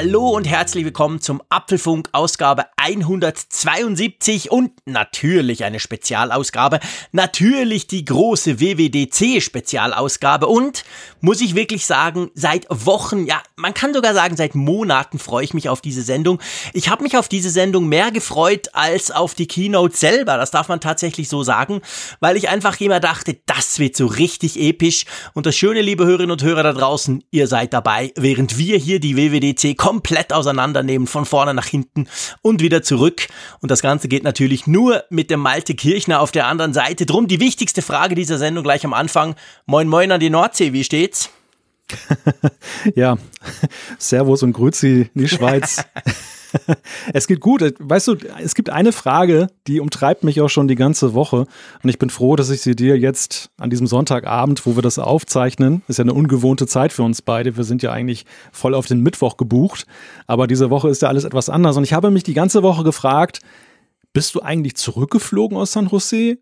Hallo und herzlich willkommen zum Apfelfunk Ausgabe 172 und natürlich eine Spezialausgabe, natürlich die große WWDC Spezialausgabe und muss ich wirklich sagen, seit Wochen, ja, man kann sogar sagen, seit Monaten freue ich mich auf diese Sendung. Ich habe mich auf diese Sendung mehr gefreut als auf die Keynote selber, das darf man tatsächlich so sagen, weil ich einfach immer dachte, das wird so richtig episch und das schöne, liebe Hörerinnen und Hörer da draußen, ihr seid dabei, während wir hier die WWDC komplett auseinandernehmen, von vorne nach hinten und wieder zurück. Und das Ganze geht natürlich nur mit dem Malte Kirchner auf der anderen Seite. Drum die wichtigste Frage dieser Sendung gleich am Anfang. Moin Moin an die Nordsee, wie steht's? ja, Servus und Grüezi die Schweiz. es geht gut. Weißt du, es gibt eine Frage, die umtreibt mich auch schon die ganze Woche. Und ich bin froh, dass ich sie dir jetzt an diesem Sonntagabend, wo wir das aufzeichnen, ist ja eine ungewohnte Zeit für uns beide. Wir sind ja eigentlich voll auf den Mittwoch gebucht. Aber diese Woche ist ja alles etwas anders. Und ich habe mich die ganze Woche gefragt, bist du eigentlich zurückgeflogen aus San Jose?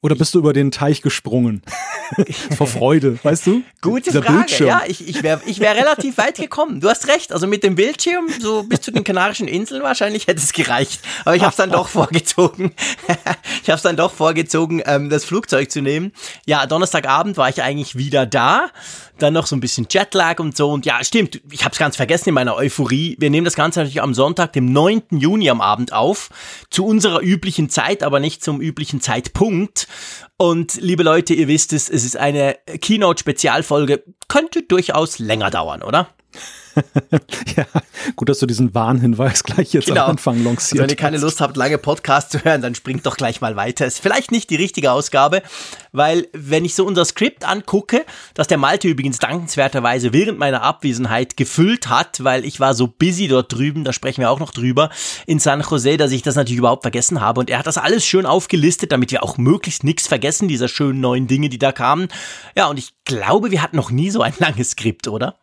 Oder bist du über den Teich gesprungen? Vor Freude, weißt du? Gute Dieser Frage. Bildschirm. Ja, ich, ich wäre ich wär relativ weit gekommen. Du hast recht. Also mit dem Bildschirm, so bis zu den Kanarischen Inseln wahrscheinlich hätte es gereicht. Aber ich habe es dann doch vorgezogen. ich habe es dann doch vorgezogen, ähm, das Flugzeug zu nehmen. Ja, Donnerstagabend war ich eigentlich wieder da. Dann noch so ein bisschen Jetlag und so. Und ja, stimmt, ich habe es ganz vergessen in meiner Euphorie. Wir nehmen das Ganze natürlich am Sonntag, dem 9. Juni am Abend auf. Zu unserer üblichen Zeit, aber nicht zum üblichen Zeitpunkt. Und liebe Leute, ihr wisst es, es ist eine Keynote-Spezialfolge. Könnte durchaus länger dauern, oder? ja, gut, dass du diesen Warnhinweis gleich jetzt genau. am Anfang lanciert also, Wenn ihr keine Lust habt, lange Podcasts zu hören, dann springt doch gleich mal weiter. Ist vielleicht nicht die richtige Ausgabe, weil wenn ich so unser Skript angucke, das der Malte übrigens dankenswerterweise während meiner Abwesenheit gefüllt hat, weil ich war so busy dort drüben, da sprechen wir auch noch drüber, in San Jose, dass ich das natürlich überhaupt vergessen habe. Und er hat das alles schön aufgelistet, damit wir auch möglichst nichts vergessen, dieser schönen neuen Dinge, die da kamen. Ja, und ich glaube, wir hatten noch nie so ein langes Skript, oder?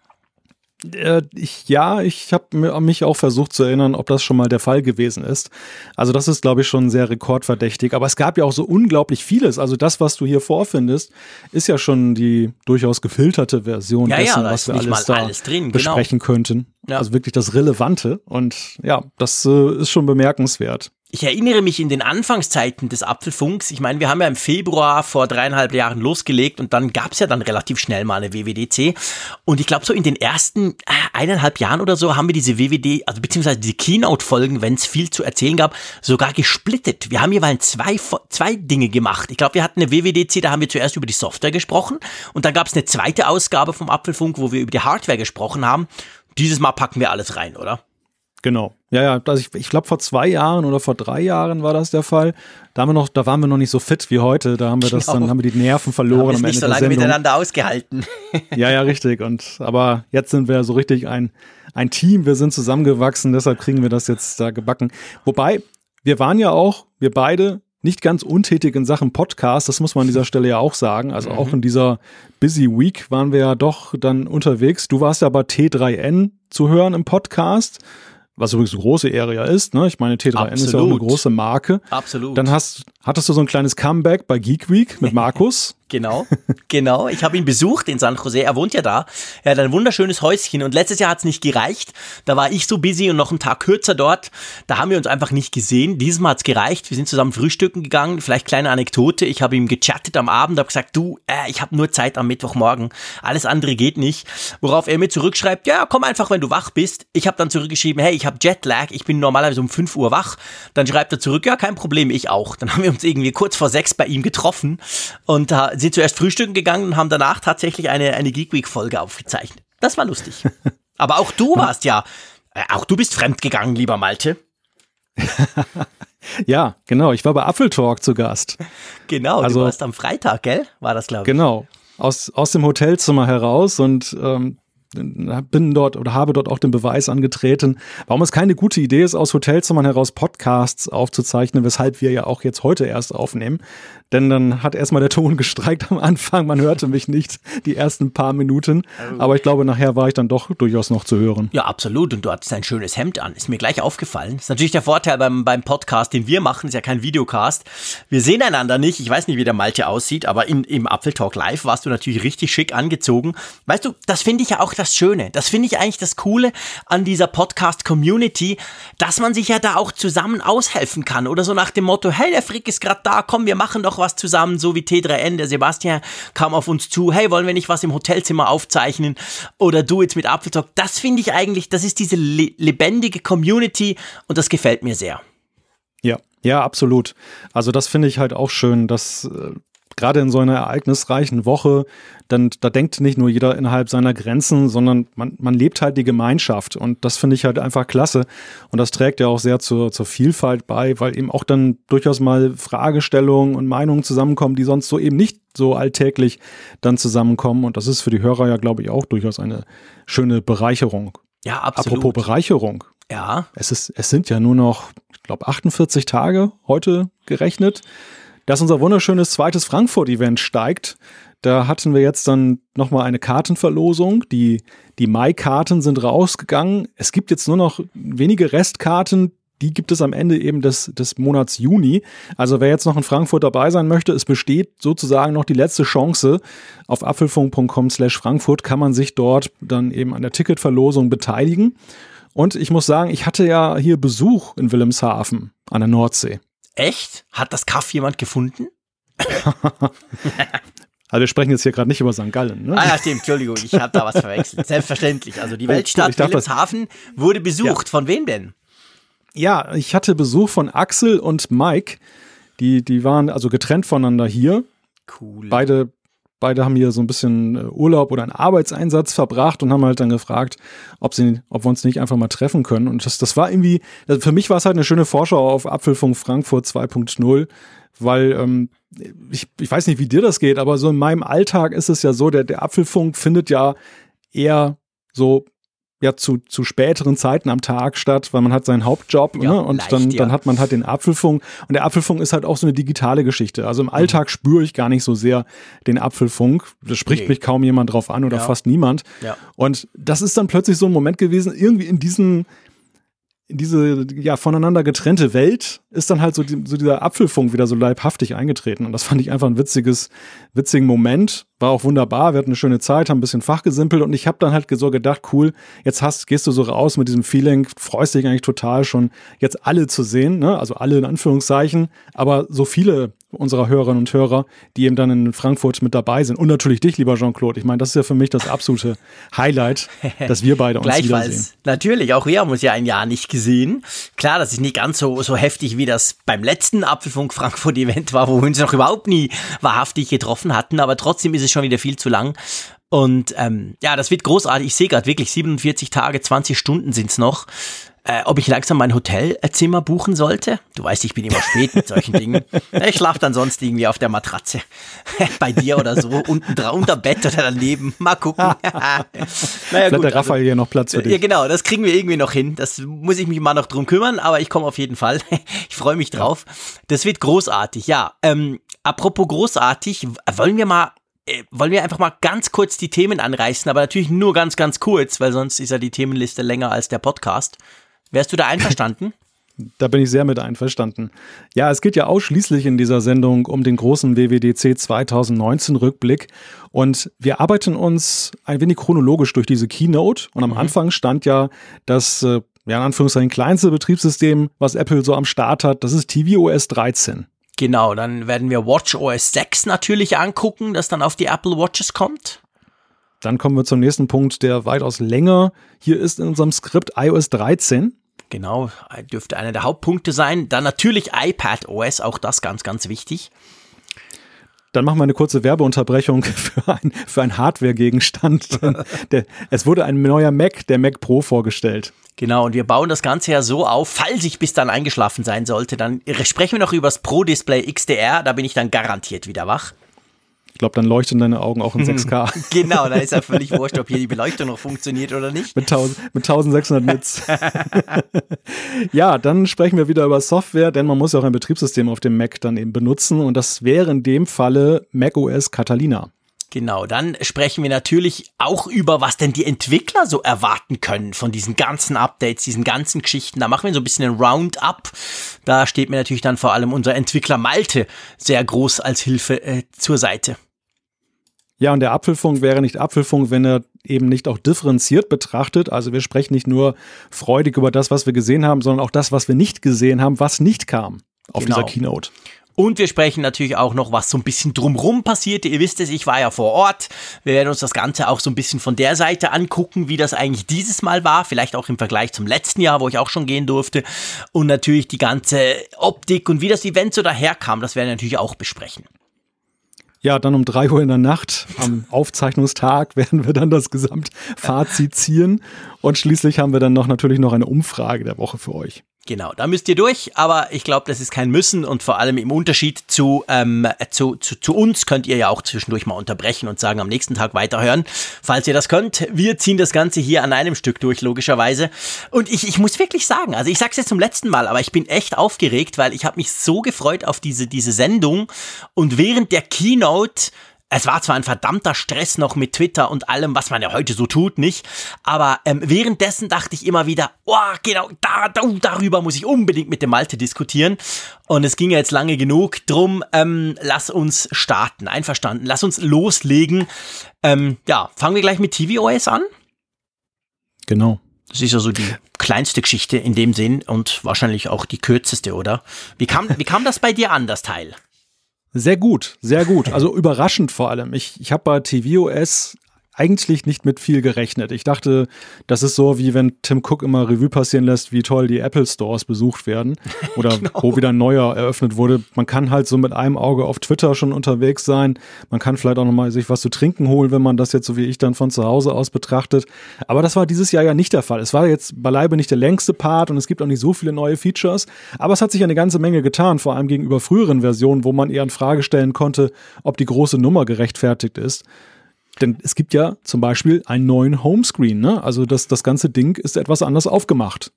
Äh, ich, ja, ich habe mich auch versucht zu erinnern, ob das schon mal der Fall gewesen ist. Also das ist, glaube ich, schon sehr rekordverdächtig. Aber es gab ja auch so unglaublich vieles. Also das, was du hier vorfindest, ist ja schon die durchaus gefilterte Version ja, dessen, ja, was wir alles da alles drin, genau. besprechen genau. könnten. Ja. Also wirklich das Relevante. Und ja, das äh, ist schon bemerkenswert. Ich erinnere mich in den Anfangszeiten des Apfelfunks, ich meine, wir haben ja im Februar vor dreieinhalb Jahren losgelegt und dann gab es ja dann relativ schnell mal eine WWDC. Und ich glaube, so in den ersten äh, eineinhalb Jahren oder so haben wir diese WWD, also beziehungsweise diese Keynote-Folgen, wenn es viel zu erzählen gab, sogar gesplittet. Wir haben jeweils zwei, zwei Dinge gemacht. Ich glaube, wir hatten eine WWDC, da haben wir zuerst über die Software gesprochen und dann gab es eine zweite Ausgabe vom Apfelfunk, wo wir über die Hardware gesprochen haben. Dieses Mal packen wir alles rein, oder? Genau. Ja, ja, also ich, ich glaube vor zwei Jahren oder vor drei Jahren war das der Fall. Da haben wir noch, da waren wir noch nicht so fit wie heute. Da haben wir das, genau. dann haben wir die Nerven verloren haben Ende nicht so lange miteinander ausgehalten. ja, ja, richtig. Und aber jetzt sind wir so richtig ein ein Team. Wir sind zusammengewachsen, deshalb kriegen wir das jetzt da gebacken. Wobei wir waren ja auch, wir beide nicht ganz untätig in Sachen Podcast, das muss man an dieser Stelle ja auch sagen. Also mhm. auch in dieser Busy Week waren wir ja doch dann unterwegs. Du warst ja bei T3N zu hören im Podcast was übrigens eine große Area ist. Ne? Ich meine, T3N Absolut. ist ja auch eine große Marke. Absolut. Dann hast, hattest du so ein kleines Comeback bei Geek Week mit Markus. Genau, genau. Ich habe ihn besucht in San Jose. Er wohnt ja da. Er hat ein wunderschönes Häuschen. Und letztes Jahr hat es nicht gereicht. Da war ich so busy und noch einen Tag kürzer dort. Da haben wir uns einfach nicht gesehen. Dieses Mal hat es gereicht. Wir sind zusammen frühstücken gegangen. Vielleicht kleine Anekdote. Ich habe ihm gechattet am Abend, habe gesagt, du, äh, ich habe nur Zeit am Mittwochmorgen. Alles andere geht nicht. Worauf er mir zurückschreibt, ja, komm einfach, wenn du wach bist. Ich habe dann zurückgeschrieben, hey, ich habe Jetlag. Ich bin normalerweise um 5 Uhr wach. Dann schreibt er zurück, ja, kein Problem, ich auch. Dann haben wir uns irgendwie kurz vor sechs bei ihm getroffen und sind zuerst frühstücken gegangen und haben danach tatsächlich eine, eine Geek Week Folge aufgezeichnet. Das war lustig. Aber auch du warst ja, äh, auch du bist fremd gegangen, lieber Malte. ja, genau. Ich war bei Apfeltalk zu Gast. Genau, also, du warst am Freitag, gell? War das, glaube ich. Genau. Aus, aus dem Hotelzimmer heraus und ähm, bin dort oder habe dort auch den Beweis angetreten, warum es keine gute Idee ist, aus Hotelzimmern heraus Podcasts aufzuzeichnen, weshalb wir ja auch jetzt heute erst aufnehmen. Denn dann hat erstmal der Ton gestreikt am Anfang. Man hörte mich nicht die ersten paar Minuten. Also Aber ich glaube, nachher war ich dann doch durchaus noch zu hören. Ja, absolut. Und du hattest ein schönes Hemd an. Ist mir gleich aufgefallen. Ist natürlich der Vorteil beim, beim Podcast, den wir machen. Ist ja kein Videocast. Wir sehen einander nicht. Ich weiß nicht, wie der Malte aussieht. Aber in, im Apfeltalk Live warst du natürlich richtig schick angezogen. Weißt du, das finde ich ja auch das Schöne. Das finde ich eigentlich das Coole an dieser Podcast-Community, dass man sich ja da auch zusammen aushelfen kann. Oder so nach dem Motto, hey, der Frick ist gerade da, komm, wir machen doch was zusammen, so wie T3N. Der Sebastian kam auf uns zu, hey, wollen wir nicht was im Hotelzimmer aufzeichnen? Oder du jetzt mit Apfeltalk. Das finde ich eigentlich, das ist diese le lebendige Community und das gefällt mir sehr. Ja, ja, absolut. Also das finde ich halt auch schön, dass äh, gerade in so einer ereignisreichen Woche, dann da denkt nicht nur jeder innerhalb seiner Grenzen, sondern man, man lebt halt die Gemeinschaft. Und das finde ich halt einfach klasse. Und das trägt ja auch sehr zur, zur Vielfalt bei, weil eben auch dann durchaus mal Fragestellungen und Meinungen zusammenkommen, die sonst so eben nicht so alltäglich dann zusammenkommen. Und das ist für die Hörer ja, glaube ich, auch durchaus eine schöne Bereicherung. Ja, absolut. Apropos Bereicherung. Ja. Es, ist, es sind ja nur noch, ich glaube, 48 Tage heute gerechnet dass unser wunderschönes zweites Frankfurt-Event steigt. Da hatten wir jetzt dann nochmal eine Kartenverlosung. Die, die Mai-Karten sind rausgegangen. Es gibt jetzt nur noch wenige Restkarten. Die gibt es am Ende eben des, des Monats Juni. Also wer jetzt noch in Frankfurt dabei sein möchte, es besteht sozusagen noch die letzte Chance. Auf apfelfunk.com slash Frankfurt kann man sich dort dann eben an der Ticketverlosung beteiligen. Und ich muss sagen, ich hatte ja hier Besuch in Wilhelmshaven an der Nordsee. Echt? Hat das Kaff jemand gefunden? Also wir sprechen jetzt hier gerade nicht über St. Gallen. Ne? Ah ja, stimmt, Entschuldigung, ich habe da was verwechselt. Selbstverständlich. Also die Weltstadt ich Wilhelmshaven wurde besucht. Ja. Von wem denn? Ja, ich hatte Besuch von Axel und Mike. Die, die waren also getrennt voneinander hier. Cool. Beide Beide haben hier so ein bisschen äh, Urlaub oder einen Arbeitseinsatz verbracht und haben halt dann gefragt, ob, sie, ob wir uns nicht einfach mal treffen können. Und das, das war irgendwie, für mich war es halt eine schöne Vorschau auf Apfelfunk Frankfurt 2.0, weil ähm, ich, ich weiß nicht, wie dir das geht, aber so in meinem Alltag ist es ja so, der, der Apfelfunk findet ja eher so ja zu, zu späteren Zeiten am Tag statt, weil man hat seinen Hauptjob ja, ne? und leicht, dann, ja. dann hat man halt den Apfelfunk und der Apfelfunk ist halt auch so eine digitale Geschichte. Also im Alltag mhm. spüre ich gar nicht so sehr den Apfelfunk. Da spricht nee. mich kaum jemand drauf an oder ja. fast niemand. Und das ist dann plötzlich so ein Moment gewesen, irgendwie in diesen diese ja voneinander getrennte Welt ist dann halt so, die, so dieser Apfelfunk wieder so leibhaftig eingetreten. Und das fand ich einfach ein witziges witzigen Moment. War auch wunderbar. Wir hatten eine schöne Zeit haben ein bisschen fachgesimpelt und ich habe dann halt so gedacht cool jetzt hast gehst du so raus mit diesem Feeling freust dich eigentlich total schon jetzt alle zu sehen ne? Also alle in Anführungszeichen. Aber so viele unserer Hörerinnen und Hörer, die eben dann in Frankfurt mit dabei sind. Und natürlich dich, lieber Jean-Claude. Ich meine, das ist ja für mich das absolute Highlight, dass wir beide uns Gleichfalls. wiedersehen. Natürlich, auch wir haben uns ja ein Jahr nicht gesehen. Klar, das ist nicht ganz so, so heftig, wie das beim letzten Apfelfunk Frankfurt-Event war, wo wir uns noch überhaupt nie wahrhaftig getroffen hatten. Aber trotzdem ist es schon wieder viel zu lang. Und ähm, ja, das wird großartig. Ich sehe gerade wirklich 47 Tage, 20 Stunden sind's noch äh, ob ich langsam mein Hotelzimmer buchen sollte. Du weißt, ich bin immer spät mit solchen Dingen. Ich schlafe dann sonst irgendwie auf der Matratze. Bei dir oder so, unten dran, unter Bett oder daneben. Mal gucken. naja, Vielleicht gut, der Raphael also, hier noch Platz für dich. Ja, genau, das kriegen wir irgendwie noch hin. Das muss ich mich mal noch drum kümmern, aber ich komme auf jeden Fall. Ich freue mich drauf. Das wird großartig. Ja, ähm, apropos großartig, wollen wir mal äh, wollen wir einfach mal ganz kurz die Themen anreißen, aber natürlich nur ganz, ganz kurz, weil sonst ist ja die Themenliste länger als der Podcast. Wärst du da einverstanden? Da bin ich sehr mit einverstanden. Ja, es geht ja ausschließlich in dieser Sendung um den großen WWDC 2019 Rückblick und wir arbeiten uns ein wenig chronologisch durch diese Keynote und am mhm. Anfang stand ja das äh, ja in Anführungszeichen kleinste Betriebssystem, was Apple so am Start hat, das ist tvOS 13. Genau, dann werden wir WatchOS 6 natürlich angucken, das dann auf die Apple Watches kommt. Dann kommen wir zum nächsten Punkt, der weitaus länger hier ist in unserem Skript iOS 13. Genau, dürfte einer der Hauptpunkte sein. Dann natürlich iPad OS, auch das ganz, ganz wichtig. Dann machen wir eine kurze Werbeunterbrechung für, ein, für einen Hardware-Gegenstand. es wurde ein neuer Mac, der Mac Pro, vorgestellt. Genau, und wir bauen das Ganze ja so auf, falls ich bis dann eingeschlafen sein sollte, dann sprechen wir noch über das Pro Display XDR, da bin ich dann garantiert wieder wach. Ich glaube, dann leuchten deine Augen auch in 6K. genau, da ist ja völlig wurscht, ob hier die Beleuchtung noch funktioniert oder nicht. mit, 1000, mit 1600 Nits. ja, dann sprechen wir wieder über Software, denn man muss ja auch ein Betriebssystem auf dem Mac dann eben benutzen und das wäre in dem Falle macOS Catalina. Genau, dann sprechen wir natürlich auch über, was denn die Entwickler so erwarten können von diesen ganzen Updates, diesen ganzen Geschichten. Da machen wir so ein bisschen ein Roundup. Da steht mir natürlich dann vor allem unser Entwickler Malte sehr groß als Hilfe äh, zur Seite. Ja, und der Apfelfunk wäre nicht Apfelfunk, wenn er eben nicht auch differenziert betrachtet. Also wir sprechen nicht nur freudig über das, was wir gesehen haben, sondern auch das, was wir nicht gesehen haben, was nicht kam auf genau. dieser Keynote. Und wir sprechen natürlich auch noch, was so ein bisschen drumrum passierte. Ihr wisst es, ich war ja vor Ort. Wir werden uns das Ganze auch so ein bisschen von der Seite angucken, wie das eigentlich dieses Mal war. Vielleicht auch im Vergleich zum letzten Jahr, wo ich auch schon gehen durfte. Und natürlich die ganze Optik und wie das Event so daherkam, das werden wir natürlich auch besprechen. Ja, dann um drei Uhr in der Nacht am Aufzeichnungstag werden wir dann das Gesamtfazit ziehen. Und schließlich haben wir dann noch natürlich noch eine Umfrage der Woche für euch. Genau, da müsst ihr durch, aber ich glaube, das ist kein Müssen und vor allem im Unterschied zu, ähm, zu, zu, zu uns könnt ihr ja auch zwischendurch mal unterbrechen und sagen, am nächsten Tag weiterhören, falls ihr das könnt. Wir ziehen das Ganze hier an einem Stück durch, logischerweise. Und ich, ich muss wirklich sagen, also ich sag's jetzt zum letzten Mal, aber ich bin echt aufgeregt, weil ich habe mich so gefreut auf diese, diese Sendung und während der Keynote es war zwar ein verdammter Stress noch mit Twitter und allem, was man ja heute so tut, nicht? Aber ähm, währenddessen dachte ich immer wieder, oh, genau, da, da, darüber muss ich unbedingt mit dem Malte diskutieren. Und es ging ja jetzt lange genug. Drum, ähm, lass uns starten. Einverstanden. Lass uns loslegen. Ähm, ja, fangen wir gleich mit tvOS an. Genau. Das ist ja so die kleinste Geschichte in dem Sinn und wahrscheinlich auch die kürzeste, oder? Wie kam, wie kam das bei dir an, das Teil? Sehr gut, sehr gut. Also überraschend vor allem. Ich, ich habe bei tvOS eigentlich nicht mit viel gerechnet. Ich dachte, das ist so, wie wenn Tim Cook immer Revue passieren lässt, wie toll die Apple Stores besucht werden oder genau. wo wieder ein neuer eröffnet wurde. Man kann halt so mit einem Auge auf Twitter schon unterwegs sein. Man kann vielleicht auch nochmal sich was zu trinken holen, wenn man das jetzt so wie ich dann von zu Hause aus betrachtet. Aber das war dieses Jahr ja nicht der Fall. Es war jetzt beileibe nicht der längste Part und es gibt auch nicht so viele neue Features. Aber es hat sich eine ganze Menge getan, vor allem gegenüber früheren Versionen, wo man eher in Frage stellen konnte, ob die große Nummer gerechtfertigt ist. Denn es gibt ja zum Beispiel einen neuen Homescreen. Ne? Also das, das ganze Ding ist etwas anders aufgemacht.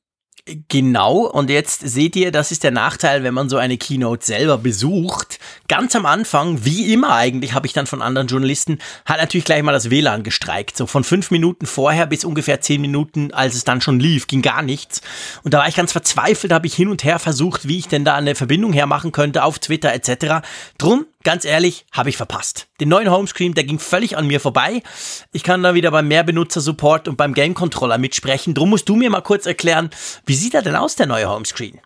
Genau, und jetzt seht ihr, das ist der Nachteil, wenn man so eine Keynote selber besucht. Ganz am Anfang, wie immer eigentlich, habe ich dann von anderen Journalisten, hat natürlich gleich mal das WLAN gestreikt. So von fünf Minuten vorher bis ungefähr zehn Minuten, als es dann schon lief, ging gar nichts. Und da war ich ganz verzweifelt, habe ich hin und her versucht, wie ich denn da eine Verbindung hermachen könnte auf Twitter etc. Drum ganz ehrlich, habe ich verpasst. Den neuen Homescreen, der ging völlig an mir vorbei. Ich kann da wieder beim Mehrbenutzer-Support und beim Game-Controller mitsprechen. Drum musst du mir mal kurz erklären, wie sieht er denn aus, der neue Homescreen?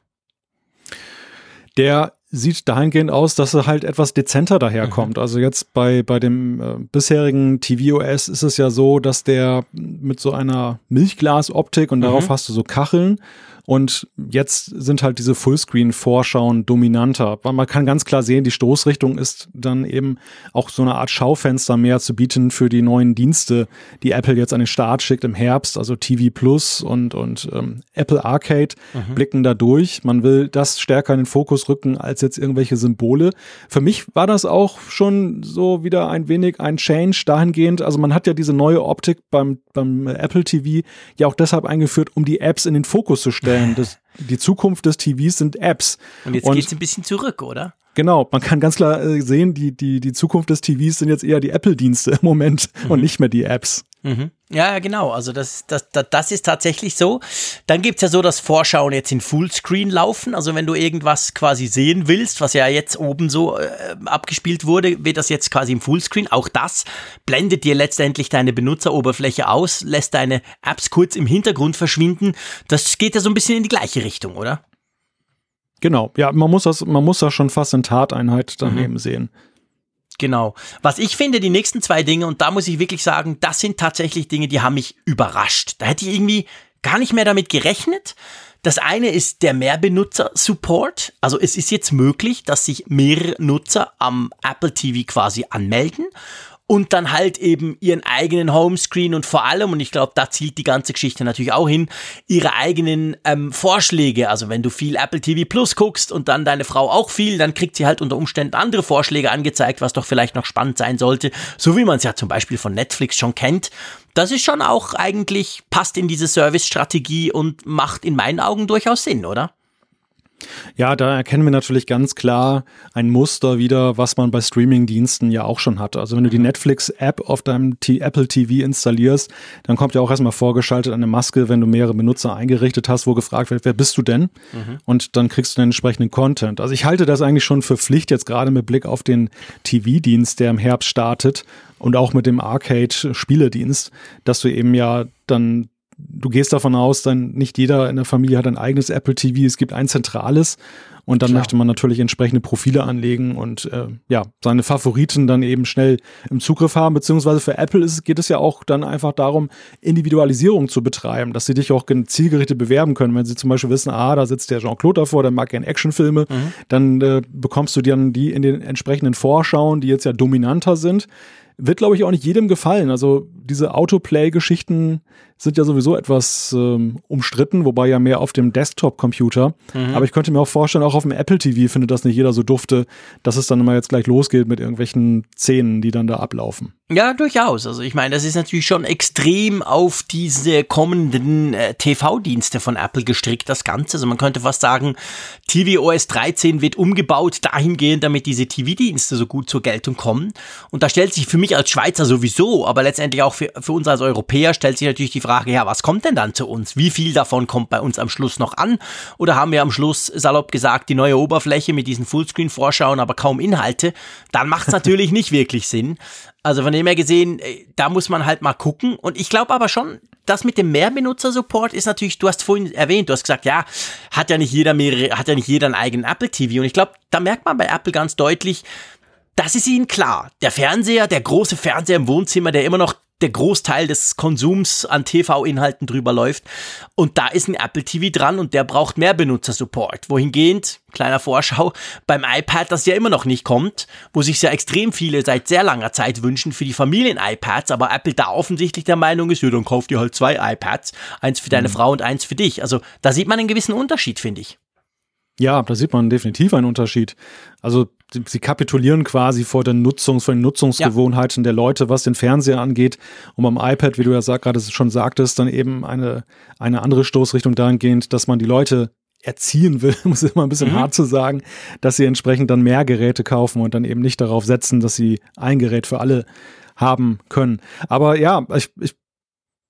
Der sieht dahingehend aus, dass er halt etwas dezenter daherkommt. Mhm. Also jetzt bei, bei dem äh, bisherigen tvOS ist es ja so, dass der mit so einer Milchglasoptik und mhm. darauf hast du so Kacheln und jetzt sind halt diese Fullscreen-Vorschauen dominanter. Man kann ganz klar sehen, die Stoßrichtung ist dann eben auch so eine Art Schaufenster mehr zu bieten für die neuen Dienste, die Apple jetzt an den Start schickt im Herbst, also TV Plus und, und ähm, Apple Arcade mhm. blicken da durch. Man will das stärker in den Fokus rücken als jetzt irgendwelche Symbole. Für mich war das auch schon so wieder ein wenig ein Change dahingehend. Also man hat ja diese neue Optik beim, beim Apple TV ja auch deshalb eingeführt, um die Apps in den Fokus zu stellen stellen. Das, die Zukunft des TVs sind Apps. Und jetzt geht es ein bisschen zurück, oder? Genau, man kann ganz klar äh, sehen, die, die, die Zukunft des TVs sind jetzt eher die Apple-Dienste im Moment mhm. und nicht mehr die Apps. Mhm. Ja, genau. Also das, das, das, das ist tatsächlich so. Dann gibt es ja so das Vorschauen jetzt in Fullscreen laufen. Also wenn du irgendwas quasi sehen willst, was ja jetzt oben so äh, abgespielt wurde, wird das jetzt quasi im Fullscreen. Auch das blendet dir letztendlich deine Benutzeroberfläche aus, lässt deine Apps kurz im Hintergrund verschwinden. Das geht ja so ein bisschen in die gleiche Richtung, oder? Genau, ja, man muss das, man muss das schon fast in Tateinheit daneben mhm. sehen. Genau. Was ich finde, die nächsten zwei Dinge, und da muss ich wirklich sagen, das sind tatsächlich Dinge, die haben mich überrascht. Da hätte ich irgendwie gar nicht mehr damit gerechnet. Das eine ist der Mehrbenutzer-Support. Also es ist jetzt möglich, dass sich mehrere Nutzer am Apple TV quasi anmelden und dann halt eben ihren eigenen Homescreen und vor allem, und ich glaube, da zielt die ganze Geschichte natürlich auch hin, ihre eigenen ähm, Vorschläge. Also wenn du viel Apple TV Plus guckst und dann deine Frau auch viel, dann kriegt sie halt unter Umständen andere Vorschläge angezeigt, was doch vielleicht noch spannend sein sollte, so wie man es ja zum Beispiel von Netflix schon kennt. Das ist schon auch eigentlich, passt in diese Service-Strategie und macht in meinen Augen durchaus Sinn, oder? Ja, da erkennen wir natürlich ganz klar ein Muster wieder, was man bei Streaming-Diensten ja auch schon hat. Also wenn du die mhm. Netflix-App auf deinem T Apple TV installierst, dann kommt ja auch erstmal vorgeschaltet eine Maske, wenn du mehrere Benutzer eingerichtet hast, wo gefragt wird, wer bist du denn? Mhm. Und dann kriegst du den entsprechenden Content. Also ich halte das eigentlich schon für Pflicht, jetzt gerade mit Blick auf den TV-Dienst, der im Herbst startet und auch mit dem Arcade-Spieledienst, dass du eben ja dann du gehst davon aus, dann nicht jeder in der Familie hat ein eigenes Apple TV, es gibt ein zentrales und dann Klar. möchte man natürlich entsprechende Profile anlegen und äh, ja, seine Favoriten dann eben schnell im Zugriff haben, beziehungsweise für Apple ist, geht es ja auch dann einfach darum, Individualisierung zu betreiben, dass sie dich auch zielgerichtet bewerben können. Wenn sie zum Beispiel wissen, ah, da sitzt der Jean-Claude davor, der mag gerne Actionfilme, mhm. dann äh, bekommst du dann die in den entsprechenden Vorschauen, die jetzt ja dominanter sind, wird, glaube ich, auch nicht jedem gefallen. Also diese Autoplay-Geschichten sind ja sowieso etwas ähm, umstritten, wobei ja mehr auf dem Desktop-Computer. Mhm. Aber ich könnte mir auch vorstellen, auch auf dem Apple TV findet das nicht jeder so dufte, dass es dann immer jetzt gleich losgeht mit irgendwelchen Szenen, die dann da ablaufen. Ja, durchaus. Also ich meine, das ist natürlich schon extrem auf diese kommenden äh, TV-Dienste von Apple gestrickt, das Ganze. Also man könnte fast sagen, tvOS 13 wird umgebaut dahingehend, damit diese TV-Dienste so gut zur Geltung kommen. Und da stellt sich für mich als Schweizer sowieso, aber letztendlich auch für, für uns als Europäer stellt sich natürlich die Frage, Frage, ja, was kommt denn dann zu uns? Wie viel davon kommt bei uns am Schluss noch an? Oder haben wir am Schluss, salopp gesagt, die neue Oberfläche mit diesen Fullscreen-Vorschauen, aber kaum Inhalte? Dann macht es natürlich nicht wirklich Sinn. Also von dem her gesehen, äh, da muss man halt mal gucken. Und ich glaube aber schon, das mit dem Mehrbenutzer-Support ist natürlich, du hast vorhin erwähnt, du hast gesagt, ja, hat ja nicht jeder mehrere, hat ja nicht jeder einen eigenen Apple TV. Und ich glaube, da merkt man bei Apple ganz deutlich, das ist ihnen klar. Der Fernseher, der große Fernseher im Wohnzimmer, der immer noch der Großteil des Konsums an TV-Inhalten drüber läuft. Und da ist ein Apple TV dran und der braucht mehr Benutzersupport. Wohingehend, kleiner Vorschau, beim iPad das ja immer noch nicht kommt, wo sich ja extrem viele seit sehr langer Zeit wünschen für die Familien-iPads, aber Apple da offensichtlich der Meinung ist, ja, dann kauft ihr halt zwei iPads, eins für deine mhm. Frau und eins für dich. Also da sieht man einen gewissen Unterschied, finde ich. Ja, da sieht man definitiv einen Unterschied. Also sie kapitulieren quasi vor den Nutzungs, vor den Nutzungsgewohnheiten ja. der Leute, was den Fernseher angeht. Und beim iPad, wie du ja gerade schon sagtest, dann eben eine, eine andere Stoßrichtung dahingehend, dass man die Leute erziehen will, muss ich immer ein bisschen mhm. hart zu sagen, dass sie entsprechend dann mehr Geräte kaufen und dann eben nicht darauf setzen, dass sie ein Gerät für alle haben können. Aber ja, ich, ich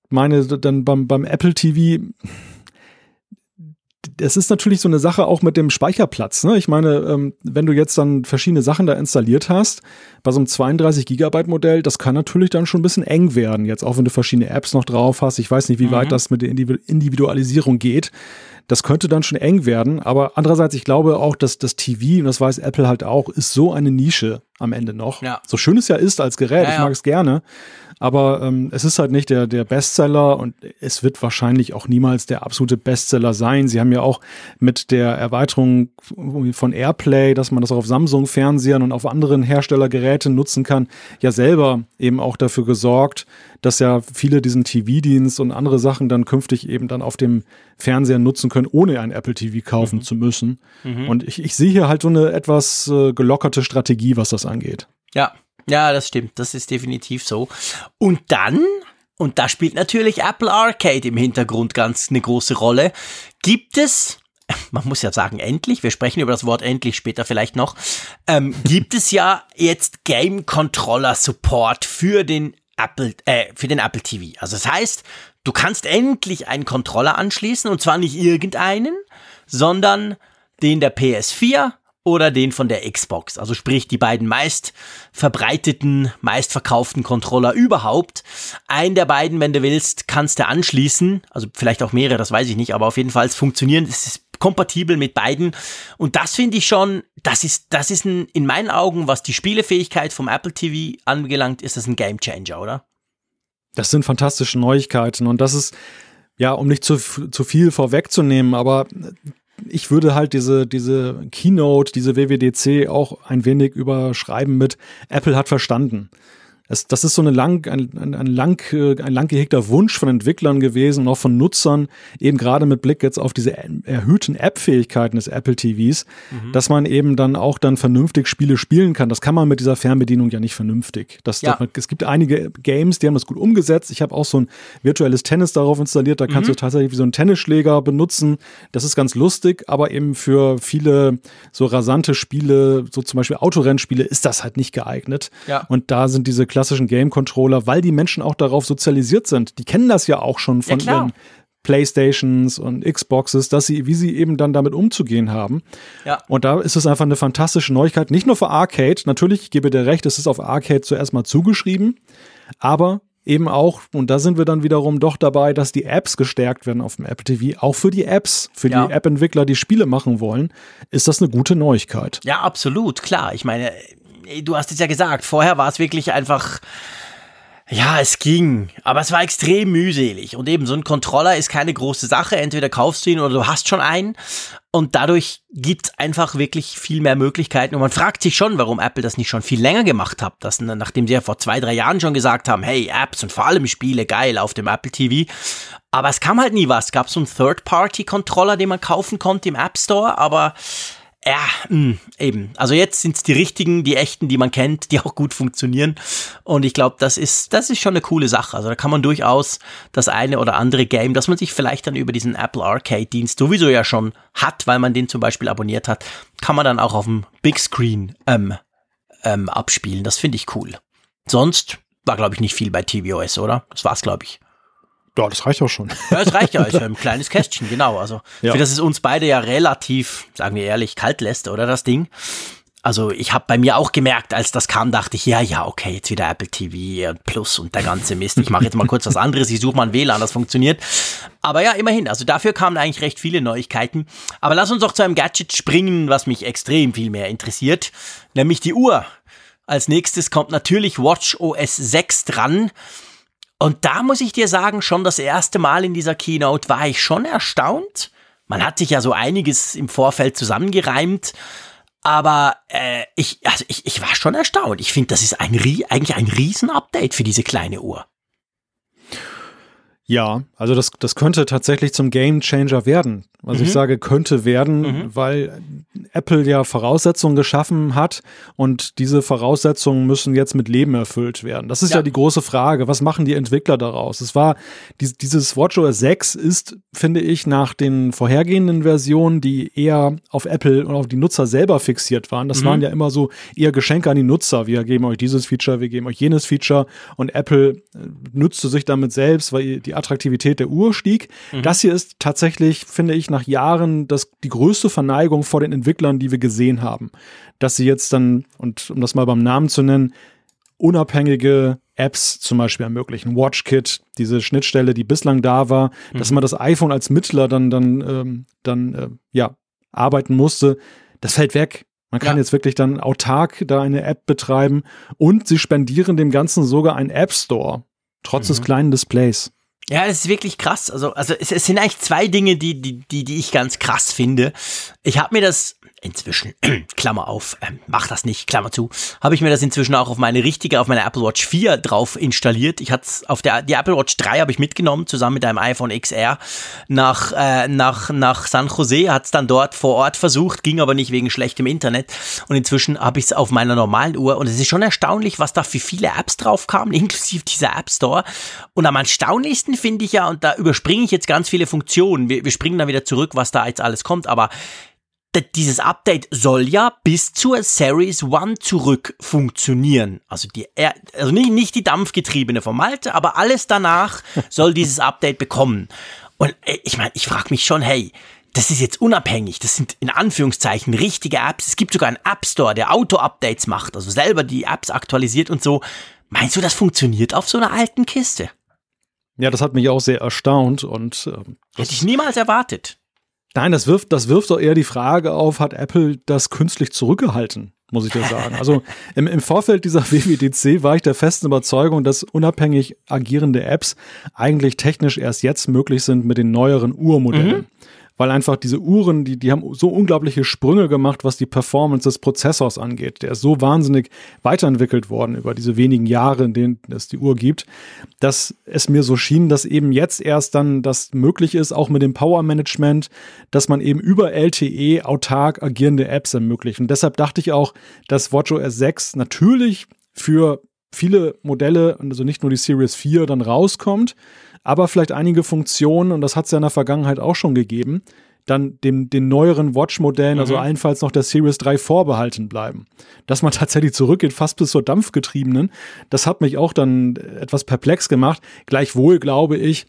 meine, dann beim, beim Apple TV, das ist natürlich so eine Sache auch mit dem Speicherplatz. Ne? Ich meine, ähm, wenn du jetzt dann verschiedene Sachen da installiert hast, bei so einem 32 Gigabyte Modell, das kann natürlich dann schon ein bisschen eng werden. Jetzt auch wenn du verschiedene Apps noch drauf hast. Ich weiß nicht, wie mhm. weit das mit der Individualisierung geht. Das könnte dann schon eng werden. Aber andererseits, ich glaube auch, dass das TV, und das weiß Apple halt auch, ist so eine Nische am Ende noch. Ja. So schön es ja ist als Gerät, ja, ich mag es gerne. Aber ähm, es ist halt nicht der, der Bestseller und es wird wahrscheinlich auch niemals der absolute Bestseller sein. Sie haben ja auch mit der Erweiterung von Airplay, dass man das auch auf Samsung-Fernsehern und auf anderen Herstellergeräten nutzen kann, ja selber eben auch dafür gesorgt, dass ja viele diesen TV-Dienst und andere Sachen dann künftig eben dann auf dem Fernseher nutzen können, ohne ein Apple TV kaufen mhm. zu müssen. Mhm. Und ich, ich sehe hier halt so eine etwas äh, gelockerte Strategie, was das angeht. Ja, ja, das stimmt. Das ist definitiv so. Und dann, und da spielt natürlich Apple Arcade im Hintergrund ganz eine große Rolle, gibt es man muss ja sagen, endlich, wir sprechen über das Wort endlich später vielleicht noch, ähm, gibt es ja jetzt Game Controller Support für den Apple, äh, für den Apple TV. Also das heißt, du kannst endlich einen Controller anschließen und zwar nicht irgendeinen, sondern den der PS4 oder den von der Xbox. Also sprich die beiden meist verbreiteten, meist verkauften Controller überhaupt. Einen der beiden, wenn du willst, kannst du anschließen. Also vielleicht auch mehrere, das weiß ich nicht, aber auf jeden Fall funktionieren. Es ist kompatibel mit beiden. Und das finde ich schon, das ist, das ist ein, in meinen Augen, was die Spielefähigkeit vom Apple TV angelangt, ist das ein Game Changer, oder? Das sind fantastische Neuigkeiten und das ist, ja, um nicht zu, zu viel vorwegzunehmen, aber ich würde halt diese, diese Keynote, diese WWDC auch ein wenig überschreiben mit Apple hat verstanden. Es, das ist so eine lang, ein, ein, ein, lang, äh, ein lang gehegter Wunsch von Entwicklern gewesen und auch von Nutzern, eben gerade mit Blick jetzt auf diese erhöhten App-Fähigkeiten des Apple TVs, mhm. dass man eben dann auch dann vernünftig Spiele spielen kann. Das kann man mit dieser Fernbedienung ja nicht vernünftig. Das, ja. das, es gibt einige Games, die haben das gut umgesetzt. Ich habe auch so ein virtuelles Tennis darauf installiert. Da kannst mhm. du tatsächlich wie so einen Tennisschläger benutzen. Das ist ganz lustig, aber eben für viele so rasante Spiele, so zum Beispiel Autorennspiele, ist das halt nicht geeignet. Ja. Und da sind diese klassischen Game-Controller, weil die Menschen auch darauf sozialisiert sind. Die kennen das ja auch schon von ja, ihren Playstations und Xboxes, dass sie, wie sie eben dann damit umzugehen haben. Ja. Und da ist es einfach eine fantastische Neuigkeit, nicht nur für Arcade. Natürlich, ich gebe dir recht, es ist auf Arcade zuerst mal zugeschrieben, aber eben auch, und da sind wir dann wiederum doch dabei, dass die Apps gestärkt werden auf dem Apple TV. Auch für die Apps, für ja. die App-Entwickler, die Spiele machen wollen, ist das eine gute Neuigkeit. Ja, absolut, klar. Ich meine, du hast es ja gesagt, vorher war es wirklich einfach. Ja, es ging, aber es war extrem mühselig. Und eben so ein Controller ist keine große Sache. Entweder kaufst du ihn oder du hast schon einen. Und dadurch gibt es einfach wirklich viel mehr Möglichkeiten. Und man fragt sich schon, warum Apple das nicht schon viel länger gemacht hat. Das, nachdem sie ja vor zwei, drei Jahren schon gesagt haben, hey, Apps und vor allem Spiele, geil, auf dem Apple TV. Aber es kam halt nie was. Es gab so einen Third-Party-Controller, den man kaufen konnte im App Store, aber ja, mh, hm, eben. Also jetzt sind es die richtigen, die echten, die man kennt, die auch gut funktionieren. Und ich glaube, das ist, das ist schon eine coole Sache. Also da kann man durchaus das eine oder andere Game, das man sich vielleicht dann über diesen Apple Arcade Dienst sowieso ja schon hat, weil man den zum Beispiel abonniert hat, kann man dann auch auf dem Big Screen ähm, ähm, abspielen. Das finde ich cool. Sonst war, glaube ich, nicht viel bei tvOS, oder? Das war's, glaube ich. Ja, das reicht auch schon. Ja, das reicht ja. Ist ja ein kleines Kästchen, genau. Also, ja. für das es uns beide ja relativ, sagen wir ehrlich, kalt lässt, oder das Ding. Also ich habe bei mir auch gemerkt, als das kam, dachte ich, ja, ja, okay, jetzt wieder Apple TV Plus und der ganze Mist. Ich mache jetzt mal kurz was anderes, ich suche mal ein WLAN, das funktioniert. Aber ja, immerhin, also dafür kamen eigentlich recht viele Neuigkeiten. Aber lass uns doch zu einem Gadget springen, was mich extrem viel mehr interessiert, nämlich die Uhr. Als nächstes kommt natürlich Watch OS 6 dran. Und da muss ich dir sagen, schon das erste Mal in dieser Keynote war ich schon erstaunt. Man hat sich ja so einiges im Vorfeld zusammengereimt. Aber äh, ich, also ich, ich war schon erstaunt. Ich finde, das ist ein, eigentlich ein Riesen-Update für diese kleine Uhr. Ja, also das, das könnte tatsächlich zum Game Changer werden. Also mhm. ich sage, könnte werden, mhm. weil Apple ja Voraussetzungen geschaffen hat und diese Voraussetzungen müssen jetzt mit Leben erfüllt werden. Das ist ja, ja die große Frage. Was machen die Entwickler daraus? Es war, dieses WatchOS 6 ist, finde ich, nach den vorhergehenden Versionen, die eher auf Apple und auf die Nutzer selber fixiert waren. Das mhm. waren ja immer so eher Geschenke an die Nutzer. Wir geben euch dieses Feature, wir geben euch jenes Feature und Apple äh, nützte sich damit selbst, weil die Attraktivität der Uhr stieg. Mhm. Das hier ist tatsächlich, finde ich, nach Jahren das, die größte Verneigung vor den Entwicklern, die wir gesehen haben. Dass sie jetzt dann, und um das mal beim Namen zu nennen, unabhängige Apps zum Beispiel ermöglichen. WatchKit, diese Schnittstelle, die bislang da war, mhm. dass man das iPhone als Mittler dann, dann, ähm, dann äh, ja, arbeiten musste, das fällt weg. Man kann ja. jetzt wirklich dann autark da eine App betreiben und sie spendieren dem Ganzen sogar einen App Store, trotz mhm. des kleinen Displays. Ja, es ist wirklich krass. Also, also es, es sind eigentlich zwei Dinge, die, die, die, die ich ganz krass finde. Ich habe mir das inzwischen, Klammer auf, ähm, mach das nicht, Klammer zu, habe ich mir das inzwischen auch auf meine richtige, auf meine Apple Watch 4 drauf installiert. Ich hatte auf der, die Apple Watch 3 habe ich mitgenommen, zusammen mit einem iPhone XR nach, äh, nach, nach San Jose, hat es dann dort vor Ort versucht, ging aber nicht wegen schlechtem Internet. Und inzwischen habe ich es auf meiner normalen Uhr und es ist schon erstaunlich, was da für viele Apps drauf kamen, inklusive dieser App Store. Und am erstaunlichsten finde ich ja, und da überspringe ich jetzt ganz viele Funktionen, wir, wir springen dann wieder zurück, was da jetzt alles kommt, aber dieses Update soll ja bis zur Series One zurück funktionieren. Also, die, also nicht, nicht die dampfgetriebene von Malte, aber alles danach soll dieses Update bekommen. Und äh, ich meine, ich frage mich schon, hey, das ist jetzt unabhängig. Das sind in Anführungszeichen richtige Apps. Es gibt sogar einen App Store, der Auto-Updates macht, also selber die Apps aktualisiert und so. Meinst du, das funktioniert auf so einer alten Kiste? Ja, das hat mich auch sehr erstaunt und ähm, hätte ich niemals erwartet. Nein, das wirft, das wirft doch eher die Frage auf, hat Apple das künstlich zurückgehalten, muss ich dir sagen. Also im, im Vorfeld dieser WWDC war ich der festen Überzeugung, dass unabhängig agierende Apps eigentlich technisch erst jetzt möglich sind mit den neueren Uhrmodellen. Mhm. Weil einfach diese Uhren, die, die haben so unglaubliche Sprünge gemacht, was die Performance des Prozessors angeht. Der ist so wahnsinnig weiterentwickelt worden über diese wenigen Jahre, in denen es die Uhr gibt, dass es mir so schien, dass eben jetzt erst dann das möglich ist, auch mit dem Power Management, dass man eben über LTE autark agierende Apps ermöglicht. Und deshalb dachte ich auch, dass WatchOS 6 natürlich für viele Modelle, also nicht nur die Series 4, dann rauskommt, aber vielleicht einige Funktionen, und das hat es ja in der Vergangenheit auch schon gegeben, dann dem, den neueren Watch-Modellen, also mhm. also allenfalls noch der Series 3 vorbehalten bleiben. Dass man tatsächlich zurückgeht, fast bis zur dampfgetriebenen, das hat mich auch dann etwas perplex gemacht. Gleichwohl glaube ich,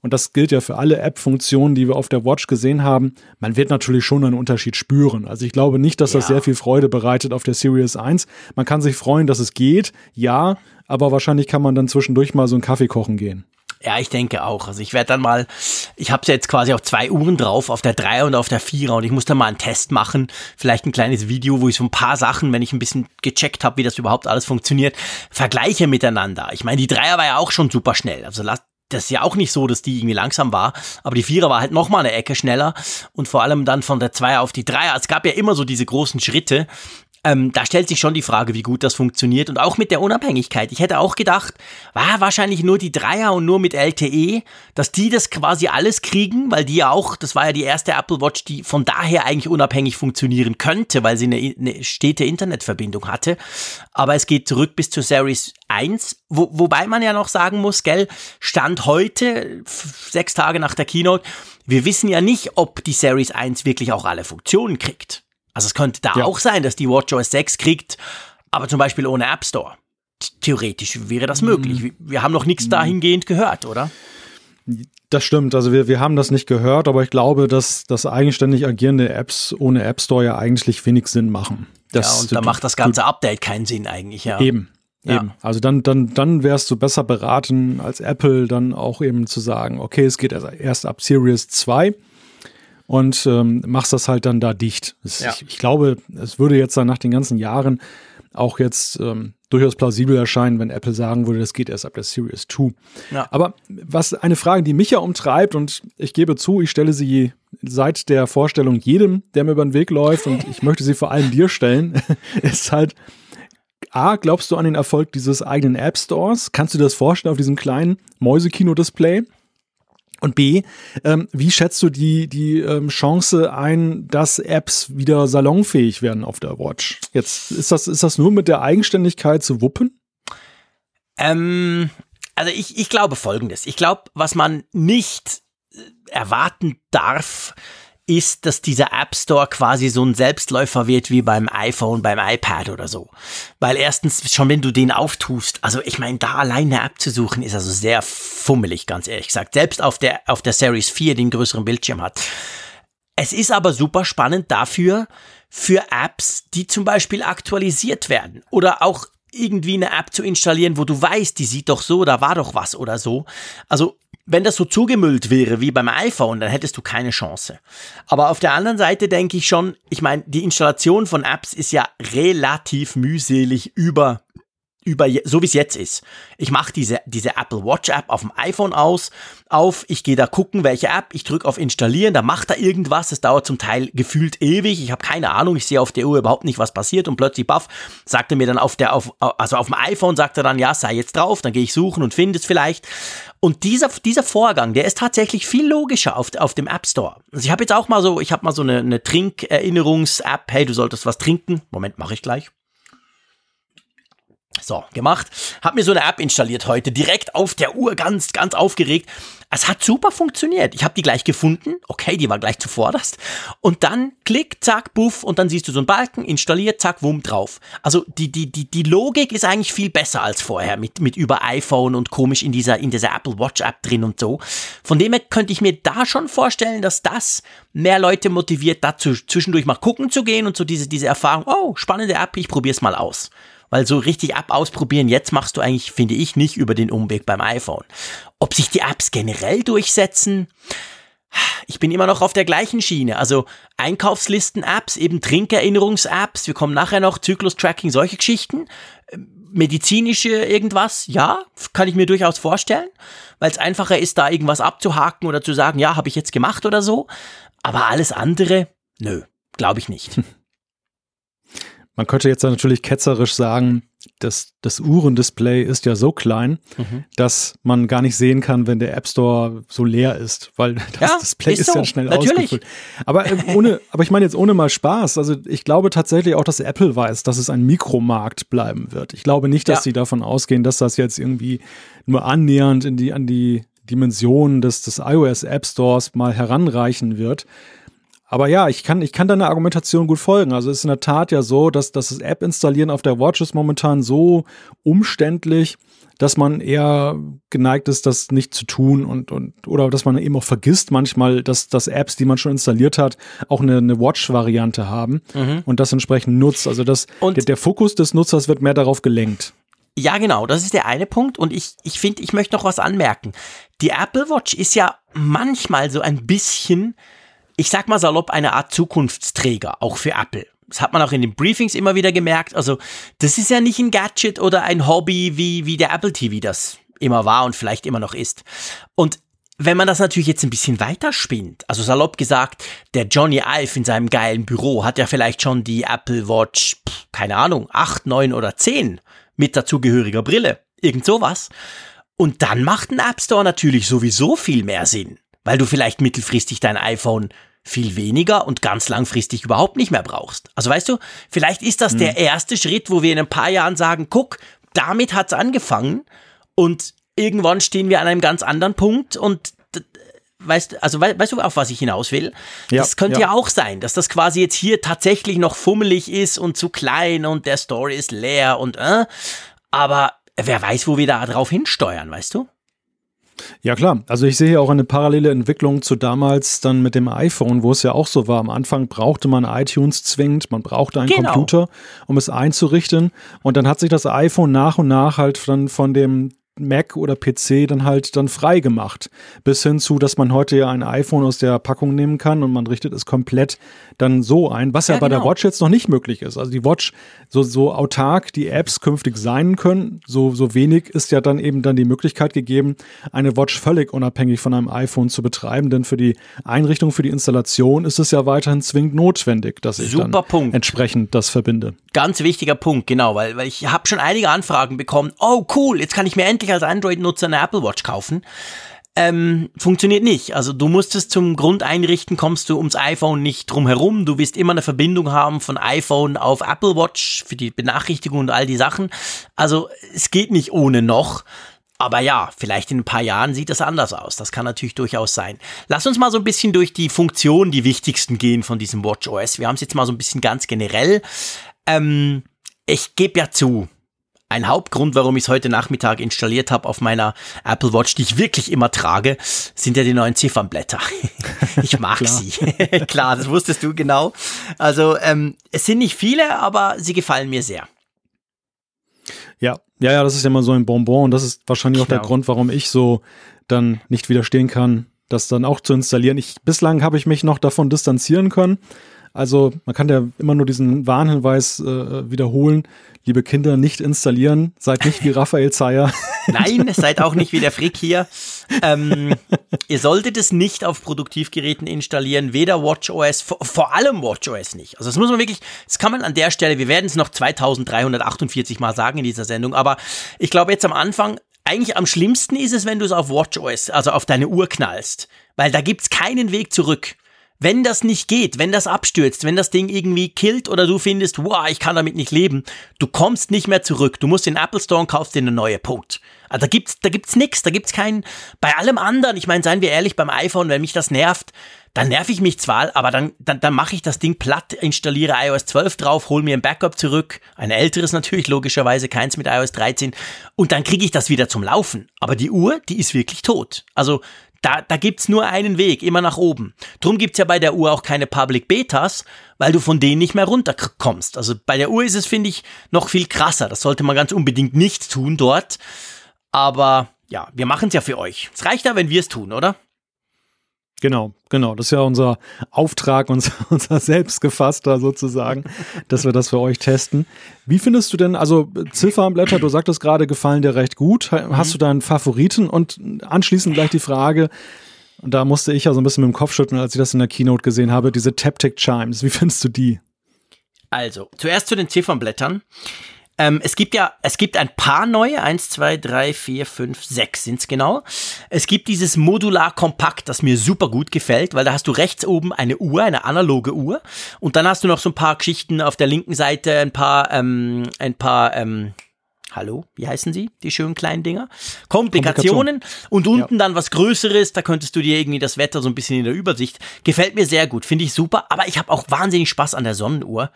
und das gilt ja für alle App-Funktionen, die wir auf der Watch gesehen haben, man wird natürlich schon einen Unterschied spüren. Also ich glaube nicht, dass das sehr viel Freude bereitet auf der Series 1. Man kann sich freuen, dass es geht, ja, aber wahrscheinlich kann man dann zwischendurch mal so einen Kaffee kochen gehen. Ja, ich denke auch. Also ich werde dann mal, ich habe es jetzt quasi auf zwei Uhren drauf, auf der 3 und auf der 4 und ich muss dann mal einen Test machen, vielleicht ein kleines Video, wo ich so ein paar Sachen, wenn ich ein bisschen gecheckt habe, wie das überhaupt alles funktioniert, vergleiche miteinander. Ich meine, die Dreier war ja auch schon super schnell. Also das ist ja auch nicht so, dass die irgendwie langsam war, aber die Vierer war halt noch mal eine Ecke schneller und vor allem dann von der Zweier auf die Dreier. Es gab ja immer so diese großen Schritte ähm, da stellt sich schon die Frage, wie gut das funktioniert und auch mit der Unabhängigkeit. Ich hätte auch gedacht, war wahrscheinlich nur die Dreier und nur mit LTE, dass die das quasi alles kriegen, weil die ja auch, das war ja die erste Apple Watch, die von daher eigentlich unabhängig funktionieren könnte, weil sie eine, eine stete Internetverbindung hatte. Aber es geht zurück bis zur Series 1, wo, wobei man ja noch sagen muss, gell, Stand heute, sechs Tage nach der Keynote, wir wissen ja nicht, ob die Series 1 wirklich auch alle Funktionen kriegt. Also es könnte da ja. auch sein, dass die WatchOS 6 kriegt, aber zum Beispiel ohne App Store. Theoretisch wäre das möglich. Mhm. Wir haben noch nichts mhm. dahingehend gehört, oder? Das stimmt. Also wir, wir haben das nicht gehört, aber ich glaube, dass, dass eigenständig agierende Apps ohne App Store ja eigentlich wenig Sinn machen. Das, ja, und da macht das ganze Update keinen Sinn eigentlich, ja. Eben. Ja. Eben. Also dann, dann, dann wärst du besser beraten als Apple dann auch eben zu sagen, okay, es geht erst ab Series 2 und ähm, machst das halt dann da dicht. Das, ja. ich, ich, glaube, es würde jetzt dann nach den ganzen Jahren auch jetzt ähm, durchaus plausibel erscheinen, wenn Apple sagen würde, das geht erst ab der Series 2. Ja. Aber was eine Frage, die mich ja umtreibt und ich gebe zu, ich stelle sie seit der Vorstellung jedem, der mir über den Weg läuft und ich möchte sie vor allem dir stellen, ist halt, A, glaubst du an den Erfolg dieses eigenen App Stores? Kannst du dir das vorstellen auf diesem kleinen Mäusekino-Display? Und B, ähm, wie schätzt du die, die ähm, Chance ein, dass Apps wieder salonfähig werden auf der Watch? Jetzt ist das, ist das nur mit der Eigenständigkeit zu wuppen? Ähm, also ich, ich glaube folgendes. Ich glaube, was man nicht äh, erwarten darf, ist, dass dieser App Store quasi so ein Selbstläufer wird wie beim iPhone, beim iPad oder so. Weil erstens, schon wenn du den auftust, also ich meine, da allein eine App zu suchen, ist also sehr fummelig, ganz ehrlich gesagt. Selbst auf der, auf der Series 4, die einen größeren Bildschirm hat. Es ist aber super spannend dafür, für Apps, die zum Beispiel aktualisiert werden oder auch irgendwie eine App zu installieren, wo du weißt, die sieht doch so, da war doch was oder so. Also wenn das so zugemüllt wäre wie beim iPhone, dann hättest du keine Chance. Aber auf der anderen Seite denke ich schon, ich meine, die Installation von Apps ist ja relativ mühselig über über, so wie es jetzt ist. Ich mache diese, diese Apple Watch App auf dem iPhone aus, auf, ich gehe da gucken, welche App, ich drücke auf Installieren, da macht er irgendwas, das dauert zum Teil gefühlt ewig, ich habe keine Ahnung, ich sehe auf der Uhr überhaupt nicht, was passiert und plötzlich, baff, sagt er mir dann auf der, auf, also auf dem iPhone sagt er dann, ja, sei jetzt drauf, dann gehe ich suchen und finde es vielleicht. Und dieser, dieser Vorgang, der ist tatsächlich viel logischer auf, auf dem App Store. Also ich habe jetzt auch mal so, ich habe mal so eine, eine Trinkerinnerungs-App, hey, du solltest was trinken. Moment, mache ich gleich. So, gemacht. Hab mir so eine App installiert heute, direkt auf der Uhr, ganz, ganz aufgeregt. Es hat super funktioniert. Ich habe die gleich gefunden. Okay, die war gleich zuvorderst. Und dann klick, zack, buff, und dann siehst du so einen Balken, installiert, zack, wumm, drauf. Also die, die, die, die Logik ist eigentlich viel besser als vorher mit, mit über iPhone und komisch in dieser, in dieser Apple Watch App drin und so. Von dem her könnte ich mir da schon vorstellen, dass das mehr Leute motiviert, dazu zwischendurch mal gucken zu gehen und so diese, diese Erfahrung, oh, spannende App, ich probier's mal aus. Weil so richtig App ausprobieren, jetzt machst du eigentlich, finde ich, nicht über den Umweg beim iPhone. Ob sich die Apps generell durchsetzen? Ich bin immer noch auf der gleichen Schiene. Also Einkaufslisten-Apps, eben Trinkerinnerungs-Apps, wir kommen nachher noch Zyklus-Tracking, solche Geschichten. Medizinische irgendwas, ja, kann ich mir durchaus vorstellen, weil es einfacher ist, da irgendwas abzuhaken oder zu sagen, ja, habe ich jetzt gemacht oder so. Aber alles andere, nö, glaube ich nicht. Man könnte jetzt natürlich ketzerisch sagen, das, das Uhrendisplay ist ja so klein, mhm. dass man gar nicht sehen kann, wenn der App Store so leer ist, weil das ja, Display ist, ist so. ja schnell Natürlich. ausgefüllt. Aber äh, ohne, aber ich meine jetzt ohne mal Spaß. Also ich glaube tatsächlich auch, dass Apple weiß, dass es ein Mikromarkt bleiben wird. Ich glaube nicht, dass ja. sie davon ausgehen, dass das jetzt irgendwie nur annähernd in die, an die Dimensionen des, des iOS App Stores mal heranreichen wird. Aber ja, ich kann, ich kann deiner Argumentation gut folgen. Also es ist in der Tat ja so, dass, dass das App installieren auf der Watch ist momentan so umständlich, dass man eher geneigt ist, das nicht zu tun und, und oder dass man eben auch vergisst manchmal, dass, dass Apps, die man schon installiert hat, auch eine, eine Watch-Variante haben mhm. und das entsprechend nutzt. Also das, der, der Fokus des Nutzers wird mehr darauf gelenkt. Ja, genau, das ist der eine Punkt. Und ich, ich finde, ich möchte noch was anmerken. Die Apple Watch ist ja manchmal so ein bisschen ich sag mal salopp, eine Art Zukunftsträger, auch für Apple. Das hat man auch in den Briefings immer wieder gemerkt. Also, das ist ja nicht ein Gadget oder ein Hobby, wie, wie der Apple TV das immer war und vielleicht immer noch ist. Und wenn man das natürlich jetzt ein bisschen weiterspinnt, also salopp gesagt, der Johnny Ive in seinem geilen Büro hat ja vielleicht schon die Apple Watch, keine Ahnung, 8, 9 oder 10 mit dazugehöriger Brille. Irgend sowas. Und dann macht ein App Store natürlich sowieso viel mehr Sinn, weil du vielleicht mittelfristig dein iPhone viel weniger und ganz langfristig überhaupt nicht mehr brauchst. Also weißt du, vielleicht ist das hm. der erste Schritt, wo wir in ein paar Jahren sagen, guck, damit hat's angefangen und irgendwann stehen wir an einem ganz anderen Punkt und weißt, also weißt du, auf was ich hinaus will? Ja, das könnte ja. ja. auch sein, dass das quasi jetzt hier tatsächlich noch fummelig ist und zu klein und der Story ist leer und äh, aber wer weiß, wo wir da drauf hinsteuern, weißt du? Ja klar, also ich sehe auch eine parallele Entwicklung zu damals dann mit dem iPhone, wo es ja auch so war. Am Anfang brauchte man iTunes zwingend, man brauchte einen genau. Computer, um es einzurichten. Und dann hat sich das iPhone nach und nach halt dann von dem Mac oder PC dann halt dann frei gemacht. Bis hin zu, dass man heute ja ein iPhone aus der Packung nehmen kann und man richtet es komplett dann so ein, was ja, ja bei genau. der Watch jetzt noch nicht möglich ist. Also die Watch, so, so autark die Apps künftig sein können, so, so wenig ist ja dann eben dann die Möglichkeit gegeben, eine Watch völlig unabhängig von einem iPhone zu betreiben. Denn für die Einrichtung, für die Installation ist es ja weiterhin zwingend notwendig, dass ich Super dann Punkt. entsprechend das verbinde. Ganz wichtiger Punkt, genau, weil, weil ich habe schon einige Anfragen bekommen. Oh cool, jetzt kann ich mir endlich als Android-Nutzer eine Apple Watch kaufen. Ähm, funktioniert nicht. Also du musst es zum Grundeinrichten, kommst du ums iPhone nicht drum herum. Du wirst immer eine Verbindung haben von iPhone auf Apple Watch für die Benachrichtigung und all die Sachen. Also es geht nicht ohne noch. Aber ja, vielleicht in ein paar Jahren sieht das anders aus. Das kann natürlich durchaus sein. Lass uns mal so ein bisschen durch die Funktionen, die wichtigsten gehen von diesem Watch OS. Wir haben es jetzt mal so ein bisschen ganz generell. Ähm, ich gebe ja zu, ein Hauptgrund, warum ich es heute Nachmittag installiert habe auf meiner Apple Watch, die ich wirklich immer trage, sind ja die neuen Ziffernblätter. ich mag sie. Klar, das wusstest du genau. Also ähm, es sind nicht viele, aber sie gefallen mir sehr. Ja, ja, ja, das ist ja immer so ein Bonbon und das ist wahrscheinlich genau. auch der genau. Grund, warum ich so dann nicht widerstehen kann, das dann auch zu installieren. Ich, bislang habe ich mich noch davon distanzieren können. Also man kann ja immer nur diesen Warnhinweis äh, wiederholen. Liebe Kinder, nicht installieren. Seid nicht wie Raphael Zeyer. Nein, seid auch nicht wie der Frick hier. Ähm, ihr solltet es nicht auf Produktivgeräten installieren, weder WatchOS, vor, vor allem WatchOS nicht. Also das muss man wirklich, das kann man an der Stelle, wir werden es noch 2348 Mal sagen in dieser Sendung, aber ich glaube jetzt am Anfang, eigentlich am schlimmsten ist es, wenn du es auf WatchOS, also auf deine Uhr knallst, weil da gibt es keinen Weg zurück. Wenn das nicht geht, wenn das abstürzt, wenn das Ding irgendwie killt oder du findest, wow, ich kann damit nicht leben, du kommst nicht mehr zurück. Du musst den Apple Store und kaufst dir eine neue. Punkt. Also da gibt's, da gibt's nix, da gibt's keinen, bei allem anderen, ich meine, seien wir ehrlich, beim iPhone, wenn mich das nervt, dann nerv ich mich zwar, aber dann, dann, dann mache ich das Ding platt, installiere iOS 12 drauf, hol mir ein Backup zurück, ein älteres natürlich, logischerweise, keins mit iOS 13, und dann kriege ich das wieder zum Laufen. Aber die Uhr, die ist wirklich tot. Also da, da gibt's nur einen Weg, immer nach oben. Drum gibt's ja bei der Uhr auch keine Public Betas, weil du von denen nicht mehr runterkommst. Also bei der Uhr ist es, finde ich, noch viel krasser. Das sollte man ganz unbedingt nicht tun dort. Aber ja, wir machen's ja für euch. Es reicht ja, wenn wir es tun, oder? Genau, genau. Das ist ja unser Auftrag, unser, unser selbstgefasster sozusagen, dass wir das für euch testen. Wie findest du denn, also Ziffernblätter, du sagtest gerade, gefallen dir recht gut. Hast mhm. du da einen Favoriten? Und anschließend gleich die Frage, Und da musste ich ja so ein bisschen mit dem Kopf schütteln, als ich das in der Keynote gesehen habe, diese Taptic Chimes. Wie findest du die? Also, zuerst zu den Ziffernblättern. Ähm, es gibt ja, es gibt ein paar neue, eins, zwei, drei, vier, fünf, sechs sind's genau. Es gibt dieses Modular Kompakt, das mir super gut gefällt, weil da hast du rechts oben eine Uhr, eine analoge Uhr, und dann hast du noch so ein paar Geschichten auf der linken Seite, ein paar, ähm, ein paar, ähm, Hallo, wie heißen sie, die schönen kleinen Dinger? Komplikationen und unten ja. dann was Größeres, da könntest du dir irgendwie das Wetter so ein bisschen in der Übersicht. Gefällt mir sehr gut, finde ich super, aber ich habe auch wahnsinnig Spaß an der Sonnenuhr.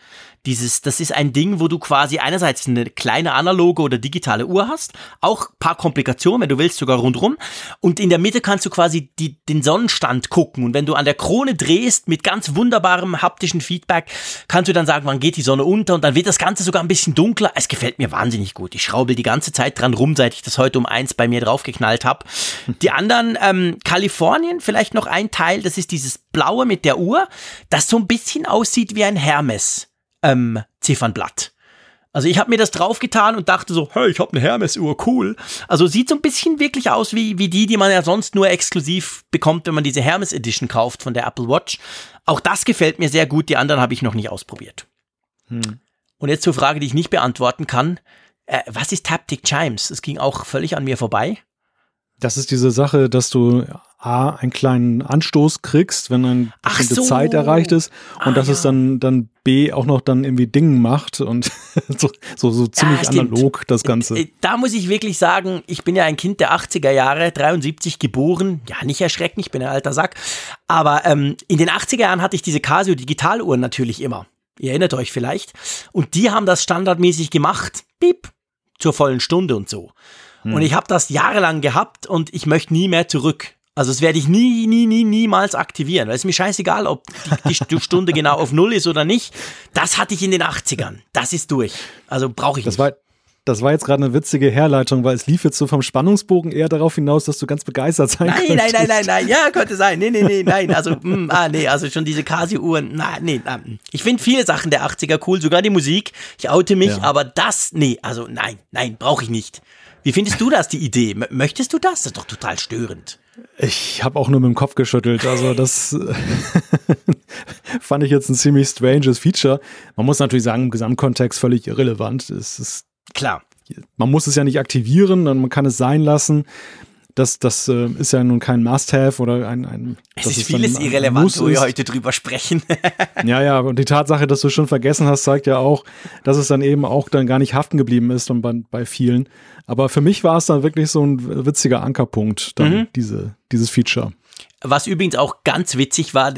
Dieses, das ist ein Ding, wo du quasi einerseits eine kleine analoge oder digitale Uhr hast, auch paar Komplikationen, wenn du willst, sogar rundrum. Und in der Mitte kannst du quasi die, den Sonnenstand gucken. Und wenn du an der Krone drehst mit ganz wunderbarem haptischen Feedback, kannst du dann sagen, wann geht die Sonne unter und dann wird das Ganze sogar ein bisschen dunkler. Es gefällt mir wahnsinnig gut. Ich schraube die ganze Zeit dran rum, seit ich das heute um eins bei mir draufgeknallt habe. Die anderen, ähm, Kalifornien, vielleicht noch ein Teil, das ist dieses blaue mit der Uhr, das so ein bisschen aussieht wie ein Hermes ähm, Ziffernblatt. Also ich habe mir das draufgetan und dachte so, hey, ich habe eine Hermes-Uhr, cool. Also sieht so ein bisschen wirklich aus wie, wie die, die man ja sonst nur exklusiv bekommt, wenn man diese Hermes Edition kauft von der Apple Watch. Auch das gefällt mir sehr gut, die anderen habe ich noch nicht ausprobiert. Hm. Und jetzt zur Frage, die ich nicht beantworten kann. Äh, was ist Taptic Chimes? Das ging auch völlig an mir vorbei. Das ist diese Sache, dass du A, einen kleinen Anstoß kriegst, wenn eine bestimmte so. Zeit erreicht ist und ah, dass ja. es dann, dann B auch noch dann irgendwie Dingen macht und so, so, so ziemlich ja, analog das Ganze. Äh, da muss ich wirklich sagen, ich bin ja ein Kind der 80er Jahre, 73 geboren, ja nicht erschrecken, ich bin ein alter Sack, aber ähm, in den 80er Jahren hatte ich diese Casio Digitaluhren natürlich immer. Ihr erinnert euch vielleicht. Und die haben das standardmäßig gemacht, piep, zur vollen Stunde und so. Hm. Und ich habe das jahrelang gehabt und ich möchte nie mehr zurück. Also das werde ich nie, nie, nie, niemals aktivieren. Weil es ist mir scheißegal, ob die, die Stunde genau auf Null ist oder nicht. Das hatte ich in den 80ern. Das ist durch. Also brauche ich das nicht. War, das war jetzt gerade eine witzige Herleitung, weil es lief jetzt so vom Spannungsbogen eher darauf hinaus, dass du ganz begeistert sein nein, könntest. Nein, nein, nein, nein, nein. Ja, könnte sein. Nee, nee, nee, nein. Also, mh, hm, ah, nee, also schon diese Casio-Uhren. Nein, nee, nein. Ich finde viele Sachen der 80er cool, sogar die Musik. Ich oute mich, ja. aber das, nee, also nein, nein, brauche ich nicht. Wie findest du das, die Idee? Möchtest du das? Das ist doch total störend. Ich habe auch nur mit dem Kopf geschüttelt. Also das fand ich jetzt ein ziemlich stranges Feature. Man muss natürlich sagen, im Gesamtkontext völlig irrelevant. Es ist klar. Man muss es ja nicht aktivieren, man kann es sein lassen das, das äh, ist ja nun kein Must-Have oder ein, ein Es ist vieles irrelevant, wo wir heute drüber sprechen. ja, ja, und die Tatsache, dass du schon vergessen hast, zeigt ja auch, dass es dann eben auch dann gar nicht haften geblieben ist und bei, bei vielen. Aber für mich war es dann wirklich so ein witziger Ankerpunkt, dann mhm. diese, dieses Feature. Was übrigens auch ganz witzig war,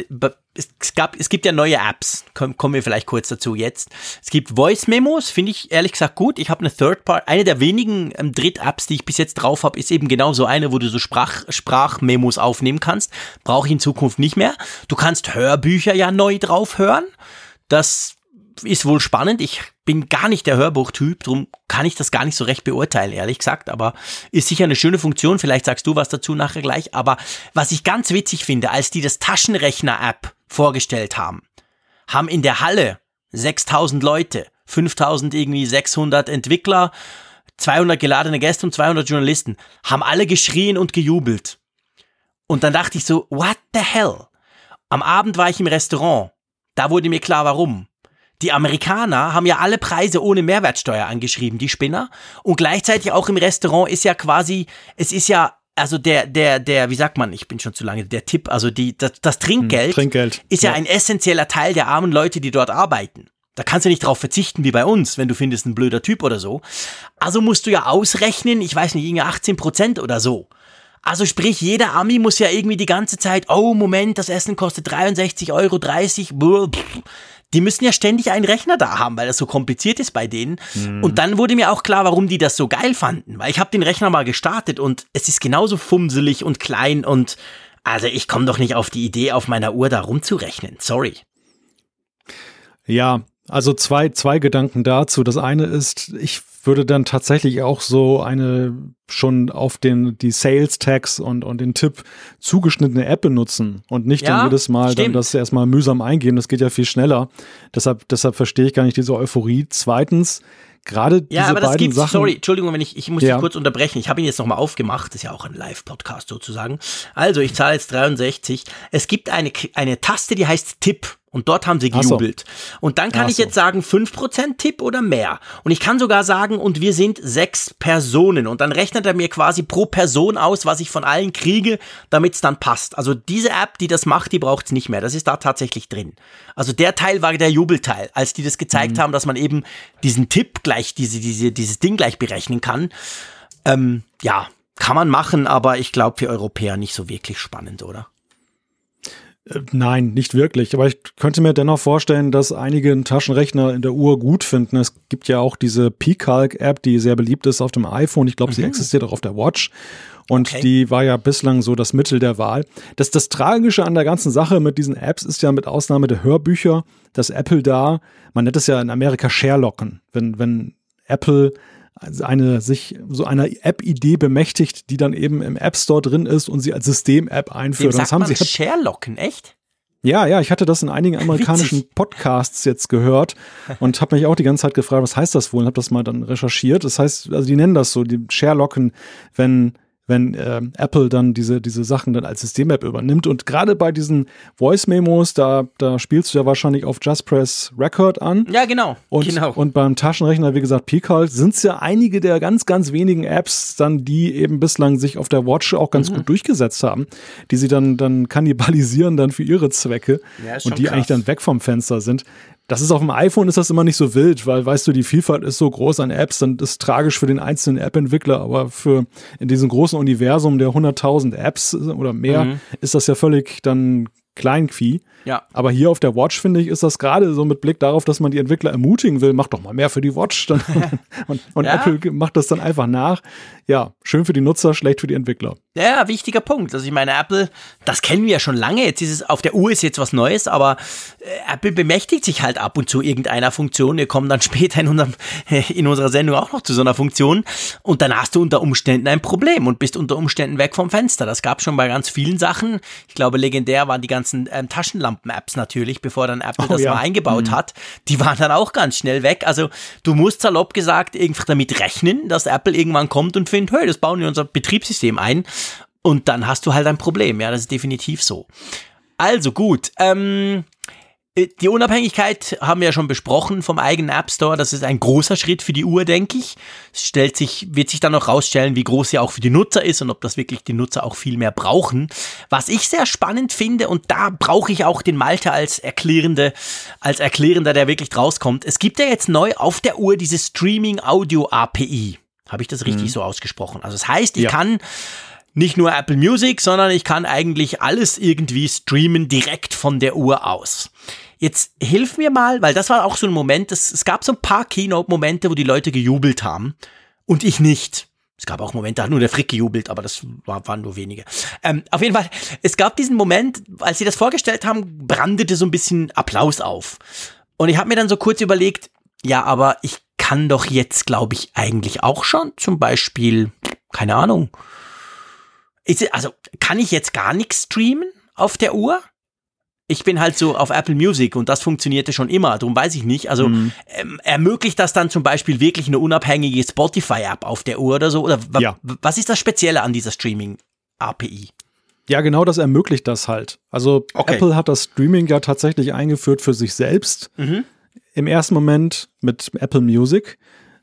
es, gab, es gibt ja neue Apps, Komm, kommen wir vielleicht kurz dazu jetzt. Es gibt Voice Memos, finde ich ehrlich gesagt gut. Ich habe eine Third Part, eine der wenigen ähm, Dritt-Apps, die ich bis jetzt drauf habe, ist eben genau so eine, wo du so Sprach, Sprachmemos aufnehmen kannst. Brauche ich in Zukunft nicht mehr. Du kannst Hörbücher ja neu drauf hören. Das ist wohl spannend. Ich bin gar nicht der Hörbuchtyp, darum kann ich das gar nicht so recht beurteilen, ehrlich gesagt. Aber ist sicher eine schöne Funktion. Vielleicht sagst du was dazu nachher gleich. Aber was ich ganz witzig finde, als die das Taschenrechner-App vorgestellt haben, haben in der Halle 6000 Leute, 5000 irgendwie 600 Entwickler, 200 geladene Gäste und 200 Journalisten, haben alle geschrien und gejubelt. Und dann dachte ich so, what the hell? Am Abend war ich im Restaurant. Da wurde mir klar, warum. Die Amerikaner haben ja alle Preise ohne Mehrwertsteuer angeschrieben, die Spinner. Und gleichzeitig auch im Restaurant ist ja quasi, es ist ja, also der, der, der, wie sagt man, ich bin schon zu lange, der Tipp, also die, das, das Trinkgeld, hm, Trinkgeld, ist ja, ja ein essentieller Teil der armen Leute, die dort arbeiten. Da kannst du nicht drauf verzichten wie bei uns, wenn du findest, ein blöder Typ oder so. Also musst du ja ausrechnen, ich weiß nicht, irgendwie 18 Prozent oder so. Also sprich, jeder Ami muss ja irgendwie die ganze Zeit, oh Moment, das Essen kostet 63,30 Euro, die müssen ja ständig einen Rechner da haben, weil das so kompliziert ist bei denen. Mhm. Und dann wurde mir auch klar, warum die das so geil fanden, weil ich habe den Rechner mal gestartet und es ist genauso fumselig und klein und also ich komme doch nicht auf die Idee, auf meiner Uhr da rumzurechnen. Sorry. Ja, also zwei, zwei Gedanken dazu. Das eine ist, ich würde dann tatsächlich auch so eine schon auf den, die Sales Tags und, und den Tipp zugeschnittene App benutzen und nicht ja, dann jedes Mal stimmt. dann das erstmal mühsam eingeben. Das geht ja viel schneller. Deshalb, deshalb verstehe ich gar nicht diese Euphorie. Zweitens, gerade diese Ja, aber das beiden gibt's, Sachen. sorry, Entschuldigung, wenn ich, ich muss Ja. dich kurz unterbrechen. Ich habe ihn jetzt nochmal aufgemacht, das ist ja auch ein Live-Podcast sozusagen. Also, ich zahle jetzt 63. Es gibt eine, eine Taste, die heißt Tipp. Und dort haben sie Ach so. gejubelt. Und dann kann Ach ich so. jetzt sagen 5% Tipp oder mehr. Und ich kann sogar sagen, und wir sind sechs Personen. Und dann rechnet er mir quasi pro Person aus, was ich von allen kriege, damit es dann passt. Also diese App, die das macht, die braucht es nicht mehr. Das ist da tatsächlich drin. Also der Teil war der Jubelteil, als die das Mhm. gezeigt haben, dass man eben diesen Tipp gleich, diese, diese, dieses Ding gleich berechnen kann. Ähm, ja, kann man machen, aber ich glaube für Europäer nicht so wirklich spannend, oder? Äh, Nein, nicht wirklich. Aber ich könnte mir dennoch vorstellen, dass einige einen Taschenrechner in der Uhr gut finden. Es gibt ja auch diese P-Calc-App, die sehr beliebt ist auf dem iPhone. Ich glaube, sie existiert auch auf der Watch. Und Okay. die war ja bislang so das Mittel der Wahl. Das, das Tragische an der ganzen Sache mit diesen Apps ist ja mit Ausnahme der Hörbücher, dass Apple da, man nennt es ja in Amerika Sherlocken, wenn, wenn Apple eine sich so einer App-Idee bemächtigt, die dann eben im App Store drin ist und sie als System-App Dem einführt. sagt Das haben man sie Sherlocken, echt? ja, ja, ich hatte das in einigen amerikanischen Witzig. Podcasts jetzt gehört und habe mich auch die ganze Zeit gefragt, was heißt das wohl? Und habe das mal dann recherchiert. Das heißt, also die nennen das so, die Sherlocken, wenn wenn ähm, Apple dann diese diese Sachen dann als System-App übernimmt und gerade bei diesen Voice-Memos, da da spielst du ja wahrscheinlich auf Just Press Record an. Ja, genau. Und, genau. und beim Taschenrechner, wie gesagt, Picalt, sind es ja einige der ganz, ganz wenigen Apps dann, die eben bislang sich auf der Watch auch Mhm. ganz gut durchgesetzt haben, die sie dann, dann kannibalisieren dann für ihre Zwecke Ja, und die krass. eigentlich dann weg vom Fenster sind. Das ist auf dem iPhone ist das immer nicht so wild, weil weißt du, die Vielfalt ist so groß an Apps, dann ist tragisch für den einzelnen App-Entwickler, aber für in diesem großen Universum der 100.000 Apps oder mehr Mhm. ist das ja völlig dann Kleinvieh. ja. Aber hier auf der Watch, finde ich, ist das gerade so mit Blick darauf, dass man die Entwickler ermutigen will, mach doch mal mehr für die Watch. Und und Ja. Apple macht das dann einfach nach. Ja, schön für die Nutzer, schlecht für die Entwickler. Ja, wichtiger Punkt. Also ich meine, Apple, das kennen wir ja schon lange. Jetzt ist es, auf der Uhr ist jetzt was Neues, aber äh, Apple bemächtigt sich halt ab und zu irgendeiner Funktion. Wir kommen dann später in, unserem, in unserer Sendung auch noch zu so einer Funktion. Und dann hast du unter Umständen ein Problem und bist unter Umständen weg vom Fenster. Das gab schon bei ganz vielen Sachen. Ich glaube, legendär waren die ganzen ähm, Taschenlampen-Apps natürlich, bevor dann Apple Oh das ja. mal eingebaut hat. Die waren dann auch ganz schnell weg. Also du musst salopp gesagt einfach damit rechnen, dass Apple irgendwann kommt und findet, hey, das bauen wir in unser Betriebssystem ein. Und dann hast du halt ein Problem. Ja, das ist definitiv so. Also gut. Ähm, äh, die Unabhängigkeit haben wir ja schon besprochen vom eigenen App Store. Das ist ein großer Schritt für die Uhr, denke ich. Es stellt sich, wird sich dann noch rausstellen, wie groß sie auch für die Nutzer ist und ob das wirklich die Nutzer auch viel mehr brauchen. Was ich sehr spannend finde, und da brauche ich auch den Malte als Erklärende, als Erklärender, der wirklich draus kommt. Es gibt ja jetzt neu auf der Uhr diese Streaming Audio API. Habe ich das richtig so ausgesprochen? Also das heißt, ich Ja. kann nicht nur Apple Music, sondern ich kann eigentlich alles irgendwie streamen direkt von der Uhr aus. Jetzt hilf mir mal, weil das war auch so ein Moment, es, es gab so ein paar Keynote-Momente, wo die Leute gejubelt haben und ich nicht. Es gab auch Momente, da hat nur der Frick gejubelt, aber das war, waren nur wenige. Ähm, auf jeden Fall, es gab diesen Moment, als sie das vorgestellt haben, brandete so ein bisschen Applaus auf. Und ich habe mir dann so kurz überlegt, ja, aber ich kann doch jetzt, glaube ich, eigentlich auch schon zum Beispiel, keine Ahnung, ist, also kann ich jetzt gar nichts streamen auf der Uhr? Ich bin halt so auf Apple Music und das funktionierte schon immer, darum weiß ich nicht. Also Mhm. ähm, ermöglicht das dann zum Beispiel wirklich eine unabhängige Spotify-App auf der Uhr oder so? Oder Ja. was ist das Spezielle an dieser Streaming-API? Ja, genau das ermöglicht das halt. Also Okay. Apple hat das Streaming ja tatsächlich eingeführt für sich selbst. Mhm. Im ersten Moment mit Apple Music.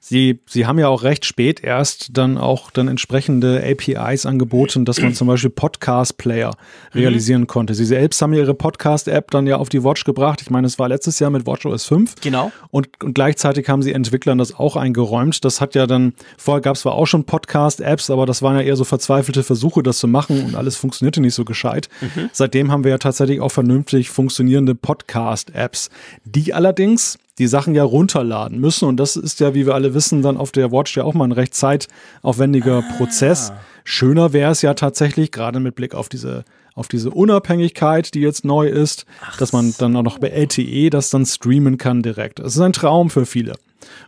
Sie, sie haben ja auch recht spät erst dann auch dann entsprechende APIs angeboten, dass man zum Beispiel Podcast-Player realisieren konnte. Sie selbst haben ja ihre Podcast-App dann ja auf die Watch gebracht. Ich meine, es war letztes Jahr mit WatchOS 5. Genau. Und, und gleichzeitig haben sie Entwicklern das auch eingeräumt. Das hat ja dann, vorher gab es zwar auch schon Podcast-Apps, aber das waren ja eher so verzweifelte Versuche, das zu machen und alles funktionierte nicht so gescheit. Seitdem haben wir ja tatsächlich auch vernünftig funktionierende Podcast-Apps, die allerdings die Sachen ja runterladen müssen. Und das ist ja, wie wir alle wissen, dann auf der Watch ja auch mal ein recht zeitaufwendiger Prozess. Schöner wäre es ja tatsächlich, gerade mit Blick auf diese auf diese Unabhängigkeit, die jetzt neu ist, dass man dann auch noch bei LTE das dann streamen kann direkt. Das ist ein Traum für viele.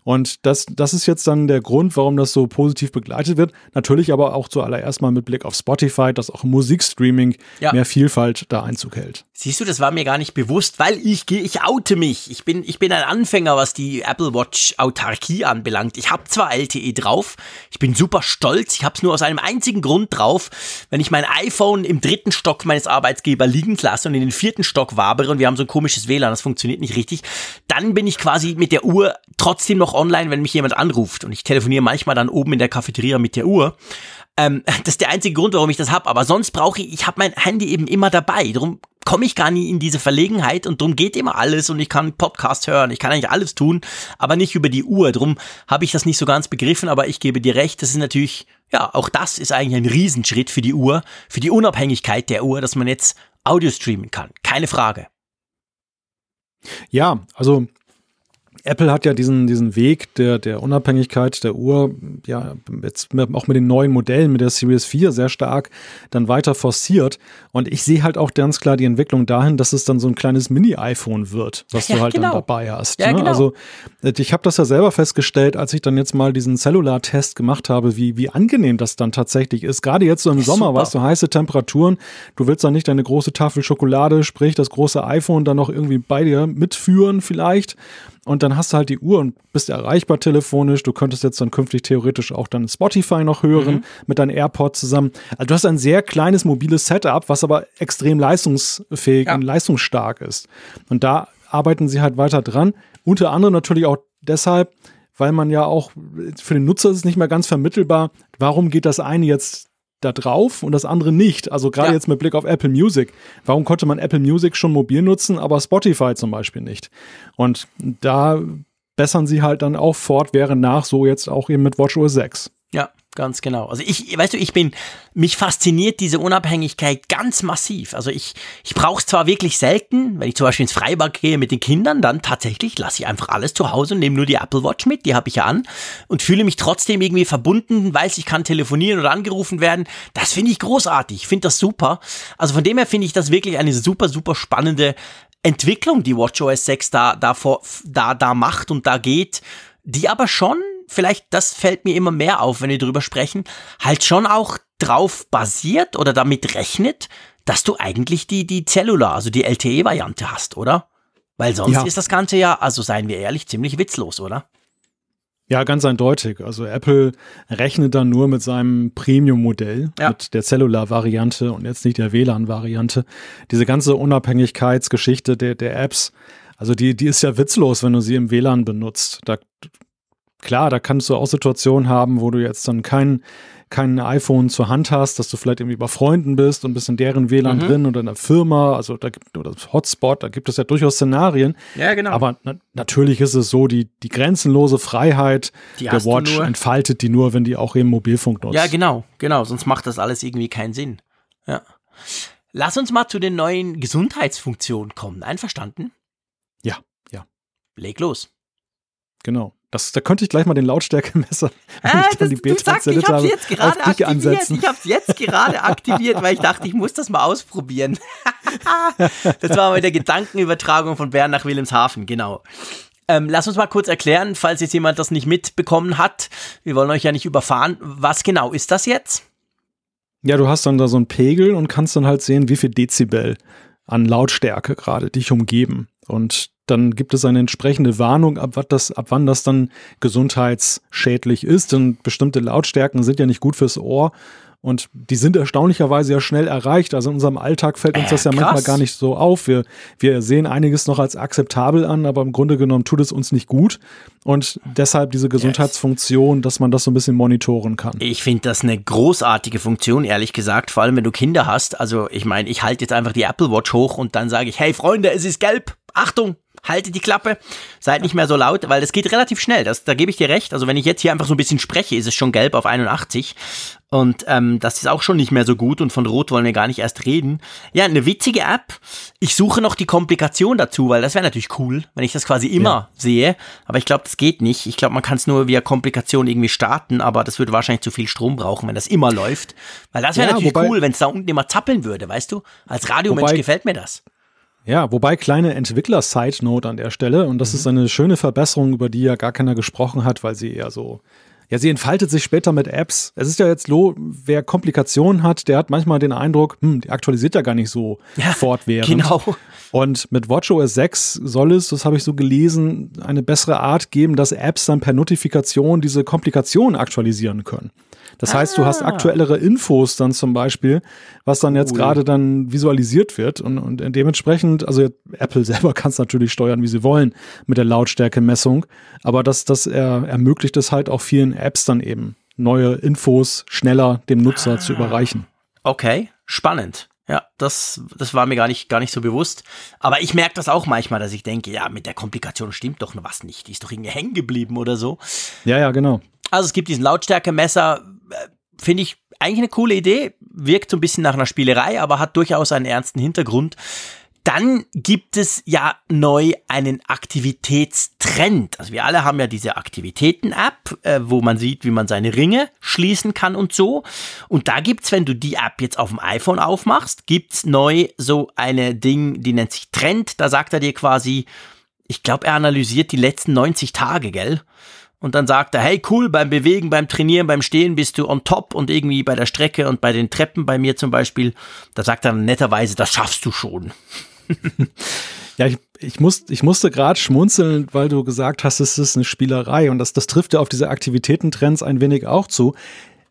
Und das, das ist jetzt dann der Grund, warum das so positiv begleitet wird. Natürlich aber auch zuallererst mal mit Blick auf Spotify, dass auch Musikstreaming ja. mehr Vielfalt da Einzug hält. Siehst du, das war mir gar nicht bewusst, weil ich gehe, ich oute mich. Ich bin, ich bin ein Anfänger, was die Apple Watch Autarkie anbelangt. Ich habe zwar LTE drauf, ich bin super stolz, ich habe es nur aus einem einzigen Grund drauf. Wenn ich mein iPhone im dritten Stock meines Arbeitgebers liegen lasse und in den vierten Stock wabere und wir haben so ein komisches WLAN, das funktioniert nicht richtig, dann bin ich quasi mit der Uhr trotzdem noch online, wenn mich jemand anruft. Und ich telefoniere manchmal dann oben in der Cafeteria mit der Uhr. Ähm, das ist der einzige Grund, warum ich das habe. Aber sonst brauche ich, ich habe mein Handy eben immer dabei. Darum komme ich gar nie in diese Verlegenheit und darum geht immer alles und ich kann Podcast hören, ich kann eigentlich alles tun, aber nicht über die Uhr. Darum habe ich das nicht so ganz begriffen, aber ich gebe dir recht, das ist natürlich, ja, auch das ist eigentlich ein Riesenschritt für die Uhr, für die Unabhängigkeit der Uhr, dass man jetzt Audio streamen kann. Keine Frage. Ja, also Apple hat ja diesen, diesen Weg der, der Unabhängigkeit der Uhr, ja, jetzt auch mit den neuen Modellen, mit der Series 4 sehr stark dann weiter forciert. Und ich sehe halt auch ganz klar die Entwicklung dahin, dass es dann so ein kleines Mini-iPhone wird, was ja, du halt genau. dann dabei hast. Ja, ne? genau. Also äh, ich habe das ja selber festgestellt, als ich dann jetzt mal diesen Cellular-Test gemacht habe, wie, wie angenehm das dann tatsächlich ist. Gerade jetzt so im Sommer, super. weißt du, heiße Temperaturen, du willst dann nicht deine große Tafel Schokolade, sprich das große iPhone dann noch irgendwie bei dir mitführen vielleicht und dann hast du halt die Uhr und bist erreichbar telefonisch. Du könntest jetzt dann künftig theoretisch auch dann Spotify noch hören mhm. mit deinen AirPods zusammen. Also du hast ein sehr kleines mobiles Setup, was aber extrem leistungsfähig ja. und leistungsstark ist. Und da arbeiten sie halt weiter dran. Unter anderem natürlich auch deshalb, weil man ja auch für den Nutzer ist es nicht mehr ganz vermittelbar, warum geht das eine jetzt da drauf und das andere nicht. Also gerade ja. jetzt mit Blick auf Apple Music. Warum konnte man Apple Music schon mobil nutzen, aber Spotify zum Beispiel nicht? Und da bessern sie halt dann auch fort, wäre nach so jetzt auch eben mit WatchOS 6. Ja, Ganz genau. Also ich, weißt du, ich bin, mich fasziniert diese Unabhängigkeit ganz massiv. Also ich, ich brauche es zwar wirklich selten, wenn ich zum Beispiel ins Freibad gehe mit den Kindern, dann tatsächlich lasse ich einfach alles zu Hause und nehme nur die Apple Watch mit, die habe ich ja an und fühle mich trotzdem irgendwie verbunden, weiß, ich kann telefonieren oder angerufen werden. Das finde ich großartig. Finde das super. Also von dem her finde ich das wirklich eine super, super spannende Entwicklung, die WatchOS 6 da, da, vor, da, da macht und da geht, die aber schon vielleicht, das fällt mir immer mehr auf, wenn wir drüber sprechen, halt schon auch drauf basiert oder damit rechnet, dass du eigentlich die, die Cellular, also die LTE-Variante hast, oder? Weil sonst ja. ist das Ganze ja, also seien wir ehrlich, ziemlich witzlos, oder? Ja, ganz eindeutig. Also Apple rechnet dann nur mit seinem Premium-Modell, ja. mit der Cellular-Variante und jetzt nicht der WLAN-Variante. Diese ganze Unabhängigkeitsgeschichte der, der Apps, also die, die ist ja witzlos, wenn du sie im WLAN benutzt. Da klar, da kannst du auch Situationen haben, wo du jetzt dann kein, kein iPhone zur Hand hast, dass du vielleicht irgendwie bei Freunden bist und bist in deren WLAN mhm. drin oder in der Firma, also da gibt oder Hotspot, da gibt es ja durchaus Szenarien. Ja, genau. Aber na natürlich ist es so, die, die grenzenlose Freiheit die der Watch entfaltet die nur, wenn die auch eben Mobilfunk nutzt. Ja, genau, genau, sonst macht das alles irgendwie keinen Sinn. Ja. Lass uns mal zu den neuen Gesundheitsfunktionen kommen. Einverstanden? Ja, ja. Leg los. Genau. Das, da könnte ich gleich mal den Lautstärkemesser, wenn äh, ich dann die Beta installiert habe, jetzt gerade auf dich ansetzen. Ich habe es jetzt gerade aktiviert, weil ich dachte, ich muss das mal ausprobieren. das war mal der Gedankenübertragung von Bern nach Wilhelmshaven, genau. Ähm, lass uns mal kurz erklären, falls jetzt jemand das nicht mitbekommen hat. Wir wollen euch ja nicht überfahren. Was genau ist das jetzt? Ja, du hast dann da so einen Pegel und kannst dann halt sehen, wie viel Dezibel an Lautstärke gerade dich umgeben. Und dann gibt es eine entsprechende Warnung, ab, was das, ab wann das dann gesundheitsschädlich ist. Denn bestimmte Lautstärken sind ja nicht gut fürs Ohr. Und die sind erstaunlicherweise ja schnell erreicht. Also in unserem Alltag fällt uns äh, das ja krass. manchmal gar nicht so auf. Wir, wir sehen einiges noch als akzeptabel an, aber im Grunde genommen tut es uns nicht gut. Und deshalb diese Gesundheitsfunktion, dass man das so ein bisschen monitoren kann. Ich finde das eine großartige Funktion, ehrlich gesagt. Vor allem, wenn du Kinder hast. Also ich meine, ich halte jetzt einfach die Apple Watch hoch und dann sage ich, hey Freunde, es ist gelb. Achtung, haltet die Klappe, seid nicht mehr so laut, weil das geht relativ schnell. Das, da gebe ich dir recht. Also wenn ich jetzt hier einfach so ein bisschen spreche, ist es schon gelb auf 81. Und ähm, das ist auch schon nicht mehr so gut und von Rot wollen wir gar nicht erst reden. Ja, eine witzige App. Ich suche noch die Komplikation dazu, weil das wäre natürlich cool, wenn ich das quasi immer ja. sehe. Aber ich glaube, das geht nicht. Ich glaube, man kann es nur via Komplikation irgendwie starten, aber das würde wahrscheinlich zu viel Strom brauchen, wenn das immer läuft. Weil das wäre ja, natürlich wobei, cool, wenn es da unten immer zappeln würde, weißt du? Als Radiomensch wobei, gefällt mir das. Ja, wobei kleine Entwickler-Side-Note an der Stelle, und das mhm. ist eine schöne Verbesserung, über die ja gar keiner gesprochen hat, weil sie eher so ja, sie entfaltet sich später mit Apps. Es ist ja jetzt lo, wer Komplikationen hat, der hat manchmal den Eindruck, hm, die aktualisiert ja gar nicht so ja, fortwährend. Genau. Und mit WatchOS 6 soll es, das habe ich so gelesen, eine bessere Art geben, dass Apps dann per Notifikation diese Komplikationen aktualisieren können. Das ah. heißt, du hast ah. aktuellere Infos dann zum Beispiel, was dann jetzt gerade dann visualisiert wird und, und dementsprechend, also Apple selber kann es natürlich steuern, wie sie wollen mit der Lautstärke-Messung, aber das, das er, ermöglicht es halt auch vielen Apps dann eben, neue Infos schneller dem Nutzer ah. zu überreichen. Okay, spannend. Ja, das, das war mir gar nicht, gar nicht so bewusst. Aber ich merke das auch manchmal, dass ich denke, ja, mit der Komplikation stimmt doch was nicht. Die ist doch irgendwie hängen geblieben oder so. Ja, ja, genau. Also es gibt diesen Lautstärkemesser, finde ich eigentlich eine coole Idee, wirkt so ein bisschen nach einer Spielerei, aber hat durchaus einen ernsten Hintergrund. Dann gibt es ja neu einen Aktivitätstrend. Also wir alle haben ja diese Aktivitäten-App, äh, wo man sieht, wie man seine Ringe schließen kann und so. Und da gibt's, wenn du die App jetzt auf dem iPhone aufmachst, gibt's neu so eine Ding, die nennt sich Trend. Da sagt er dir quasi, ich glaube, er analysiert die letzten 90 Tage, gell? Und dann sagt er, hey cool, beim Bewegen, beim Trainieren, beim Stehen bist du on top und irgendwie bei der Strecke und bei den Treppen bei mir zum Beispiel, da sagt er netterweise, das schaffst du schon. ja, ich, ich, muss, ich musste gerade schmunzeln, weil du gesagt hast, es ist eine Spielerei und das, das trifft ja auf diese Aktivitätentrends ein wenig auch zu.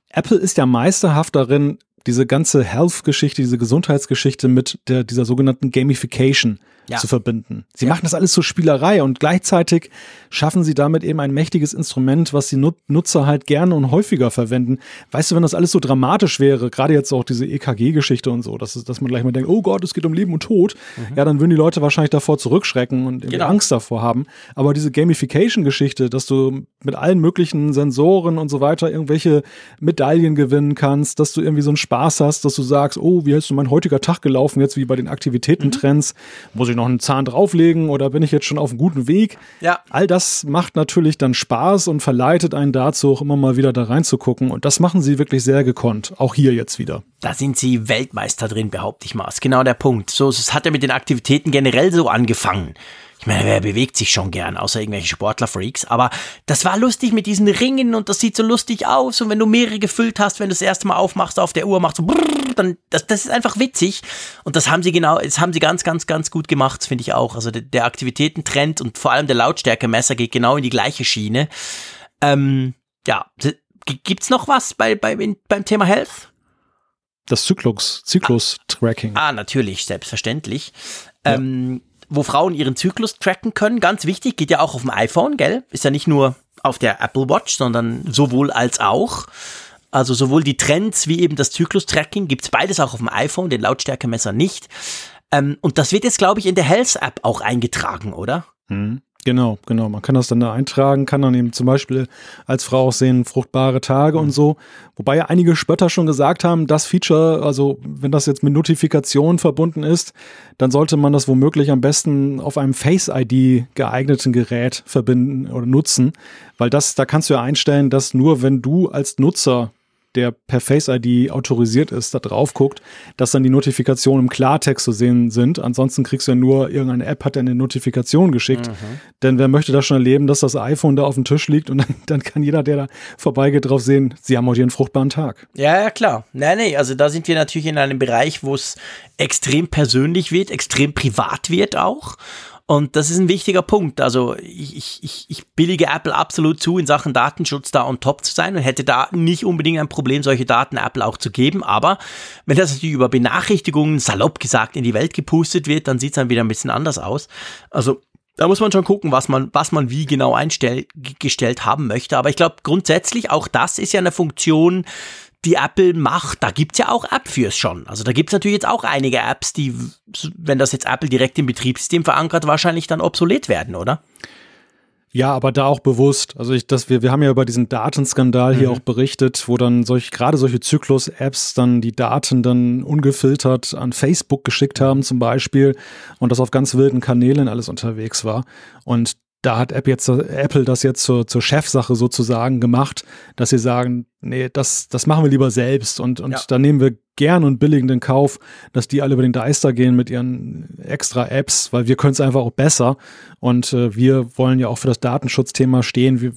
Apple ist ja meisterhaft darin, diese ganze Health-Geschichte, diese Gesundheitsgeschichte mit der, dieser sogenannten Gamification ja. zu verbinden. Sie ja. machen das alles zur Spielerei und gleichzeitig schaffen sie damit eben ein mächtiges Instrument, was die Nutzer halt gerne und häufiger verwenden. Weißt du, wenn das alles so dramatisch wäre, gerade jetzt auch diese EKG-Geschichte und so, dass, dass man gleich mal denkt, oh Gott, es geht um Leben und Tod, mhm. ja, dann würden die Leute wahrscheinlich davor zurückschrecken und genau. Angst davor haben. Aber diese Gamification-Geschichte, dass du mit allen möglichen Sensoren und so weiter irgendwelche Medaillen gewinnen kannst, dass du irgendwie so einen Spaß hast, dass du sagst, oh, wie hast du mein heutiger Tag gelaufen, jetzt wie bei den Aktivitätentrends, mhm. muss ich noch einen Zahn drauflegen oder bin ich jetzt schon auf einem guten Weg? Ja. All das macht natürlich dann Spaß und verleitet einen dazu, auch immer mal wieder da reinzugucken. Und das machen sie wirklich sehr gekonnt. Auch hier jetzt wieder. Da sind sie Weltmeister drin, behaupte ich mal. Das ist genau der Punkt. So, es hat ja mit den Aktivitäten generell so angefangen. Ich meine, wer bewegt sich schon gern, außer irgendwelche Sportlerfreaks. Aber das war lustig mit diesen Ringen und das sieht so lustig aus. Und wenn du mehrere gefüllt hast, wenn du das erste Mal aufmachst auf der Uhr, machst so brrr, dann das, das ist einfach witzig. Und das haben sie genau, das haben sie ganz, ganz, ganz gut gemacht, finde ich auch. Also der, der Aktivitätentrend und vor allem der Lautstärkemesser geht genau in die gleiche Schiene. Ähm, ja, gibt's noch was bei, bei, beim Thema Health? Das Zyklus, Zyklus-Tracking. Ah, natürlich, selbstverständlich. Ja. Ähm, wo Frauen ihren Zyklus tracken können. Ganz wichtig, geht ja auch auf dem iPhone, gell? Ist ja nicht nur auf der Apple Watch, sondern sowohl als auch. Also sowohl die Trends wie eben das Zyklus-Tracking gibt's beides auch auf dem iPhone, den Lautstärkemesser nicht. Ähm, und das wird jetzt, glaube ich, in der Health-App auch eingetragen, oder? Mhm. Genau, genau. Man kann das dann da eintragen, kann dann eben zum Beispiel als Frau auch sehen, fruchtbare Tage mhm. und so. Wobei ja einige Spötter schon gesagt haben, das Feature, also wenn das jetzt mit Notifikation verbunden ist, dann sollte man das womöglich am besten auf einem Face-ID geeigneten Gerät verbinden oder nutzen, weil das, da kannst du ja einstellen, dass nur wenn du als Nutzer der per Face ID autorisiert ist, da drauf guckt, dass dann die Notifikationen im Klartext zu sehen sind. Ansonsten kriegst du ja nur, irgendeine App hat dir eine Notifikation geschickt. Mhm. Denn wer möchte das schon erleben, dass das iPhone da auf dem Tisch liegt und dann, dann kann jeder, der da vorbeigeht, drauf sehen, sie haben heute einen fruchtbaren Tag. Ja, ja, klar. Nee, nee, also da sind wir natürlich in einem Bereich, wo es extrem persönlich wird, extrem privat wird auch. Und das ist ein wichtiger Punkt. Also ich, ich, ich billige Apple absolut zu, in Sachen Datenschutz da on top zu sein und hätte da nicht unbedingt ein Problem, solche Daten Apple auch zu geben. Aber wenn das natürlich über Benachrichtigungen, salopp gesagt, in die Welt gepustet wird, dann sieht es dann wieder ein bisschen anders aus. Also da muss man schon gucken, was man, was man wie genau eingestellt haben möchte. Aber ich glaube, grundsätzlich auch das ist ja eine Funktion, die Apple macht, da gibt's ja auch App fürs schon. Also da gibt's natürlich jetzt auch einige Apps, die, wenn das jetzt Apple direkt im Betriebssystem verankert, wahrscheinlich dann obsolet werden, oder? Ja, aber da auch bewusst. Also ich, das, wir, wir haben ja über diesen Datenskandal mhm. hier auch berichtet, wo dann solch, gerade solche Zyklus-Apps dann die Daten dann ungefiltert an Facebook geschickt haben zum Beispiel und das auf ganz wilden Kanälen alles unterwegs war. Und da hat App jetzt, Apple das jetzt zur, zur Chefsache sozusagen gemacht, dass sie sagen, nee, das, das machen wir lieber selbst und, und ja. da nehmen wir gern und billig den Kauf, dass die alle über den Deister gehen mit ihren extra Apps, weil wir können es einfach auch besser und äh, wir wollen ja auch für das Datenschutzthema stehen. Wir,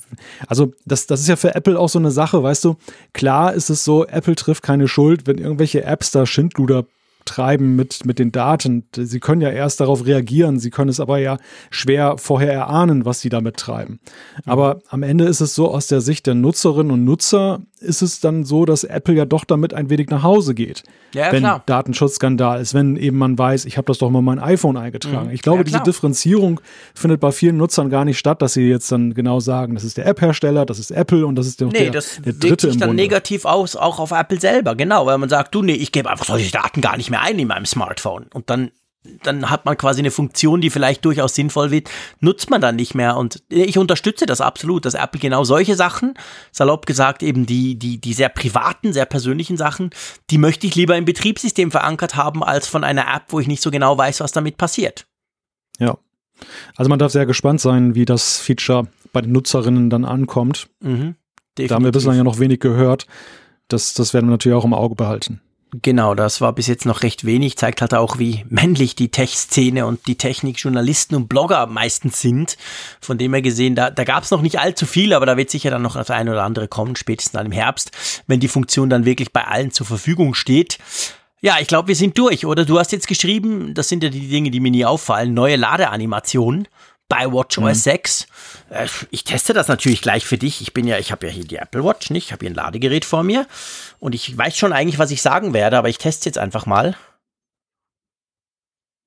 also das, das ist ja für Apple auch so eine Sache, weißt du, klar ist es so, Apple trifft keine Schuld, wenn irgendwelche Apps da Schindluder treiben mit, mit den Daten. Sie können ja erst darauf reagieren, sie können es aber ja schwer vorher erahnen, was sie damit treiben. Aber am Ende ist es so, aus der Sicht der Nutzerinnen und Nutzer ist es dann so, dass Apple ja doch damit ein wenig nach Hause geht. Ja, wenn klar. Datenschutzskandal ist, wenn eben man weiß, ich habe das doch mal mein iPhone eingetragen. Mhm. Ich glaube, ja, diese Differenzierung findet bei vielen Nutzern gar nicht statt, dass sie jetzt dann genau sagen, das ist der App-Hersteller, das ist Apple und das ist der, nee, der, das der dritte sich dann Bunde. negativ aus, auch auf Apple selber, genau, weil man sagt, du, nee, ich gebe einfach solche Daten gar nicht mehr ein in meinem Smartphone. Und dann dann hat man quasi eine Funktion, die vielleicht durchaus sinnvoll wird, nutzt man dann nicht mehr. Und ich unterstütze das absolut, dass Apple genau solche Sachen, salopp gesagt eben die, die, die sehr privaten, sehr persönlichen Sachen, die möchte ich lieber im Betriebssystem verankert haben, als von einer App, wo ich nicht so genau weiß, was damit passiert. Ja. Also man darf sehr gespannt sein, wie das Feature bei den Nutzerinnen dann ankommt. Mhm, da haben wir bislang ja noch wenig gehört. Das, das werden wir natürlich auch im Auge behalten. Genau, das war bis jetzt noch recht wenig, zeigt halt auch, wie männlich die Tech-Szene und die Technikjournalisten und Blogger meistens sind. Von dem her gesehen, da, da gab es noch nicht allzu viel, aber da wird sicher dann noch das eine oder andere kommen, spätestens dann im Herbst, wenn die Funktion dann wirklich bei allen zur Verfügung steht. Ja, ich glaube, wir sind durch, oder? Du hast jetzt geschrieben, das sind ja die Dinge, die mir nie auffallen, neue Ladeanimationen bei WatchOS mhm. 6. Äh, ich teste das natürlich gleich für dich. Ich bin ja, ich habe ja hier die Apple Watch, nicht? Ich habe hier ein Ladegerät vor mir und ich weiß schon eigentlich, was ich sagen werde, aber ich teste jetzt einfach mal.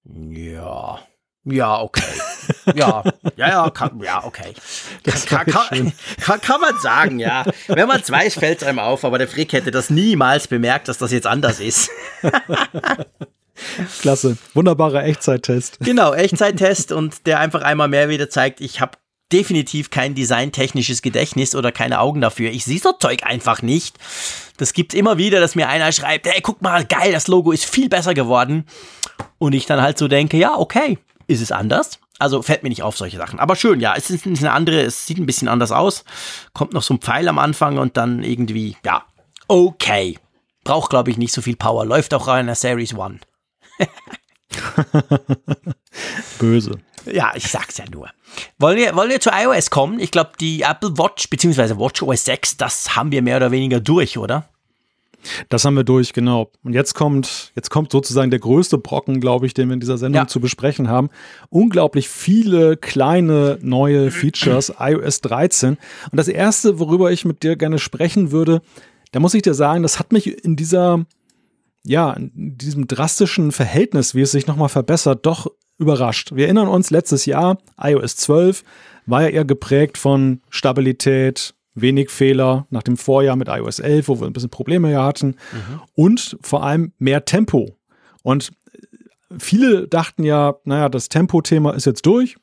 Ja. Ja, okay. Ja, ja, ja, kann, ja, okay. Kann, kann, kann, kann, man sagen, ja. Wenn man es weiß, fällt es einem auf, aber der Frick hätte das niemals bemerkt, dass das jetzt anders ist. Klasse. Wunderbarer Echtzeittest. Genau, Echtzeittest und der einfach einmal mehr wieder zeigt, ich habe definitiv kein designtechnisches Gedächtnis oder keine Augen dafür. Ich sehe so Zeug einfach nicht. Das gibt immer wieder, dass mir einer schreibt, hey, guck mal, geil, das Logo ist viel besser geworden. Und ich dann halt so denke, ja, okay, ist es anders? Also fällt mir nicht auf solche Sachen. Aber schön, ja, es ist eine andere, es sieht ein bisschen anders aus. Kommt noch so ein Pfeil am Anfang und dann irgendwie, ja, okay. Braucht, glaube ich, nicht so viel Power. Läuft auch in der Series One. Böse. Ja, ich sag's ja nur. Wollen wir, wollen wir zu iOS kommen? Ich glaube, die Apple Watch bzw. WatchOS 6, das haben wir mehr oder weniger durch, oder? Das haben wir durch, genau. Und jetzt kommt, jetzt kommt sozusagen der größte Brocken, glaube ich, den wir in dieser Sendung ja. zu besprechen haben. Unglaublich viele kleine neue Features, iOS 13. Und das erste, worüber ich mit dir gerne sprechen würde, da muss ich dir sagen, das hat mich in dieser ja, in diesem drastischen Verhältnis, wie es sich nochmal verbessert, doch überrascht. Wir erinnern uns, letztes Jahr, iOS 12, war ja eher geprägt von Stabilität, wenig Fehler nach dem Vorjahr mit iOS 11, wo wir ein bisschen Probleme ja hatten mhm. und vor allem mehr Tempo. Und viele dachten ja, naja, das Tempo-Thema ist jetzt durch.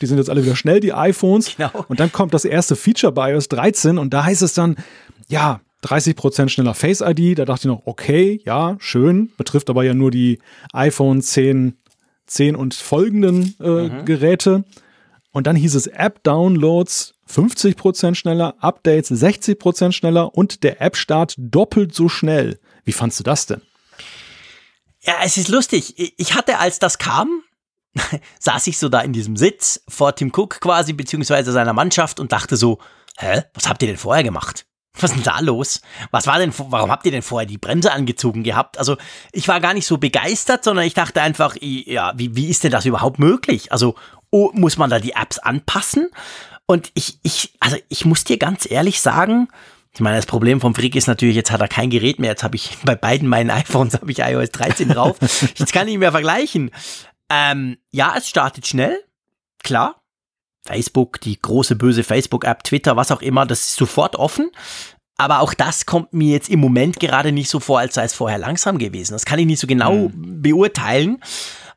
Die sind jetzt alle wieder schnell, die iPhones. Genau. Und dann kommt das erste Feature bei iOS 13 und da heißt es dann, ja, 30% schneller Face ID. Da dachte ich noch, okay, ja, schön. Betrifft aber ja nur die iPhone 10, 10 und folgenden äh, mhm. Geräte. Und dann hieß es App-Downloads 50% schneller, Updates 60% schneller und der App-Start doppelt so schnell. Wie fandst du das denn? Ja, es ist lustig. Ich hatte, als das kam, saß ich so da in diesem Sitz vor Tim Cook quasi, beziehungsweise seiner Mannschaft und dachte so, hä, was habt ihr denn vorher gemacht? Was ist denn da los? Was war denn, warum habt ihr denn vorher die Bremse angezogen gehabt? Also, ich war gar nicht so begeistert, sondern ich dachte einfach, ja, wie, wie ist denn das überhaupt möglich? Also, oh, muss man da die Apps anpassen? Und ich, ich, also, ich muss dir ganz ehrlich sagen, ich meine, das Problem vom Freak ist natürlich, jetzt hat er kein Gerät mehr. Jetzt habe ich bei beiden meinen iPhones habe ich iOS 13 drauf. Jetzt kann ich mehr vergleichen. Ähm, ja, es startet schnell, klar. Facebook, die große böse Facebook-App, Twitter, was auch immer, das ist sofort offen. Aber auch das kommt mir jetzt im Moment gerade nicht so vor, als sei es vorher langsam gewesen. Das kann ich nicht so genau mhm. beurteilen.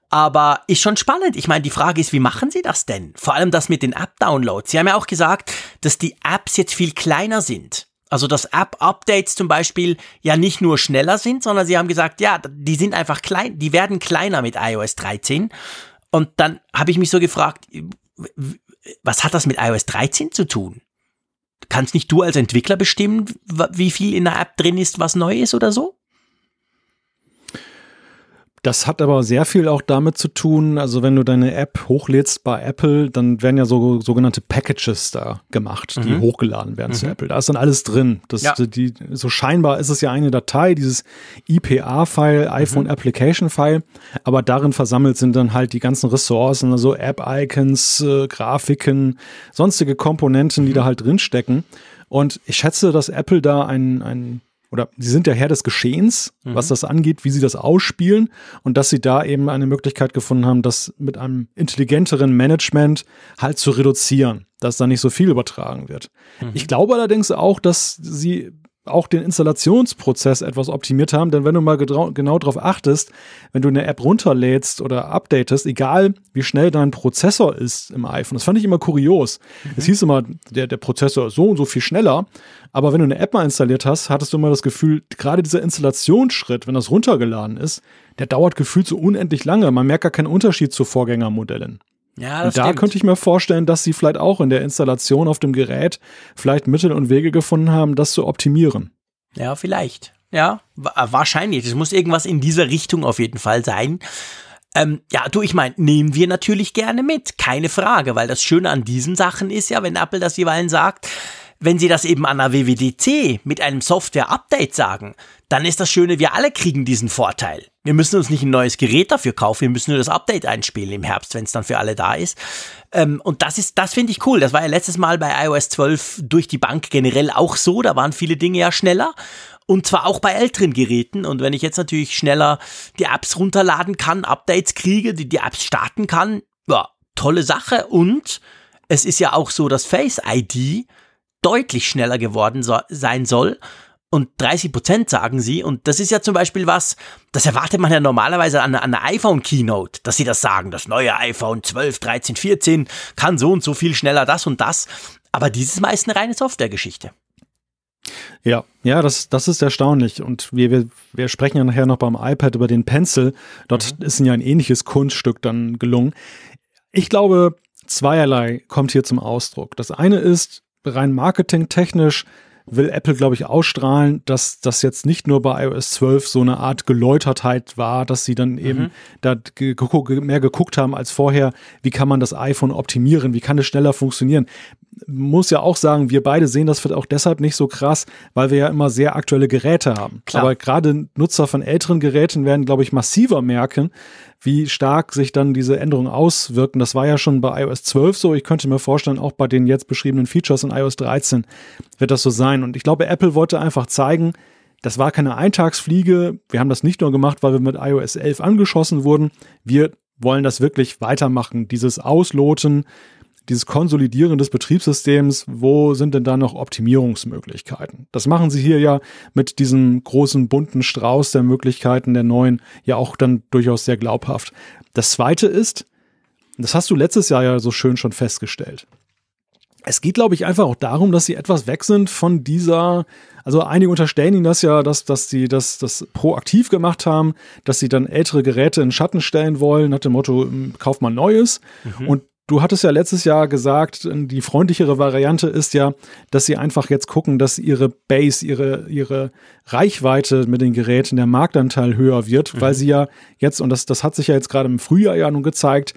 Aber ist schon spannend. Ich meine, die Frage ist, wie machen Sie das denn? Vor allem das mit den App-Downloads. Sie haben ja auch gesagt, dass die Apps jetzt viel kleiner sind. Also dass App-Updates zum Beispiel ja nicht nur schneller sind, sondern Sie haben gesagt, ja, die sind einfach klein, die werden kleiner mit iOS 13. Und dann habe ich mich so gefragt, was hat das mit iOS 13 zu tun? Kannst nicht du als Entwickler bestimmen, wie viel in der App drin ist, was neu ist oder so? Das hat aber sehr viel auch damit zu tun, also wenn du deine App hochlädst bei Apple, dann werden ja so sogenannte Packages da gemacht, die mhm. hochgeladen werden mhm. zu Apple. Da ist dann alles drin. Das, ja. die, so scheinbar ist es ja eine Datei, dieses IPA-File, iPhone mhm. Application File, aber darin versammelt sind dann halt die ganzen Ressourcen, also App-Icons, äh, Grafiken, sonstige Komponenten, die mhm. da halt drinstecken. Und ich schätze, dass Apple da ein, ein oder sie sind der Herr des Geschehens, mhm. was das angeht, wie sie das ausspielen und dass sie da eben eine Möglichkeit gefunden haben, das mit einem intelligenteren Management halt zu reduzieren, dass da nicht so viel übertragen wird. Mhm. Ich glaube allerdings auch, dass sie auch den Installationsprozess etwas optimiert haben, denn wenn du mal genau darauf achtest, wenn du eine App runterlädst oder updatest, egal wie schnell dein Prozessor ist im iPhone, das fand ich immer kurios. Mhm. Es hieß immer, der, der Prozessor ist so und so viel schneller, aber wenn du eine App mal installiert hast, hattest du immer das Gefühl, gerade dieser Installationsschritt, wenn das runtergeladen ist, der dauert gefühlt so unendlich lange. Man merkt gar keinen Unterschied zu Vorgängermodellen. Ja, das und da stimmt. könnte ich mir vorstellen, dass sie vielleicht auch in der Installation auf dem Gerät vielleicht Mittel und Wege gefunden haben, das zu optimieren. Ja, vielleicht. Ja, äh, wahrscheinlich. Es muss irgendwas in dieser Richtung auf jeden Fall sein. Ähm, ja, du, ich meine, nehmen wir natürlich gerne mit, keine Frage, weil das Schöne an diesen Sachen ist ja, wenn Apple das jeweils sagt, wenn sie das eben an der WWDC mit einem Software-Update sagen, dann ist das Schöne, wir alle kriegen diesen Vorteil. Wir müssen uns nicht ein neues Gerät dafür kaufen, wir müssen nur das Update einspielen im Herbst, wenn es dann für alle da ist. Ähm, und das ist, das finde ich cool. Das war ja letztes Mal bei iOS 12 durch die Bank generell auch so. Da waren viele Dinge ja schneller. Und zwar auch bei älteren Geräten. Und wenn ich jetzt natürlich schneller die Apps runterladen kann, Updates kriege, die die Apps starten kann, ja, tolle Sache. Und es ist ja auch so, dass Face ID deutlich schneller geworden so, sein soll. Und 30 Prozent sagen sie. Und das ist ja zum Beispiel was, das erwartet man ja normalerweise an, an der iPhone-Keynote, dass sie das sagen. Das neue iPhone 12, 13, 14 kann so und so viel schneller das und das. Aber dieses Mal ist eine reine Softwaregeschichte. Ja, ja, das, das ist erstaunlich. Und wir, wir, wir sprechen ja nachher noch beim iPad über den Pencil. Dort mhm. ist ja ein ähnliches Kunststück dann gelungen. Ich glaube, zweierlei kommt hier zum Ausdruck. Das eine ist, rein marketingtechnisch will Apple, glaube ich, ausstrahlen, dass das jetzt nicht nur bei iOS 12 so eine Art Geläutertheit war, dass sie dann eben mhm. da mehr geguckt haben als vorher, wie kann man das iPhone optimieren, wie kann es schneller funktionieren. Muss ja auch sagen, wir beide sehen das auch deshalb nicht so krass, weil wir ja immer sehr aktuelle Geräte haben. Klar. Aber gerade Nutzer von älteren Geräten werden, glaube ich, massiver merken, wie stark sich dann diese Änderungen auswirken. Das war ja schon bei iOS 12 so. Ich könnte mir vorstellen, auch bei den jetzt beschriebenen Features in iOS 13 wird das so sein. Und ich glaube, Apple wollte einfach zeigen, das war keine Eintagsfliege. Wir haben das nicht nur gemacht, weil wir mit iOS 11 angeschossen wurden. Wir wollen das wirklich weitermachen. Dieses Ausloten, dieses Konsolidieren des Betriebssystems, wo sind denn da noch Optimierungsmöglichkeiten? Das machen sie hier ja mit diesem großen bunten Strauß der Möglichkeiten der neuen ja auch dann durchaus sehr glaubhaft. Das zweite ist, das hast du letztes Jahr ja so schön schon festgestellt. Es geht, glaube ich, einfach auch darum, dass sie etwas weg sind von dieser, also einige unterstellen ihnen das ja, dass, dass sie das, das proaktiv gemacht haben, dass sie dann ältere Geräte in Schatten stellen wollen, nach dem Motto, hm, kauf mal Neues. Mhm. Und Du hattest ja letztes Jahr gesagt, die freundlichere Variante ist ja, dass sie einfach jetzt gucken, dass ihre Base, ihre, ihre Reichweite mit den Geräten, der Marktanteil höher wird, mhm. weil sie ja jetzt, und das, das hat sich ja jetzt gerade im Frühjahr ja nun gezeigt,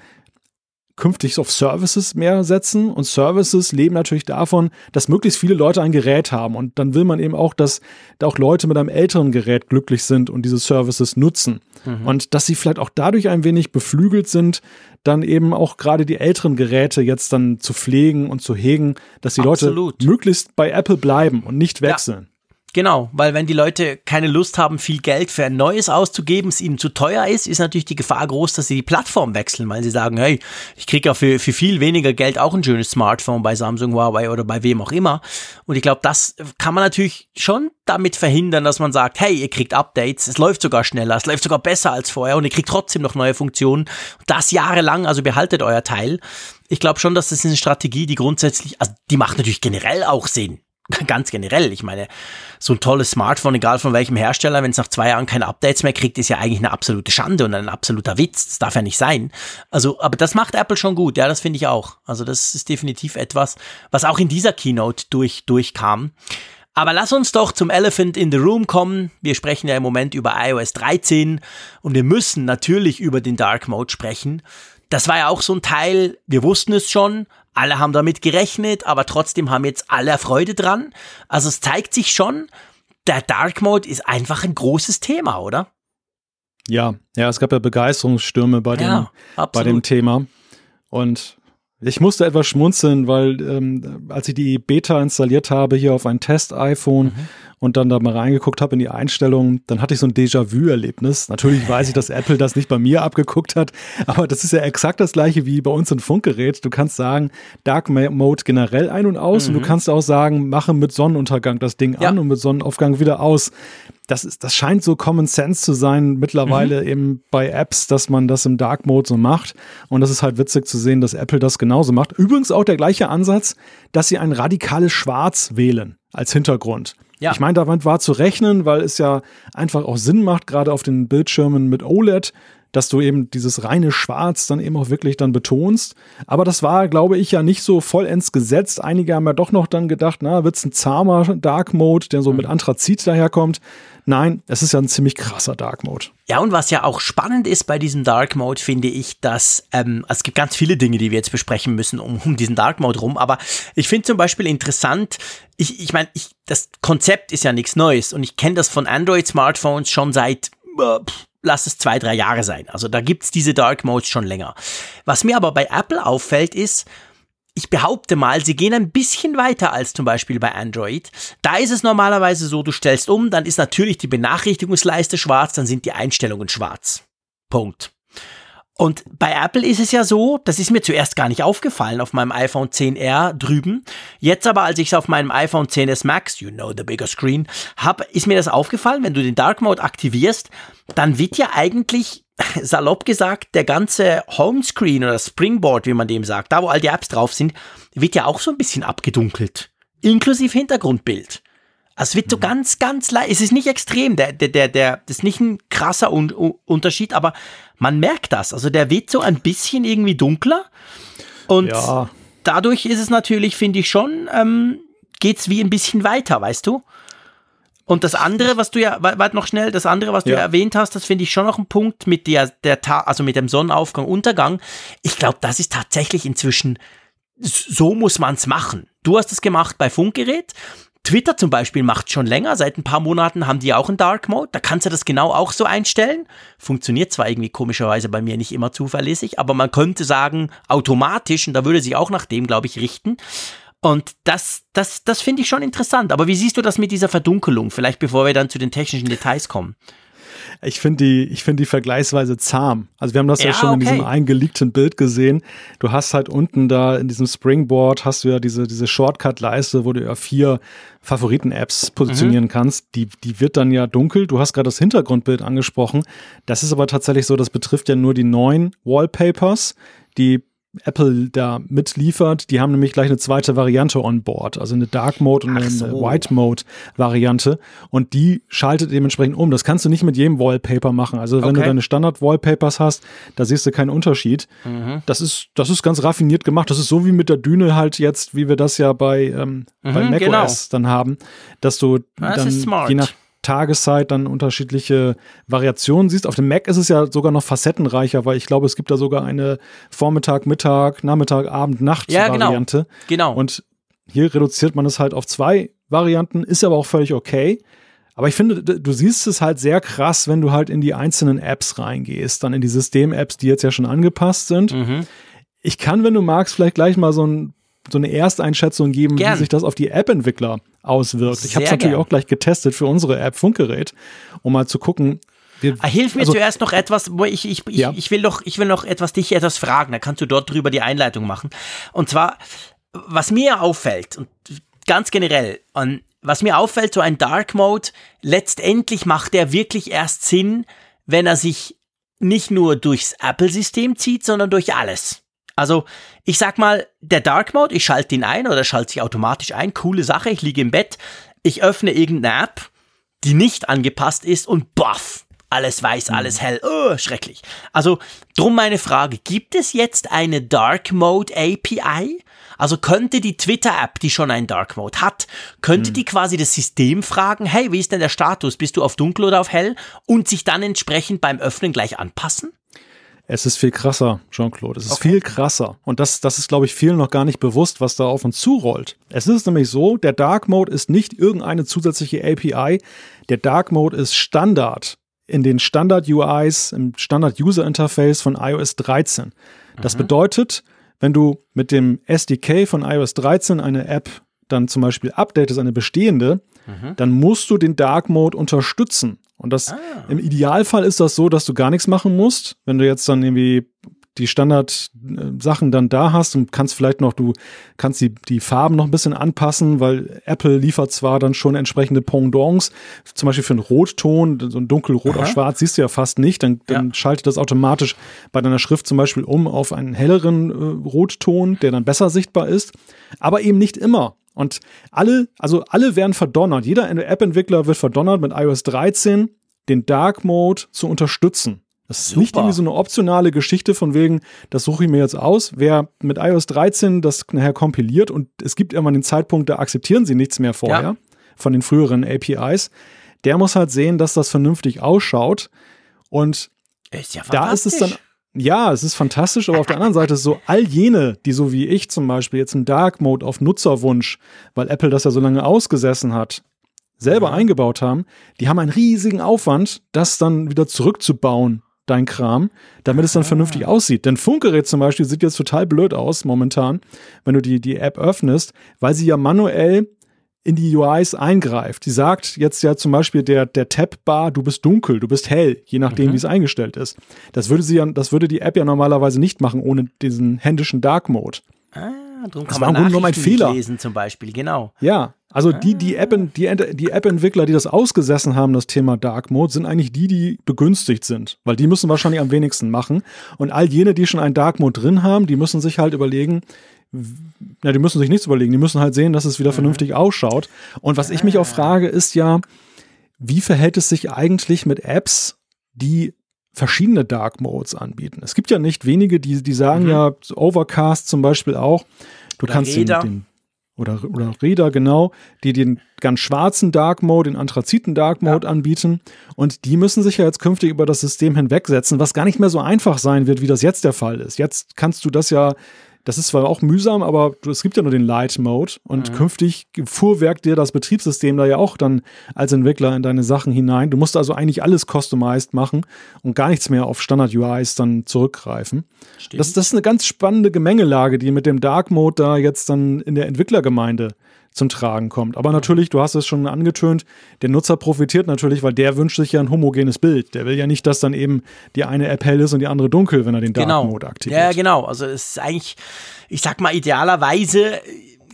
künftig auf Services mehr setzen. Und Services leben natürlich davon, dass möglichst viele Leute ein Gerät haben. Und dann will man eben auch, dass da auch Leute mit einem älteren Gerät glücklich sind und diese Services nutzen. Mhm. Und dass sie vielleicht auch dadurch ein wenig beflügelt sind, dann eben auch gerade die älteren Geräte jetzt dann zu pflegen und zu hegen, dass die Absolut. Leute möglichst bei Apple bleiben und nicht wechseln. Ja. Genau, weil wenn die Leute keine Lust haben, viel Geld für ein neues auszugeben, es ihnen zu teuer ist, ist natürlich die Gefahr groß, dass sie die Plattform wechseln, weil sie sagen, hey, ich kriege ja für, für viel weniger Geld auch ein schönes Smartphone bei Samsung, Huawei oder bei wem auch immer. Und ich glaube, das kann man natürlich schon damit verhindern, dass man sagt, hey, ihr kriegt Updates, es läuft sogar schneller, es läuft sogar besser als vorher und ihr kriegt trotzdem noch neue Funktionen. Das jahrelang, also behaltet euer Teil. Ich glaube schon, dass das ist eine Strategie, die grundsätzlich, also die macht natürlich generell auch Sinn ganz generell. Ich meine, so ein tolles Smartphone, egal von welchem Hersteller, wenn es nach zwei Jahren keine Updates mehr kriegt, ist ja eigentlich eine absolute Schande und ein absoluter Witz. Das darf ja nicht sein. Also, aber das macht Apple schon gut. Ja, das finde ich auch. Also, das ist definitiv etwas, was auch in dieser Keynote durch, durchkam. Aber lass uns doch zum Elephant in the Room kommen. Wir sprechen ja im Moment über iOS 13 und wir müssen natürlich über den Dark Mode sprechen. Das war ja auch so ein Teil, wir wussten es schon, alle haben damit gerechnet, aber trotzdem haben jetzt alle Freude dran. Also es zeigt sich schon, der Dark Mode ist einfach ein großes Thema, oder? Ja, ja, es gab ja Begeisterungsstürme bei, ja, dem, bei dem Thema. Und ich musste etwas schmunzeln, weil ähm, als ich die Beta installiert habe hier auf ein Test-iPhone mhm. Und dann da mal reingeguckt habe in die Einstellungen, dann hatte ich so ein Déjà-vu-Erlebnis. Natürlich weiß ich, dass Apple das nicht bei mir abgeguckt hat, aber das ist ja exakt das gleiche wie bei uns im Funkgerät. Du kannst sagen, Dark Mode generell ein und aus mhm. und du mhm. kannst auch sagen, mache mit Sonnenuntergang das Ding ja. an und mit Sonnenaufgang wieder aus das ist, das scheint so Common Sense zu sein mittlerweile mhm. eben bei Apps, dass man das im Dark Mode so macht. Und das ist halt witzig zu sehen, dass Apple das genauso macht. Übrigens auch der gleiche Ansatz, dass sie ein radikales Schwarz wählen als Hintergrund. Ja. Ich meine, damit war zu rechnen, weil es ja einfach auch Sinn macht, gerade auf den Bildschirmen mit OLED, dass du eben dieses reine Schwarz dann eben auch wirklich dann betonst. Aber das war, glaube ich, ja nicht so vollends gesetzt. Einige haben ja doch noch dann gedacht, na, wird's ein zahmer Dark Mode, der so mhm. mit Anthrazit daherkommt. Nein, es ist ja ein ziemlich krasser Dark Mode. Ja, und was ja auch spannend ist bei diesem Dark Mode, finde ich, dass ähm, es gibt ganz viele Dinge, die wir jetzt besprechen müssen um, um diesen Dark Mode rum. Aber ich finde zum Beispiel interessant, ich, ich meine, ich, das Konzept ist ja nichts Neues und ich kenne das von Android-Smartphones schon seit äh, lass es zwei, drei Jahre sein. Also da gibt's diese Dark Modes schon länger. Was mir aber bei Apple auffällt, ist, ich behaupte mal, sie gehen ein bisschen weiter als zum Beispiel bei Android. Da ist es normalerweise so, du stellst um, dann ist natürlich die Benachrichtigungsleiste schwarz, dann sind die Einstellungen schwarz. Punkt. Und bei Apple ist es ja so, das ist mir zuerst gar nicht aufgefallen auf meinem iPhone 10R drüben. Jetzt aber, als ich es auf meinem iPhone 10s Max, you know the bigger screen, habe, ist mir das aufgefallen, wenn du den Dark Mode aktivierst, dann wird ja eigentlich salopp gesagt, der ganze Homescreen oder Springboard, wie man dem sagt, da wo all die Apps drauf sind, wird ja auch so ein bisschen abgedunkelt. Inklusive Hintergrundbild. Also es wird so mhm. ganz, ganz leicht. Es ist nicht extrem, der, der, der, der, das ist nicht ein krasser Un Unterschied, aber man merkt das. Also der wird so ein bisschen irgendwie dunkler. Und ja. dadurch ist es natürlich, finde ich schon, ähm, geht's wie ein bisschen weiter, weißt du? Und das andere, was du ja, warte noch schnell, das andere, was du ja, ja erwähnt hast, das finde ich schon noch ein Punkt mit der, der Ta also mit dem Sonnenaufgang, Untergang. Ich glaube, das ist tatsächlich inzwischen, so muss man's machen. Du hast es gemacht bei Funkgerät. Twitter zum Beispiel macht schon länger, seit ein paar Monaten haben die auch einen Dark Mode. Da kannst du das genau auch so einstellen. Funktioniert zwar irgendwie komischerweise bei mir nicht immer zuverlässig, aber man könnte sagen automatisch und da würde sich auch nach dem, glaube ich, richten. Und das, das, das finde ich schon interessant. Aber wie siehst du das mit dieser Verdunkelung? Vielleicht bevor wir dann zu den technischen Details kommen. Ich finde die, ich finde die vergleichsweise zahm. Also wir haben das ja, ja schon okay. in diesem eingeleakten Bild gesehen. Du hast halt unten da in diesem Springboard hast du ja diese, diese Shortcut-Leiste, wo du ja vier Favoriten-Apps positionieren mhm. kannst. Die, die wird dann ja dunkel. Du hast gerade das Hintergrundbild angesprochen. Das ist aber tatsächlich so, das betrifft ja nur die neuen Wallpapers. Die Apple da mitliefert. Die haben nämlich gleich eine zweite Variante on board, also eine Dark Mode und so. eine White Mode Variante. Und die schaltet dementsprechend um. Das kannst du nicht mit jedem Wallpaper machen. Also wenn okay. du deine Standard Wallpapers hast, da siehst du keinen Unterschied. Mhm. Das ist, das ist ganz raffiniert gemacht. Das ist so wie mit der Düne halt jetzt, wie wir das ja bei, ähm, mhm, bei macOS genau. dann haben, dass du das dann je nach Tageszeit dann unterschiedliche Variationen siehst. Auf dem Mac ist es ja sogar noch facettenreicher, weil ich glaube, es gibt da sogar eine Vormittag, Mittag, Nachmittag, Abend, Nacht ja, genau. Variante. Genau. Und hier reduziert man es halt auf zwei Varianten, ist aber auch völlig okay. Aber ich finde, du siehst es halt sehr krass, wenn du halt in die einzelnen Apps reingehst, dann in die System-Apps, die jetzt ja schon angepasst sind. Mhm. Ich kann, wenn du magst, vielleicht gleich mal so ein so eine Ersteinschätzung geben, Gern. wie sich das auf die App-Entwickler auswirkt. ich habe es natürlich auch gleich getestet für unsere App Funkgerät, um mal zu gucken. Wir, ah, Hilf mir also, zuerst noch etwas, wo ich, ich, ich, ja. ich, will noch, ich will noch etwas, dich etwas fragen, da kannst du dort drüber die Einleitung machen. Und zwar, was mir auffällt, und ganz generell, und was mir auffällt, so ein Dark Mode, letztendlich macht der wirklich erst Sinn, wenn er sich nicht nur durchs Apple-System zieht, sondern durch alles. Also, ich sag mal, der Dark Mode, ich schalte ihn ein oder schalte sich automatisch ein. Coole Sache, ich liege im Bett, ich öffne irgendeine App, die nicht angepasst ist und baff, alles weiß, mhm. alles hell, oh, schrecklich. Also, drum meine Frage, gibt es jetzt eine Dark Mode API? Also könnte die Twitter-App, die schon einen Dark Mode hat, könnte mhm. die quasi das System fragen, hey, wie ist denn der Status? Bist du auf dunkel oder auf hell? Und sich dann entsprechend beim Öffnen gleich anpassen? Es ist viel krasser, Jean-Claude. Es ist okay. viel krasser. Und das, das ist, glaube ich, vielen noch gar nicht bewusst, was da auf uns zurollt. Es ist nämlich so, der Dark Mode ist nicht irgendeine zusätzliche API. Der Dark Mode ist Standard in den Standard-UIs, im Standard-User-Interface von iOS 13. Das mhm. bedeutet, wenn du mit dem SDK von iOS 13 eine App dann zum Beispiel updatest, eine bestehende, mhm. dann musst du den Dark Mode unterstützen. Und das ah. im Idealfall ist das so, dass du gar nichts machen musst. Wenn du jetzt dann irgendwie die Standard-Sachen dann da hast und kannst vielleicht noch, du kannst die, die Farben noch ein bisschen anpassen, weil Apple liefert zwar dann schon entsprechende Pendants, zum Beispiel für einen Rotton, so ein dunkelrot Aha. auf schwarz siehst du ja fast nicht, dann, dann ja. schaltet das automatisch bei deiner Schrift zum Beispiel um auf einen helleren äh, Rotton, der dann besser sichtbar ist, aber eben nicht immer. Und alle, also alle werden verdonnert. Jeder App-Entwickler wird verdonnert, mit iOS 13 den Dark Mode zu unterstützen. Das ist Super. nicht irgendwie so eine optionale Geschichte von wegen, das suche ich mir jetzt aus. Wer mit iOS 13 das nachher kompiliert und es gibt immer den Zeitpunkt, da akzeptieren sie nichts mehr vorher ja. von den früheren APIs, der muss halt sehen, dass das vernünftig ausschaut. Und ist ja da ist es dann ja, es ist fantastisch, aber auf der anderen Seite ist so, all jene, die so wie ich zum Beispiel jetzt einen Dark Mode auf Nutzerwunsch, weil Apple das ja so lange ausgesessen hat, selber eingebaut haben, die haben einen riesigen Aufwand, das dann wieder zurückzubauen, dein Kram, damit es dann vernünftig aussieht. Denn Funkgerät zum Beispiel sieht jetzt total blöd aus momentan, wenn du die, die App öffnest, weil sie ja manuell in die UIs eingreift. Die sagt jetzt ja zum Beispiel der, der Tab-Bar, du bist dunkel, du bist hell, je nachdem, mhm. wie es eingestellt ist. Das würde sie ja, das würde die App ja normalerweise nicht machen ohne diesen händischen Dark Mode. Ah, darum kann das man war im ein Fehler. lesen zum Beispiel, genau. Ja, also die, die ah. App, die, die App-Entwickler, die das ausgesessen haben, das Thema Dark Mode, sind eigentlich die, die begünstigt sind. Weil die müssen wahrscheinlich am wenigsten machen. Und all jene, die schon einen Dark Mode drin haben, die müssen sich halt überlegen, ja, die müssen sich nichts überlegen, die müssen halt sehen, dass es wieder mhm. vernünftig ausschaut. Und was ich mich auch ah. frage, ist ja, wie verhält es sich eigentlich mit Apps, die verschiedene Dark Modes anbieten? Es gibt ja nicht wenige, die, die sagen mhm. ja, Overcast zum Beispiel auch, du oder kannst Räder. den, oder, oder Räder, genau, die den ganz schwarzen Dark Mode, den Anthraziten Dark Mode ja. anbieten. Und die müssen sich ja jetzt künftig über das System hinwegsetzen, was gar nicht mehr so einfach sein wird, wie das jetzt der Fall ist. Jetzt kannst du das ja das ist zwar auch mühsam, aber es gibt ja nur den Light Mode und mhm. künftig fuhrwerkt dir das Betriebssystem da ja auch dann als Entwickler in deine Sachen hinein. Du musst also eigentlich alles customized machen und gar nichts mehr auf Standard UIs dann zurückgreifen. Das, das ist eine ganz spannende Gemengelage, die mit dem Dark Mode da jetzt dann in der Entwicklergemeinde zum Tragen kommt. Aber natürlich, du hast es schon angetönt, der Nutzer profitiert natürlich, weil der wünscht sich ja ein homogenes Bild. Der will ja nicht, dass dann eben die eine App hell ist und die andere dunkel, wenn er den Dark genau. Mode aktiviert. Ja, genau. Also es ist eigentlich, ich sag mal, idealerweise,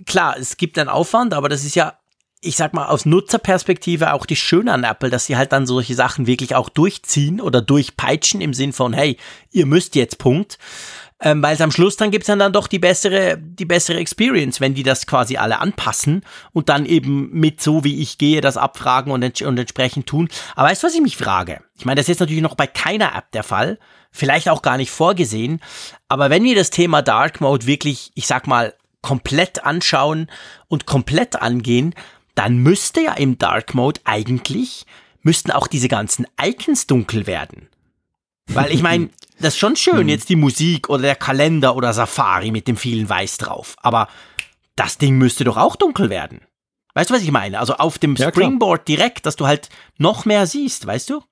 klar, es gibt einen Aufwand, aber das ist ja ich sag mal, aus Nutzerperspektive auch die Schöne an Apple, dass sie halt dann solche Sachen wirklich auch durchziehen oder durchpeitschen im Sinn von, hey, ihr müsst jetzt Punkt ähm, weil es am Schluss dann gibt's dann, dann doch die bessere, die bessere Experience, wenn die das quasi alle anpassen und dann eben mit so wie ich gehe das abfragen und, ents und entsprechend tun. Aber weißt du, was ich mich frage? Ich meine, das ist natürlich noch bei keiner App der Fall, vielleicht auch gar nicht vorgesehen, aber wenn wir das Thema Dark Mode wirklich, ich sag mal, komplett anschauen und komplett angehen, dann müsste ja im Dark Mode eigentlich, müssten auch diese ganzen Icons dunkel werden. Weil ich meine, das ist schon schön, mhm. jetzt die Musik oder der Kalender oder Safari mit dem vielen Weiß drauf. Aber das Ding müsste doch auch dunkel werden. Weißt du, was ich meine? Also auf dem ja, Springboard direkt, dass du halt noch mehr siehst, weißt du?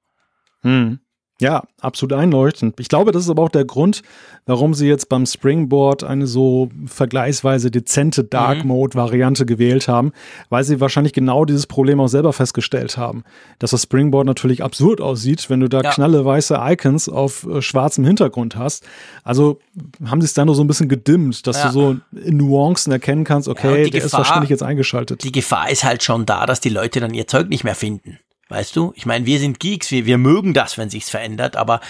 Hm. Ja, absolut einleuchtend. Ich glaube, das ist aber auch der Grund, warum sie jetzt beim Springboard eine so vergleichsweise dezente Dark mhm. Mode Variante gewählt haben, weil sie wahrscheinlich genau dieses Problem auch selber festgestellt haben, dass das Springboard natürlich absurd aussieht, wenn du da ja. knalle weiße Icons auf äh, schwarzem Hintergrund hast. Also haben sie es dann nur so ein bisschen gedimmt, dass ja. du so in Nuancen erkennen kannst, okay, ja, der Gefahr, ist wahrscheinlich jetzt eingeschaltet. Die Gefahr ist halt schon da, dass die Leute dann ihr Zeug nicht mehr finden. Weißt du? Ich meine, wir sind Geeks, wir, wir mögen das, wenn sich's verändert, aber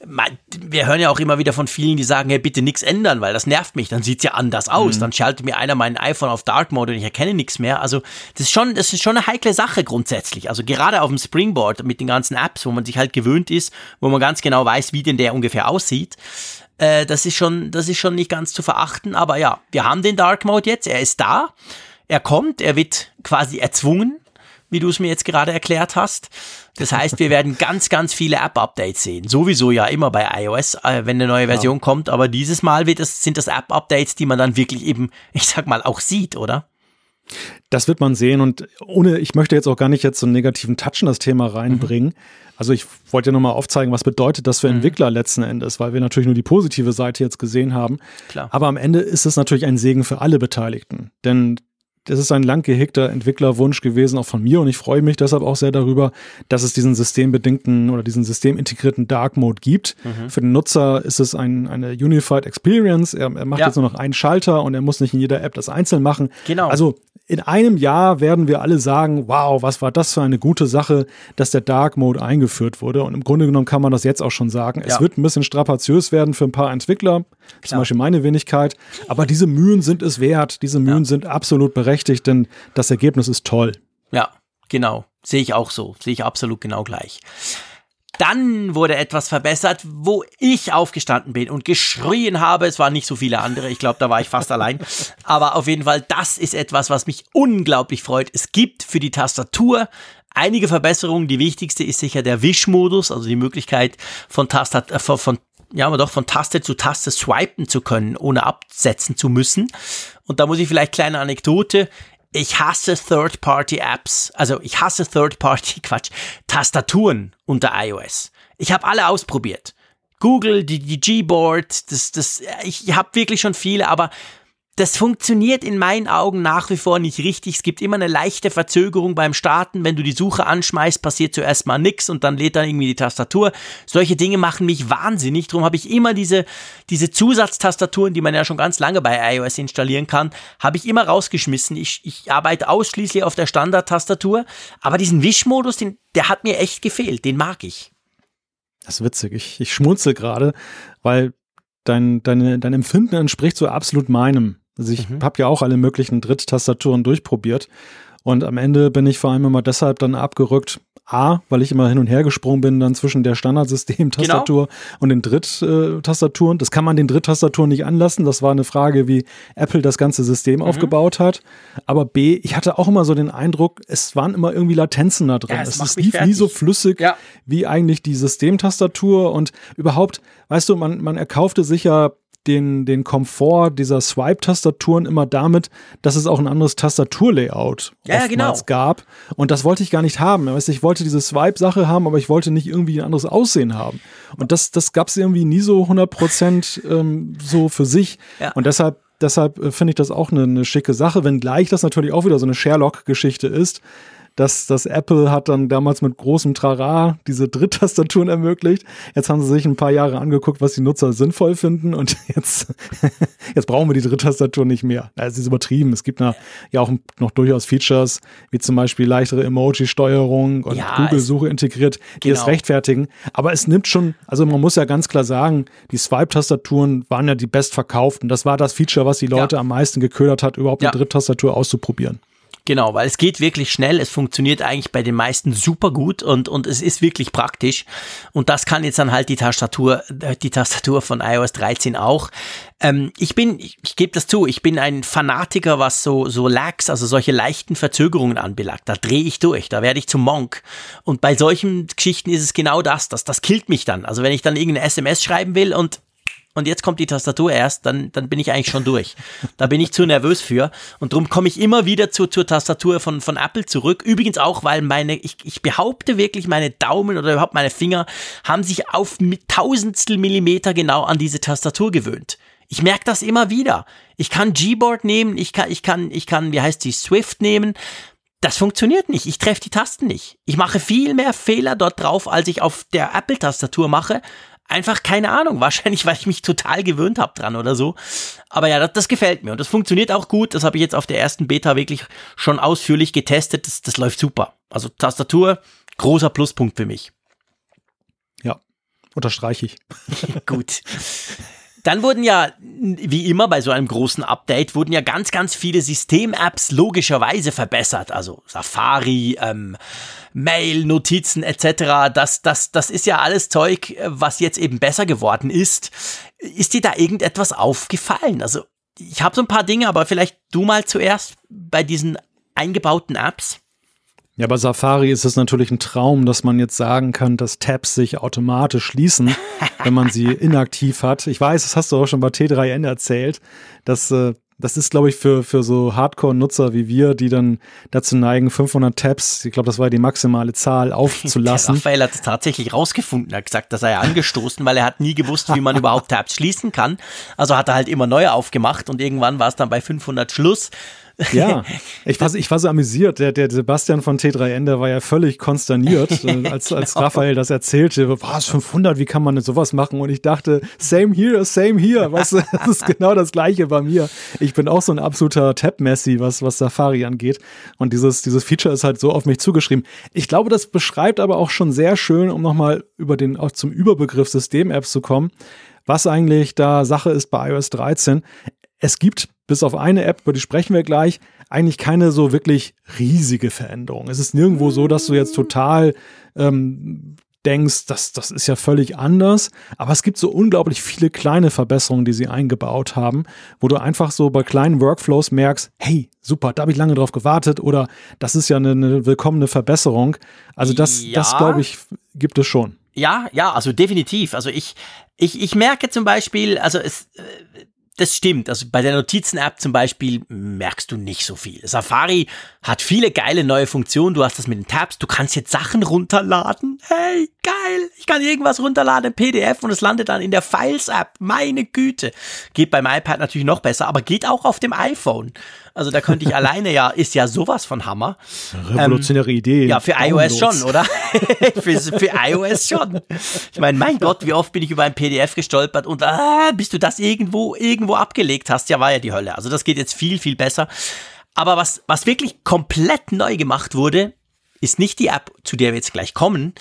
wir hören ja auch immer wieder von vielen, die sagen, hey, bitte nichts ändern, weil das nervt mich, dann sieht's ja anders aus. Mhm. Dann schaltet mir einer mein iPhone auf Dark Mode und ich erkenne nichts mehr. Also, das ist schon, das ist schon eine heikle Sache grundsätzlich. Also, gerade auf dem Springboard mit den ganzen Apps, wo man sich halt gewöhnt ist, wo man ganz genau weiß, wie denn der ungefähr aussieht. Äh, das ist schon, das ist schon nicht ganz zu verachten, aber ja, wir haben den Dark Mode jetzt, er ist da. Er kommt, er wird quasi erzwungen wie du es mir jetzt gerade erklärt hast. Das heißt, wir werden ganz, ganz viele App-Updates sehen. Sowieso ja immer bei iOS, äh, wenn eine neue Version ja. kommt. Aber dieses Mal wird es, sind das App-Updates, die man dann wirklich eben, ich sag mal, auch sieht, oder? Das wird man sehen und ohne, ich möchte jetzt auch gar nicht jetzt so einen negativen Touch in das Thema reinbringen. Mhm. Also ich wollte ja nochmal aufzeigen, was bedeutet das für mhm. Entwickler letzten Endes, weil wir natürlich nur die positive Seite jetzt gesehen haben. Klar. Aber am Ende ist es natürlich ein Segen für alle Beteiligten. Denn das ist ein lang gehegter Entwicklerwunsch gewesen, auch von mir. Und ich freue mich deshalb auch sehr darüber, dass es diesen systembedingten oder diesen systemintegrierten Dark Mode gibt. Mhm. Für den Nutzer ist es ein, eine Unified Experience. Er, er macht ja. jetzt nur noch einen Schalter und er muss nicht in jeder App das einzeln machen. Genau. Also in einem Jahr werden wir alle sagen, wow, was war das für eine gute Sache, dass der Dark Mode eingeführt wurde. Und im Grunde genommen kann man das jetzt auch schon sagen. Ja. Es wird ein bisschen strapaziös werden für ein paar Entwickler, Klar. zum Beispiel meine Wenigkeit. Aber diese Mühen sind es wert. Diese Mühen ja. sind absolut berechtigt, denn das Ergebnis ist toll. Ja, genau. Sehe ich auch so. Sehe ich absolut genau gleich. Dann wurde etwas verbessert, wo ich aufgestanden bin und geschrien habe. Es waren nicht so viele andere. Ich glaube, da war ich fast allein. Aber auf jeden Fall, das ist etwas, was mich unglaublich freut. Es gibt für die Tastatur einige Verbesserungen. Die wichtigste ist sicher der Wischmodus, also die Möglichkeit von Tastat äh, von, ja, aber doch von Taste zu Taste swipen zu können, ohne absetzen zu müssen. Und da muss ich vielleicht kleine Anekdote ich hasse Third-Party-Apps, also ich hasse Third-Party, Quatsch, Tastaturen unter iOS. Ich habe alle ausprobiert. Google, die, die Gboard, das, das, ich habe wirklich schon viele, aber das funktioniert in meinen Augen nach wie vor nicht richtig. Es gibt immer eine leichte Verzögerung beim Starten. Wenn du die Suche anschmeißt, passiert zuerst mal nichts und dann lädt dann irgendwie die Tastatur. Solche Dinge machen mich wahnsinnig. Darum habe ich immer diese, diese Zusatztastaturen, die man ja schon ganz lange bei iOS installieren kann, habe ich immer rausgeschmissen. Ich, ich arbeite ausschließlich auf der Standard-Tastatur. Aber diesen Wischmodus, den, der hat mir echt gefehlt. Den mag ich. Das ist witzig. Ich, ich schmunzel gerade, weil dein, deine, dein Empfinden entspricht so absolut meinem. Also ich mhm. habe ja auch alle möglichen Dritttastaturen durchprobiert. Und am Ende bin ich vor allem immer deshalb dann abgerückt. A, weil ich immer hin und her gesprungen bin, dann zwischen der Standardsystem-Tastatur genau. und den Dritttastaturen. Das kann man den Dritttastaturen nicht anlassen. Das war eine Frage, wie Apple das ganze System mhm. aufgebaut hat. Aber B, ich hatte auch immer so den Eindruck, es waren immer irgendwie Latenzen da drin. Ja, es, es lief nie so flüssig ja. wie eigentlich die Systemtastatur und überhaupt, weißt du, man, man erkaufte sich ja den, den Komfort dieser Swipe-Tastaturen immer damit, dass es auch ein anderes Tastaturlayout ja, genau. gab. Und das wollte ich gar nicht haben. Ich wollte diese Swipe-Sache haben, aber ich wollte nicht irgendwie ein anderes Aussehen haben. Und das, das gab es irgendwie nie so 100% ähm, so für sich. Ja. Und deshalb deshalb äh, finde ich das auch eine, eine schicke Sache, wenngleich das natürlich auch wieder so eine Sherlock-Geschichte ist dass das Apple hat dann damals mit großem Trara diese Dritttastaturen ermöglicht. Jetzt haben sie sich ein paar Jahre angeguckt, was die Nutzer sinnvoll finden und jetzt, jetzt brauchen wir die Dritttastatur nicht mehr. Es ist übertrieben. Es gibt na, ja auch noch durchaus Features, wie zum Beispiel leichtere Emoji-Steuerung und ja, Google-Suche integriert, die genau. es rechtfertigen. Aber es nimmt schon, also man muss ja ganz klar sagen, die Swipe-Tastaturen waren ja die bestverkauften. Das war das Feature, was die Leute ja. am meisten geködert hat, überhaupt ja. eine Dritttastatur auszuprobieren. Genau, weil es geht wirklich schnell, es funktioniert eigentlich bei den meisten super gut und, und es ist wirklich praktisch. Und das kann jetzt dann halt die Tastatur, äh, die Tastatur von iOS 13 auch. Ähm, ich bin, ich, ich gebe das zu, ich bin ein Fanatiker, was so, so Lags, also solche leichten Verzögerungen anbelangt. Da drehe ich durch, da werde ich zum Monk. Und bei solchen Geschichten ist es genau das, das, das killt mich dann. Also wenn ich dann irgendeine SMS schreiben will und und jetzt kommt die Tastatur erst, dann, dann bin ich eigentlich schon durch. Da bin ich zu nervös für. Und darum komme ich immer wieder zu, zur Tastatur von, von Apple zurück. Übrigens auch, weil meine, ich, ich behaupte wirklich, meine Daumen oder überhaupt meine Finger haben sich auf tausendstel Millimeter genau an diese Tastatur gewöhnt. Ich merke das immer wieder. Ich kann Gboard nehmen, ich kann, ich kann, ich kann, wie heißt die, Swift nehmen. Das funktioniert nicht. Ich treffe die Tasten nicht. Ich mache viel mehr Fehler dort drauf, als ich auf der Apple-Tastatur mache einfach keine Ahnung. Wahrscheinlich, weil ich mich total gewöhnt habe dran oder so. Aber ja, das, das, gefällt mir und das funktioniert auch gut. Das habe ich jetzt auf der ersten Beta wirklich schon ausführlich getestet. Das, das läuft super. Also Tastatur großer Pluspunkt für mich. Ja, unterstreiche ich. Gut. Dann wurden ja, wie immer bei so einem großen Update, wurden ja ganz, ganz viele System-Apps logischerweise verbessert. Also Safari, ähm, Mail, Notizen etc. Das, das, das ist ja alles Zeug, was jetzt eben besser geworden ist. Ist dir da irgendetwas aufgefallen? Also ich habe so ein paar Dinge, aber vielleicht du mal zuerst bei diesen eingebauten Apps. Ja, bei Safari ist es natürlich ein Traum, dass man jetzt sagen kann, dass Tabs sich automatisch schließen, wenn man sie inaktiv hat. Ich weiß, das hast du auch schon bei T3N erzählt, dass äh, das ist, glaube ich, für, für so Hardcore-Nutzer wie wir, die dann dazu neigen, 500 Tabs, ich glaube, das war die maximale Zahl, aufzulassen. Raphael hat es tatsächlich rausgefunden. Er hat gesagt, das sei er angestoßen, weil er hat nie gewusst, wie man überhaupt Tabs schließen kann. Also hat er halt immer neue aufgemacht und irgendwann war es dann bei 500 Schluss. Ja, ich war, ich war so amüsiert. Der, der Sebastian von T3N, der war ja völlig konsterniert, äh, als, genau. als Raphael das erzählte. Was, 500, wie kann man denn sowas machen? Und ich dachte, same here, same here. Weißt du, das ist genau das Gleiche bei mir. Ich bin auch so ein absoluter Tab-Messi, was, was Safari angeht. Und dieses, dieses Feature ist halt so auf mich zugeschrieben. Ich glaube, das beschreibt aber auch schon sehr schön, um nochmal über den, auch zum Überbegriff System-Apps zu kommen was eigentlich da Sache ist bei iOS 13 es gibt bis auf eine App, über die sprechen wir gleich, eigentlich keine so wirklich riesige Veränderung. Es ist nirgendwo so, dass du jetzt total ähm, denkst, das, das ist ja völlig anders. Aber es gibt so unglaublich viele kleine Verbesserungen, die sie eingebaut haben, wo du einfach so bei kleinen Workflows merkst, hey, super, da habe ich lange drauf gewartet oder das ist ja eine, eine willkommene Verbesserung. Also das, ja. das glaube ich, gibt es schon. Ja, ja, also definitiv. Also ich, ich, ich merke zum Beispiel, also es, äh, das stimmt. Also bei der Notizen-App zum Beispiel merkst du nicht so viel. Safari hat viele geile neue Funktionen. Du hast das mit den Tabs. Du kannst jetzt Sachen runterladen. Hey, geil. Ich kann irgendwas runterladen, PDF und es landet dann in der Files-App. Meine Güte. Geht beim iPad natürlich noch besser, aber geht auch auf dem iPhone. Also da könnte ich alleine ja, ist ja sowas von Hammer. Revolutionäre ähm, Idee. Ja, für Downloads. iOS schon, oder? für, für iOS schon. Ich meine, mein Gott, wie oft bin ich über ein PDF gestolpert und ah, bis du das irgendwo, irgendwo abgelegt hast, ja, war ja die Hölle. Also das geht jetzt viel, viel besser. Aber was, was wirklich komplett neu gemacht wurde, ist nicht die App, zu der wir jetzt gleich kommen,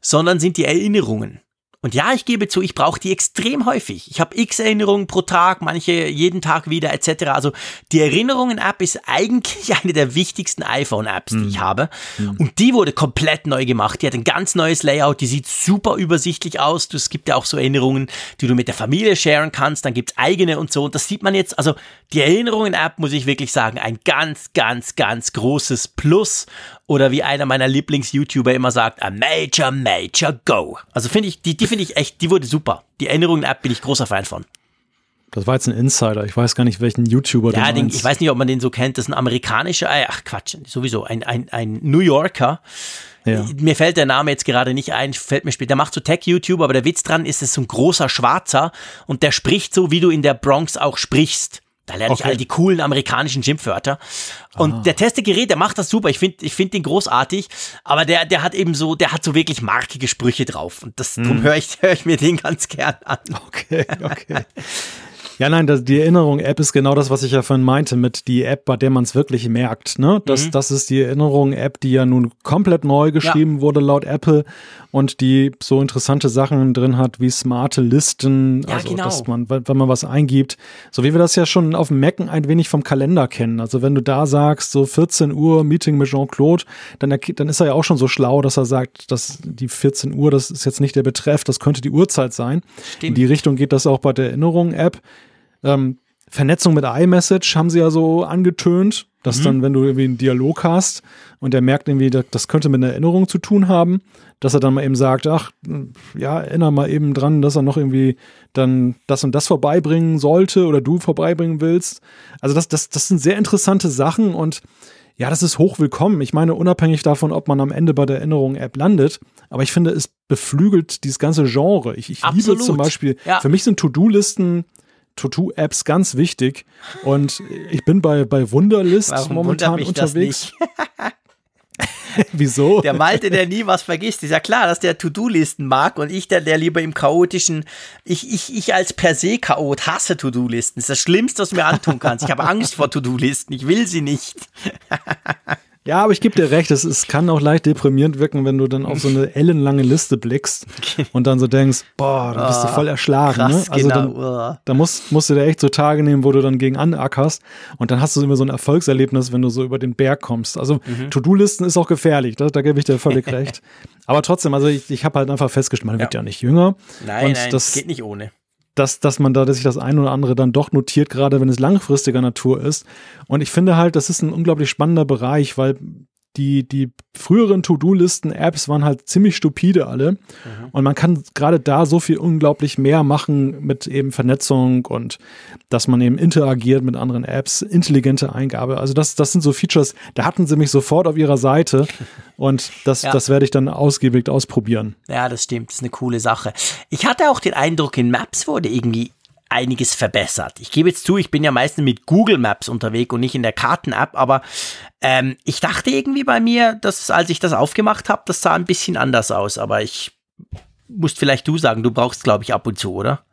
sondern sind die Erinnerungen. Und ja, ich gebe zu, ich brauche die extrem häufig. Ich habe x Erinnerungen pro Tag, manche jeden Tag wieder etc. Also die Erinnerungen-App ist eigentlich eine der wichtigsten iPhone-Apps, die mhm. ich habe. Mhm. Und die wurde komplett neu gemacht. Die hat ein ganz neues Layout, die sieht super übersichtlich aus. Es gibt ja auch so Erinnerungen, die du mit der Familie sharen kannst. Dann gibt's eigene und so. Und das sieht man jetzt. Also die Erinnerungen-App, muss ich wirklich sagen, ein ganz, ganz, ganz großes Plus. Oder wie einer meiner Lieblings-YouTuber immer sagt, a major, major go. Also finde ich, die, die finde ich echt, die wurde super. Die Erinnerungen-App bin ich großer Fan von. Das war jetzt ein Insider. Ich weiß gar nicht, welchen YouTuber ja, du meinst. ich weiß nicht, ob man den so kennt. Das ist ein amerikanischer, äh, ach Quatsch, sowieso, ein, ein, ein New Yorker. Ja. Mir fällt der Name jetzt gerade nicht ein, fällt mir später. Der macht so Tech-YouTube, aber der Witz dran ist, es ist so ein großer Schwarzer und der spricht so, wie du in der Bronx auch sprichst. Da lerne okay. ich all die coolen amerikanischen Schimpfwörter. Und ah. der Testegerät, der macht das super. Ich finde ich find den großartig. Aber der, der hat eben so, der hat so wirklich markige Sprüche drauf. Und das, hm. darum höre ich, hör ich mir den ganz gern an. Okay, okay. Ja, nein, das, die Erinnerung-App ist genau das, was ich ja vorhin meinte, mit die App, bei der man es wirklich merkt. Ne? Das, mhm. das ist die Erinnerung-App, die ja nun komplett neu geschrieben ja. wurde laut Apple und die so interessante Sachen drin hat wie smarte Listen, ja, also genau. dass man, wenn man was eingibt, so wie wir das ja schon auf dem Mac ein wenig vom Kalender kennen. Also wenn du da sagst, so 14 Uhr Meeting mit Jean-Claude, dann, dann ist er ja auch schon so schlau, dass er sagt, dass die 14 Uhr, das ist jetzt nicht der Betreff, das könnte die Uhrzeit sein. Stimmt. In die Richtung geht das auch bei der Erinnerung-App. Ähm, Vernetzung mit iMessage haben sie ja so angetönt, dass mhm. dann, wenn du irgendwie einen Dialog hast und der merkt irgendwie, das könnte mit einer Erinnerung zu tun haben, dass er dann mal eben sagt, ach, ja, erinnere mal eben dran, dass er noch irgendwie dann das und das vorbeibringen sollte oder du vorbeibringen willst. Also das, das, das sind sehr interessante Sachen und ja, das ist hochwillkommen. Ich meine, unabhängig davon, ob man am Ende bei der Erinnerung-App landet, aber ich finde, es beflügelt dieses ganze Genre. Ich, ich liebe zum Beispiel, ja. für mich sind To-Do-Listen To-Do-Apps ganz wichtig. Und ich bin bei, bei Wunderlist Warum momentan unterwegs. Wieso? Der Malte, der nie was vergisst, ist ja klar, dass der To-Do-Listen mag und ich, der, der lieber im chaotischen, ich, ich, ich als per se Chaot hasse To-Do-Listen. Das ist das Schlimmste, was du mir antun kannst. Ich habe Angst vor To-Do-Listen. Ich will sie nicht. Ja, aber ich gebe dir recht, es, es kann auch leicht deprimierend wirken, wenn du dann auf so eine ellenlange Liste blickst und dann so denkst, boah, da bist du voll erschlagen. Krass, ne? Also genau. dann, Uah. da musst, musst du dir echt so Tage nehmen, wo du dann gegen anackerst und dann hast du immer so ein Erfolgserlebnis, wenn du so über den Berg kommst. Also Mhm. To-Do-Listen ist auch gefährlich, da, da gebe ich dir völlig recht. Aber trotzdem, also ich, ich habe halt einfach festgestellt, man wird Ja. ja nicht jünger. Nein, nein, das, geht nicht ohne. Dass, dass man da dass sich das ein oder andere dann doch notiert, gerade wenn es langfristiger Natur ist. Und ich finde halt, das ist ein unglaublich spannender Bereich, weil die, die früheren To-Do-Listen-Apps waren halt ziemlich stupide alle. Und man kann gerade da so viel unglaublich mehr machen mit eben Vernetzung und dass man eben interagiert mit anderen Apps, intelligente Eingabe. Also das, das sind so Features, da hatten sie mich sofort auf ihrer Seite und das, Ja. das werde ich dann ausgiebig ausprobieren. Ja, das stimmt. Das ist eine coole Sache. Ich hatte auch den Eindruck, in Maps wurde irgendwie einiges verbessert. Ich gebe jetzt zu, ich bin ja meistens mit Google Maps unterwegs und nicht in der Karten-App, aber ähm, ich dachte irgendwie bei mir, dass als ich das aufgemacht habe, das sah ein bisschen anders aus. Aber ich musst vielleicht du sagen, du brauchst, glaube ich, ab und zu, oder?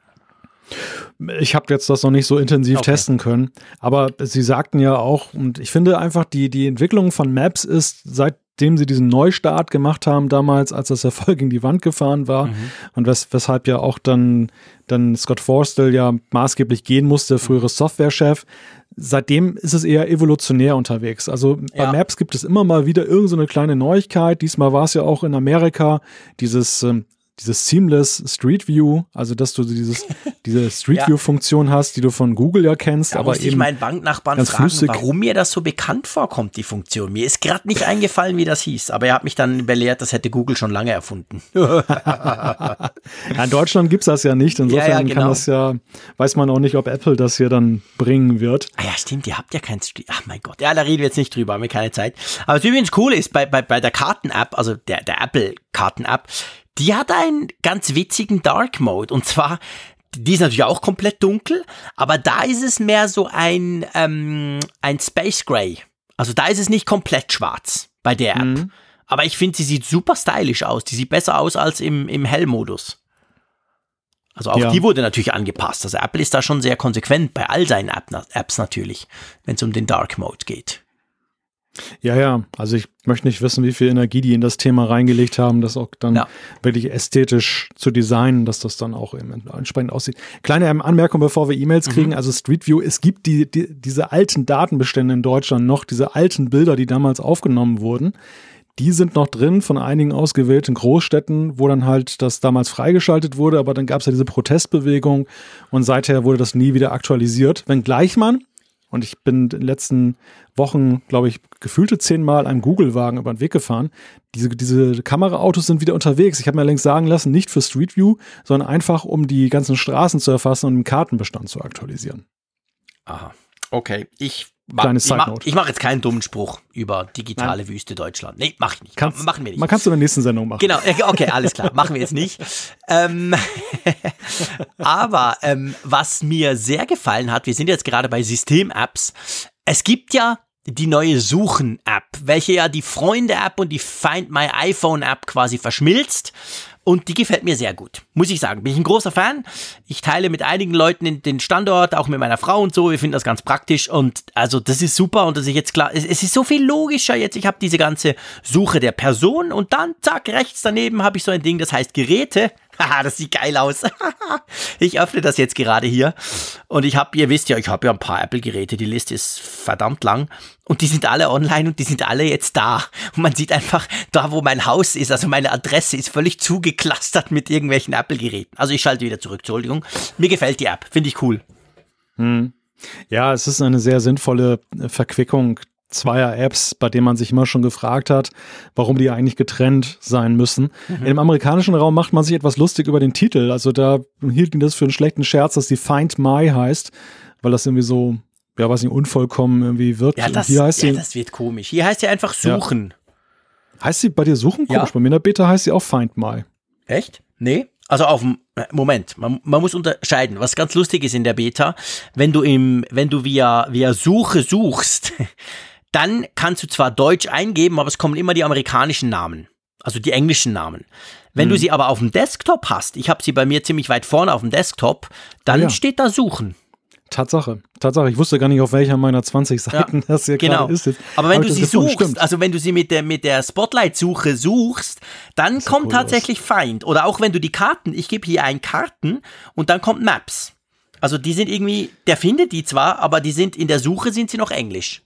Ich habe jetzt das noch nicht so intensiv Okay. testen können, aber sie sagten ja auch, und ich finde einfach, die, die Entwicklung von Maps ist, seitdem sie diesen Neustart gemacht haben damals, als das Erfolg gegen die Wand gefahren war und wes weshalb ja auch dann, dann Scott Forstall ja maßgeblich gehen musste, der frühere Softwarechef, seitdem ist es eher evolutionär unterwegs. Also bei Ja. Maps gibt es immer mal wieder irgendeine so eine kleine Neuigkeit. Diesmal war es ja auch in Amerika dieses ähm, dieses Seamless Street View, also dass du dieses, diese Street Ja. View Funktion hast, die du von Google ja kennst, Da aber musste ich eben meinen Banknachbarn fragen, flüssig. warum mir das so bekannt vorkommt, die Funktion. Mir ist gerade nicht eingefallen, wie das hieß, aber er hat mich dann belehrt, das hätte Google schon lange erfunden. ja, in Deutschland gibt's das ja nicht. Insofern Ja, ja, genau. kann das ja, weiß man auch nicht, ob Apple das hier dann bringen wird. Ah ja, stimmt, ihr habt ja kein Street. Ach mein Gott. Ja, da reden wir jetzt nicht drüber, haben wir keine Zeit. Aber was übrigens cool ist, bei, bei, bei der Karten-App, also der, der Apple-Karten-App, die hat einen ganz witzigen Dark Mode. Und zwar, die ist natürlich auch komplett dunkel, aber da ist es mehr so ein, ähm, ein Space Gray. Also da ist es nicht komplett schwarz bei der App. Aber ich finde, sie sieht super stylisch aus. Die sieht besser aus als im, im Hellmodus. Also auch Ja. die wurde natürlich angepasst. Also Apple ist da schon sehr konsequent bei all seinen App Apps natürlich, wenn es um den Dark Mode geht. Ja, ja, also ich möchte nicht wissen, wie viel Energie die in das Thema reingelegt haben, das auch dann Ja. wirklich ästhetisch zu designen, dass das dann auch entsprechend aussieht. Kleine Anmerkung, bevor wir E-Mails Mhm. kriegen, also Street View, es gibt die, die, diese alten Datenbestände in Deutschland noch, diese alten Bilder, die damals aufgenommen wurden. Die sind noch drin von einigen ausgewählten Großstädten, wo dann halt das damals freigeschaltet wurde, aber dann gab es ja diese Protestbewegung und seither wurde das nie wieder aktualisiert. Wenngleich man, und ich bin in den letzten Wochen, glaube ich, gefühlte zehnmal einem Google-Wagen über den Weg gefahren. Diese, diese Kameraautos sind wieder unterwegs. Ich habe mir längst sagen lassen, nicht für Street View, sondern einfach, um die ganzen Straßen zu erfassen und den Kartenbestand zu aktualisieren. Aha. Okay. Ich, ma Kleine ich, mache jetzt keinen dummen Spruch über digitale Wüste Deutschland. Nee, mach ich nicht. Kannst, machen wir nicht. Man kannst du in der nächsten Sendung machen. Genau, okay, alles klar, machen wir jetzt nicht. Ähm, aber ähm, was mir sehr gefallen hat, wir sind jetzt gerade bei System-Apps. Es gibt ja die neue Suchen-App, welche ja die Freunde-App und die Find My iPhone-App quasi verschmilzt. Und die gefällt mir sehr gut, muss ich sagen. Bin ich ein großer Fan. Ich teile mit einigen Leuten den- Standort, auch mit meiner Frau und so. Wir finden das ganz praktisch. Und also das ist super. Und das ist jetzt klar, es, es ist so viel logischer jetzt. Ich habe diese ganze Suche der Person und dann, zack, rechts daneben habe ich so ein Ding, das heißt Geräte. Das sieht geil aus. ich öffne das jetzt gerade hier. Und ich habe, ihr wisst ja, ich habe ja ein paar Apple-Geräte. Die Liste ist verdammt lang. Und die sind alle online und die sind alle jetzt da. Und man sieht einfach, da wo mein Haus ist, also meine Adresse ist völlig zugeklustert mit irgendwelchen Apple-Geräten. Also ich schalte wieder zurück, Entschuldigung. Mir gefällt die App, finde ich cool. Ja, es ist eine sehr sinnvolle Verquickung zweier Apps, bei denen man sich immer schon gefragt hat, warum die eigentlich getrennt sein müssen. Im amerikanischen Raum macht man sich etwas lustig über den Titel. Also da hielten das für einen schlechten Scherz, dass die Find My heißt, weil das irgendwie so, ja, weiß nicht, unvollkommen irgendwie wirkt. Ja, das, Hier heißt ja, sie, das wird komisch. Hier heißt sie einfach Ja. suchen. heißt sie bei dir suchen? Ja. Komisch, bei mir in der Beta heißt sie auch Find My. Echt? Nee? Also auf dem äh, Moment, man, man muss unterscheiden. Was ganz lustig ist in der Beta, wenn du im, wenn du via, via Suche suchst, dann kannst du zwar Deutsch eingeben, aber es kommen immer die amerikanischen Namen. Also die englischen Namen. Wenn Mhm. du sie aber auf dem Desktop hast, ich habe sie bei mir ziemlich weit vorne auf dem Desktop, dann ja. steht da Suchen. Tatsache, Tatsache. Ich wusste gar nicht, auf welcher meiner 20 Seiten ja, das hier genau. gerade ist. Jetzt. Aber wenn du sie suchst, stimmt. also wenn du sie mit der, mit der Spotlight-Suche suchst, dann kommt cool tatsächlich aus. Find. Oder auch wenn du die Karten, ich gebe hier ein Karten und dann kommt Maps. Also die sind irgendwie, der findet die zwar, aber die sind in der Suche sind sie noch Englisch.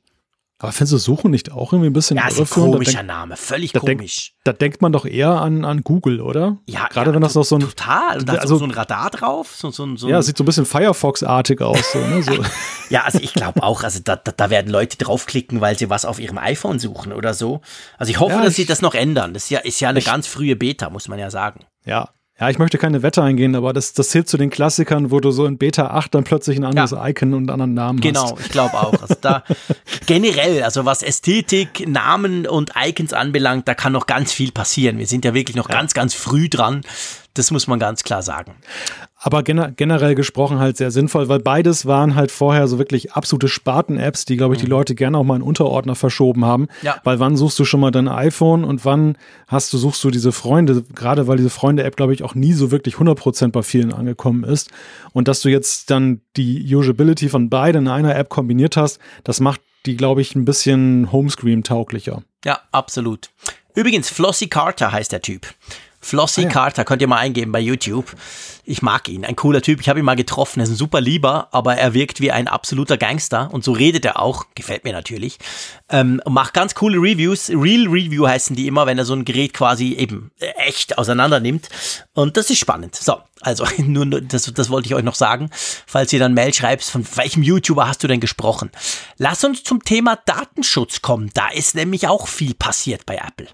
Aber findest du Suchen nicht auch irgendwie ein bisschen Ja, ist ein komischer Name, völlig da komisch. Denk, da denkt man doch eher an, an Google, oder? Ja, gerade ja, wenn das noch so ein. Total, da also, so ein Radar drauf. So, so, so ja, sieht so ein bisschen Firefox-artig aus. So, ne? so. ja, also ich glaube auch, also da, da, da, werden Leute draufklicken, weil sie was auf ihrem iPhone suchen oder so. Also ich hoffe, ja, dass ich, sie das noch ändern. Das ist ja, ist ja eine ich, ganz frühe Beta, muss man ja sagen. Ja, ja, ich möchte keine Wette eingehen, aber das, das zählt zu den Klassikern, wo du so in Beta 8 dann plötzlich ein anderes ja. Icon und einen anderen Namen genau, hast. Genau, ich glaube auch. Also da generell, also was Ästhetik, Namen und Icons anbelangt, da kann noch ganz viel passieren. Wir sind ja wirklich noch ja. ganz, ganz früh dran. Das muss man ganz klar sagen. Aber gener generell gesprochen halt sehr sinnvoll, weil beides waren halt vorher so wirklich absolute Sparten-Apps, die, glaube ich, die mhm. Leute gerne auch mal in Unterordner verschoben haben. Ja. Weil wann suchst du schon mal dein iPhone und wann hast du, suchst du diese Freunde, gerade weil diese Freunde-App, glaube ich, auch nie so wirklich 100% bei vielen angekommen ist. Und dass du jetzt dann die Usability von beiden in einer App kombiniert hast, das macht die, glaube ich, ein bisschen Homescreen-tauglicher. Ja, absolut. Übrigens, Flossy Carter heißt der Typ. Flossy ah, ja. Carter, könnt ihr mal eingeben bei YouTube. Ich mag ihn, ein cooler Typ. Ich habe ihn mal getroffen, er ist ein super Lieber, aber er wirkt wie ein absoluter Gangster und so redet er auch. Gefällt mir natürlich. Ähm, macht ganz coole Reviews. Real Review heißen die immer, wenn er so ein Gerät quasi eben echt auseinander nimmt. Und das ist spannend. So, also nur das, das wollte ich euch noch sagen, falls ihr dann Mail schreibt, von welchem YouTuber hast du denn gesprochen? Lass uns zum Thema Datenschutz kommen. Da ist nämlich auch viel passiert bei Apple.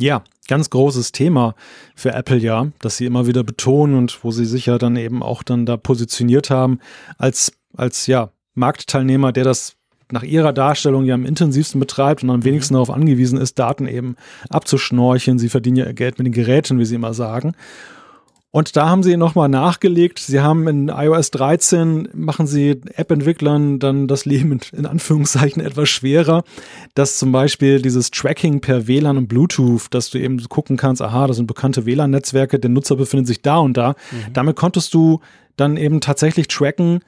Ja, ganz großes Thema für Apple ja, dass sie immer wieder betonen und wo sie sich ja dann eben auch dann da positioniert haben als, als ja, Marktteilnehmer, der das nach ihrer Darstellung ja am intensivsten betreibt und am mhm. wenigsten darauf angewiesen ist, Daten eben abzuschnorcheln. Sie verdienen ja Geld mit den Geräten, wie sie immer sagen. Und da haben sie nochmal nachgelegt. Sie haben in iOS 13 machen sie App-Entwicklern dann das Leben in Anführungszeichen etwas schwerer, dass zum Beispiel dieses Tracking per WLAN und Bluetooth, dass du eben gucken kannst, aha, das sind bekannte WLAN-Netzwerke, der Nutzer befindet sich da und da. Mhm. Damit konntest du dann eben tatsächlich tracken,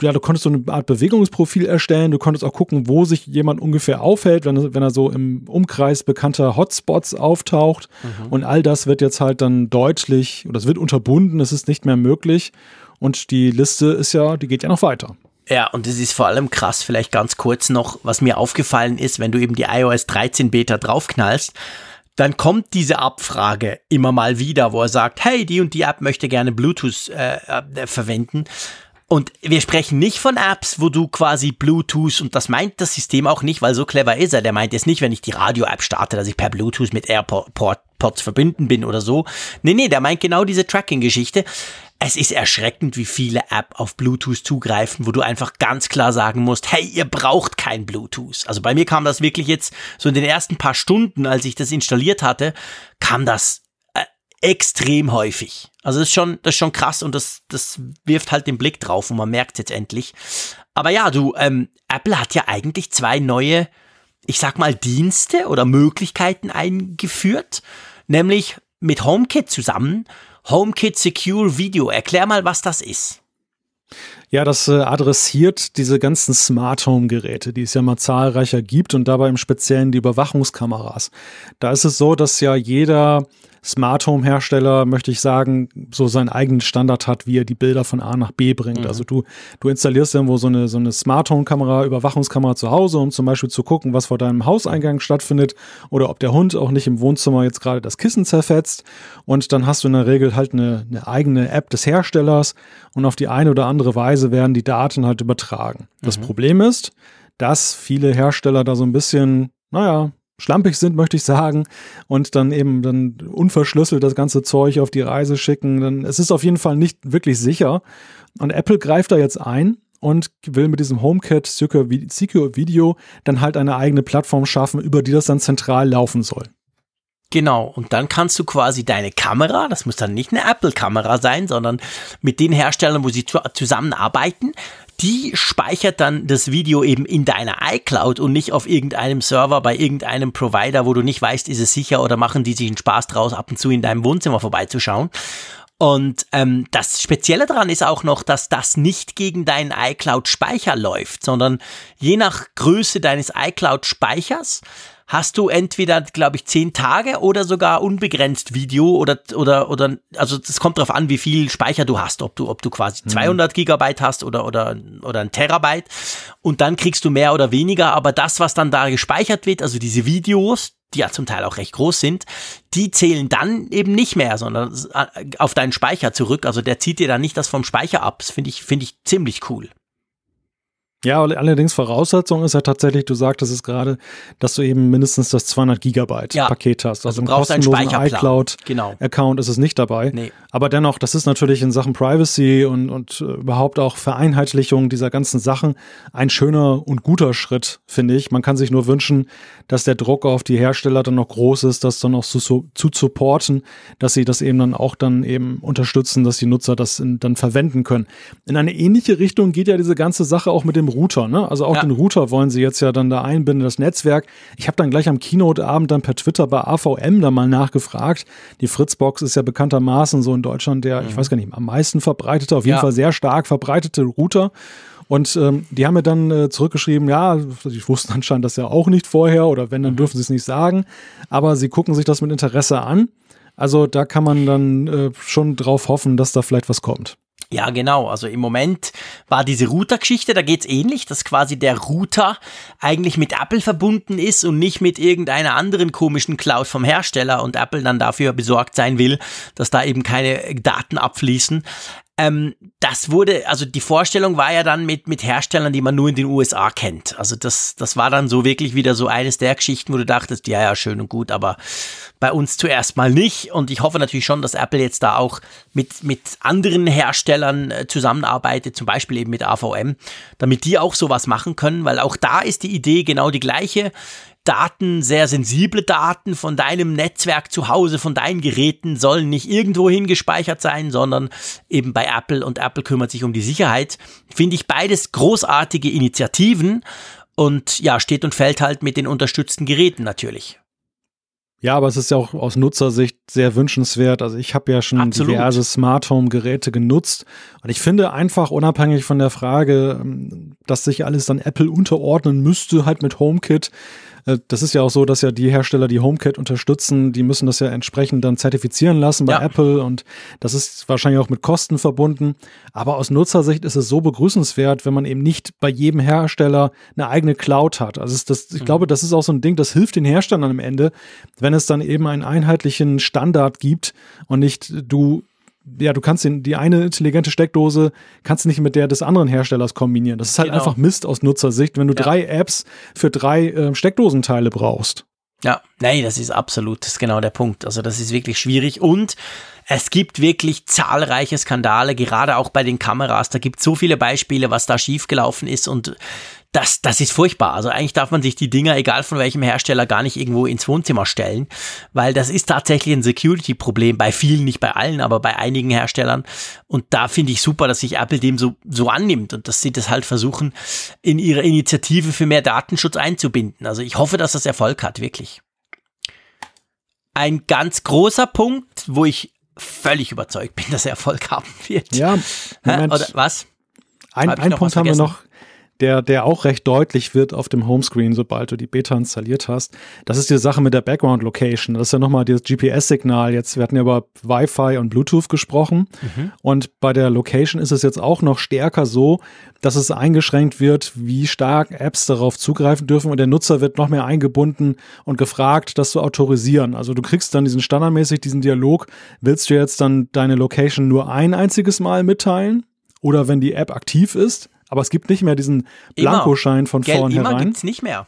ja, du konntest so eine Art Bewegungsprofil erstellen, du konntest auch gucken, wo sich jemand ungefähr aufhält, wenn, wenn er so im Umkreis bekannter Hotspots auftaucht. Mhm. Und all das wird jetzt halt dann deutlich, oder es wird unterbunden, es ist nicht mehr möglich. Und die Liste ist ja, die geht ja noch weiter. Ja, und es ist vor allem krass, vielleicht ganz kurz noch, was mir aufgefallen ist, wenn du eben die iOS 13 Beta draufknallst, dann kommt diese Abfrage immer mal wieder, wo er sagt, hey, die und die App möchte gerne Bluetooth äh, äh, verwenden. Und wir sprechen nicht von Apps, wo du quasi Bluetooth, und das meint das System auch nicht, weil so clever ist er. Der meint jetzt nicht, wenn ich die Radio-App starte, dass ich per Bluetooth mit AirPods verbunden bin oder so. Nee, nee, der meint genau diese Tracking-Geschichte. Es ist erschreckend, wie viele App auf Bluetooth zugreifen, wo du einfach ganz klar sagen musst, hey, ihr braucht kein Bluetooth. Also bei mir kam das wirklich jetzt so in den ersten paar Stunden, als ich das installiert hatte, kam das extrem häufig. Also das ist schon, das ist schon krass und das, das wirft halt den Blick drauf und man merkt jetzt endlich. Aber ja, du, ähm, Apple hat ja eigentlich zwei neue, ich sag mal, Dienste oder Möglichkeiten eingeführt, nämlich mit HomeKit zusammen. HomeKit Secure Video. Erklär mal, was das ist. Ja, das äh, adressiert diese ganzen Smart Home Geräte, die es ja mal zahlreicher gibt und dabei im Speziellen die Überwachungskameras. Da ist es so, dass ja jeder Smart Home Hersteller, möchte ich sagen, so seinen eigenen Standard hat, wie er die Bilder von A nach B bringt. Mhm. Also du, du installierst irgendwo so eine, so eine Smart Home Kamera, Überwachungskamera zu Hause, um zum Beispiel zu gucken, was vor deinem Hauseingang stattfindet oder ob der Hund auch nicht im Wohnzimmer jetzt gerade das Kissen zerfetzt. Und dann hast du in der Regel halt eine, eine eigene App des Herstellers und auf die eine oder andere Weise werden die Daten halt übertragen. Das mhm. Problem ist, dass viele Hersteller da so ein bisschen, naja, schlampig sind, möchte ich sagen, und dann eben dann unverschlüsselt das ganze Zeug auf die Reise schicken. Dann, es ist auf jeden Fall nicht wirklich sicher. Und Apple greift da jetzt ein und will mit diesem HomeKit Secure Video dann halt eine eigene Plattform schaffen, über die das dann zentral laufen soll. Genau, und dann kannst du quasi deine Kamera, das muss dann nicht eine Apple-Kamera sein, sondern mit den Herstellern, wo sie zusammenarbeiten, die speichert dann das Video eben in deiner iCloud und nicht auf irgendeinem Server bei irgendeinem Provider, wo du nicht weißt, ist es sicher oder machen die sich einen Spaß draus, ab und zu in deinem Wohnzimmer vorbeizuschauen. Und ähm, das Spezielle daran ist auch noch, dass das nicht gegen deinen iCloud-Speicher läuft, sondern je nach Größe deines iCloud-Speichers hast du entweder, glaube ich, zehn Tage oder sogar unbegrenzt Video oder, oder, oder, also es kommt darauf an, wie viel Speicher du hast, ob du, ob du quasi 200 mhm. Gigabyte hast oder, oder, oder ein Terabyte und dann kriegst du mehr oder weniger, aber das, was dann da gespeichert wird, also diese Videos, die ja zum Teil auch recht groß sind, die zählen dann eben nicht mehr, sondern auf deinen Speicher zurück. Also der zieht dir dann nicht das vom Speicher ab. Das finde ich, finde ich ziemlich cool. Ja, allerdings Voraussetzung ist ja tatsächlich, du sagtest es gerade, dass du eben mindestens das 200 Gigabyte ja. Paket hast. Also, also im kostenlosen iCloud-Account genau. ist es nicht dabei. Nee. Aber dennoch, das ist natürlich in Sachen Privacy und, und äh, überhaupt auch Vereinheitlichung dieser ganzen Sachen ein schöner und guter Schritt, finde ich. Man kann sich nur wünschen, dass der Druck auf die Hersteller dann noch groß ist, das dann auch zu, zu supporten, dass sie das eben dann auch dann eben unterstützen, dass die Nutzer das in, dann verwenden können. In eine ähnliche Richtung geht ja diese ganze Sache auch mit dem Router. Ne? Also auch ja. den Router wollen sie jetzt ja dann da einbinden, das Netzwerk. Ich habe dann gleich am Keynote-Abend dann per Twitter bei AVM da mal nachgefragt. Die Fritzbox ist ja bekanntermaßen so in Deutschland der, mhm. ich weiß gar nicht, am meisten verbreitete, auf jeden ja. Fall sehr stark verbreitete Router. Und ähm, die haben mir dann äh, zurückgeschrieben, ja, die wussten anscheinend das ja auch nicht vorher oder wenn, dann mhm. dürfen sie es nicht sagen. Aber sie gucken sich das mit Interesse an. Also da kann man dann äh, schon drauf hoffen, dass da vielleicht was kommt. Ja, genau. Also im Moment war diese Router-Geschichte, da geht's ähnlich, dass quasi der Router eigentlich mit Apple verbunden ist und nicht mit irgendeiner anderen komischen Cloud vom Hersteller und Apple dann dafür besorgt sein will, dass da eben keine Daten abfließen. Ähm, das wurde, also die Vorstellung war ja dann mit, mit Herstellern, die man nur in den USA kennt. Also das, das war dann so wirklich wieder so eines der Geschichten, wo du dachtest, ja, ja, schön und gut, aber bei uns zuerst mal nicht. Und ich hoffe natürlich schon, dass Apple jetzt da auch mit, mit anderen Herstellern äh, zusammenarbeitet, zum Beispiel eben mit AVM, damit die auch sowas machen können, weil auch da ist die Idee genau die gleiche. Daten, sehr sensible Daten von deinem Netzwerk zu Hause, von deinen Geräten sollen nicht irgendwohin gespeichert sein, sondern eben bei Apple und Apple kümmert sich um die Sicherheit. Finde ich beides großartige Initiativen und ja, steht und fällt halt mit den unterstützten Geräten natürlich. Ja, aber es ist ja auch aus Nutzersicht sehr wünschenswert. Also ich habe ja schon Absolut. diverse Smart Home Geräte genutzt und ich finde einfach unabhängig von der Frage, dass sich alles dann Apple unterordnen müsste, halt mit HomeKit, das ist ja auch so, dass ja die Hersteller, die HomeKit unterstützen, die müssen das ja entsprechend dann zertifizieren lassen bei ja. Apple und das ist wahrscheinlich auch mit Kosten verbunden. Aber aus Nutzersicht ist es so begrüßenswert, wenn man eben nicht bei jedem Hersteller eine eigene Cloud hat. Also das, ich mhm. glaube, das ist auch so ein Ding, das hilft den Herstellern am Ende, wenn es dann eben einen einheitlichen Standard gibt und nicht du ja, du kannst den, die eine intelligente Steckdose kannst du nicht mit der des anderen Herstellers kombinieren. Das ist halt genau. einfach Mist aus Nutzersicht, wenn du ja. drei Apps für drei äh, Steckdosenteile brauchst. Ja, nee, das ist absolut, das ist genau der Punkt. Also das ist wirklich schwierig und es gibt wirklich zahlreiche Skandale, gerade auch bei den Kameras. Da gibt es so viele Beispiele, was da schiefgelaufen ist und das, das ist furchtbar. Also eigentlich darf man sich die Dinger, egal von welchem Hersteller, gar nicht irgendwo ins Wohnzimmer stellen, weil das ist tatsächlich ein Security-Problem bei vielen, nicht bei allen, aber bei einigen Herstellern. Und da finde ich super, dass sich Apple dem so, so annimmt und dass sie das halt versuchen, in ihre Initiative für mehr Datenschutz einzubinden. Also ich hoffe, dass das Erfolg hat, wirklich. Ein ganz großer Punkt, wo ich völlig überzeugt bin, dass er Erfolg haben wird. Ja, Moment. Oder was? Ein, ein Punkt haben wir noch der, der auch recht deutlich wird auf dem Homescreen, sobald du die Beta installiert hast. Das ist die Sache mit der Background Location. Das ist ja nochmal das GPS-Signal. Jetzt, wir hatten ja über Wi-Fi und Bluetooth gesprochen. Mhm. Und bei der Location ist es jetzt auch noch stärker so, dass es eingeschränkt wird, wie stark Apps darauf zugreifen dürfen. Und der Nutzer wird noch mehr eingebunden und gefragt, das zu autorisieren. Also du kriegst dann diesen standardmäßig, diesen Dialog. Willst du jetzt dann deine Location nur ein einziges Mal mitteilen? Oder wenn die App aktiv ist? Aber es gibt nicht mehr diesen Blankoschein von Gell, vornherein. Immer gibt's nicht mehr.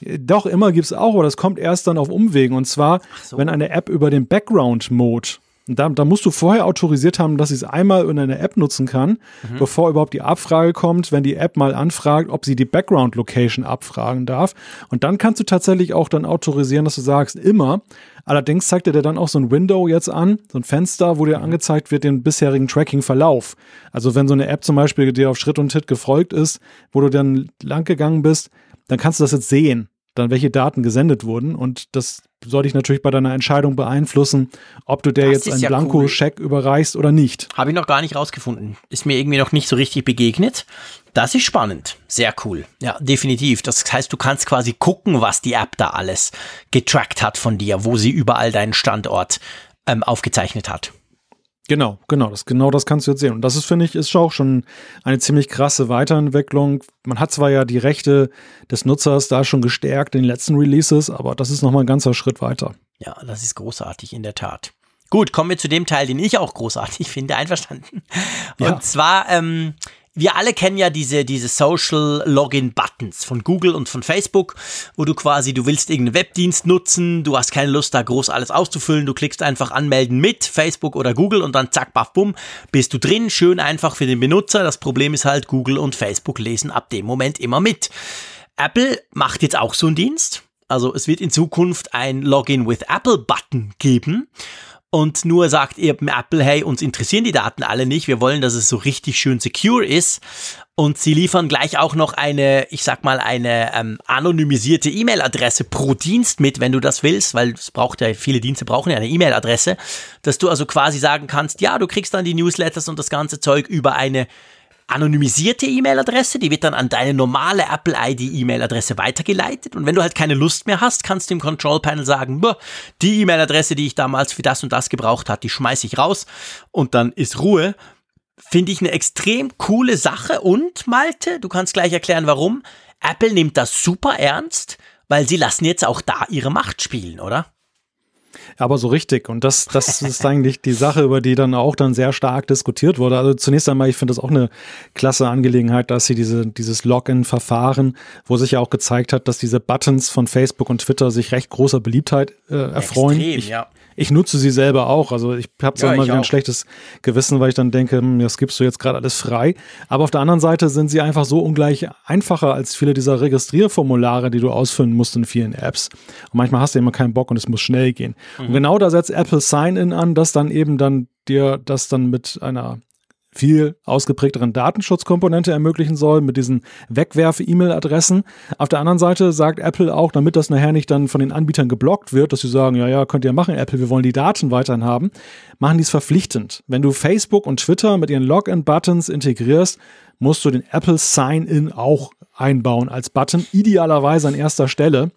Doch, immer gibt es auch, aber das kommt erst dann auf Umwegen. Und zwar, so. wenn eine App über den Background-Mode da, da, musst du vorher autorisiert haben, dass sie es einmal in einer App nutzen kann, mhm. bevor überhaupt die Abfrage kommt, wenn die App mal anfragt, ob sie die Background Location abfragen darf. Und dann kannst du tatsächlich auch dann autorisieren, dass du sagst, immer. Allerdings zeigt er dir dann auch so ein Window jetzt an, so ein Fenster, wo dir mhm. angezeigt wird, den bisherigen Tracking-Verlauf. Also wenn so eine App zum Beispiel dir auf Schritt und Tritt gefolgt ist, wo du dann lang gegangen bist, dann kannst du das jetzt sehen dann welche Daten gesendet wurden. Und das soll dich natürlich bei deiner Entscheidung beeinflussen, ob du der das jetzt einen ja Blanko-Scheck cool. überreichst oder nicht. Habe ich noch gar nicht rausgefunden. Ist mir irgendwie noch nicht so richtig begegnet. Das ist spannend. Sehr cool. Ja, definitiv. Das heißt, du kannst quasi gucken, was die App da alles getrackt hat von dir, wo sie überall deinen Standort ähm, aufgezeichnet hat. Genau, genau, das, genau das kannst du jetzt sehen. Und das ist, finde ich, ist auch schon eine ziemlich krasse Weiterentwicklung. Man hat zwar ja die Rechte des Nutzers da schon gestärkt in den letzten Releases, aber das ist nochmal ein ganzer Schritt weiter. Ja, das ist großartig, in der Tat. Gut, kommen wir zu dem Teil, den ich auch großartig finde, einverstanden. Und ja. zwar ähm, wir alle kennen ja diese, diese Social Login Buttons von Google und von Facebook, wo du quasi, du willst irgendeinen Webdienst nutzen, du hast keine Lust da groß alles auszufüllen, du klickst einfach anmelden mit Facebook oder Google und dann zack, baff, bumm, bist du drin, schön einfach für den Benutzer. Das Problem ist halt, Google und Facebook lesen ab dem Moment immer mit. Apple macht jetzt auch so einen Dienst. Also es wird in Zukunft ein Login with Apple Button geben und nur sagt eben Apple, hey, uns interessieren die Daten alle nicht, wir wollen, dass es so richtig schön secure ist. Und sie liefern gleich auch noch eine, ich sag mal, eine ähm, anonymisierte E-Mail-Adresse pro Dienst mit, wenn du das willst, weil es braucht ja, viele Dienste brauchen ja eine E-Mail-Adresse, dass du also quasi sagen kannst, ja, du kriegst dann die Newsletters und das ganze Zeug über eine anonymisierte E-Mail-Adresse, die wird dann an deine normale Apple-ID-E-Mail-Adresse weitergeleitet. Und wenn du halt keine Lust mehr hast, kannst du im Control-Panel sagen, die E-Mail-Adresse, die ich damals für das und das gebraucht habe, die schmeiße ich raus und dann ist Ruhe. Finde ich eine extrem coole Sache und Malte, du kannst gleich erklären, warum. Apple nimmt das super ernst, weil sie lassen jetzt auch da ihre Macht spielen, oder? Aber so richtig. Und das, das ist eigentlich die Sache, über die dann auch dann sehr stark diskutiert wurde. Also zunächst einmal, ich finde das auch eine klasse Angelegenheit, dass sie diese, dieses Login-Verfahren, wo sich ja auch gezeigt hat, dass diese Buttons von Facebook und Twitter sich recht großer Beliebtheit äh, erfreuen. Extrem, ich, ja ich nutze sie selber auch. Also ich habe ja, immer wieder ein schlechtes Gewissen, weil ich dann denke, hm, das gibst du jetzt gerade alles frei. Aber auf der anderen Seite sind sie einfach so ungleich einfacher als viele dieser Registrierformulare, die du ausfüllen musst in vielen Apps. Und manchmal hast du immer keinen Bock und es muss schnell gehen. Mhm. Und genau da setzt Apple Sign-In an, dass dann eben dann dir das dann mit einer viel ausgeprägteren Datenschutzkomponente ermöglichen soll mit diesen Wegwerf-E-Mail-Adressen. Auf der anderen Seite sagt Apple auch, damit das nachher nicht dann von den Anbietern geblockt wird, dass sie sagen, ja, ja, könnt ihr machen, Apple, wir wollen die Daten weiterhin haben, machen die es verpflichtend. Wenn du Facebook und Twitter mit ihren Login-Buttons integrierst, musst du den Apple Sign-In auch einbauen als Button, idealerweise an erster Stelle.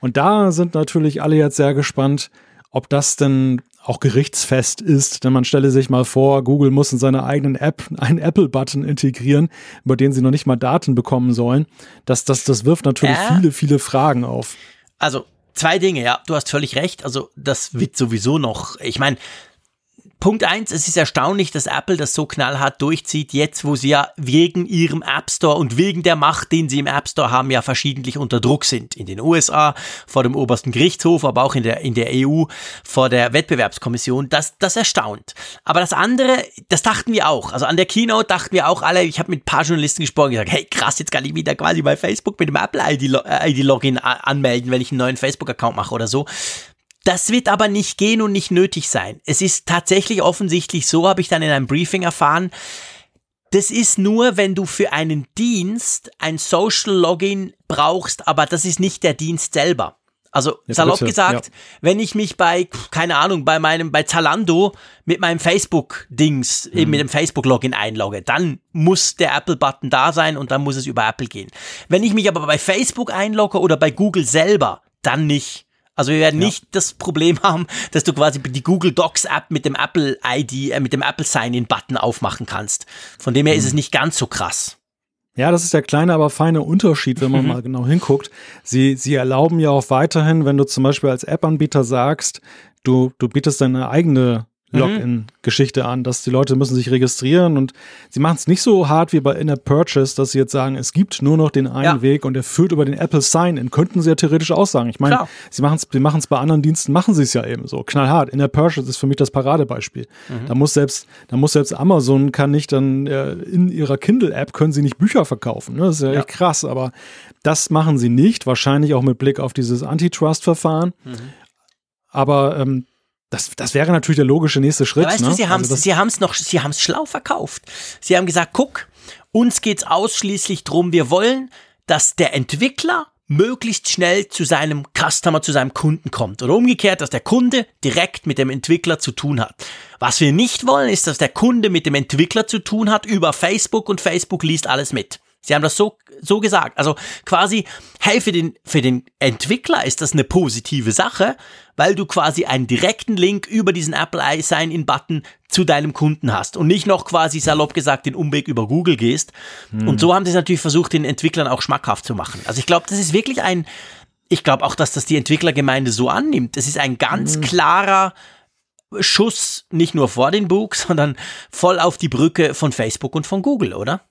Und da sind natürlich alle jetzt sehr gespannt, ob das denn auch gerichtsfest ist, denn man stelle sich mal vor, Google muss in seiner eigenen App einen Apple-Button integrieren, über den sie noch nicht mal Daten bekommen sollen. Das, das, das wirft natürlich äh? viele, viele Fragen auf. Also zwei Dinge, ja, du hast völlig recht. Also das wird sowieso noch, ich meine, Punkt eins, es ist erstaunlich, dass Apple das so knallhart durchzieht, jetzt wo sie ja wegen ihrem App Store und wegen der Macht, den sie im App Store haben, ja verschiedentlich unter Druck sind. In den USA vor dem obersten Gerichtshof, aber auch in der, in der EU vor der Wettbewerbskommission. Das, das erstaunt. Aber das andere, das dachten wir auch. Also an der Keynote dachten wir auch alle, ich habe mit ein paar Journalisten gesprochen, gesagt, hey krass, jetzt kann ich wieder quasi bei Facebook mit dem Apple-ID-Login anmelden, wenn ich einen neuen Facebook-Account mache oder so. Das wird aber nicht gehen und nicht nötig sein. Es ist tatsächlich offensichtlich so, habe ich dann in einem Briefing erfahren, das ist nur, wenn du für einen Dienst ein Social Login brauchst, aber das ist nicht der Dienst selber. Also Jetzt salopp bitte, gesagt, ja. wenn ich mich bei, keine Ahnung, bei meinem, bei Zalando mit meinem Facebook-Dings, mhm. eben mit dem Facebook-Login einlogge, dann muss der Apple-Button da sein und dann muss es über Apple gehen. Wenn ich mich aber bei Facebook einlogge oder bei Google selber, dann nicht. Also wir werden ja. nicht das Problem haben, dass du quasi die Google Docs App mit dem Apple ID, äh, mit dem Apple Sign-in Button aufmachen kannst. Von dem her mhm. ist es nicht ganz so krass. Ja, das ist der kleine, aber feine Unterschied, wenn man mhm. mal genau hinguckt. Sie, sie erlauben ja auch weiterhin, wenn du zum Beispiel als App-Anbieter sagst, du, du bietest deine eigene Mhm. Login-Geschichte an, dass die Leute müssen sich registrieren und sie machen es nicht so hart wie bei Inner Purchase, dass sie jetzt sagen, es gibt nur noch den einen ja. Weg und der führt über den Apple Sign-In. Könnten sie ja theoretisch auch sagen. Ich meine, sie machen es sie machen's bei anderen Diensten, machen sie es ja eben so. Knallhart. Inner Purchase ist für mich das Paradebeispiel. Mhm. Da muss selbst, da muss selbst Amazon kann nicht dann äh, in ihrer Kindle-App können sie nicht Bücher verkaufen. Ne? Das ist ja, ja, echt krass, aber das machen sie nicht, wahrscheinlich auch mit Blick auf dieses Antitrust-Verfahren. Mhm. Aber ähm, das, das wäre natürlich der logische nächste Schritt. Ja, weißt ne? du, sie haben es also sie haben's noch, sie haben es schlau verkauft. Sie haben gesagt, guck, uns geht's ausschließlich drum, wir wollen, dass der Entwickler möglichst schnell zu seinem Customer, zu seinem Kunden kommt. Oder umgekehrt, dass der Kunde direkt mit dem Entwickler zu tun hat. Was wir nicht wollen, ist, dass der Kunde mit dem Entwickler zu tun hat über Facebook und Facebook liest alles mit. Sie haben das so, so gesagt. Also quasi, hey, für den, für den Entwickler ist das eine positive Sache, weil du quasi einen direkten Link über diesen Apple iSign-In-Button zu deinem Kunden hast und nicht noch quasi salopp gesagt den Umweg über Google gehst. Hm. Und so haben sie es natürlich versucht, den Entwicklern auch schmackhaft zu machen. Also ich glaube, das ist wirklich ein, ich glaube auch, dass das die Entwicklergemeinde so annimmt. Das ist ein ganz hm. klarer Schuss, nicht nur vor den Bug, sondern voll auf die Brücke von Facebook und von Google, oder?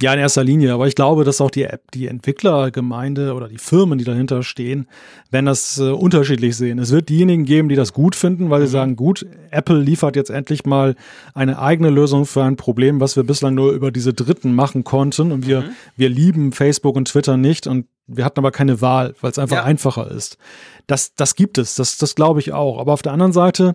Ja, in erster Linie, aber ich glaube, dass auch die App, die Entwicklergemeinde oder die Firmen, die dahinter stehen, werden das äh, unterschiedlich sehen. Es wird diejenigen geben, die das gut finden, weil mhm. sie sagen, gut, Apple liefert jetzt endlich mal eine eigene Lösung für ein Problem, was wir bislang nur über diese Dritten machen konnten. Und wir, mhm. wir lieben Facebook und Twitter nicht und wir hatten aber keine Wahl, weil es einfach ja. einfacher ist. Das, das gibt es, das, das glaube ich auch. Aber auf der anderen Seite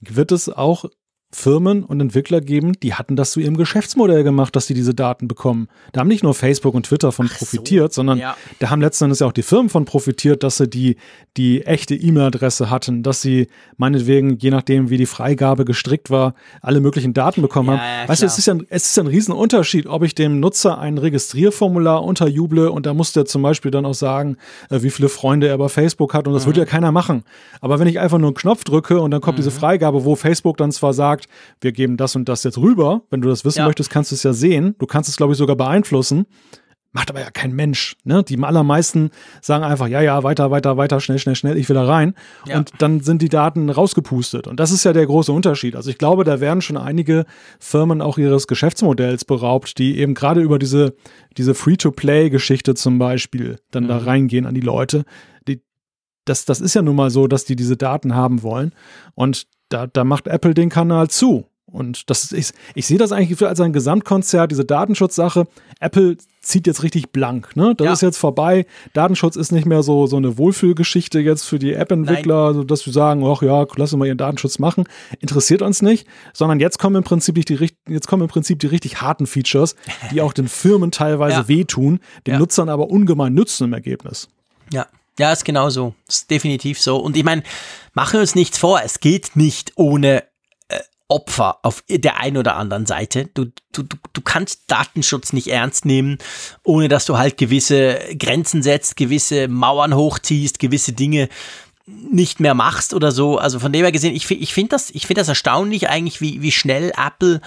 wird es auch Firmen und Entwickler geben, die hatten das zu ihrem Geschäftsmodell gemacht, dass sie diese Daten bekommen. Da haben nicht nur Facebook und Twitter von Ach profitiert, so, sondern ja. da haben letzten Endes ja auch die Firmen von profitiert, dass sie die, die echte E-Mail-Adresse hatten, dass sie meinetwegen, je nachdem, wie die Freigabe gestrickt war, alle möglichen Daten bekommen ja, haben. Ja, weißt du, es ist ja, es ist ein Riesenunterschied, ob ich dem Nutzer ein Registrierformular unterjuble und da muss der zum Beispiel dann auch sagen, äh, wie viele Freunde er bei Facebook hat und das mhm. würde ja keiner machen. Aber wenn ich einfach nur einen Knopf drücke und dann kommt mhm. diese Freigabe, wo Facebook dann zwar sagt, sagt, wir geben das und das jetzt rüber. Wenn du das wissen ja. möchtest, kannst du es ja sehen. Du kannst es, glaube ich, sogar beeinflussen. Macht aber ja kein Mensch. Ne? Die allermeisten sagen einfach, ja, ja, weiter, weiter, weiter, schnell, schnell, schnell, ich will da rein. Ja. Und dann sind die Daten rausgepustet. Und das ist ja der große Unterschied. Also ich glaube, da werden schon einige Firmen auch ihres Geschäftsmodells beraubt, die eben gerade über diese, diese Free-to-Play-Geschichte zum Beispiel dann mhm. da reingehen an die Leute. Die, das, das ist ja nun mal so, dass die diese Daten haben wollen. Und da, da macht Apple den Kanal zu. Und das ist, ich sehe das eigentlich als ein Gesamtkonzert, diese Datenschutzsache. Apple zieht jetzt richtig blank. Ne? Das ja. ist jetzt vorbei. Datenschutz ist nicht mehr so, so eine Wohlfühlgeschichte jetzt für die App-Entwickler, also, dass wir sagen, ach ja, lass uns mal ihren Datenschutz machen. Interessiert uns nicht, sondern jetzt kommen im Prinzip die, jetzt kommen im Prinzip die richtig harten Features, die auch den Firmen teilweise ja. wehtun, den ja. Nutzern aber ungemein nützen im Ergebnis. Ja, ja, ist genau so. Ist definitiv so. Und ich meine, machen wir uns nichts vor, es geht nicht ohne äh, Opfer auf der einen oder anderen Seite. Du, du, du kannst Datenschutz nicht ernst nehmen, ohne dass du halt gewisse Grenzen setzt, gewisse Mauern hochziehst, gewisse Dinge nicht mehr machst oder so. Also von dem her gesehen, ich, ich finde das, ich finde das erstaunlich eigentlich, wie, wie schnell Apple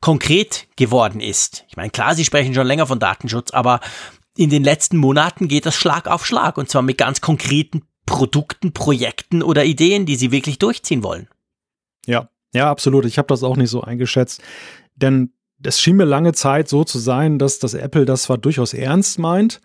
konkret geworden ist. Ich meine, klar, sie sprechen schon länger von Datenschutz, aber in den letzten Monaten geht das Schlag auf Schlag und zwar mit ganz konkreten Produkten, Projekten oder Ideen, die sie wirklich durchziehen wollen. Ja, ja, absolut. Ich habe das auch nicht so eingeschätzt, denn es schien mir lange Zeit so zu sein, dass das Apple das zwar durchaus ernst meint,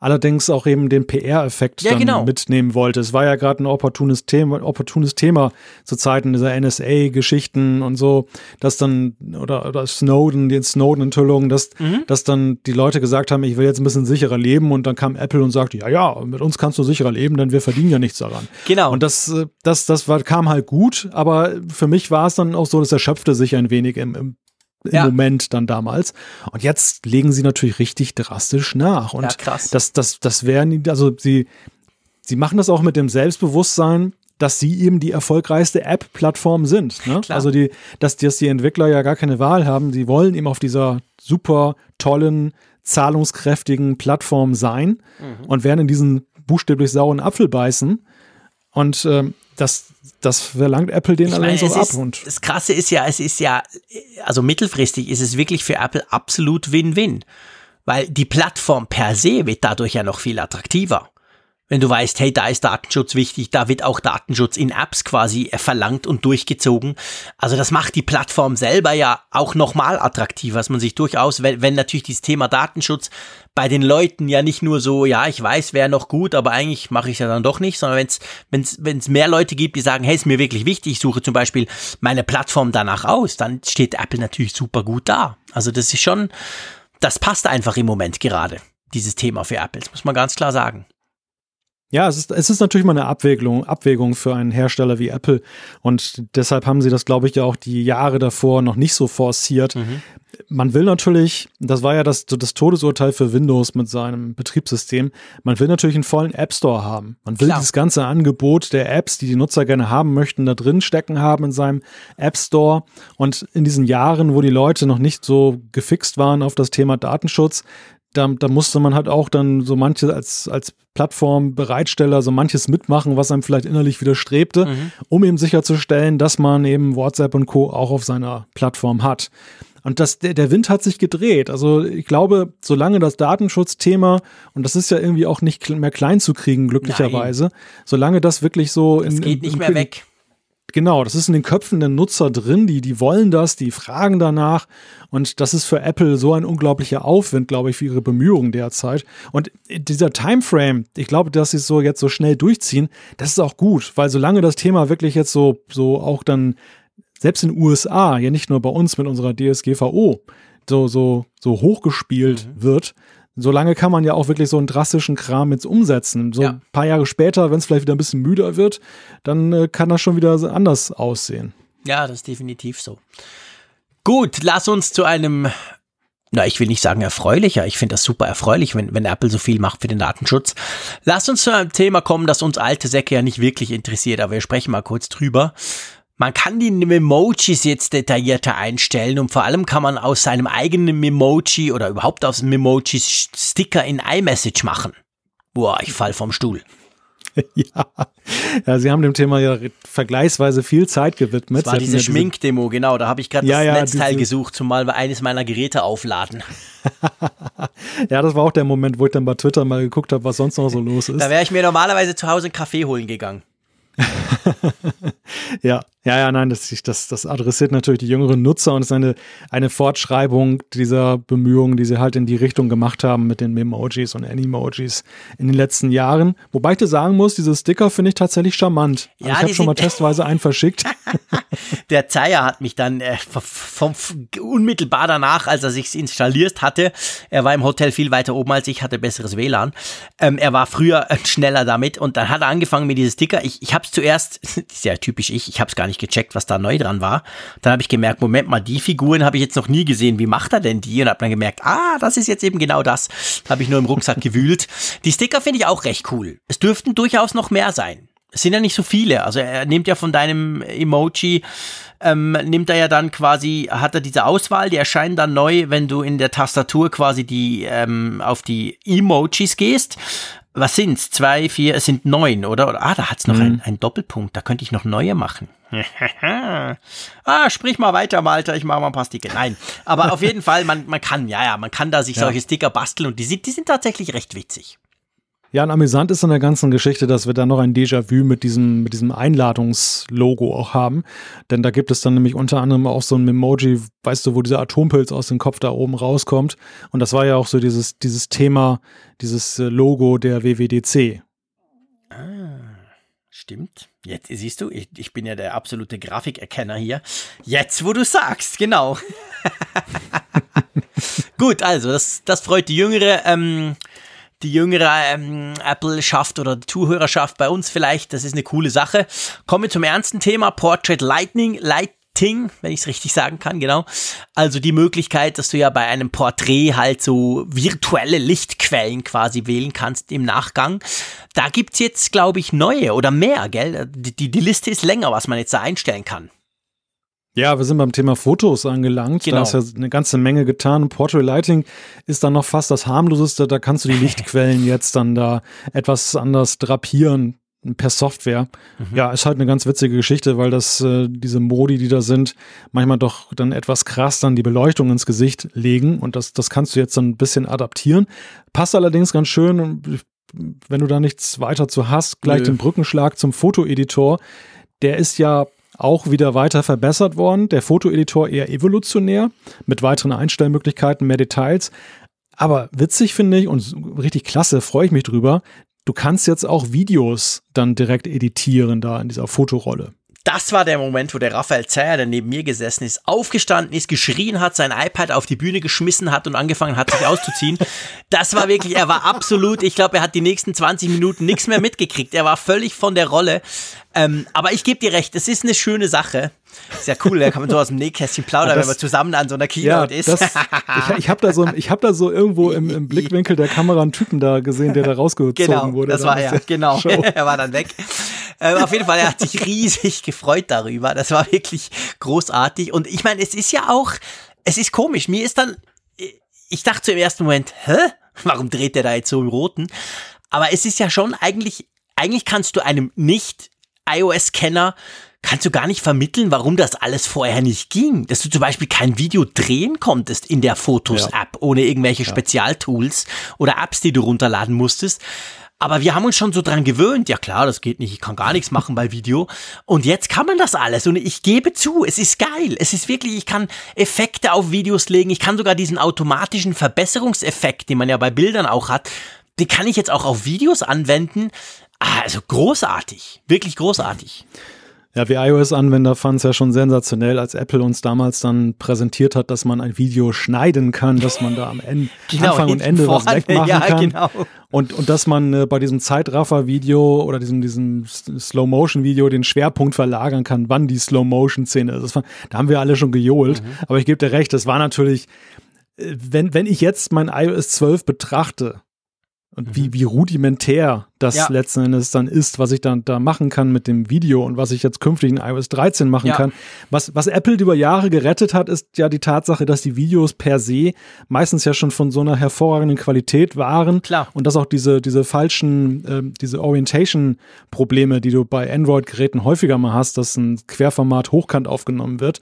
allerdings auch eben den PR-Effekt ja, genau. mitnehmen wollte. Es war ja gerade ein opportunes Thema, opportunes Thema zu Zeiten dieser NSA-Geschichten und so, dass dann, oder, oder Snowden, die Snowden-Enthüllungen, dass, mhm. dass dann die Leute gesagt haben, ich will jetzt ein bisschen sicherer leben und dann kam Apple und sagte, ja, ja, mit uns kannst du sicherer leben, denn wir verdienen ja nichts daran. Genau. Und das, das, das war, kam halt gut, aber für mich war es dann auch so, das erschöpfte sich ein wenig im, im im ja. Moment dann damals. Und jetzt legen sie natürlich richtig drastisch nach. Und ja, krass. das, das, das wären, also sie, sie machen das auch mit dem Selbstbewusstsein, dass sie eben die erfolgreichste App-Plattform sind. Ne? Also die, dass, dass die Entwickler ja gar keine Wahl haben. Sie wollen eben auf dieser super tollen, zahlungskräftigen Plattform sein mhm. und werden in diesen buchstäblich sauren Apfel beißen. Und ähm, das, das verlangt Apple den allerdings auch ab. und das Krasse ist ja, es ist ja, also mittelfristig ist es wirklich für Apple absolut Win-Win. Weil die Plattform per se wird dadurch ja noch viel attraktiver. Wenn du weißt, hey, da ist Datenschutz wichtig, da wird auch Datenschutz in Apps quasi verlangt und durchgezogen. Also das macht die Plattform selber ja auch nochmal attraktiver, dass man sich durchaus, wenn, wenn natürlich dieses Thema Datenschutz bei den Leuten ja nicht nur so, ja, ich weiß, wäre noch gut, aber eigentlich mache ich es ja dann doch nicht, sondern wenn es wenn es mehr Leute gibt, die sagen, hey, ist mir wirklich wichtig, ich suche zum Beispiel meine Plattform danach aus, dann steht Apple natürlich super gut da. Also das ist schon, das passt einfach im Moment gerade, dieses Thema für Apple, das muss man ganz klar sagen. Ja, es ist, es ist natürlich mal eine Abwägung, Abwägung für einen Hersteller wie Apple. Und deshalb haben sie das, glaube ich, ja auch die Jahre davor noch nicht so forciert. Mhm. Man will natürlich, das war ja das, das Todesurteil für Windows mit seinem Betriebssystem, man will natürlich einen vollen App Store haben. Man will Klar. dieses ganze Angebot der Apps, die die Nutzer gerne haben möchten, da drin stecken haben in seinem App Store. Und in diesen Jahren, wo die Leute noch nicht so gefixt waren auf das Thema Datenschutz, da, da musste man halt auch dann so manche als, als Plattformbereitsteller so manches mitmachen, was einem vielleicht innerlich widerstrebte, mhm. um eben sicherzustellen, dass man eben WhatsApp und Co. auch auf seiner Plattform hat. Und das, der, der Wind hat sich gedreht. Also ich glaube, solange das Datenschutzthema, und das ist ja irgendwie auch nicht mehr klein zu kriegen, glücklicherweise, Nein. solange das wirklich so in, geht nicht mehr weg. Genau, das ist in den Köpfen der Nutzer drin, die, die wollen das, die fragen danach. Und das ist für Apple so ein unglaublicher Aufwind, glaube ich, für ihre Bemühungen derzeit. Und dieser Timeframe, ich glaube, dass sie es so jetzt so schnell durchziehen, das ist auch gut, weil solange das Thema wirklich jetzt so, so auch dann, selbst in den USA, ja nicht nur bei uns mit unserer DSGVO, so, so, so hochgespielt mhm. wird, solange kann man ja auch wirklich so einen drastischen Kram jetzt umsetzen. So ja. ein paar Jahre später, wenn es vielleicht wieder ein bisschen müder wird, dann äh, kann das schon wieder anders aussehen. Ja, das ist definitiv so. Gut, lass uns zu einem, na, ich will nicht sagen erfreulicher, ich finde das super erfreulich, wenn, wenn Apple so viel macht für den Datenschutz. Lass uns zu einem Thema kommen, das uns alte Säcke ja nicht wirklich interessiert, aber wir sprechen mal kurz drüber. Man kann die Memojis jetzt detaillierter einstellen und vor allem kann man aus seinem eigenen Memoji oder überhaupt aus Memojis Sticker in iMessage machen. Boah, ich fall vom Stuhl. Ja. ja, Sie haben dem Thema ja vergleichsweise viel Zeit gewidmet. Das war diese Schminkdemo, genau. Da habe ich gerade ja, das ja, Netzteil diese... gesucht, zumal eines meiner Geräte aufladen. ja, das war auch der Moment, wo ich dann bei Twitter mal geguckt habe, was sonst noch so los ist. Da wäre ich mir normalerweise zu Hause einen Kaffee holen gegangen. ja, ja, ja, nein, das, das, das adressiert natürlich die jüngeren Nutzer und ist eine, eine Fortschreibung dieser Bemühungen, die sie halt in die Richtung gemacht haben mit den Memojis und Animojis in den letzten Jahren. Wobei ich dir sagen muss, diese Sticker finde ich tatsächlich charmant. Also ja, ich habe schon mal testweise einen verschickt. Der Zeier hat mich dann äh, vom, unmittelbar danach, als er sich installiert hatte, er war im Hotel viel weiter oben als ich, hatte besseres WLAN. Ähm, er war früher äh, schneller damit und dann hat er angefangen mit diesen Sticker. Ich, ich habe es zuerst, sehr typisch ich, ich habe es gar nicht gecheckt, was da neu dran war. Dann habe ich gemerkt, Moment mal, die Figuren habe ich jetzt noch nie gesehen. Wie macht er denn die? Und habe dann gemerkt, ah, das ist jetzt eben genau das. Habe ich nur im Rucksack gewühlt. Die Sticker finde ich auch recht cool. Es dürften durchaus noch mehr sein. Es sind ja nicht so viele. Also er nimmt ja von deinem Emoji, ähm, nimmt er ja dann quasi, hat er diese Auswahl, die erscheinen dann neu, wenn du in der Tastatur quasi die ähm, auf die Emojis gehst was sind's? Zwei, vier, es sind neun, oder? Ah, da hat's noch mhm. einen, Doppelpunkt. Da könnte ich noch neue machen. ah, sprich mal weiter, Malta. Ich mache mal ein paar Sticker. Nein, aber auf jeden Fall, man, man kann, ja, ja, man kann da sich ja. solche Sticker basteln und die sind, die sind tatsächlich recht witzig. Ja, und amüsant ist in der ganzen Geschichte, dass wir da noch ein Déjà-vu mit diesem, mit diesem Einladungslogo auch haben. Denn da gibt es dann nämlich unter anderem auch so ein Memoji, weißt du, wo dieser Atompilz aus dem Kopf da oben rauskommt. Und das war ja auch so dieses, dieses Thema, dieses äh, Logo der WWDC. Ah, stimmt. Jetzt siehst du, ich, ich bin ja der absolute Grafikerkenner hier. Jetzt, wo du sagst, genau. Gut, also, das, das freut die Jüngere. Ähm, die jüngere ähm, Apple-Schaft oder die Zuhörerschaft bei uns vielleicht. Das ist eine coole Sache. Kommen wir zum ernsten Thema, Portrait Lightning, Lighting, wenn ich es richtig sagen kann, genau. Also die Möglichkeit, dass du ja bei einem Porträt halt so virtuelle Lichtquellen quasi wählen kannst im Nachgang. Da gibt's jetzt, glaube ich, neue oder mehr, gell? Die, die, die Liste ist länger, was man jetzt da einstellen kann. Ja, wir sind beim Thema Fotos angelangt. Genau. Da ist ja eine ganze Menge getan. Portrait Lighting ist dann noch fast das harmloseste. Da kannst du die Lichtquellen jetzt dann da etwas anders drapieren per Software. Mhm. Ja, ist halt eine ganz witzige Geschichte, weil das äh, diese Modi, die da sind, manchmal doch dann etwas krass dann die Beleuchtung ins Gesicht legen und das das kannst du jetzt dann ein bisschen adaptieren. Passt allerdings ganz schön, wenn du da nichts weiter zu hast, gleich Nö. den Brückenschlag zum Fotoeditor. Der ist ja auch wieder weiter verbessert worden. Der Fotoeditor eher evolutionär, mit weiteren Einstellmöglichkeiten, mehr Details. Aber witzig finde ich und richtig klasse, freue ich mich drüber. Du kannst jetzt auch Videos dann direkt editieren da in dieser Fotorolle. Das war der Moment, wo der Raphael Zeyer, der neben mir gesessen ist, aufgestanden ist, geschrien hat, sein iPad auf die Bühne geschmissen hat und angefangen hat, sich auszuziehen. Das war wirklich, er war absolut, ich glaube, er hat die nächsten 20 Minuten nichts mehr mitgekriegt. Er war völlig von der Rolle. Ähm, aber ich gebe dir recht, es ist eine schöne Sache. Ist ja cool, da kann man so aus dem Nähkästchen plaudern, das, wenn man zusammen an so einer Keynote ja, ist. Das, ich ich habe da, so, hab da so irgendwo im, im, Blickwinkel der Kamera einen Typen da gesehen, der da rausgezogen genau, wurde. Das war er, genau. er war dann weg. Ähm, auf jeden Fall, er hat sich riesig gefreut darüber. Das war wirklich großartig. Und ich meine, es ist ja auch, es ist komisch. Mir ist dann, ich dachte im ersten Moment, hä? Warum dreht der da jetzt so im Roten? Aber es ist ja schon eigentlich, eigentlich kannst du einem nicht iOS-Kenner kannst du gar nicht vermitteln, warum das alles vorher nicht ging. Dass du zum Beispiel kein Video drehen konntest in der Fotos-App, ja. ohne irgendwelche ja. Spezialtools oder Apps, die du runterladen musstest. Aber wir haben uns schon so dran gewöhnt. Ja klar, das geht nicht. Ich kann gar nichts machen bei Video. Und jetzt kann man das alles. Und ich gebe zu, es ist geil. Es ist wirklich, ich kann Effekte auf Videos legen. Ich kann sogar diesen automatischen Verbesserungseffekt, den man ja bei Bildern auch hat, den kann ich jetzt auch auf Videos anwenden. Ah, also großartig. Wirklich großartig. Ja, wir iOS-Anwender fanden es ja schon sensationell, als Apple uns damals dann präsentiert hat, dass man ein Video schneiden kann, dass man da am Ende, genau, Anfang und Ende vorne, was wegmachen ja, kann. Genau. Und, und dass man äh, bei diesem Zeitraffer-Video oder diesem, diesem Slow-Motion-Video den Schwerpunkt verlagern kann, wann die Slow-Motion-Szene ist. War, da haben wir alle schon gejohlt. Mhm. Aber ich gebe dir recht, das war natürlich, äh, wenn, wenn ich jetzt mein iOS 12 betrachte, und wie, mhm. wie rudimentär das ja. letzten Endes dann ist, was ich dann da machen kann mit dem Video und was ich jetzt künftig in iOS 13 machen ja. kann. Was, was Apple über Jahre gerettet hat, ist ja die Tatsache, dass die Videos per se meistens ja schon von so einer hervorragenden Qualität waren. Klar. Und dass auch diese, diese falschen, äh, diese Orientation-Probleme, die du bei Android-Geräten häufiger mal hast, dass ein Querformat hochkant aufgenommen wird,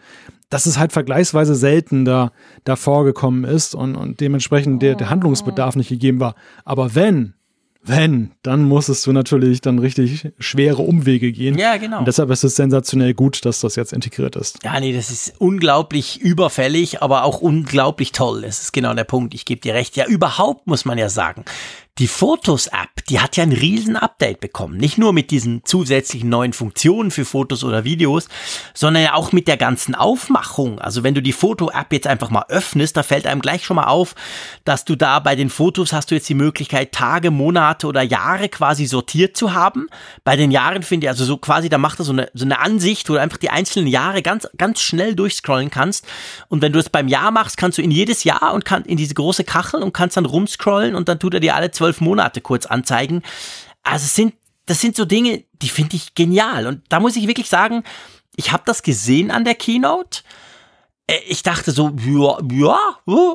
dass es halt vergleichsweise selten da, da vorgekommen ist und, und dementsprechend der, der Handlungsbedarf nicht gegeben war. Aber wenn, wenn, dann musstest du natürlich dann richtig schwere Umwege gehen. Ja, genau. Und deshalb ist es sensationell gut, dass das jetzt integriert ist. Ja, nee, das ist unglaublich überfällig, aber auch unglaublich toll. Das ist genau der Punkt. Ich gebe dir recht. Ja, überhaupt muss man ja sagen. Die Fotos-App, die hat ja ein riesen Update bekommen. Nicht nur mit diesen zusätzlichen neuen Funktionen für Fotos oder Videos, sondern ja auch mit der ganzen Aufmachung. Also wenn du die Foto-App jetzt einfach mal öffnest, da fällt einem gleich schon mal auf, dass du da bei den Fotos hast du jetzt die Möglichkeit, Tage, Monate oder Jahre quasi sortiert zu haben. Bei den Jahren finde ich, also so quasi, da macht er so eine, so eine Ansicht, wo du einfach die einzelnen Jahre ganz, ganz schnell durchscrollen kannst. Und wenn du es beim Jahr machst, kannst du in jedes Jahr und kann in diese große Kachel und kannst dann rumscrollen und dann tut er dir alle zwölf zwölf Monate kurz anzeigen. Also sind, das sind so Dinge, die finde ich genial. Und da muss ich wirklich sagen, ich habe das gesehen an der Keynote. Äh, ich dachte so, ja, ja,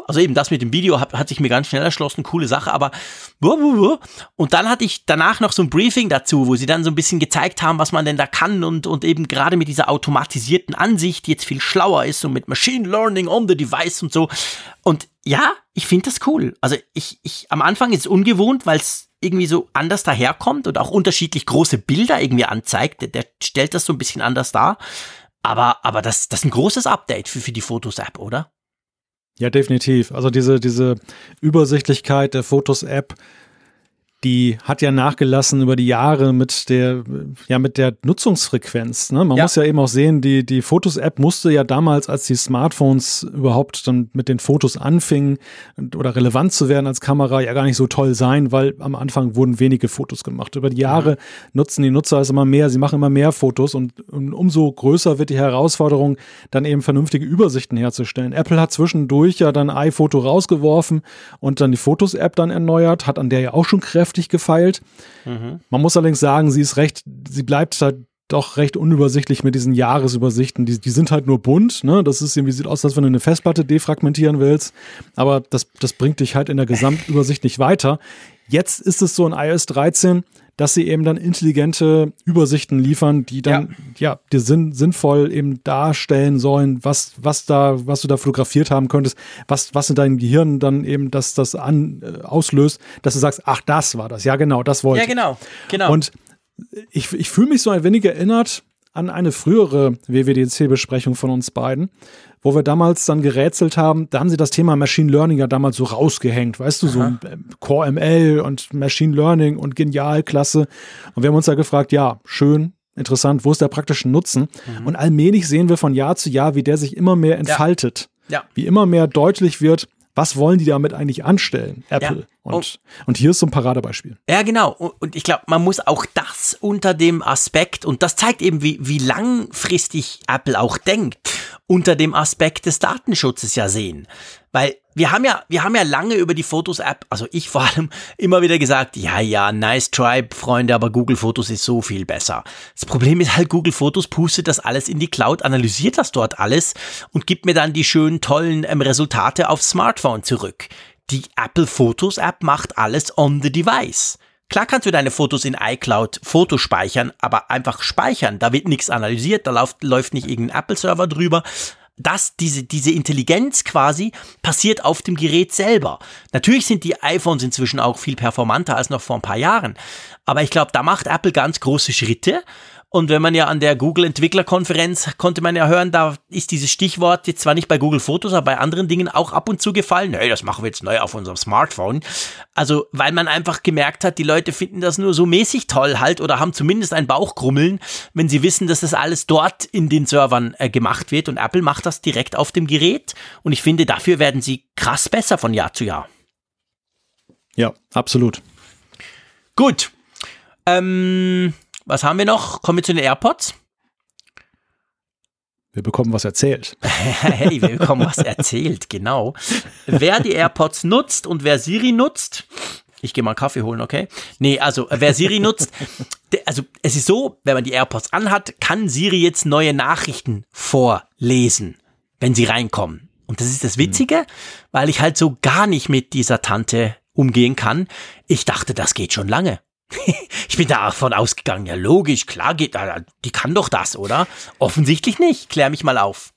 also eben das mit dem Video hat, hat sich mir ganz schnell erschlossen, coole Sache, aber und dann hatte ich danach noch so ein Briefing dazu, wo sie dann so ein bisschen gezeigt haben, was man denn da kann und, und eben gerade mit dieser automatisierten Ansicht, die jetzt viel schlauer ist und mit Machine Learning on the Device und so. Und ja, ich finde das cool. Also ich, ich, am Anfang ist es ungewohnt, weil es irgendwie so anders daherkommt und auch unterschiedlich große Bilder irgendwie anzeigt. Der, der stellt das so ein bisschen anders dar. Aber, aber das, das ist ein großes Update für, für die Fotos-App, oder? Ja, definitiv. Also diese, diese Übersichtlichkeit der Fotos-App, die hat ja nachgelassen über die Jahre mit der, ja, mit der Nutzungsfrequenz. Ne? Man ja. muss ja eben auch sehen, die, die Fotos-App musste ja damals, als die Smartphones überhaupt dann mit den Fotos anfingen oder relevant zu werden als Kamera, ja gar nicht so toll sein, weil am Anfang wurden wenige Fotos gemacht. Über die Jahre mhm. nutzen die Nutzer es immer mehr, sie machen immer mehr Fotos und, und umso größer wird die Herausforderung, dann eben vernünftige Übersichten herzustellen. Apple hat zwischendurch ja dann iPhoto rausgeworfen und dann die Fotos-App dann erneuert, hat an der ja auch schon Kräfte heftig gefeilt. Mhm. Man muss allerdings sagen, sie ist recht, sie bleibt halt doch recht unübersichtlich mit diesen Jahresübersichten. Die, die sind halt nur bunt, ne? Das ist irgendwie sieht aus, als wenn du eine Festplatte defragmentieren willst. Aber das, das bringt dich halt in der Gesamtübersicht nicht weiter. Jetzt ist es so in iOS 13, dass sie eben dann intelligente Übersichten liefern, die dann ja, ja dir sinn, sinnvoll eben darstellen sollen, was, was da, was du da fotografiert haben könntest, was, was in deinem Gehirn dann eben das, das an, äh, auslöst, dass du sagst, ach, das war das. Ja, genau, das wollte ich. Ja, genau, genau. Und ich, ich fühle mich so ein wenig erinnert an eine frühere WWDC-Besprechung von uns beiden, wo wir damals dann gerätselt haben, da haben sie das Thema Machine Learning ja damals so rausgehängt, weißt du, so Core ML und Machine Learning und genial, klasse. Und wir haben uns ja gefragt, ja, schön, interessant, wo ist der praktische Nutzen? Mhm. Und allmählich sehen wir von Jahr zu Jahr, wie der sich immer mehr entfaltet. Ja. ja. Wie immer mehr deutlich wird, was wollen die damit eigentlich anstellen, Apple? Ja. Und, und, und, hier ist so ein Paradebeispiel. Ja, genau. Und ich glaube, man muss auch das unter dem Aspekt, und das zeigt eben, wie, wie langfristig Apple auch denkt, unter dem Aspekt des Datenschutzes ja sehen. Weil wir haben ja, wir haben ja lange über die Fotos-App, also ich vor allem, immer wieder gesagt, ja, ja, nice try, Freunde, aber Google Fotos ist so viel besser. Das Problem ist halt, Google Fotos pustet das alles in die Cloud, analysiert das dort alles und gibt mir dann die schönen, tollen ähm, Resultate aufs Smartphone zurück. Die Apple Fotos App macht alles on the device. Klar kannst du deine Fotos in iCloud Fotos speichern, aber einfach speichern. Da wird nichts analysiert, da läuft, läuft nicht irgendein Apple-Server drüber das, diese, diese Intelligenz quasi passiert auf dem Gerät selber. Natürlich sind die iPhones inzwischen auch viel performanter als noch vor ein paar Jahren. Aber ich glaube, da macht Apple ganz große Schritte und wenn man ja an der Google Entwicklerkonferenz konnte man ja hören, da ist dieses Stichwort jetzt zwar nicht bei Google Fotos, aber bei anderen Dingen auch ab und zu gefallen. Nee, das machen wir jetzt neu auf unserem Smartphone. Also, weil man einfach gemerkt hat, die Leute finden das nur so mäßig toll halt oder haben zumindest ein Bauchkrummeln, wenn sie wissen, dass das alles dort in den Servern äh, gemacht wird und Apple macht das direkt auf dem Gerät und ich finde, dafür werden sie krass besser von Jahr zu Jahr. Ja, absolut. Gut. Ähm, was haben wir noch? Kommen wir zu den AirPods. Wir bekommen was erzählt. hey, wir bekommen was erzählt, genau. Wer die AirPods nutzt und wer Siri nutzt, ich gehe mal einen Kaffee holen, okay? Nee, also wer Siri nutzt, also es ist so, wenn man die AirPods anhat, kann Siri jetzt neue Nachrichten vorlesen, wenn sie reinkommen. Und das ist das Witzige, weil ich halt so gar nicht mit dieser Tante umgehen kann. Ich dachte, das geht schon lange. ich bin davon ausgegangen, ja logisch, klar geht, die kann doch das, oder? Offensichtlich nicht. Klär mich mal auf.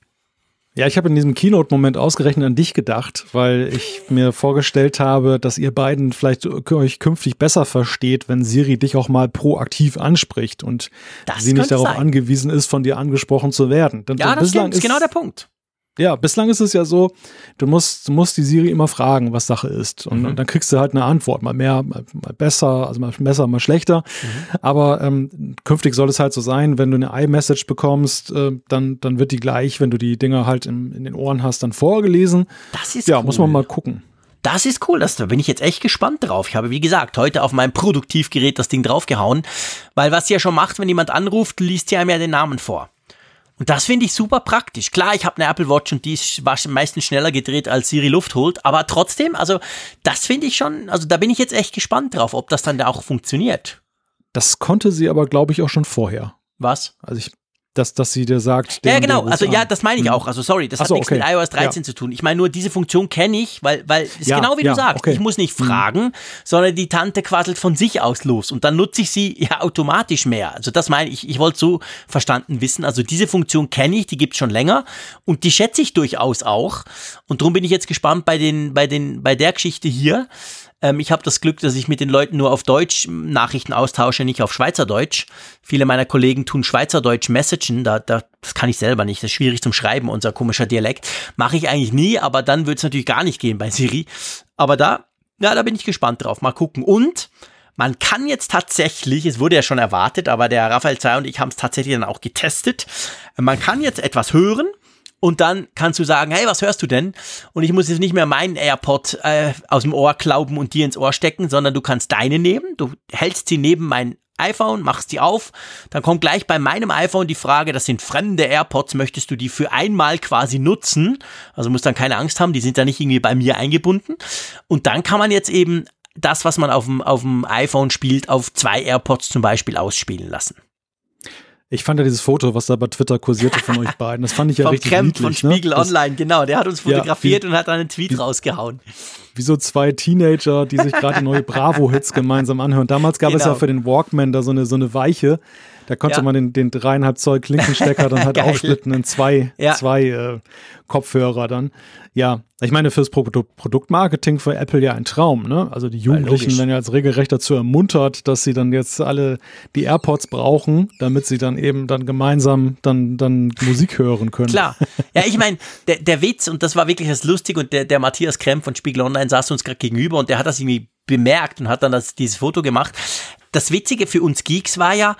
Ja, ich habe in diesem Keynote-Moment ausgerechnet an dich gedacht, weil ich mir vorgestellt habe, dass ihr beiden vielleicht euch künftig besser versteht, wenn Siri dich auch mal proaktiv anspricht und das sie nicht darauf sein. angewiesen ist, von dir angesprochen zu werden. Denn ja, das stimmt, ist genau der Punkt. Ja, bislang ist es ja so, du musst, du musst die Siri immer fragen, was Sache ist. Und, mhm. und dann kriegst du halt eine Antwort, mal mehr, mal, mal besser, also mal besser, mal schlechter. Mhm. Aber ähm, künftig soll es halt so sein, wenn du eine iMessage bekommst, äh, dann, dann wird die gleich, wenn du die Dinger halt in, in den Ohren hast, dann vorgelesen. Das ist Ja, cool. muss man mal gucken. Das ist cool, das, da bin ich jetzt echt gespannt drauf. Ich habe, wie gesagt, heute auf meinem Produktivgerät das Ding draufgehauen, weil was sie ja schon macht, wenn jemand anruft, liest sie einem ja den Namen vor. Und das finde ich super praktisch. Klar, ich habe eine Apple Watch und die ist meistens schneller gedreht, als Siri Luft holt. Aber trotzdem, also das finde ich schon, also da bin ich jetzt echt gespannt drauf, ob das dann da auch funktioniert. Das konnte sie aber, glaube ich, auch schon vorher. Was? Also ich dass, dass sie dir sagt. Ja, genau. Also, ja, das meine ich auch. Also, sorry, das hat so, nichts okay. mit iOS 13 ja. zu tun. Ich meine nur, diese Funktion kenne ich, weil, weil, ist ja, genau wie ja, du sagst. Okay. Ich muss nicht mhm. fragen, mhm. sondern die Tante quasselt von sich aus los. Und dann nutze ich sie ja automatisch mehr. Also, das meine ich. Ich wollte so verstanden wissen. Also, diese Funktion kenne ich, die gibt es schon länger. Und die schätze ich durchaus auch. Und darum bin ich jetzt gespannt bei den, bei den, bei der Geschichte hier. Ähm, ich habe das Glück, dass ich mit den Leuten nur auf Deutsch Nachrichten austausche, nicht auf Schweizerdeutsch. Viele meiner Kollegen tun Schweizerdeutsch messagen, da, da, das kann ich selber nicht, das ist schwierig zum Schreiben, unser komischer Dialekt. Mache ich eigentlich nie, aber dann wird es natürlich gar nicht gehen bei Siri. Aber da, ja, da bin ich gespannt drauf. Mal gucken. Und man kann jetzt tatsächlich, es wurde ja schon erwartet, aber der Raphael Zei und ich haben es tatsächlich dann auch getestet. Man kann jetzt etwas hören und dann kannst du sagen, hey, was hörst du denn? Und ich muss jetzt nicht mehr meinen AirPod äh, aus dem Ohr klauben und dir ins Ohr stecken, sondern du kannst deine nehmen. Du hältst sie neben mein iPhone, machst die auf, dann kommt gleich bei meinem iPhone die Frage, das sind fremde AirPods, möchtest du die für einmal quasi nutzen? Also musst dann keine Angst haben, die sind da nicht irgendwie bei mir eingebunden. Und dann kann man jetzt eben das, was man auf dem, auf dem iPhone spielt, auf zwei AirPods zum Beispiel ausspielen lassen. Ich fand ja dieses Foto, was da bei Twitter kursierte von euch beiden, das fand ich ja Vom richtig Kremp niedlich. von Spiegel ne? Online, genau. Der hat uns fotografiert ja, wie, und hat einen Tweet wie, rausgehauen. Wie so zwei Teenager, die sich gerade neue Bravo-Hits gemeinsam anhören. Damals gab genau. es ja genau. für den Walkman da so eine, so eine Weiche, da konnte ja. man den, den dreieinhalb Zoll Klinkenstecker dann halt aufsplitten in zwei, ja. zwei äh, Kopfhörer dann. Ja, ich meine, fürs Pro Produktmarketing für Apple ja ein Traum, ne? Also die Jugendlichen ja, werden ja als regelrecht dazu ermuntert, dass sie dann jetzt alle die AirPods brauchen, damit sie dann eben dann gemeinsam dann, dann Musik hören können. Klar. Ja, ich meine, der, der Witz, und das war wirklich das Lustige, und der, der Matthias Kremp von Spiegel Online saß uns gerade gegenüber und der hat das irgendwie bemerkt und hat dann das, dieses Foto gemacht. Das Witzige für uns Geeks war ja,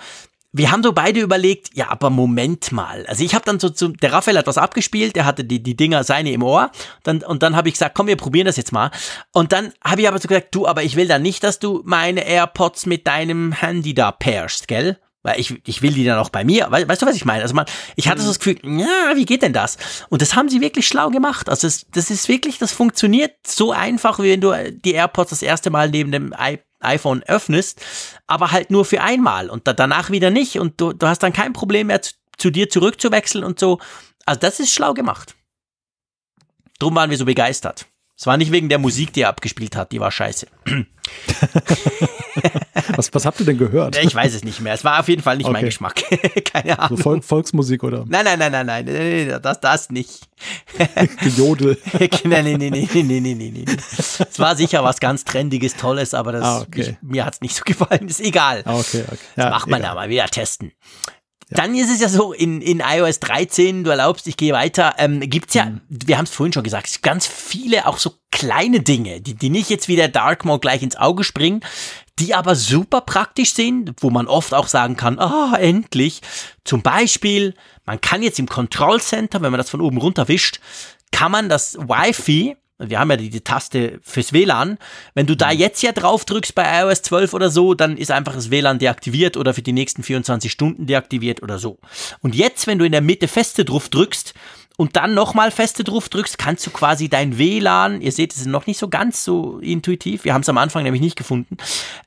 wir haben so beide überlegt, ja, aber Moment mal. Also ich habe dann so, so, der Raphael hat was abgespielt, der hatte die, die Dinger seine im Ohr. Dann, und dann habe ich gesagt, komm, wir probieren das jetzt mal. Und dann habe ich aber so gesagt, du, aber ich will dann nicht, dass du meine AirPods mit deinem Handy da pairst, gell? Weil ich, ich will die dann auch bei mir. Weißt du, was ich meine? Also man, ich hatte so das Gefühl, ja, wie geht denn das? Und das haben sie wirklich schlau gemacht. Also das, das ist wirklich, das funktioniert so einfach, wie wenn du die AirPods das erste Mal neben dem iPhone öffnest, aber halt nur für einmal und da, danach wieder nicht und du, du hast dann kein Problem mehr zu, zu dir zurückzuwechseln und so. Also das ist schlau gemacht. Drum waren wir so begeistert. Es war nicht wegen der Musik, die er abgespielt hat, die war scheiße. was, was habt ihr denn gehört? Ich weiß es nicht mehr. Es war auf jeden Fall nicht okay. mein Geschmack. Keine Ahnung. So Vol Volksmusik oder? Nein, nein, nein, nein, nein, nein, das, das nicht. Gejodel. nein, nein, nein, nein, nein, nein, nein. Es war sicher was ganz Trendiges, Tolles, aber das, ah, okay. ich, mir hat es nicht so gefallen. Ist egal. Ah, okay, okay. Ja, das macht man egal. da mal wieder testen. Ja. Dann ist es ja so, in, in iOS 13, du erlaubst, ich gehe weiter, ähm, gibt's ja, mhm. wir haben es vorhin schon gesagt, ganz viele auch so kleine Dinge, die, die nicht jetzt wie der Dark Mode gleich ins Auge springen, die aber super praktisch sind, wo man oft auch sagen kann, ah, oh, endlich. Zum Beispiel, man kann jetzt im Control Center, wenn man das von oben runter wischt, kann man das Wi-Fi wir haben ja die, die, Taste fürs WLAN. Wenn du da mhm. jetzt ja drauf drückst bei iOS 12 oder so, dann ist einfach das WLAN deaktiviert oder für die nächsten 24 Stunden deaktiviert oder so. Und jetzt, wenn du in der Mitte feste drauf drückst und dann nochmal feste drauf drückst, kannst du quasi dein WLAN, ihr seht, es ist noch nicht so ganz so intuitiv, wir haben es am Anfang nämlich nicht gefunden,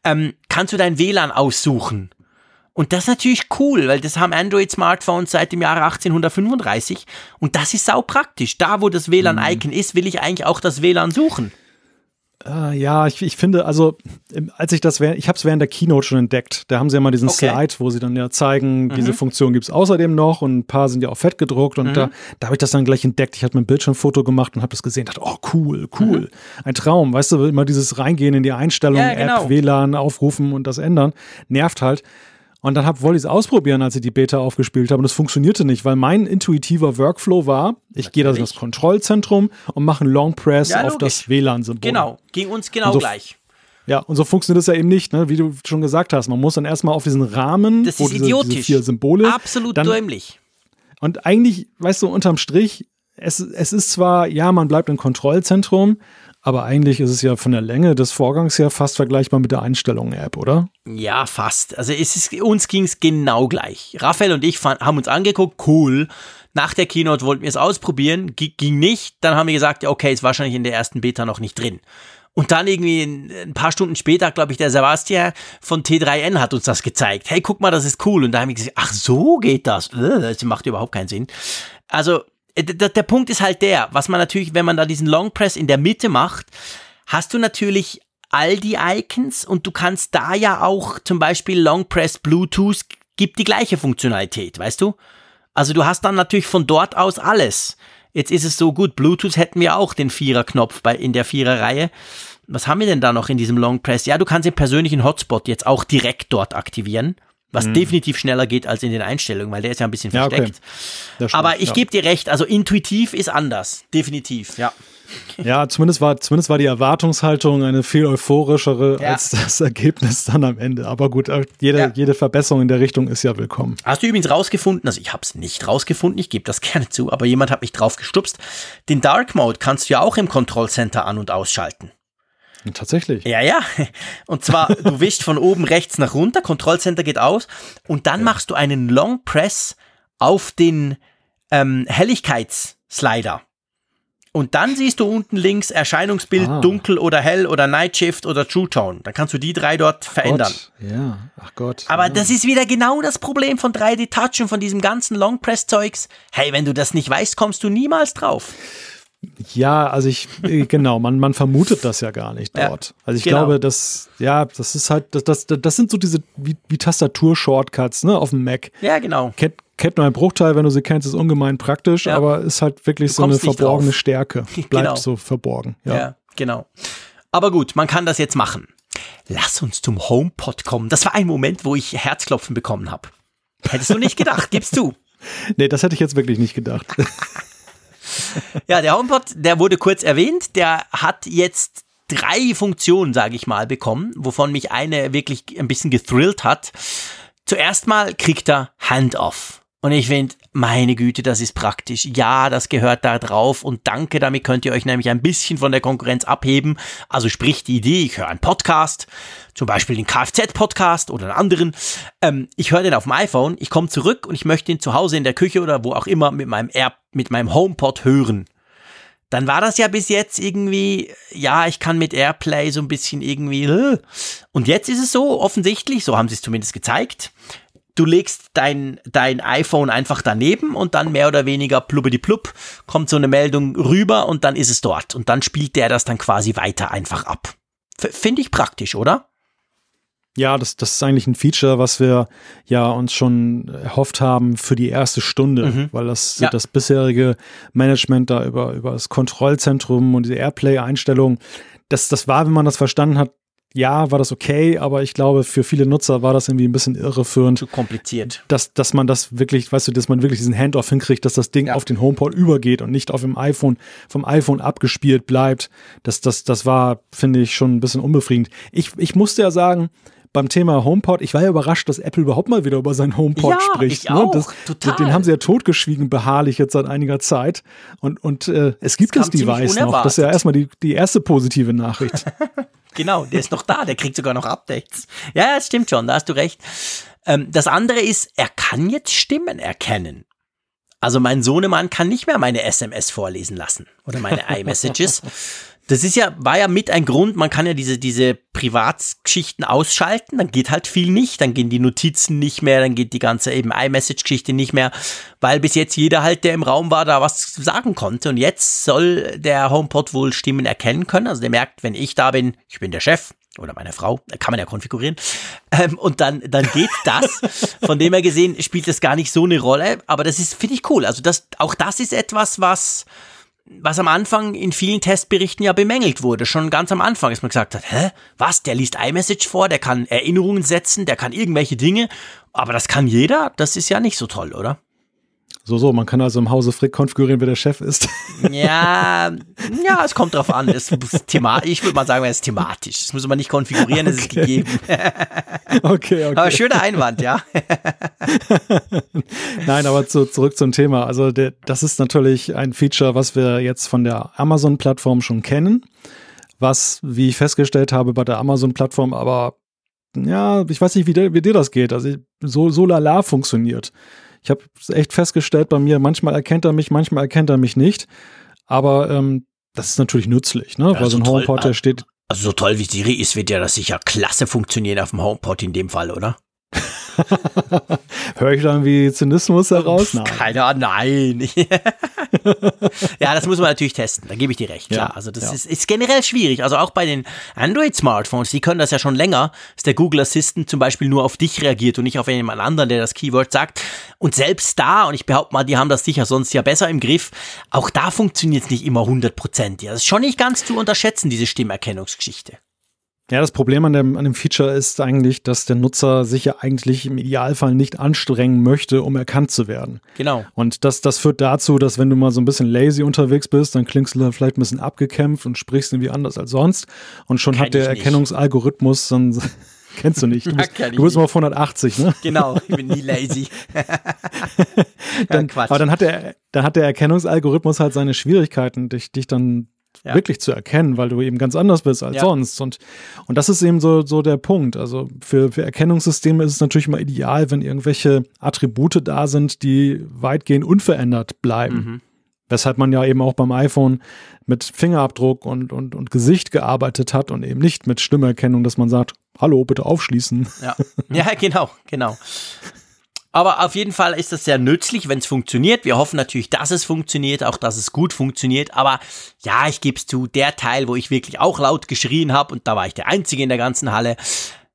ähm, kannst du dein WLAN aussuchen. Und das ist natürlich cool, weil das haben Android-Smartphones seit dem Jahre 1835 und das ist sau praktisch. Da, wo das WLAN-Icon mhm. ist, will ich eigentlich auch das WLAN suchen. Äh, ja, ich, ich finde, also als ich das, ich habe es während der Keynote schon entdeckt. Da haben sie ja mal diesen okay. Slide, wo sie dann ja zeigen, mhm. diese Funktion gibt es außerdem noch und ein paar sind ja auch fett gedruckt und mhm. da, da habe ich das dann gleich entdeckt. Ich habe mir ein Bildschirmfoto gemacht und habe das gesehen, dachte, oh cool, cool, mhm. ein Traum. Weißt du, immer dieses Reingehen in die Einstellungen, ja, genau. App, WLAN aufrufen und das ändern, nervt halt. Und dann hab, wollte ich es ausprobieren, als ich die Beta aufgespielt habe. Und es funktionierte nicht, weil mein intuitiver Workflow war, ich gehe da in das Kontrollzentrum und mache einen Long Press ja, auf das WLAN-Symbol. Genau, ging uns genau so, gleich. Ja, und so funktioniert es ja eben nicht, ne? wie du schon gesagt hast. Man muss dann erstmal auf diesen Rahmen, das ist diese, idiotisch. diese vier Symbole. Absolut dann, dämlich. Und eigentlich, weißt du, unterm Strich, es, es ist zwar, ja, man bleibt im Kontrollzentrum, aber eigentlich ist es ja von der Länge des Vorgangs her fast vergleichbar mit der Einstellungen-App, oder? Ja, fast. Also ist, uns ging es genau gleich. Raphael und ich fand, haben uns angeguckt, cool. Nach der Keynote wollten wir es ausprobieren, ging nicht. Dann haben wir gesagt, okay, ist wahrscheinlich in der ersten Beta noch nicht drin. Und dann irgendwie ein paar Stunden später, glaube ich, der Sebastian von T3N hat uns das gezeigt. Hey, guck mal, das ist cool. Und da haben wir gesagt, ach so geht das. Äh, das macht überhaupt keinen Sinn. Also der, der Punkt ist halt der, was man natürlich, wenn man da diesen Long Press in der Mitte macht, hast du natürlich all die Icons und du kannst da ja auch zum Beispiel Long Press Bluetooth gibt die gleiche Funktionalität, weißt du? Also du hast dann natürlich von dort aus alles. Jetzt ist es so gut, Bluetooth hätten wir auch den Vierer-Knopf bei, in der Vierer-Reihe. Was haben wir denn da noch in diesem Long Press? Ja, du kannst den persönlichen Hotspot jetzt auch direkt dort aktivieren was mhm. definitiv schneller geht als in den Einstellungen, weil der ist ja ein bisschen versteckt. Ja, okay. Aber ich ja. gebe dir recht, also intuitiv ist anders, definitiv, ja. Ja, zumindest war, zumindest war die Erwartungshaltung eine viel euphorischere ja. als das Ergebnis dann am Ende. Aber gut, äh, jede, jede Verbesserung in der Richtung ist ja willkommen. Hast du übrigens rausgefunden, also ich habe es nicht rausgefunden, ich gebe das gerne zu, aber jemand hat mich drauf gestupst. Den Dark Mode kannst du ja auch im Control Center an- und ausschalten. Tatsächlich. Ja, ja. Und zwar, du wischst von oben rechts nach runter, Kontrollcenter geht aus und dann ja. machst du einen Long Press auf den ähm, Helligkeitsslider. Und dann siehst du unten links Erscheinungsbild ah. dunkel oder hell oder Night Shift oder True Tone. Dann kannst du die drei dort ach verändern. Gott. Ja, ach Gott. Aber ja. das ist wieder genau das Problem von 3D Touch und von diesem ganzen Long Press Zeugs. Hey, wenn du das nicht weißt, kommst du niemals drauf. Ja, also ich, äh, genau, man, man vermutet das ja gar nicht dort. Ja, also ich genau. glaube, dass, ja, das ist halt, das, das, das sind so diese, wie, wie Tastatur-Shortcuts, ne, auf dem Mac. Ja, genau. Kennt, kennt nur ein Bruchteil, wenn du sie kennst, ist ungemein praktisch, ja. aber ist halt wirklich so eine verborgene drauf. Stärke. Bleibt genau. so verborgen. Ja. ja, genau. Aber gut, man kann das jetzt machen. Lass uns zum HomePod kommen. Das war ein Moment, wo ich Herzklopfen bekommen habe. Hättest du nicht gedacht, gibst du. Nee, das hätte ich jetzt wirklich nicht gedacht. ja, der HomePod, der wurde kurz erwähnt, der hat jetzt drei Funktionen, sage ich mal, bekommen, wovon mich eine wirklich ein bisschen gethrillt hat. Zuerst mal kriegt er Handoff. Und ich finde, meine Güte, das ist praktisch. Ja, das gehört da drauf und danke, damit könnt ihr euch nämlich ein bisschen von der Konkurrenz abheben. Also sprich die Idee, ich höre einen Podcast, zum Beispiel den Kfz-Podcast oder einen anderen. Ähm, ich höre den auf dem iPhone, ich komme zurück und ich möchte ihn zu Hause in der Küche oder wo auch immer mit meinem Air, mit meinem HomePod hören. Dann war das ja bis jetzt irgendwie, ja, ich kann mit Airplay so ein bisschen irgendwie. Äh. Und jetzt ist es so, offensichtlich, so haben sie es zumindest gezeigt du legst dein, dein iPhone einfach daneben und dann mehr oder weniger plubbedi plupp kommt so eine Meldung rüber und dann ist es dort. Und dann spielt der das dann quasi weiter einfach ab. Finde ich praktisch, oder? Ja, das, das ist eigentlich ein Feature, was wir ja uns schon erhofft haben für die erste Stunde, mhm. weil das, ja. das bisherige Management da über, über das Kontrollzentrum und diese Airplay-Einstellung, das, das war, wenn man das verstanden hat, ja, war das okay, aber ich glaube, für viele Nutzer war das irgendwie ein bisschen irreführend. Zu kompliziert. Dass, dass man das wirklich, weißt du, dass man wirklich diesen Handoff hinkriegt, dass das Ding ja. auf den HomePod übergeht und nicht auf dem iPhone, vom iPhone abgespielt bleibt. Das, das, das war, finde ich, schon ein bisschen unbefriedigend. Ich, ich musste ja sagen, beim Thema HomePod, ich war ja überrascht, dass Apple überhaupt mal wieder über seinen HomePod ja, spricht. Ich ne? auch, das, total. Den haben sie ja totgeschwiegen, beharrlich jetzt seit einiger Zeit. Und, und äh, es gibt das, das Device noch. Das ist ja erstmal die, die erste positive Nachricht. Genau, der ist noch da, der kriegt sogar noch Updates. Ja, das stimmt schon, da hast du recht. Ähm, das andere ist, er kann jetzt Stimmen erkennen. Also mein Sohnemann kann nicht mehr meine SMS vorlesen lassen oder meine iMessages. Das ist ja, war ja mit ein Grund, man kann ja diese, diese Privatgeschichten ausschalten, dann geht halt viel nicht, dann gehen die Notizen nicht mehr, dann geht die ganze eben iMessage-Geschichte nicht mehr, weil bis jetzt jeder halt, der im Raum war, da was sagen konnte und jetzt soll der HomePod wohl Stimmen erkennen können, also der merkt, wenn ich da bin, ich bin der Chef, oder meine Frau, kann man ja konfigurieren. Ähm, und dann, dann geht das. Von dem her gesehen spielt das gar nicht so eine Rolle. Aber das ist, finde ich cool. Also das, auch das ist etwas, was, was am Anfang in vielen Testberichten ja bemängelt wurde. Schon ganz am Anfang ist man gesagt hat, hä, was, der liest iMessage vor, der kann Erinnerungen setzen, der kann irgendwelche Dinge, aber das kann jeder, das ist ja nicht so toll, oder? So, so, man kann also im Hause Frick konfigurieren, wer der Chef ist. Ja, ja, es kommt drauf an. Es, Thema, ich würde mal sagen, es ist thematisch. Das muss man nicht konfigurieren, es ist gegeben. okay, okay. Aber schöner Einwand, ja. Nein, aber zu, zurück zum Thema. Also, der, das ist natürlich ein Feature, was wir jetzt von der Amazon-Plattform schon kennen. Was, wie ich festgestellt habe, bei der Amazon-Plattform aber, ja, ich weiß nicht, wie, der, wie dir das geht. Also, so, so lala funktioniert. Ich habe echt festgestellt bei mir, manchmal erkennt er mich, manchmal erkennt er mich nicht. Aber ähm, das ist natürlich nützlich, ne? Ja, Weil so ein HomePod, der steht. Also so toll wie Siri ist, wird ja das sicher klasse funktionieren auf dem HomePod in dem Fall, oder? Höre ich dann wie Zynismus heraus? Nein. Keine Ahnung, nein. ja, das muss man natürlich testen, da gebe ich dir recht, klar. Ja, also das ja. ist, ist generell schwierig. Also auch bei den Android-Smartphones, die können das ja schon länger, dass der Google Assistant zum Beispiel nur auf dich reagiert und nicht auf jemand anderen, der das Keyword sagt. Und selbst da, und ich behaupte mal, die haben das sicher sonst ja besser im Griff, auch da funktioniert es nicht immer hundertprozentig. Das ist schon nicht ganz zu unterschätzen, diese Stimmerkennungsgeschichte. Ja, das Problem an dem, an dem Feature ist eigentlich, dass der Nutzer sich ja eigentlich im Idealfall nicht anstrengen möchte, um erkannt zu werden. Genau. Und das, das führt dazu, dass wenn du mal so ein bisschen lazy unterwegs bist, dann klingst du vielleicht ein bisschen abgekämpft und sprichst irgendwie anders als sonst. Und schon Kenn hat der Erkennungsalgorithmus dann Kennst du nicht. Du bist, du bist immer auf 180, ne? Genau, ich bin nie lazy. dann, ja, aber dann hat, der, dann hat der Erkennungsalgorithmus halt seine Schwierigkeiten, dich, dich dann ja. wirklich zu erkennen, weil du eben ganz anders bist als ja. sonst. Und, und das ist eben so, so der Punkt. Also für, für Erkennungssysteme ist es natürlich immer ideal, wenn irgendwelche Attribute da sind, die weitgehend unverändert bleiben. Mhm. Weshalb man ja eben auch beim iPhone mit Fingerabdruck und, und, und Gesicht gearbeitet hat und eben nicht mit Stimmerkennung, dass man sagt, hallo, bitte aufschließen. Ja, ja genau, genau. Aber auf jeden Fall ist das sehr nützlich, wenn es funktioniert. Wir hoffen natürlich, dass es funktioniert, auch dass es gut funktioniert. Aber ja, ich gebe es zu, der Teil, wo ich wirklich auch laut geschrien habe, und da war ich der Einzige in der ganzen Halle,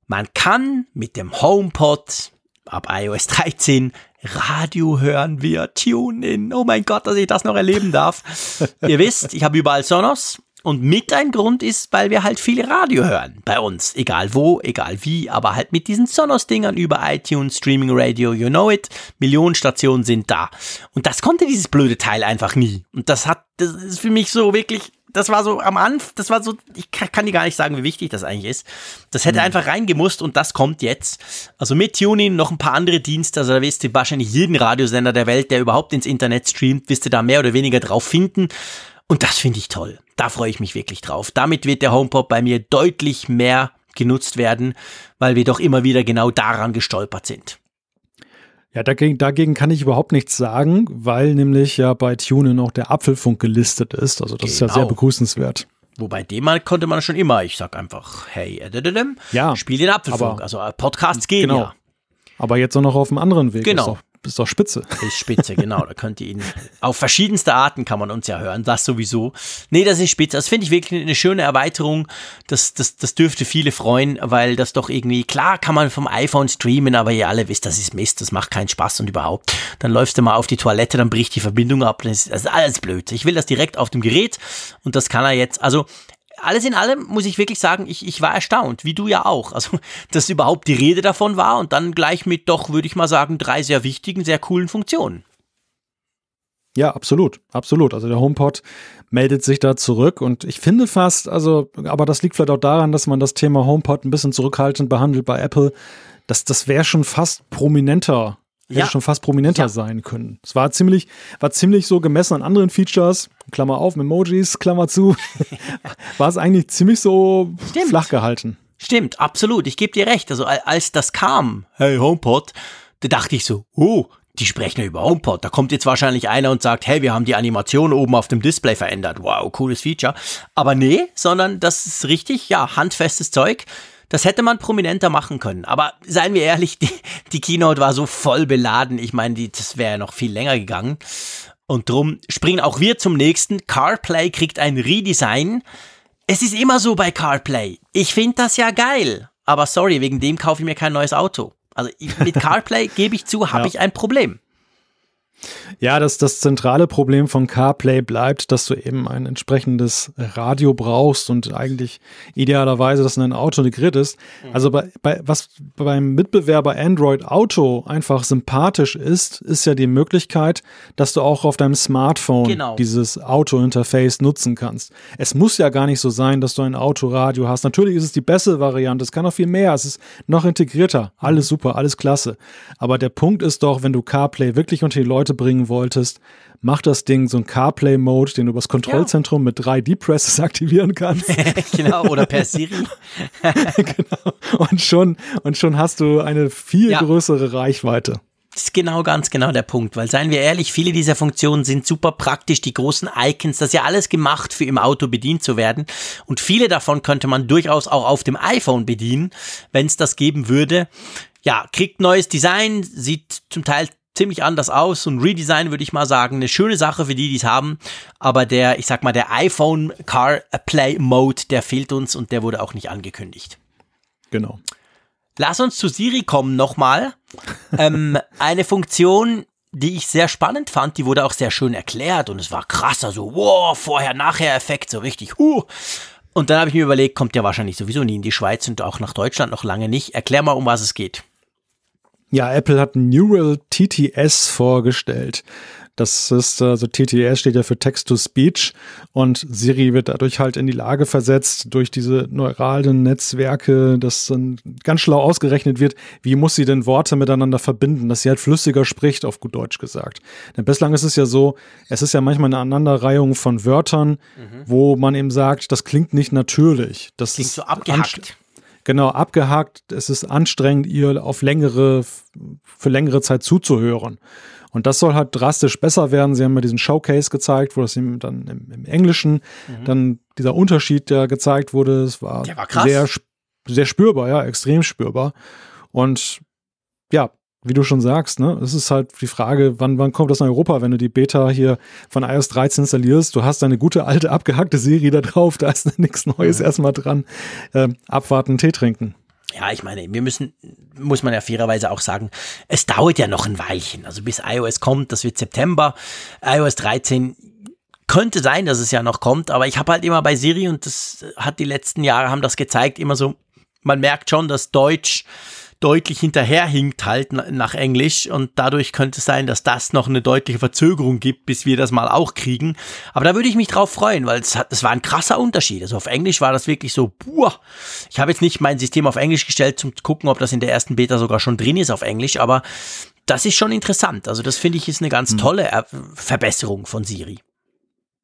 man kann mit dem HomePod ab iOS 13 Radio hören via TuneIn. Oh mein Gott, dass ich das noch erleben darf. Ihr wisst, ich habe überall Sonos und mit ein Grund ist, weil wir halt viel Radio hören bei uns. Egal wo, egal wie, aber halt mit diesen Sonos-Dingern über iTunes, Streaming Radio, you know it. Millionen Stationen sind da. Und das konnte dieses blöde Teil einfach nie. Und das hat, das ist für mich so wirklich, das war so am Anfang, das war so, ich kann, dir gar nicht sagen, wie wichtig das eigentlich ist. Das hätte mhm. einfach reingemusst und das kommt jetzt. Also mit Tuning noch ein paar andere Dienste, also da wirst du wahrscheinlich jeden Radiosender der Welt, der überhaupt ins Internet streamt, wirst du da mehr oder weniger drauf finden. Und das finde ich toll. Da freue ich mich wirklich drauf. Damit wird der HomePod bei mir deutlich mehr genutzt werden, weil wir doch immer wieder genau daran gestolpert sind. Ja, dagegen, dagegen kann ich überhaupt nichts sagen, weil nämlich ja bei TuneIn auch der Apfelfunk gelistet ist. Also das genau. ist ja sehr genau. begrüßenswert. Wobei dem mal konnte man schon immer, ich sag einfach, hey, äh, ja, spiel den Apfelfunk. Also äh, Podcasts gehen genau. ja. Aber jetzt auch noch auf einem anderen Weg. Genau ist doch spitze. Ist spitze, genau. Da könnt ihr ihn auf verschiedenste Arten kann man uns ja hören. Das sowieso. Nee, das ist spitze. Das finde ich wirklich eine schöne Erweiterung. Das, das, das dürfte viele freuen, weil das doch irgendwie, klar kann man vom iPhone streamen, aber ihr alle wisst, das ist Mist, das macht keinen Spaß und überhaupt. Dann läufst du mal auf die Toilette, dann bricht die Verbindung ab. Das ist, das ist alles blöd. Ich will das direkt auf dem Gerät und das kann er jetzt. Also alles in allem muss ich wirklich sagen, ich, ich war erstaunt, wie du ja auch. Also, dass überhaupt die Rede davon war und dann gleich mit doch, würde ich mal sagen, drei sehr wichtigen, sehr coolen Funktionen. Ja, absolut, absolut. Also der HomePod meldet sich da zurück und ich finde fast, also, aber das liegt vielleicht auch daran, dass man das Thema HomePod ein bisschen zurückhaltend behandelt bei Apple. Das, das wäre schon fast prominenter Hätte ja. schon fast prominenter ja. sein können. Es war ziemlich, war ziemlich so gemessen an anderen Features, Klammer auf, Emojis, Klammer zu, war es eigentlich ziemlich so Stimmt. flach gehalten. Stimmt, absolut. Ich gebe dir recht. Also als das kam, hey HomePod, da dachte ich so, oh, die sprechen ja über HomePod. Da kommt jetzt wahrscheinlich einer und sagt, hey, wir haben die Animation oben auf dem Display verändert. Wow, cooles Feature. Aber nee, sondern das ist richtig, ja, handfestes Zeug. Das hätte man prominenter machen können. Aber seien wir ehrlich, die, die Keynote war so voll beladen. Ich meine, die, das wäre ja noch viel länger gegangen. Und drum springen auch wir zum nächsten. CarPlay kriegt ein Redesign. Es ist immer so bei CarPlay. Ich finde das ja geil. Aber sorry, wegen dem kaufe ich mir kein neues Auto. Also mit CarPlay gebe ich zu, habe ja. ich ein Problem. Ja, das, das zentrale Problem von CarPlay bleibt, dass du eben ein entsprechendes Radio brauchst und eigentlich idealerweise das in ein Auto integriert ist. Mhm. Also bei, bei, was beim Mitbewerber Android Auto einfach sympathisch ist, ist ja die Möglichkeit, dass du auch auf deinem Smartphone genau. dieses Auto-Interface nutzen kannst. Es muss ja gar nicht so sein, dass du ein Autoradio hast. Natürlich ist es die bessere Variante, es kann auch viel mehr, es ist noch integrierter. Alles super, alles klasse. Aber der Punkt ist doch, wenn du CarPlay wirklich unter die Leute Leute bringen wolltest, mach das Ding so ein CarPlay-Mode, den du übers Kontrollzentrum ja. mit drei Depresses aktivieren kannst. genau, oder per Siri. genau. Und schon, und schon hast du eine viel ja. größere Reichweite. Das ist genau, ganz genau der Punkt, weil seien wir ehrlich, viele dieser Funktionen sind super praktisch, die großen Icons, das ist ja alles gemacht, für im Auto bedient zu werden. Und viele davon könnte man durchaus auch auf dem iPhone bedienen, wenn es das geben würde. Ja, kriegt neues Design, sieht zum Teil ziemlich anders aus. Und Redesign würde ich mal sagen, eine schöne Sache für die, die es haben. Aber der, ich sag mal, der iPhone Car Play Mode, der fehlt uns und der wurde auch nicht angekündigt. Genau. Lass uns zu Siri kommen nochmal. ähm, eine Funktion, die ich sehr spannend fand, die wurde auch sehr schön erklärt und es war krass, also wow, Vorher-Nachher-Effekt, so richtig, huh. Und dann habe ich mir überlegt, kommt ja wahrscheinlich sowieso nie in die Schweiz und auch nach Deutschland noch lange nicht. Erklär mal, um was es geht. Ja, Apple hat Neural TTS vorgestellt. Das ist, also TTS steht ja für Text-to-Speech und Siri wird dadurch halt in die Lage versetzt, durch diese neuralen Netzwerke, dass dann ganz schlau ausgerechnet wird, wie muss sie denn Worte miteinander verbinden, dass sie halt flüssiger spricht, auf gut Deutsch gesagt. Denn bislang ist es ja so, es ist ja manchmal eine Aneinanderreihung von Wörtern, mhm. wo man eben sagt, das klingt nicht natürlich. Das klingt so abgehackt genau abgehakt. Es ist anstrengend, ihr auf längere, für längere Zeit zuzuhören. Und das soll halt drastisch besser werden. Sie haben mir diesen Showcase gezeigt, wo das dann im, im Englischen mhm. dann dieser Unterschied, der gezeigt wurde, es war, war sehr, sehr spürbar, ja, extrem spürbar. Und ja, wie du schon sagst, ne, es ist halt die Frage, wann, wann kommt das in Europa, wenn du die Beta hier von iOS 13 installierst, du hast deine gute alte abgehackte Serie da drauf, da ist nichts Neues mhm. erstmal dran. Ähm, abwarten, Tee trinken. Ja, ich meine, wir müssen, muss man ja fairerweise auch sagen, es dauert ja noch ein Weilchen. Also bis iOS kommt, das wird September. iOS 13 könnte sein, dass es ja noch kommt, aber ich habe halt immer bei Siri und das hat die letzten Jahre haben das gezeigt, immer so, man merkt schon, dass Deutsch deutlich hinterherhinkt halt nach Englisch und dadurch könnte es sein, dass das noch eine deutliche Verzögerung gibt, bis wir das mal auch kriegen. Aber da würde ich mich drauf freuen, weil es hat, das war ein krasser Unterschied. Also auf Englisch war das wirklich so, boah. Ich habe jetzt nicht mein System auf Englisch gestellt, um zu gucken, ob das in der ersten Beta sogar schon drin ist auf Englisch, aber das ist schon interessant. Also das finde ich ist eine ganz hm. tolle äh, Verbesserung von Siri.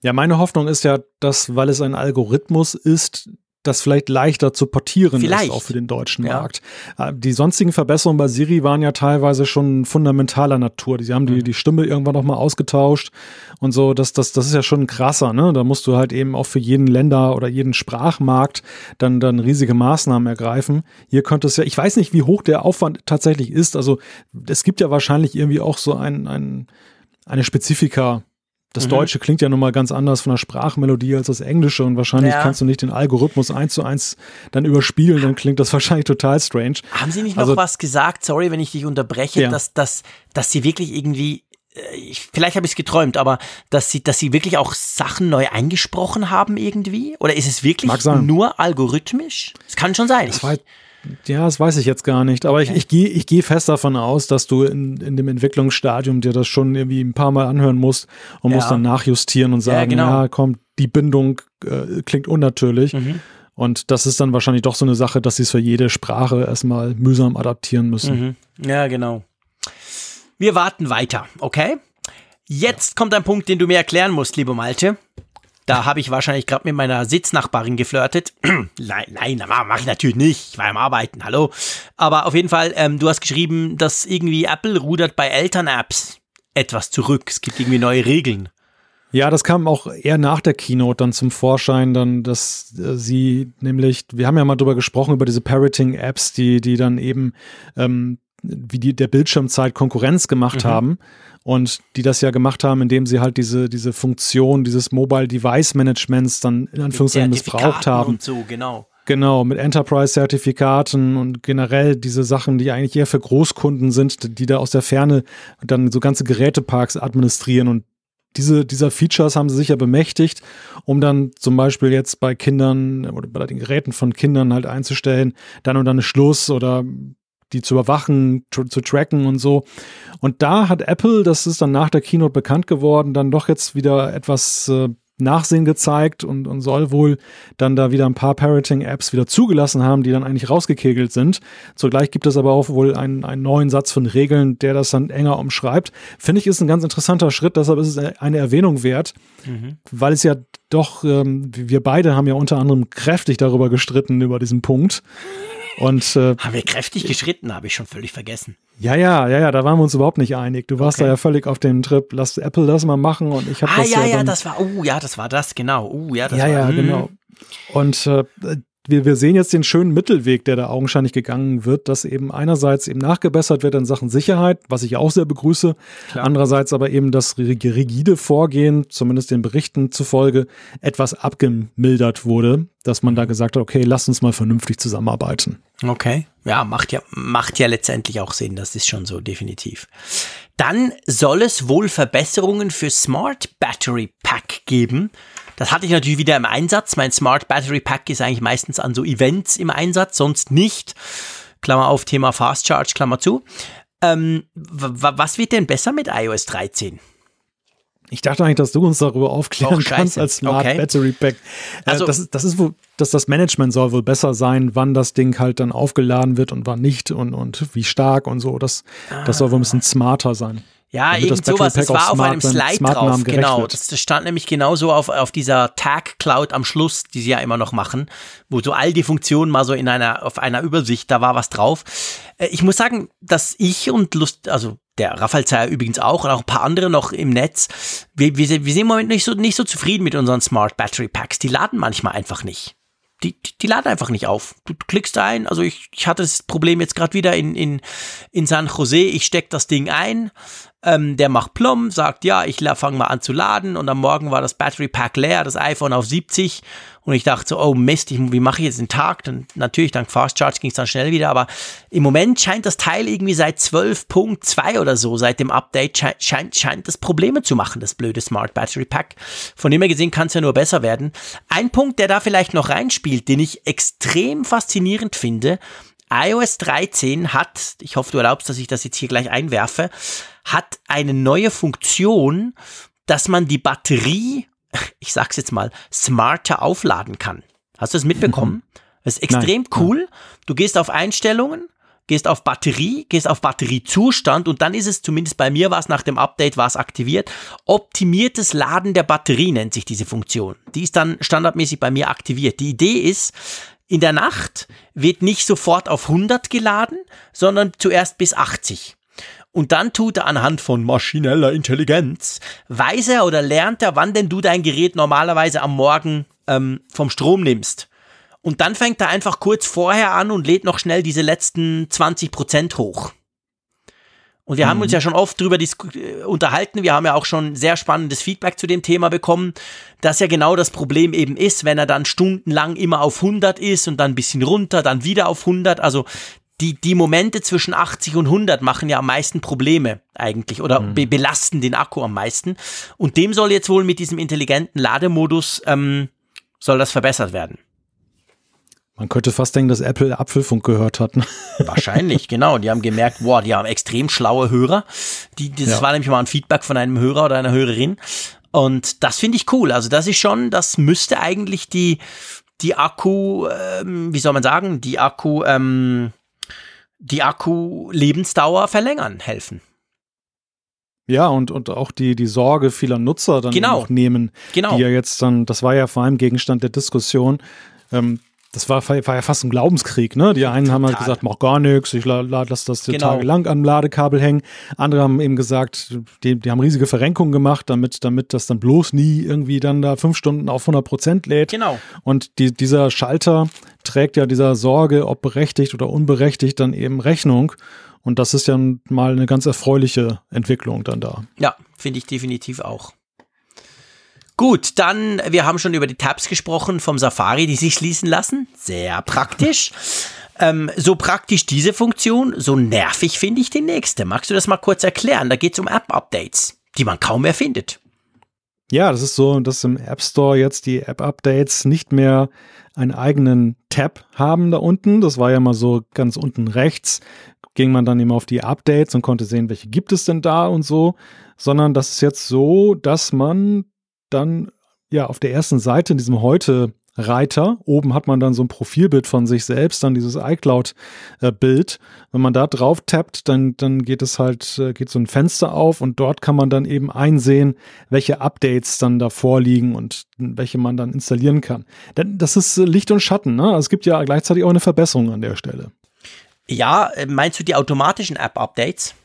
Ja, meine Hoffnung ist ja, dass, weil es ein Algorithmus ist, das vielleicht leichter zu portieren vielleicht. ist, auch für den deutschen ja. Markt. Äh, die sonstigen Verbesserungen bei Siri waren ja teilweise schon fundamentaler Natur. Sie haben die, mhm. die Stimme irgendwann nochmal ausgetauscht und so. Das, das, das ist ja schon krasser, ne? Da musst du halt eben auch für jeden Länder oder jeden Sprachmarkt dann, dann riesige Maßnahmen ergreifen. Hier könnte es ja, ich weiß nicht, wie hoch der Aufwand tatsächlich ist. Also es gibt ja wahrscheinlich irgendwie auch so ein, ein eine Spezifika das mhm. Deutsche klingt ja nun mal ganz anders von der Sprachmelodie als das Englische und wahrscheinlich ja. kannst du nicht den Algorithmus eins zu eins dann überspielen, dann klingt das wahrscheinlich total strange. Haben Sie nicht also, noch was gesagt, sorry, wenn ich dich unterbreche, ja. dass, dass, dass Sie wirklich irgendwie äh, ich, vielleicht habe ich es geträumt, aber dass sie, dass sie wirklich auch Sachen neu eingesprochen haben irgendwie? Oder ist es wirklich nur algorithmisch? Es kann schon sein. Das war, ja, das weiß ich jetzt gar nicht. Aber ich, ich gehe ich geh fest davon aus, dass du in, in dem Entwicklungsstadium dir das schon irgendwie ein paar Mal anhören musst und ja. musst dann nachjustieren und sagen, ja, genau. ja komm, die Bindung äh, klingt unnatürlich. Mhm. Und das ist dann wahrscheinlich doch so eine Sache, dass sie es für jede Sprache erstmal mühsam adaptieren müssen. Mhm. Ja, genau. Wir warten weiter, okay? Jetzt kommt ein Punkt, den du mir erklären musst, lieber Malte. Da habe ich wahrscheinlich gerade mit meiner Sitznachbarin geflirtet. nein, nein, mache ich natürlich nicht. Ich war am Arbeiten, hallo. Aber auf jeden Fall, ähm, du hast geschrieben, dass irgendwie Apple rudert bei Eltern-Apps etwas zurück. Es gibt irgendwie neue Regeln. Ja, das kam auch eher nach der Keynote dann zum Vorschein, dann, dass äh, sie nämlich, wir haben ja mal drüber gesprochen, über diese Parroting-Apps, die, die dann eben ähm, wie die der Bildschirmzeit Konkurrenz gemacht mhm. haben und die das ja gemacht haben, indem sie halt diese, diese Funktion dieses Mobile Device Managements dann in Anführungszeichen missbraucht haben. Und so, genau. Genau, mit Enterprise-Zertifikaten und generell diese Sachen, die eigentlich eher für Großkunden sind, die da aus der Ferne dann so ganze Geräteparks administrieren und diese, dieser Features haben sie sich ja bemächtigt, um dann zum Beispiel jetzt bei Kindern oder bei den Geräten von Kindern halt einzustellen, dann und dann ist Schluss oder die zu überwachen, zu, zu tracken und so. Und da hat Apple, das ist dann nach der Keynote bekannt geworden, dann doch jetzt wieder etwas äh, Nachsehen gezeigt und, und soll wohl dann da wieder ein paar Parroting-Apps wieder zugelassen haben, die dann eigentlich rausgekegelt sind. Zugleich gibt es aber auch wohl einen, einen neuen Satz von Regeln, der das dann enger umschreibt. Finde ich, ist ein ganz interessanter Schritt, deshalb ist es eine Erwähnung wert, mhm. weil es ja doch, ähm, wir beide haben ja unter anderem kräftig darüber gestritten, über diesen Punkt. Und, äh, Haben wir kräftig geschritten, habe ich schon völlig vergessen. Ja, ja, ja, ja, da waren wir uns überhaupt nicht einig. Du warst okay. da ja völlig auf dem Trip, lass Apple das mal machen und ich habe ah, das ja, ja, ja, das war, oh, ja, das war das, genau. Oh, ja, das ja, war, ja, hm. genau. Und äh, wir, wir sehen jetzt den schönen Mittelweg, der da augenscheinlich gegangen wird, dass eben einerseits eben nachgebessert wird in Sachen Sicherheit, was ich auch sehr begrüße, Klar. andererseits aber eben das rigide Vorgehen, zumindest den Berichten zufolge, etwas abgemildert wurde, dass man da gesagt hat, okay, lass uns mal vernünftig zusammenarbeiten. Okay, ja, macht ja, macht ja letztendlich auch Sinn, das ist schon so, definitiv. Dann soll es wohl Verbesserungen für Smart Battery Pack geben. Das hatte ich natürlich wieder im Einsatz. Mein Smart Battery Pack ist eigentlich meistens an so Events im Einsatz, sonst nicht. Klammer auf, Thema Fast Charge, Klammer zu. Ähm, was wird denn besser mit iOS 13? Ich dachte eigentlich, dass du uns darüber aufklären kannst als Smart okay. Battery Pack. Äh, also, das, das ist wohl, dass das Management soll wohl besser sein, wann das Ding halt dann aufgeladen wird und wann nicht und, und wie stark und so. Das, ah. das soll wohl ein bisschen smarter sein. Ja, irgend sowas. Das war auf einem Slide drauf. Genau. Das, das, stand nämlich genauso auf, auf dieser Tag Cloud am Schluss, die sie ja immer noch machen, wo so all die Funktionen mal so in einer, auf einer Übersicht, da war was drauf. Äh, ich muss sagen, dass ich und Lust, also der Raphael Zeyer übrigens auch und auch ein paar andere noch im Netz, wir, wir, wir sind im Moment nicht so, nicht so zufrieden mit unseren Smart Battery Packs. Die laden manchmal einfach nicht die, die, die laden einfach nicht auf. Du, du klickst ein, also ich, ich hatte das Problem jetzt gerade wieder in, in, in San Jose, ich steck das Ding ein, ähm, der macht Plum, sagt, ja, ich fange mal an zu laden und am Morgen war das Battery Pack leer, das iPhone auf 70 und ich dachte so, oh Mist, ich, wie mache ich jetzt den Tag? Dann natürlich, dank Fast Charge ging es dann schnell wieder, aber im Moment scheint das Teil irgendwie seit 12.2 oder so, seit dem Update, scheint, scheint, scheint das Probleme zu machen, das blöde Smart Battery Pack. Von dem her gesehen kann es ja nur besser werden. Ein Punkt, der da vielleicht noch reinspielt, den ich extrem faszinierend finde, iOS 13 hat, ich hoffe, du erlaubst, dass ich das jetzt hier gleich einwerfe, hat eine neue Funktion, dass man die Batterie, ich sag's jetzt mal, smarter aufladen kann. Hast du das mitbekommen? Das ist extrem Nein. cool. Du gehst auf Einstellungen, gehst auf Batterie, gehst auf Batteriezustand und dann ist es, zumindest bei mir war es nach dem Update, war es aktiviert. Optimiertes Laden der Batterie nennt sich diese Funktion. Die ist dann standardmäßig bei mir aktiviert. Die Idee ist, in der Nacht wird nicht sofort auf 100 geladen, sondern zuerst bis 80. Und dann tut er anhand von maschineller Intelligenz, weiß er oder lernt er, wann denn du dein Gerät normalerweise am Morgen ähm, vom Strom nimmst. Und dann fängt er einfach kurz vorher an und lädt noch schnell diese letzten 20 Prozent hoch. Und wir mhm. haben uns mhm. ja schon oft drüber äh, unterhalten. Wir haben ja auch schon sehr spannendes Feedback zu dem Thema bekommen, dass ja genau das Problem eben ist, wenn er dann stundenlang immer auf 100 ist und dann ein bisschen runter, dann wieder auf 100. Also die, die Momente zwischen 80 und 100 machen ja am meisten Probleme eigentlich oder mhm. be belasten den Akku am meisten. Und dem soll jetzt wohl mit diesem intelligenten Lademodus, ähm, soll das verbessert werden. Man könnte fast denken, dass Apple Apfelfunk gehört hat. Ne? Wahrscheinlich, genau. Die haben gemerkt, boah, die haben extrem schlaue Hörer. Die, das ja. war nämlich mal ein Feedback von einem Hörer oder einer Hörerin. Und das finde ich cool. Also das ist schon, das müsste eigentlich die, die Akku, ähm, wie soll man sagen, die Akku, ähm, die Akku-Lebensdauer verlängern helfen. Ja, und, und auch die, die Sorge vieler Nutzer dann genau. nehmen, genau. die ja jetzt dann, das war ja vor allem Gegenstand der Diskussion, ähm, das war, war ja fast ein Glaubenskrieg, ne? Die einen haben halt gesagt, mach gar nichts, ich lasse das genau. tagelang am Ladekabel hängen. Andere haben eben gesagt, die, die haben riesige Verrenkungen gemacht, damit, damit das dann bloß nie irgendwie dann da fünf Stunden auf 100 Prozent lädt. Genau. Und die, dieser Schalter trägt ja dieser Sorge, ob berechtigt oder unberechtigt, dann eben Rechnung. Und das ist ja mal eine ganz erfreuliche Entwicklung dann da. Ja, finde ich definitiv auch. Gut, dann, wir haben schon über die Tabs gesprochen vom Safari, die sich schließen lassen. Sehr praktisch. ähm, so praktisch diese Funktion, so nervig finde ich die nächste. Magst du das mal kurz erklären? Da geht es um App-Updates, die man kaum mehr findet. Ja, das ist so, dass im App Store jetzt die App-Updates nicht mehr einen eigenen Tab haben da unten. Das war ja mal so ganz unten rechts. Ging man dann immer auf die Updates und konnte sehen, welche gibt es denn da und so. Sondern das ist jetzt so, dass man dann ja auf der ersten Seite in diesem heute Reiter. Oben hat man dann so ein Profilbild von sich selbst, dann dieses iCloud-Bild. Wenn man da drauf tappt, dann, dann geht es halt, äh, geht so ein Fenster auf und dort kann man dann eben einsehen, welche Updates dann da vorliegen und welche man dann installieren kann. Denn das ist Licht und Schatten, ne? Also es gibt ja gleichzeitig auch eine Verbesserung an der Stelle. Ja, äh, meinst du die automatischen App-Updates?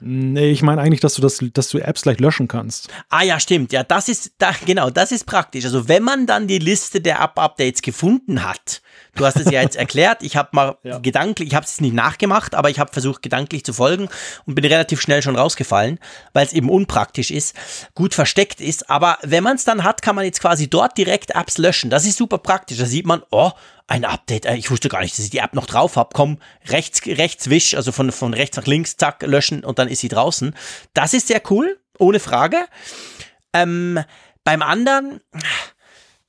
Nee, ich meine eigentlich, dass du das, dass du Apps gleich löschen kannst. Ah ja, stimmt. Ja, das ist da, genau, das ist praktisch. Also wenn man dann die Liste der App-Updates gefunden hat, du hast es ja jetzt erklärt, ich habe mal ja. gedanklich, ich habe es nicht nachgemacht, aber ich habe versucht gedanklich zu folgen und bin relativ schnell schon rausgefallen, weil es eben unpraktisch ist, gut versteckt ist. Aber wenn man es dann hat, kann man jetzt quasi dort direkt Apps löschen. Das ist super praktisch. Da sieht man, oh, ein Update. Äh, ich wusste gar nicht, dass ich die App noch drauf habe. Komm, rechts, rechts wisch, also von, von rechts nach links, zack, löschen und dann ist sie draußen. Das ist sehr cool, ohne Frage. Ähm, beim anderen,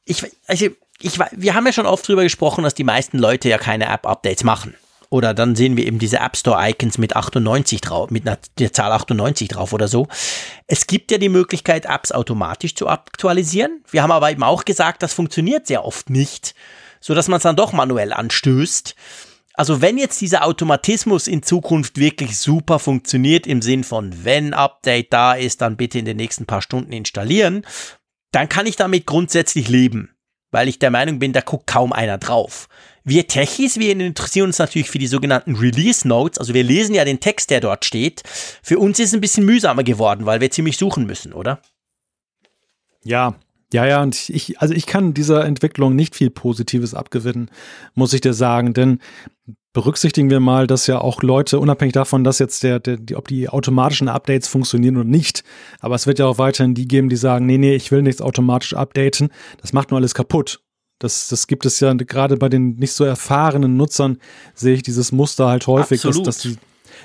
ich, also, ich, wir haben ja schon oft drüber gesprochen, dass die meisten Leute ja keine App-Updates machen. Oder dann sehen wir eben diese App Store-Icons mit 98 drauf, mit einer der Zahl 98 drauf oder so. Es gibt ja die Möglichkeit, Apps automatisch zu aktualisieren. Wir haben aber eben auch gesagt, das funktioniert sehr oft nicht so dass man es dann doch manuell anstößt. Also wenn jetzt dieser Automatismus in Zukunft wirklich super funktioniert, im Sinn von, wenn Update da ist, dann bitte in den nächsten paar Stunden installieren, dann kann ich damit grundsätzlich leben, weil ich der Meinung bin, da guckt kaum einer drauf. Wir Techies, wir interessieren uns natürlich für die sogenannten Release Notes, also wir lesen ja den Text, der dort steht. Für uns ist es ein bisschen mühsamer geworden, weil wir ziemlich suchen müssen, oder? Ja, ja, ja, und ich, also ich kann dieser Entwicklung nicht viel Positives abgewinnen, muss ich dir sagen, denn berücksichtigen wir mal, dass ja auch Leute, unabhängig davon, dass jetzt der, der die, ob die automatischen Updates funktionieren oder nicht, aber es wird ja auch weiterhin die geben, die sagen, nee, nee, ich will nichts automatisch updaten, das macht nur alles kaputt. Das, das gibt es ja gerade bei den nicht so erfahrenen Nutzern, sehe ich dieses Muster halt häufig, dass, dass die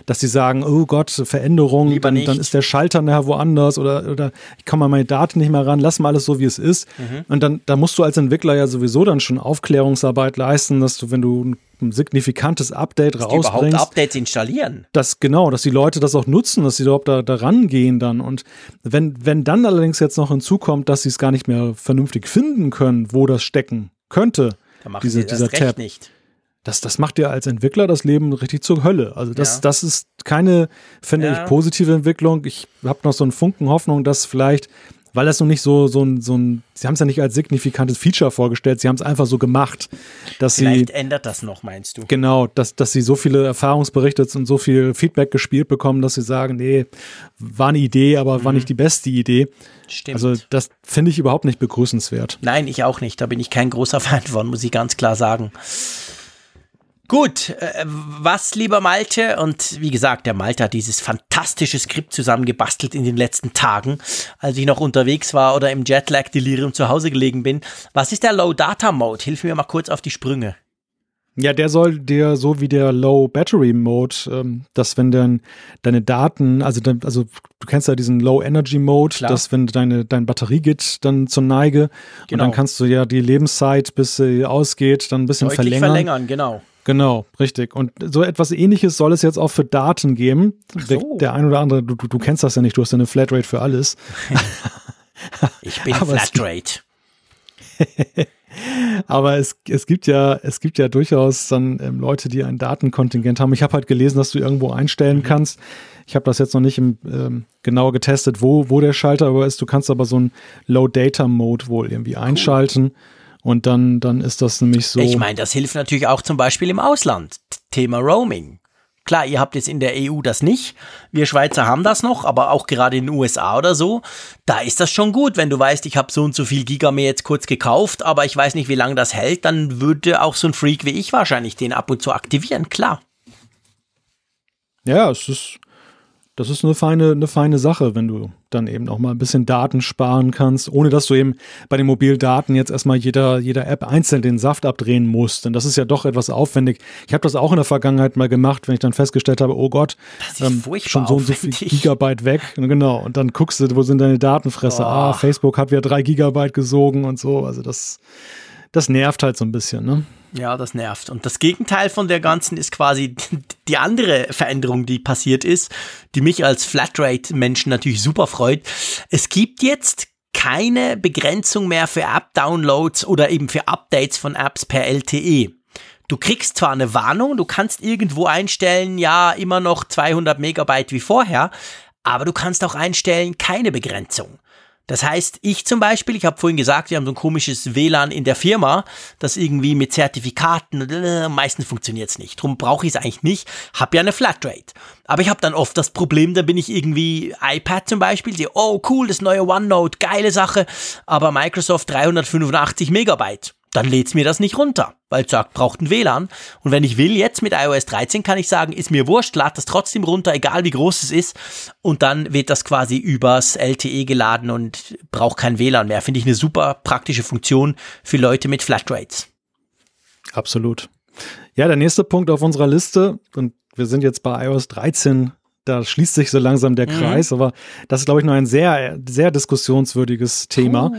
dass sie sagen, oh Gott, Veränderung, dann, dann ist der Schalter nachher woanders oder, oder ich komme an meine Daten nicht mehr ran, lass mal alles so, wie es ist. Mhm. Und dann, da musst du als Entwickler ja sowieso dann schon Aufklärungsarbeit leisten, dass du, wenn du ein signifikantes Update Die überhaupt rausbringst, Updates installieren. dass genau, dass die Leute das auch nutzen, dass sie überhaupt da, da rangehen dann. Und wenn, wenn dann allerdings jetzt noch hinzukommt, dass sie es gar nicht mehr vernünftig finden können, wo das stecken könnte, Da machen diese, sie das dieser recht Tab, nicht. Das, das macht dir als Entwickler das Leben richtig zur Hölle. Also das, Ja. das ist keine, finde Ja. ich, positive Entwicklung. Ich habe noch so einen Funken Hoffnung, dass vielleicht, weil das noch nicht so, so ein, so ein, sie haben es ja nicht als signifikantes Feature vorgestellt, sie haben es einfach so gemacht, dass sie Vielleicht ändert das noch, meinst du? Genau, dass, dass sie so viele Erfahrungsberichte und so viel Feedback gespielt bekommen, dass sie sagen, nee, war eine Idee, aber war nicht die beste Idee. Stimmt. Also das finde ich überhaupt nicht begrüßenswert. Nein, ich auch nicht. Da bin ich kein großer Fan von, muss ich ganz klar sagen. Gut, äh, was lieber Malte? Und wie gesagt, der Malte hat dieses fantastische Skript zusammengebastelt in den letzten Tagen, als ich noch unterwegs war oder im Jetlag-Delirium zu Hause gelegen bin. Was ist der Low-Data-Mode? Hilf mir mal kurz auf die Sprünge. Ja, der soll dir so wie der Low Battery Mode, ähm, dass wenn dann deine Daten, also dann, also du kennst ja diesen Low Energy Mode, Klar. dass wenn deine dein Batterie geht dann zur Neige und Genau. dann kannst du ja die Lebenszeit, bis sie ausgeht, dann ein bisschen Deutlich verlängern. verlängern, genau. Genau, richtig. Und so etwas ähnliches soll es jetzt auch für Daten geben. so. Der ein oder andere, du, du, kennst das ja nicht, du hast ja eine Flatrate für alles. Ich bin Aber es- Flatrate. Aber es, es gibt ja, es gibt ja durchaus dann ähm, Leute, die ein Datenkontingent haben. Ich habe halt gelesen, dass du irgendwo einstellen kannst. Ich habe das jetzt noch nicht im, ähm, genau getestet, wo, wo der Schalter aber ist. Du kannst aber so einen Low-Data-Mode wohl irgendwie einschalten. Und dann, dann ist das nämlich so. Ich meine, das hilft natürlich auch zum Beispiel im Ausland. Thema Roaming. Klar, ihr habt jetzt in der EU das nicht. Wir Schweizer haben das noch, aber auch gerade in den USA oder so, da ist das schon gut, wenn du weißt, ich habe so und so viel Giga mir jetzt kurz gekauft, aber ich weiß nicht, wie lange das hält, dann würde auch so ein Freak wie ich wahrscheinlich den ab und zu aktivieren, klar. Ja, es ist, das ist eine feine, eine feine Sache, wenn du dann eben auch mal ein bisschen Daten sparen kannst, ohne dass du eben bei den Mobildaten jetzt erstmal jeder, jeder App einzeln den Saft abdrehen musst. Denn das ist ja doch etwas aufwendig. Ich habe das auch in der Vergangenheit mal gemacht, wenn ich dann festgestellt habe, oh Gott, ähm, schon so und so viel. Gigabyte weg. Genau. Und dann guckst du, wo sind deine Datenfresser? Oh. Ah, Facebook hat wieder drei Gigabyte gesogen und so. Also das, das nervt halt so ein bisschen, ne? Ja, das nervt. Und das Gegenteil von der ganzen ist quasi die andere Veränderung, die passiert ist, die mich als Flatrate-Menschen natürlich super freut. Es gibt jetzt keine Begrenzung mehr für App-Downloads oder eben für Updates von Apps per LTE. Du kriegst zwar eine Warnung, du kannst irgendwo einstellen, ja, immer noch 200 Megabyte wie vorher, aber du kannst auch einstellen, keine Begrenzung. Das heißt, ich zum Beispiel, ich habe vorhin gesagt, wir haben so ein komisches WLAN in der Firma, das irgendwie mit Zertifikaten, äh, meistens funktioniert es nicht. Drum brauche ich es eigentlich nicht. Hab ja eine Flatrate. Aber ich habe dann oft das Problem, da bin ich irgendwie iPad zum Beispiel, sehe, oh cool, das neue OneNote, geile Sache, aber Microsoft 385 Megabyte. Dann lädt's mir das nicht runter, weil es sagt, braucht ein WLAN. Und wenn ich will, jetzt mit iOS 13 kann ich sagen, ist mir wurscht, lad das trotzdem runter, egal wie groß es ist. Und dann wird das quasi übers LTE geladen und braucht kein WLAN mehr. Finde ich eine super praktische Funktion für Leute mit Flatrates. Absolut. Ja, der nächste Punkt auf unserer Liste, und wir sind jetzt bei iOS 13, da schließt sich so langsam der Kreis, aber das ist, glaube ich, noch ein sehr, sehr diskussionswürdiges Thema,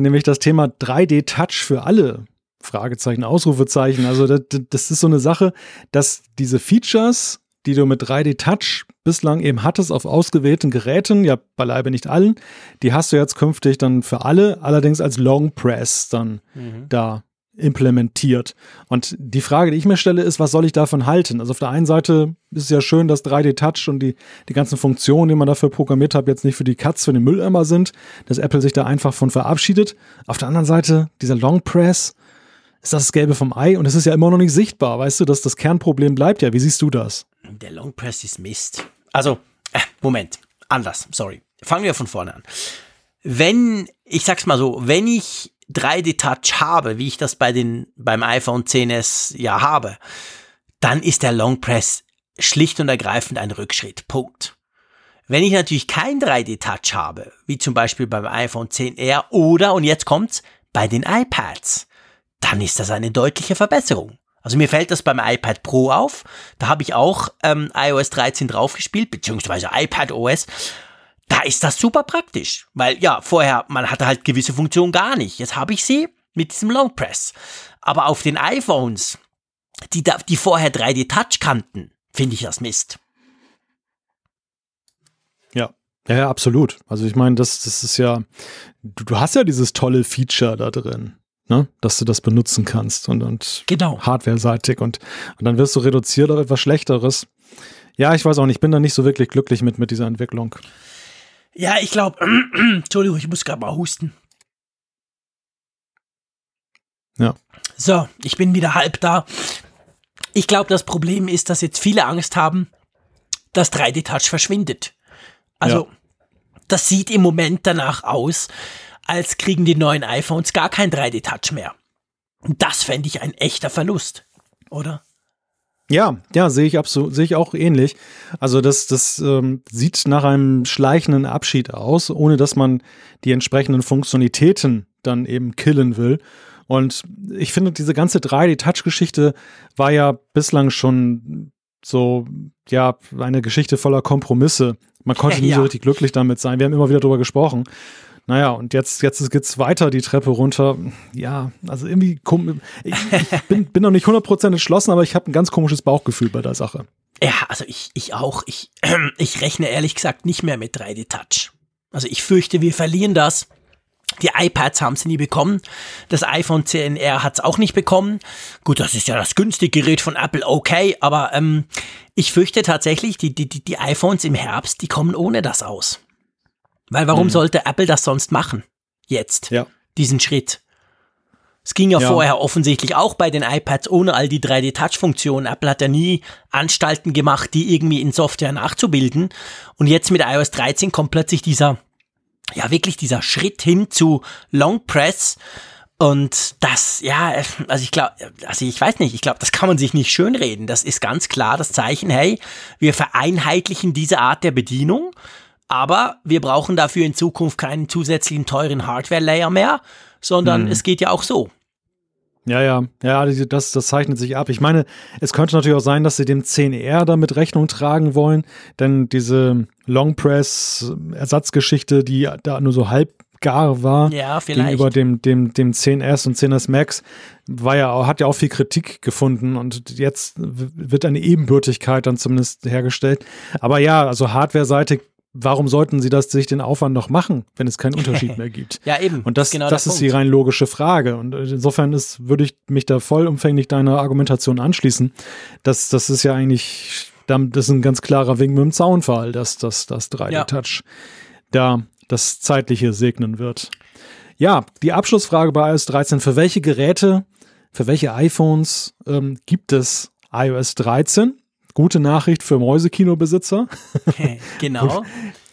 nämlich das Thema 3D-Touch für alle. Fragezeichen, Ausrufezeichen. Also das, das ist so eine Sache, dass diese Features, die du mit 3D-Touch bislang eben hattest auf ausgewählten Geräten, ja beileibe nicht allen, die hast du jetzt künftig dann für alle, allerdings als Long Press dann da implementiert. Und die Frage, die ich mir stelle, ist, was soll ich davon halten? Also auf der einen Seite ist es ja schön, dass 3D-Touch und die, die ganzen Funktionen, die man dafür programmiert hat, jetzt nicht für die Katz, für den Mülleimer sind, dass Apple sich da einfach von verabschiedet. Auf der anderen Seite, dieser Long Press, ist das, das Gelbe vom Ei und es ist ja immer noch nicht sichtbar. Weißt du, dass das Kernproblem bleibt ja. Wie siehst du das? Der Long Press ist Mist. Also, äh, Moment, anders, sorry. Fangen wir von vorne an. Wenn, ich sag's mal so, wenn ich 3D-Touch habe, wie ich das bei den, beim iPhone 10s ja habe, dann ist der Long Press schlicht und ergreifend ein Rückschritt. Punkt. Wenn ich natürlich kein 3D-Touch habe, wie zum Beispiel beim iPhone 10R oder, und jetzt kommt's, bei den iPads, dann ist das eine deutliche Verbesserung. Also mir fällt das beim iPad Pro auf. Da habe ich auch ähm, iOS 13 draufgespielt, beziehungsweise iPad OS. Da ist das super praktisch, weil ja, vorher, man hatte halt gewisse Funktionen gar nicht. Jetzt habe ich sie mit diesem Long Press. Aber auf den iPhones, die, da, die vorher 3D Touch kannten, finde ich das Mist. Ja, ja, ja, absolut. Also ich meine, das, das ist ja, du, du hast ja dieses tolle Feature da drin. Ne, dass du das benutzen kannst und, und genau. hardware-seitig und, und dann wirst du reduziert auf etwas Schlechteres. Ja, ich weiß auch nicht, ich bin da nicht so wirklich glücklich mit, mit dieser Entwicklung. Ja, ich glaube, äh, Entschuldigung, ich muss gerade mal husten. Ja. So, ich bin wieder halb da. Ich glaube, das Problem ist, dass jetzt viele Angst haben, dass 3D-Touch verschwindet. Also, ja. das sieht im Moment danach aus, als kriegen die neuen iPhones gar kein 3D-Touch mehr. Das fände ich ein echter Verlust, oder? Ja, ja, sehe ich absolut, sehe ich auch ähnlich. Also das, das ähm, sieht nach einem schleichenden Abschied aus, ohne dass man die entsprechenden Funktionalitäten dann eben killen will. Und ich finde, diese ganze 3D-Touch-Geschichte war ja bislang schon so, ja, eine Geschichte voller Kompromisse. Man konnte nie ja. so richtig glücklich damit sein. Wir haben immer wieder darüber gesprochen. Naja, und jetzt, jetzt geht's weiter die Treppe runter. Ja, also irgendwie, ich, ich bin, bin noch nicht 100% entschlossen, aber ich habe ein ganz komisches Bauchgefühl bei der Sache. Ja, also ich, ich auch. Ich, äh, ich rechne ehrlich gesagt nicht mehr mit 3D-Touch. Also ich fürchte, wir verlieren das. Die iPads haben sie nie bekommen. Das iPhone 10R hat es auch nicht bekommen. Gut, das ist ja das günstige Gerät von Apple, okay, aber ähm, ich fürchte tatsächlich, die, die, die iPhones im Herbst, die kommen ohne das aus. Weil warum mhm. sollte Apple das sonst machen? Jetzt. Ja. Diesen Schritt. Es ging ja, ja, vorher offensichtlich auch bei den iPads ohne all die 3D-Touch-Funktionen. Apple hat ja nie Anstalten gemacht, die irgendwie in Software nachzubilden. Und jetzt mit iOS 13 kommt plötzlich dieser, ja wirklich dieser Schritt hin zu Long Press. Und das, ja, also ich glaube, also ich weiß nicht, ich glaube, das kann man sich nicht schönreden. Das ist ganz klar das Zeichen, hey, wir vereinheitlichen diese Art der Bedienung. Aber wir brauchen dafür in Zukunft keinen zusätzlichen teuren Hardware-Layer mehr, sondern mhm. es geht ja auch so. Ja, ja, ja, das, das zeichnet sich ab. Ich meine, es könnte natürlich auch sein, dass sie dem 10R damit Rechnung tragen wollen, denn diese Long Press Ersatzgeschichte, die da nur so halb gar war ja, gegenüber dem, dem, dem 10S und 10S Max, war ja, hat ja auch viel Kritik gefunden und jetzt wird eine Ebenbürtigkeit dann zumindest hergestellt. Aber ja, also hardware-seitig warum sollten sie das sich den Aufwand noch machen, wenn es keinen Unterschied mehr gibt? ja, eben. Und das, genau das ist Punkt. die rein logische Frage. Und insofern ist, würde ich mich da vollumfänglich deiner Argumentation anschließen. Das, das ist ja eigentlich, das ist ein ganz klarer Wink mit dem Zaunfall, dass das, das 3D-Touch ja. da das Zeitliche segnen wird. Ja, die Abschlussfrage bei iOS 13. Für welche Geräte, für welche iPhones ähm, gibt es iOS 13? Gute Nachricht für Mäusekinobesitzer. genau.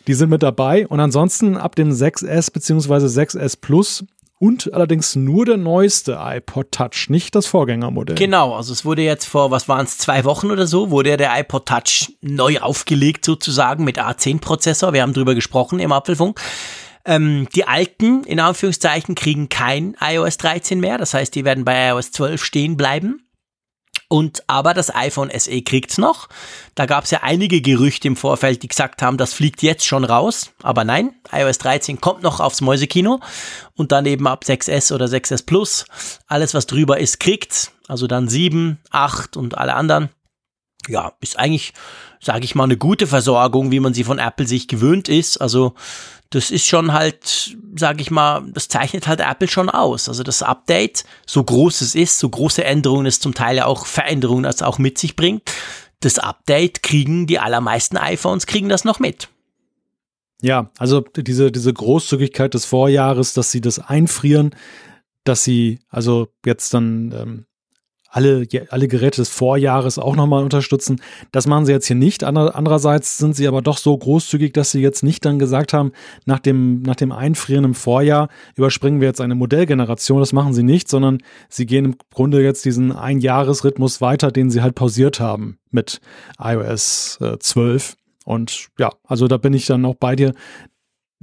Die sind mit dabei. Und ansonsten ab dem 6S bzw. 6S Plus und allerdings nur der neueste iPod Touch, nicht das Vorgängermodell. Genau, also es wurde jetzt vor, was waren es, zwei Wochen oder so, wurde der iPod Touch neu aufgelegt sozusagen mit A10-Prozessor. Wir haben drüber gesprochen im Apfelfunk. Ähm, die alten, in Anführungszeichen, kriegen kein iOS 13 mehr. Das heißt, die werden bei iOS 12 stehen bleiben. Und aber das iPhone SE kriegt's noch. Da gab's ja einige Gerüchte im Vorfeld, die gesagt haben, das fliegt jetzt schon raus. Aber nein, iOS 13 kommt noch aufs Mäusekino und dann eben ab 6S oder 6S Plus. Alles, was drüber ist, kriegt's. Also dann 7, 8 und alle anderen. Ja, ist eigentlich, sage ich mal, eine gute Versorgung, wie man sie von Apple sich gewöhnt ist. Also das ist schon halt, sage ich mal, das zeichnet halt Apple schon aus. Also das Update, so groß es ist, so große Änderungen es zum Teil ja auch Veränderungen als auch mit sich bringt, das Update kriegen die allermeisten iPhones kriegen das noch mit. Ja, also diese, diese Großzügigkeit des Vorjahres, dass sie das einfrieren, dass sie also jetzt dann ähm, alle, alle Geräte des Vorjahres auch nochmal unterstützen. Das machen sie jetzt hier nicht. Andererseits sind sie aber doch so großzügig, dass sie jetzt nicht dann gesagt haben, nach dem, nach dem Einfrieren im Vorjahr überspringen wir jetzt eine Modellgeneration. Das machen sie nicht, sondern sie gehen im Grunde jetzt diesen Einjahresrhythmus weiter, den sie halt pausiert haben mit iOS äh, 12. Und ja, also da bin ich dann auch bei dir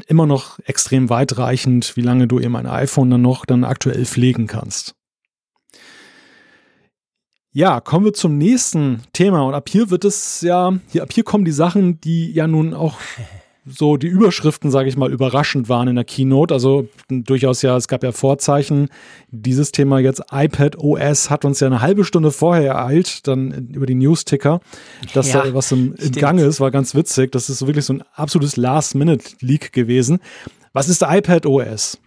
immer noch extrem weitreichend, wie lange du eben ein iPhone dann noch dann aktuell pflegen kannst. Ja, kommen wir zum nächsten Thema. Und ab hier wird es ja, hier, ab hier kommen die Sachen, die ja nun auch so die Überschriften, sage ich mal, überraschend waren in der Keynote. Also durchaus ja, es gab ja Vorzeichen. Dieses Thema jetzt iPad OS hat uns ja eine halbe Stunde vorher ereilt, dann über die News-Ticker, dass ja, da was im, im Gange ist, war ganz witzig. Das ist wirklich so ein absolutes Last-Minute-Leak gewesen. Was ist der iPad OS?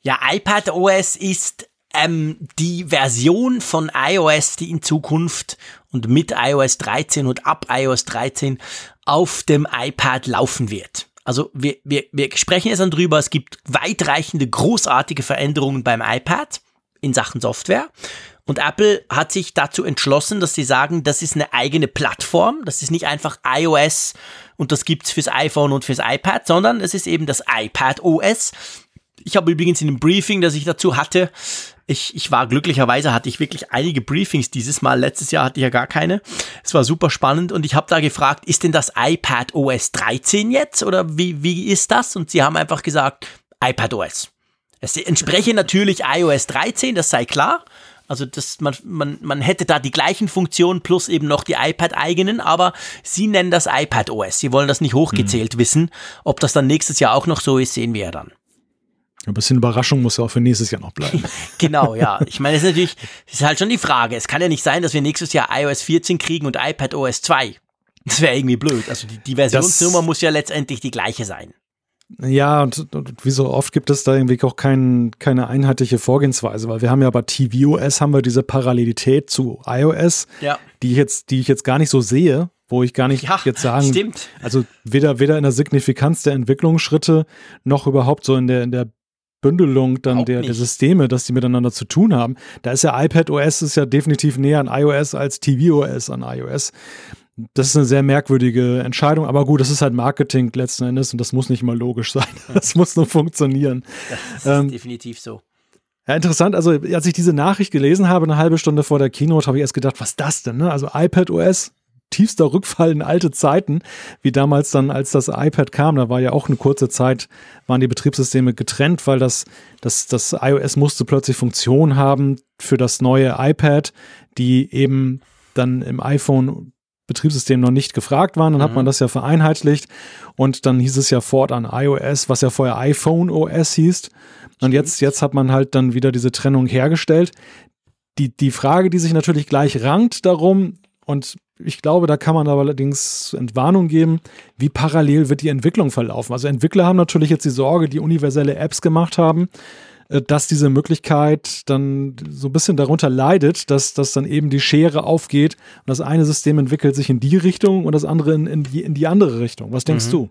Ja, iPad OS ist ähm, die Version von iOS, die in Zukunft und mit iOS 13 und ab iOS 13 auf dem iPad laufen wird. Also wir, wir, wir sprechen jetzt dann drüber, es gibt weitreichende, großartige Veränderungen beim iPad in Sachen Software. Und Apple hat sich dazu entschlossen, dass sie sagen, das ist eine eigene Plattform. Das ist nicht einfach iOS und das gibt's fürs iPhone und fürs iPad, sondern es ist eben das iPad OS. Ich habe übrigens in dem Briefing, das ich dazu hatte, ich, ich war glücklicherweise, hatte ich wirklich einige Briefings dieses Mal. Letztes Jahr hatte ich ja gar keine. Es war super spannend und ich habe da gefragt, ist denn das iPad OS 13 jetzt oder wie, wie ist das? Und sie haben einfach gesagt, iPad OS. Es entspreche natürlich iOS 13, das sei klar. Also das, man, man, man hätte da die gleichen Funktionen plus eben noch die iPad-eigenen, aber sie nennen das iPad OS. Sie wollen das nicht hochgezählt mhm. wissen. Ob das dann nächstes Jahr auch noch so ist, sehen wir ja dann. Ein bisschen Überraschung muss ja auch für nächstes Jahr noch bleiben. genau, ja. Ich meine, es ist natürlich, es ist halt schon die Frage. Es kann ja nicht sein, dass wir nächstes Jahr iOS 14 kriegen und iPad OS 2. Das wäre irgendwie blöd. Also die, die Versionsnummer muss ja letztendlich die gleiche sein. Ja, und, und, wie so oft gibt es da irgendwie auch kein, keine einheitliche Vorgehensweise, weil wir haben ja bei tvOS haben wir diese Parallelität zu iOS, ja. die ich jetzt, die ich jetzt gar nicht so sehe, wo ich gar nicht ja, jetzt sagen, stimmt. also weder, weder in der Signifikanz der Entwicklungsschritte noch überhaupt so in der, in der Bündelung dann der, der Systeme, dass die miteinander zu tun haben. Da ist ja iPad OS ist ja definitiv näher an iOS als tvOS an iOS. Das ist eine sehr merkwürdige Entscheidung, aber gut, das ist halt Marketing letzten Endes und das muss nicht mal logisch sein. Das muss nur funktionieren. Das ist ähm, definitiv so. Ja, interessant. Also, als ich diese Nachricht gelesen habe, eine halbe Stunde vor der Keynote, habe ich erst gedacht, was ist das denn? Ne? Also iPad OS, tiefster Rückfall in alte Zeiten, wie damals dann, als das iPad kam. Da war ja auch eine kurze Zeit, waren die Betriebssysteme getrennt, weil das, das, das iOS musste plötzlich Funktionen haben für das neue iPad, die eben dann im iPhone Betriebssystem noch nicht gefragt waren. Dann mhm. hat man mhm. das ja vereinheitlicht und dann hieß es ja fortan iOS, was ja vorher iPhone OS hieß. Und jetzt, jetzt hat man halt dann wieder diese Trennung hergestellt. Die, die Frage, die sich natürlich gleich rankt darum, und ich glaube, da kann man aber allerdings Entwarnung geben, wie parallel wird die Entwicklung verlaufen. Also Entwickler haben natürlich jetzt die Sorge, die universelle Apps gemacht haben, äh, dass diese Möglichkeit dann so ein bisschen darunter leidet, dass, dass dann eben die Schere aufgeht und das eine System entwickelt sich in die Richtung und das andere in, in, die, in die andere Richtung. Was denkst mhm. du?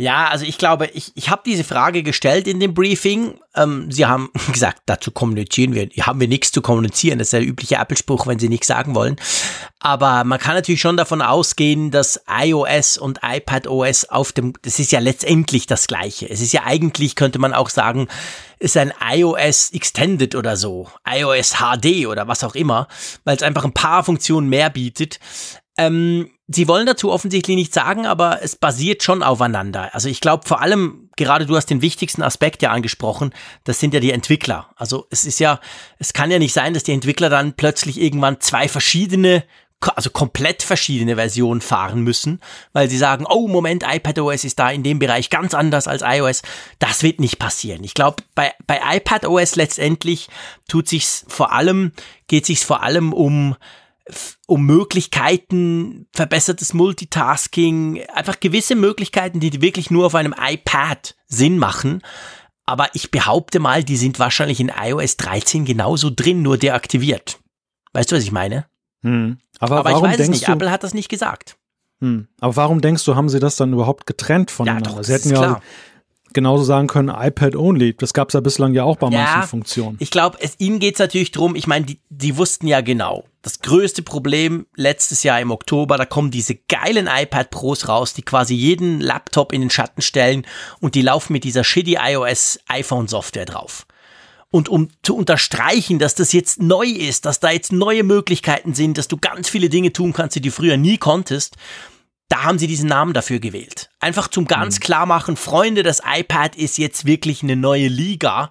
Ja, also ich glaube, ich, ich habe diese Frage gestellt in dem Briefing. Ähm, Sie haben gesagt, dazu kommunizieren wir, haben wir nichts zu kommunizieren. Das ist der übliche Apple-Spruch, wenn Sie nichts sagen wollen. Aber man kann natürlich schon davon ausgehen, dass iOS und iPadOS auf dem, das ist ja letztendlich das Gleiche. Es ist ja eigentlich, könnte man auch sagen, ist ein iOS Extended oder so, iOS HD oder was auch immer, weil es einfach ein paar Funktionen mehr bietet. Ähm, Sie wollen dazu offensichtlich nichts sagen, aber es basiert schon aufeinander. Also ich glaube vor allem, gerade du hast den wichtigsten Aspekt ja angesprochen, das sind ja die Entwickler. Also es ist ja, es kann ja nicht sein, dass die Entwickler dann plötzlich irgendwann zwei verschiedene also komplett verschiedene Versionen fahren müssen, weil sie sagen, oh Moment, iPadOS ist da in dem Bereich ganz anders als iOS. Das wird nicht passieren. Ich glaube, bei, bei iPadOS letztendlich tut sich's vor allem, geht sich's vor allem um um Möglichkeiten, verbessertes Multitasking, einfach gewisse Möglichkeiten, die wirklich nur auf einem iPad Sinn machen. Aber ich behaupte mal, die sind wahrscheinlich in iOS 13 genauso drin, nur deaktiviert. Weißt du, was ich meine? Hm. Aber, Aber ich weiß es nicht. Du, Apple hat das nicht gesagt. Hm. Aber warum denkst du, haben sie das dann überhaupt getrennt voneinander? Ja, doch, sie hätten ja klar genauso sagen können, iPad only. Das gab es ja bislang ja auch bei ja, manchen Funktionen. Ich glaube, ihnen geht es natürlich drum. ich meine, die, die wussten ja genau, das größte Problem letztes Jahr im Oktober, da kommen diese geilen iPad Pros raus, die quasi jeden Laptop in den Schatten stellen und die laufen mit dieser shitty iOS iPhone Software drauf. Und um zu unterstreichen, dass das jetzt neu ist, dass da jetzt neue Möglichkeiten sind, dass du ganz viele Dinge tun kannst, die du früher nie konntest, da haben sie diesen Namen dafür gewählt. Einfach zum ganz mhm. klar machen, Freunde, das iPad ist jetzt wirklich eine neue Liga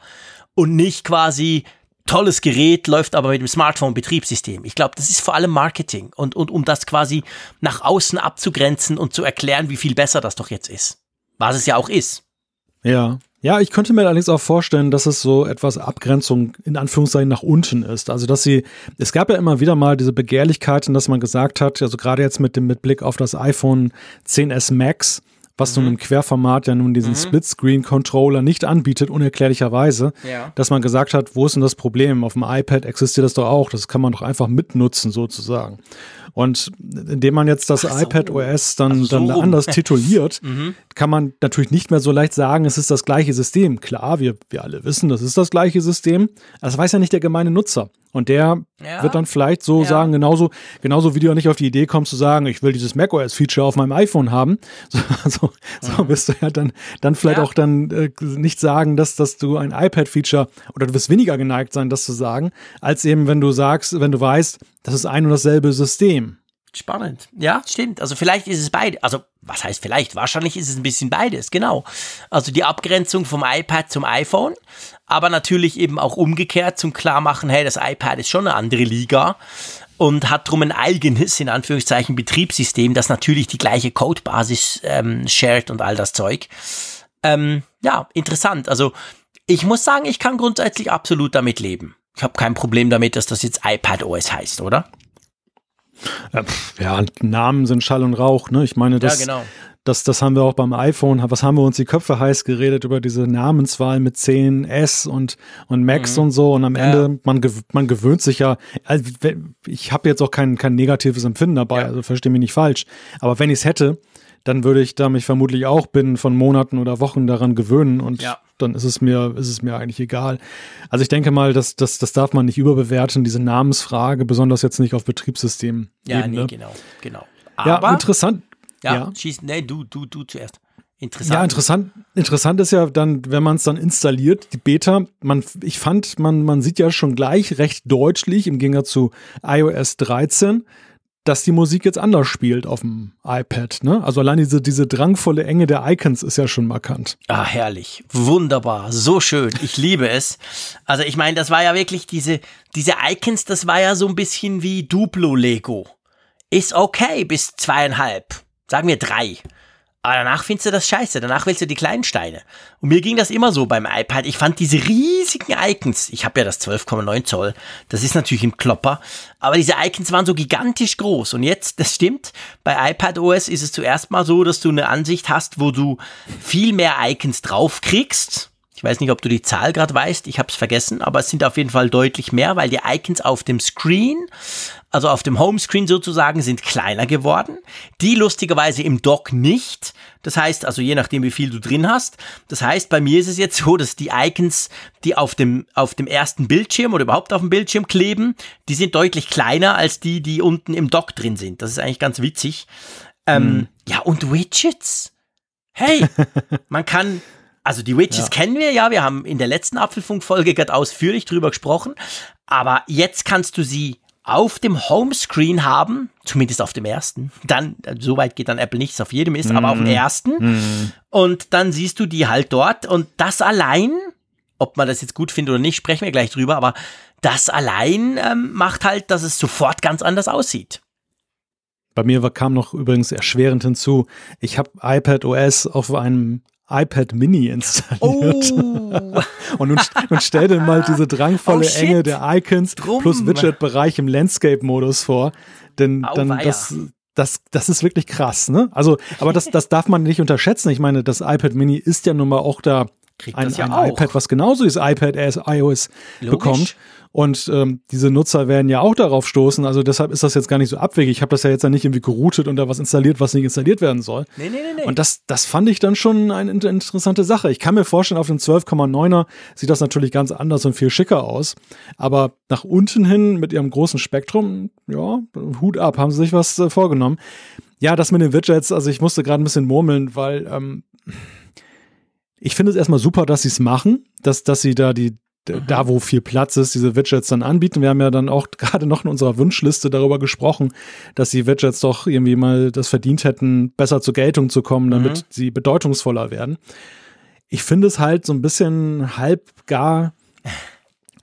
und nicht quasi tolles Gerät, läuft aber mit dem Smartphone-Betriebssystem. Ich glaube, das ist vor allem Marketing und, und um das quasi nach außen abzugrenzen und zu erklären, wie viel besser das doch jetzt ist. Was es ja auch ist. Ja. Ja, ich könnte mir allerdings auch vorstellen, dass es so etwas Abgrenzung in Anführungszeichen nach unten ist. Also, dass sie, es gab ja immer wieder mal diese Begehrlichkeiten, dass man gesagt hat, also gerade jetzt mit dem mit Blick auf das iPhone 10s Max, was mhm. nun im Querformat ja nun diesen mhm. Splitscreen-Controller nicht anbietet, unerklärlicherweise, ja. dass man gesagt hat, wo ist denn das Problem? Auf dem iPad existiert das doch auch, das kann man doch einfach mitnutzen sozusagen. Und indem man jetzt das so. iPad OS dann, so. dann anders tituliert, mhm. kann man natürlich nicht mehr so leicht sagen, es ist das gleiche System. Klar, wir, wir alle wissen, das ist das gleiche System. Das weiß ja nicht der gemeine Nutzer. Und der ja. wird dann vielleicht so ja. sagen, genauso, genauso wie du nicht auf die Idee kommst zu sagen, ich will dieses macOS-Feature auf meinem iPhone haben. So, so, so mhm. wirst du ja dann, dann vielleicht ja. auch dann äh, nicht sagen, dass, dass du ein iPad-Feature oder du wirst weniger geneigt sein, das zu sagen, als eben, wenn du sagst, wenn du weißt, das ist ein und dasselbe System. Spannend. Ja, stimmt. Also vielleicht ist es beide. Also was heißt vielleicht? Wahrscheinlich ist es ein bisschen beides, genau. Also die Abgrenzung vom iPad zum iPhone, aber natürlich eben auch umgekehrt zum Klarmachen, hey, das iPad ist schon eine andere Liga und hat drum ein eigenes, in Anführungszeichen, Betriebssystem, das natürlich die gleiche Codebasis ähm, shared und all das Zeug. Ähm, ja, interessant. Also ich muss sagen, ich kann grundsätzlich absolut damit leben. Ich habe kein Problem damit, dass das jetzt iPad OS heißt, oder? Ja, Namen sind Schall und Rauch, ne? Ich meine, das, ja, genau. das, das haben wir auch beim iPhone, was haben wir uns die Köpfe heiß geredet über diese Namenswahl mit 10S und, und Max mhm. und so. Und am ja. Ende, man, man gewöhnt sich ja, also ich habe jetzt auch kein, kein negatives Empfinden dabei, ja. also verstehe mich nicht falsch. Aber wenn ich es hätte, dann würde ich da mich vermutlich auch binnen von Monaten oder Wochen daran gewöhnen und ja. dann ist es mir, ist es mir eigentlich egal. Also ich denke mal, das, das, das darf man nicht überbewerten, diese Namensfrage, besonders jetzt nicht auf Betriebssystem. Ja, nee, genau, genau. Aber, ja, interessant. Ja, ja. schieß, nee, du, du, du zuerst. Interessant. Ja, interessant, interessant ist ja dann, wenn man es dann installiert, die Beta, man, ich fand, man, man sieht ja schon gleich recht deutlich im Gegensatz zu iOS 13, dass die Musik jetzt anders spielt auf dem iPad. Ne? Also allein diese, diese drangvolle Enge der Icons ist ja schon markant. Ah, herrlich. Wunderbar. So schön. Ich liebe es. Also ich meine, das war ja wirklich diese, diese Icons, das war ja so ein bisschen wie Duplo Lego. Ist okay bis zweieinhalb. Sagen wir drei. Aber danach findest du das scheiße. Danach willst du die kleinen Steine. Und mir ging das immer so beim iPad. Ich fand diese riesigen Icons. Ich habe ja das 12,9 Zoll. Das ist natürlich im Klopper. Aber diese Icons waren so gigantisch groß. Und jetzt, das stimmt, bei iPad OS ist es zuerst mal so, dass du eine Ansicht hast, wo du viel mehr Icons draufkriegst. Ich weiß nicht, ob du die Zahl gerade weißt, ich habe es vergessen, aber es sind auf jeden Fall deutlich mehr, weil die Icons auf dem Screen, also auf dem Homescreen sozusagen, sind kleiner geworden. Die lustigerweise im Dock nicht. Das heißt, also je nachdem, wie viel du drin hast. Das heißt, bei mir ist es jetzt so, dass die Icons, die auf dem, auf dem ersten Bildschirm oder überhaupt auf dem Bildschirm kleben, die sind deutlich kleiner als die, die unten im Dock drin sind. Das ist eigentlich ganz witzig. Ähm, hm. Ja, und Widgets. Hey, man kann also die Widgets ja. kennen wir ja, wir haben in der letzten Apfelfunk-Folge gerade ausführlich drüber gesprochen, aber jetzt kannst du sie auf dem Homescreen haben, zumindest auf dem ersten. Dann, so weit geht dann Apple nichts auf jedem ist, mm. aber auf dem mhm. ersten. Mm. Und dann siehst du die halt dort und das allein, ob man das jetzt gut findet oder nicht, sprechen wir gleich drüber, aber das allein ähm, macht halt, dass es sofort ganz anders aussieht. Bei mir kam noch übrigens erschwerend hinzu, ich habe iPad OS auf einem iPad Mini installiert. Oh. und nun, nun stell dir mal diese drangvolle oh, Enge der Icons Drum. plus Widget-Bereich im Landscape-Modus vor. Denn oh, dann das, das, das ist wirklich krass, ne? Also, aber das, das darf man nicht unterschätzen. Ich meine, das iPad Mini ist ja nun mal auch da Kriegt ein, ja ein iPad, was genauso ist iPad iOS Logisch. bekommt. Und ähm, diese Nutzer werden ja auch darauf stoßen. Also deshalb ist das jetzt gar nicht so abwegig. Ich habe das ja jetzt ja nicht irgendwie geroutet und da was installiert, was nicht installiert werden soll. Nee, nee, nee, nee. Und das, das fand ich dann schon eine interessante Sache. Ich kann mir vorstellen, auf dem 12,9er sieht das natürlich ganz anders und viel schicker aus. Aber nach unten hin mit ihrem großen Spektrum, ja, Hut ab, haben sie sich was äh, vorgenommen. Ja, das mit den Widgets, also ich musste gerade ein bisschen murmeln, weil ähm, ich finde es erstmal super, dass sie es machen, dass, dass sie da die, mhm. da wo viel Platz ist, diese Widgets dann anbieten. Wir haben ja dann auch gerade noch in unserer Wunschliste darüber gesprochen, dass die Widgets doch irgendwie mal das verdient hätten, besser zur Geltung zu kommen, damit mhm. sie bedeutungsvoller werden. Ich finde es halt so ein bisschen halb gar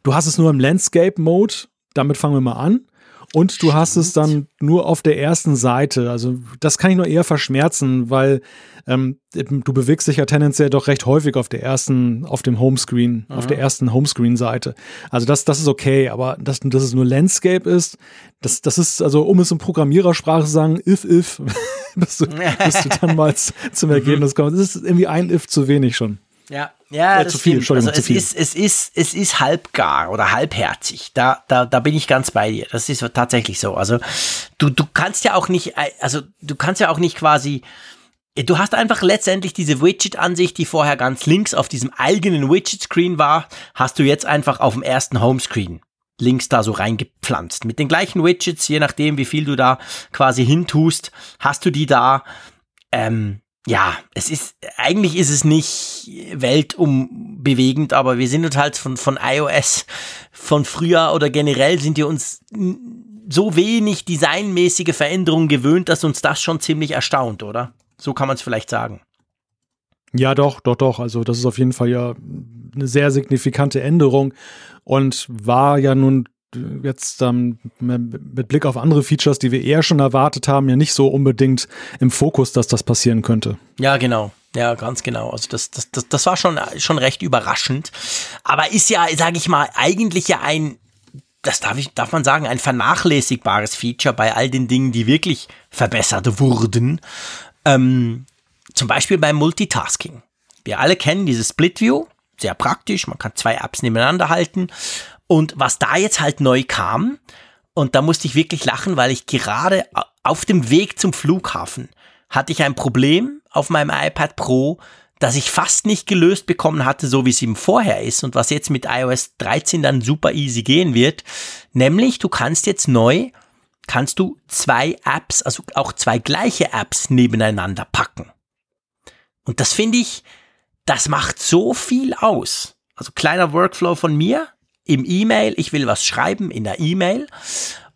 du hast es nur im Landscape-Mode, damit fangen wir mal an. Und du hast es dann nur auf der ersten Seite. Also das kann ich nur eher verschmerzen, weil ähm, du bewegst dich ja tendenziell doch recht häufig auf der ersten, auf dem Homescreen, mhm. auf der ersten Homescreen-Seite. Also das, das ist okay, aber dass, dass es nur Landscape ist, das, das ist, also um es in Programmierersprache zu sagen, if, if, bis, du, bis du dann mal zum Ergebnis kommst. Das ist irgendwie ein if zu wenig schon. Ja, ja, äh, das zu viel, Entschuldigung, also es viel. ist, es ist, es ist halbgar oder halbherzig. Da, da, da bin ich ganz bei dir. Das ist tatsächlich so. Also du, du kannst ja auch nicht, äh, also du kannst ja auch nicht quasi, Du hast einfach letztendlich diese Widget-Ansicht, die vorher ganz links auf diesem eigenen Widget-Screen war, hast du jetzt einfach auf dem ersten Homescreen links da so reingepflanzt. Mit den gleichen Widgets, je nachdem, wie viel du da quasi hintust, hast du die da. Ähm, ja, es ist, eigentlich ist es nicht weltumbewegend, aber wir sind uns halt von, von iOS von früher oder generell sind wir uns so wenig designmäßige Veränderungen gewöhnt, dass uns das schon ziemlich erstaunt, oder? So kann man es vielleicht sagen. Ja, doch, doch, doch. Also das ist auf jeden Fall ja eine sehr signifikante Änderung und war ja nun jetzt ähm, mit Blick auf andere Features, die wir eher schon erwartet haben, ja nicht so unbedingt im Fokus, dass das passieren könnte. Ja, genau. Ja, ganz genau. Also das, das, das, das war schon, schon recht überraschend. Aber ist ja, sage ich mal, eigentlich ja ein, das darf, ich, darf man sagen, ein vernachlässigbares Feature bei all den Dingen, die wirklich verbessert wurden. Ähm, zum Beispiel beim Multitasking. Wir alle kennen dieses Split View, sehr praktisch, man kann zwei Apps nebeneinander halten. Und was da jetzt halt neu kam, und da musste ich wirklich lachen, weil ich gerade auf dem Weg zum Flughafen hatte ich ein Problem auf meinem iPad Pro, das ich fast nicht gelöst bekommen hatte, so wie es ihm vorher ist und was jetzt mit iOS 13 dann super easy gehen wird. Nämlich, du kannst jetzt neu kannst du zwei Apps, also auch zwei gleiche Apps nebeneinander packen. Und das finde ich, das macht so viel aus. Also kleiner Workflow von mir im E-Mail, ich will was schreiben in der E-Mail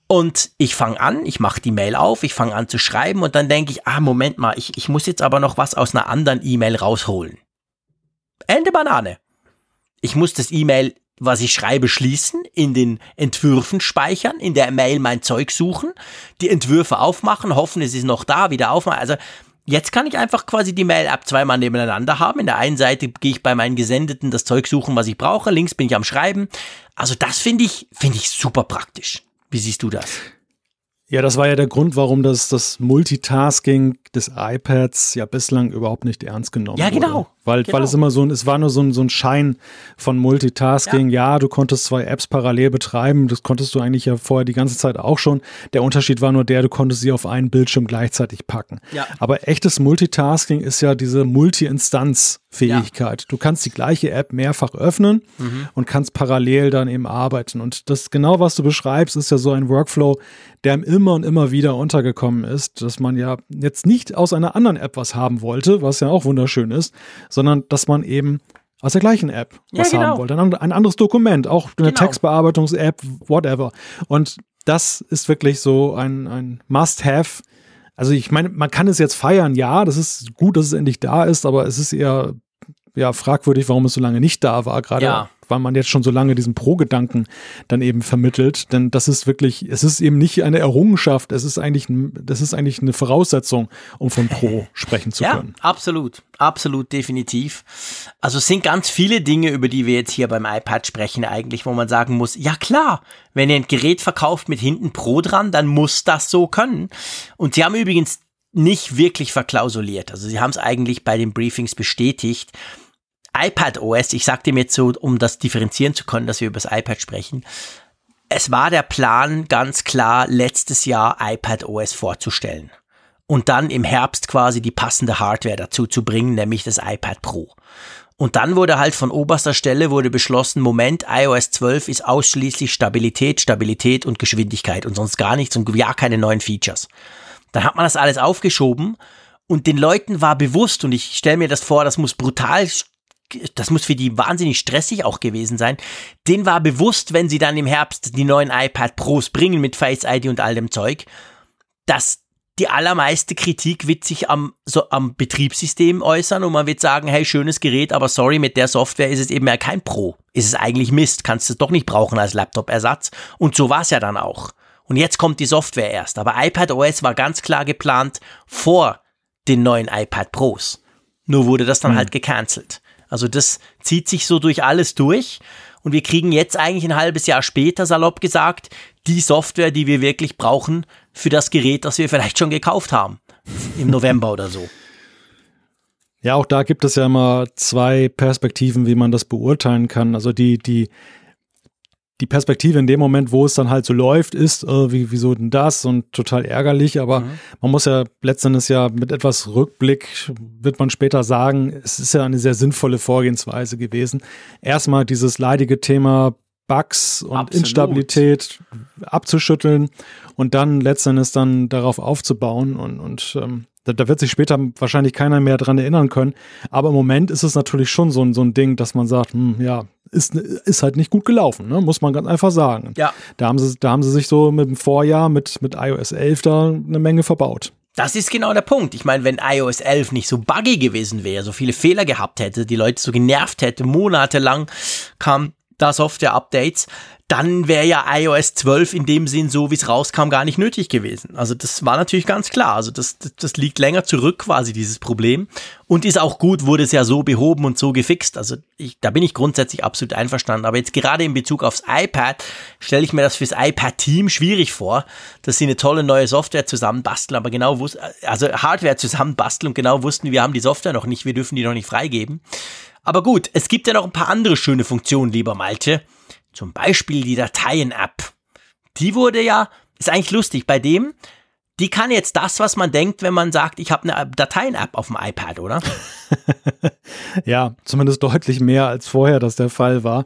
und ich fange an, ich mache die Mail auf, ich fange an zu schreiben und dann denke ich, ah, Moment mal, ich, ich muss jetzt aber noch was aus einer anderen E-Mail rausholen. Ende Banane. Ich muss das E-Mail was ich schreibe, schließen, in den Entwürfen speichern, in der Mail mein Zeug suchen, die Entwürfe aufmachen, hoffen, es ist noch da, wieder aufmachen. Also jetzt kann ich einfach quasi die Mail-App zweimal nebeneinander haben. In der einen Seite gehe ich bei meinen Gesendeten das Zeug suchen, was ich brauche, links bin ich am Schreiben. Also das finde ich, finde ich super praktisch. Wie siehst du das? Ja, das war ja der Grund, warum das, das Multitasking des iPads ja bislang überhaupt nicht ernst genommen wurde. Ja, genau. Wurde. Weil, genau. weil es immer so ein, es war nur so ein, so ein Schein von Multitasking. Ja. ja. du konntest zwei Apps parallel betreiben. Das konntest du eigentlich ja vorher die ganze Zeit auch schon. Der Unterschied war nur der, du konntest sie auf einen Bildschirm gleichzeitig packen. Ja. Aber echtes Multitasking ist ja diese Multi-Instanz-Fähigkeit. Ja. Du kannst die gleiche App mehrfach öffnen mhm. und kannst parallel dann eben arbeiten. Und das genau, was du beschreibst, ist ja so ein Workflow, der immer und immer wieder untergekommen ist, dass man ja jetzt nicht aus einer anderen App was haben wollte, was ja auch wunderschön ist, sondern dass man eben aus der gleichen App was ja, genau. haben wollte. Ein, ein, anderes Dokument, auch eine genau. Textbearbeitungs-App, whatever. Und das ist wirklich so ein, ein Must-Have. Also ich meine, man kann es jetzt feiern, ja, das ist gut, dass es endlich da ist, aber es ist eher ja, fragwürdig, warum es so lange nicht da war, gerade ja. weil man jetzt schon so lange diesen Pro-Gedanken dann eben vermittelt. Denn das ist wirklich, es ist eben nicht eine Errungenschaft, es ist eigentlich, das ist eigentlich eine Voraussetzung, um von Pro sprechen zu können. Ja, absolut, absolut, definitiv. Also es sind ganz viele Dinge, über die wir jetzt hier beim iPad sprechen, eigentlich, wo man sagen muss, ja klar, wenn ihr ein Gerät verkauft mit hinten Pro dran, dann muss das so können. Und sie haben übrigens nicht wirklich verklausuliert. Also sie haben es eigentlich bei den Briefings bestätigt. iPad OS, ich sage dem jetzt so, um das differenzieren zu können, dass wir über das iPad sprechen. Es war der Plan, ganz klar, letztes Jahr iPad OS vorzustellen. Und dann im Herbst quasi die passende Hardware dazu zu bringen, nämlich das iPad Pro. Und dann wurde halt von oberster Stelle wurde beschlossen, Moment, iOS 12 ist ausschließlich Stabilität, Stabilität und Geschwindigkeit und sonst gar nichts und ja keine neuen Features. Dann hat man das alles aufgeschoben und den Leuten war bewusst, und ich stelle mir das vor, das muss brutal, das muss für die wahnsinnig stressig auch gewesen sein, denen war bewusst, wenn sie dann im Herbst die neuen iPad Pros bringen mit Face ID und all dem Zeug, dass die allermeiste Kritik wird sich am, so am Betriebssystem äußern und man wird sagen, hey, schönes Gerät, aber sorry, mit der Software ist es eben ja kein Pro. Ist es eigentlich Mist, kannst du es doch nicht brauchen als Laptop-Ersatz. Und so war es ja dann auch. Und jetzt kommt die Software erst. Aber iPad OS war ganz klar geplant vor den neuen iPad Pros. Nur wurde das dann mhm. halt gecancelt. Also das zieht sich so durch alles durch. Und wir kriegen jetzt eigentlich ein halbes Jahr später, salopp gesagt, die Software, die wir wirklich brauchen für das Gerät, das wir vielleicht schon gekauft haben. Im November oder so. Ja, auch da gibt es ja immer zwei Perspektiven, wie man das beurteilen kann. Also die, die die Perspektive in dem Moment, wo es dann halt so läuft, ist, äh, wie, wieso denn das und total ärgerlich, aber mhm. man muss ja letztendlich ja mit etwas Rückblick, wird man später sagen, es ist ja eine sehr sinnvolle Vorgehensweise gewesen. Erstmal dieses leidige Thema Bugs und Absolut. Instabilität abzuschütteln und dann letztendlich dann darauf aufzubauen und, und ähm, da, da, wird sich später wahrscheinlich keiner mehr dran erinnern können. Aber im Moment ist es natürlich schon so ein, so ein Ding, dass man sagt, hm, ja, ist, ist halt nicht gut gelaufen, ne? muss man ganz einfach sagen. Ja. Da haben sie, da haben sie sich so mit dem Vorjahr mit, mit iOS 11 da eine Menge verbaut. Das ist genau der Punkt. Ich meine, wenn iOS 11 nicht so buggy gewesen wäre, so viele Fehler gehabt hätte, die Leute so genervt hätte, monatelang kam da Software-Updates, dann wäre ja iOS 12 in dem Sinn, so wie es rauskam, gar nicht nötig gewesen. Also das war natürlich ganz klar. Also das, das, das liegt länger zurück quasi, dieses Problem. Und ist auch gut, wurde es ja so behoben und so gefixt. Also ich, da bin ich grundsätzlich absolut einverstanden. Aber jetzt gerade in Bezug aufs iPad stelle ich mir das fürs iPad-Team schwierig vor, dass sie eine tolle neue Software zusammenbasteln, aber genau wussten, also Hardware zusammenbasteln und genau wussten, wir haben die Software noch nicht, wir dürfen die noch nicht freigeben. Aber gut, es gibt ja noch ein paar andere schöne Funktionen, lieber Malte. Zum Beispiel die Dateien-App. Die wurde ja, ist eigentlich lustig, bei dem, die kann jetzt das, was man denkt, wenn man sagt, ich habe eine Dateien-App auf dem iPad, oder? ja, zumindest deutlich mehr als vorher das der Fall war.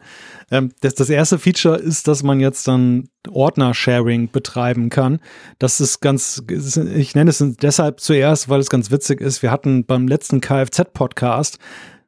Ähm, das, das erste Feature ist, dass man jetzt dann Ordner-Sharing betreiben kann. Das ist ganz, ich nenne es deshalb zuerst, weil es ganz witzig ist. Wir hatten beim letzten Kfz-Podcast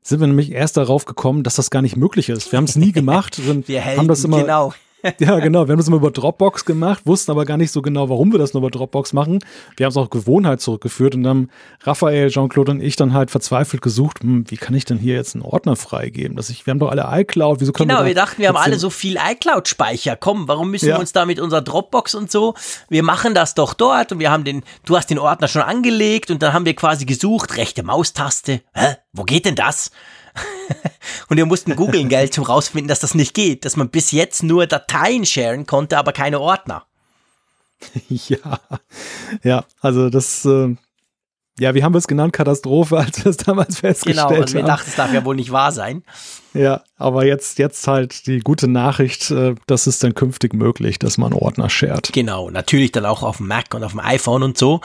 sind wir nämlich erst darauf gekommen, dass das gar nicht möglich ist. Wir haben es nie gemacht. wir Helden, haben das immer, genau. Ja, genau. Wir haben das immer über Dropbox gemacht, wussten aber gar nicht so genau, warum wir das nur über Dropbox machen. Wir haben es auch Gewohnheit zurückgeführt und dann Raphael, Jean-Claude und ich dann halt verzweifelt gesucht, hm, wie kann ich denn hier jetzt einen Ordner freigeben? Dass ich, wir haben doch alle iCloud, wieso können genau, wir wir dachten, wir haben alle so viel iCloud-Speicher. Komm, warum müssen ja. wir uns da mit unserer Dropbox und so? Wir machen das doch dort und wir haben den, du hast den Ordner schon angelegt und dann haben wir quasi gesucht, rechte Maustaste. Hä? Wo geht denn das? und wir mussten googeln, Geld, um rausfinden, dass das nicht geht, dass man bis jetzt nur Dateien sharen konnte, aber keine Ordner. Ja, ja, also das, äh, ja, wie haben wir es genannt? Katastrophe, als wir es damals festgestellt haben. Genau, und wir dachten, es darf ja wohl nicht wahr sein. Ja, aber jetzt, jetzt halt die gute Nachricht, äh, das ist dann künftig möglich, dass man Ordner shared. Genau, natürlich dann auch auf dem Mac und auf dem iPhone und so.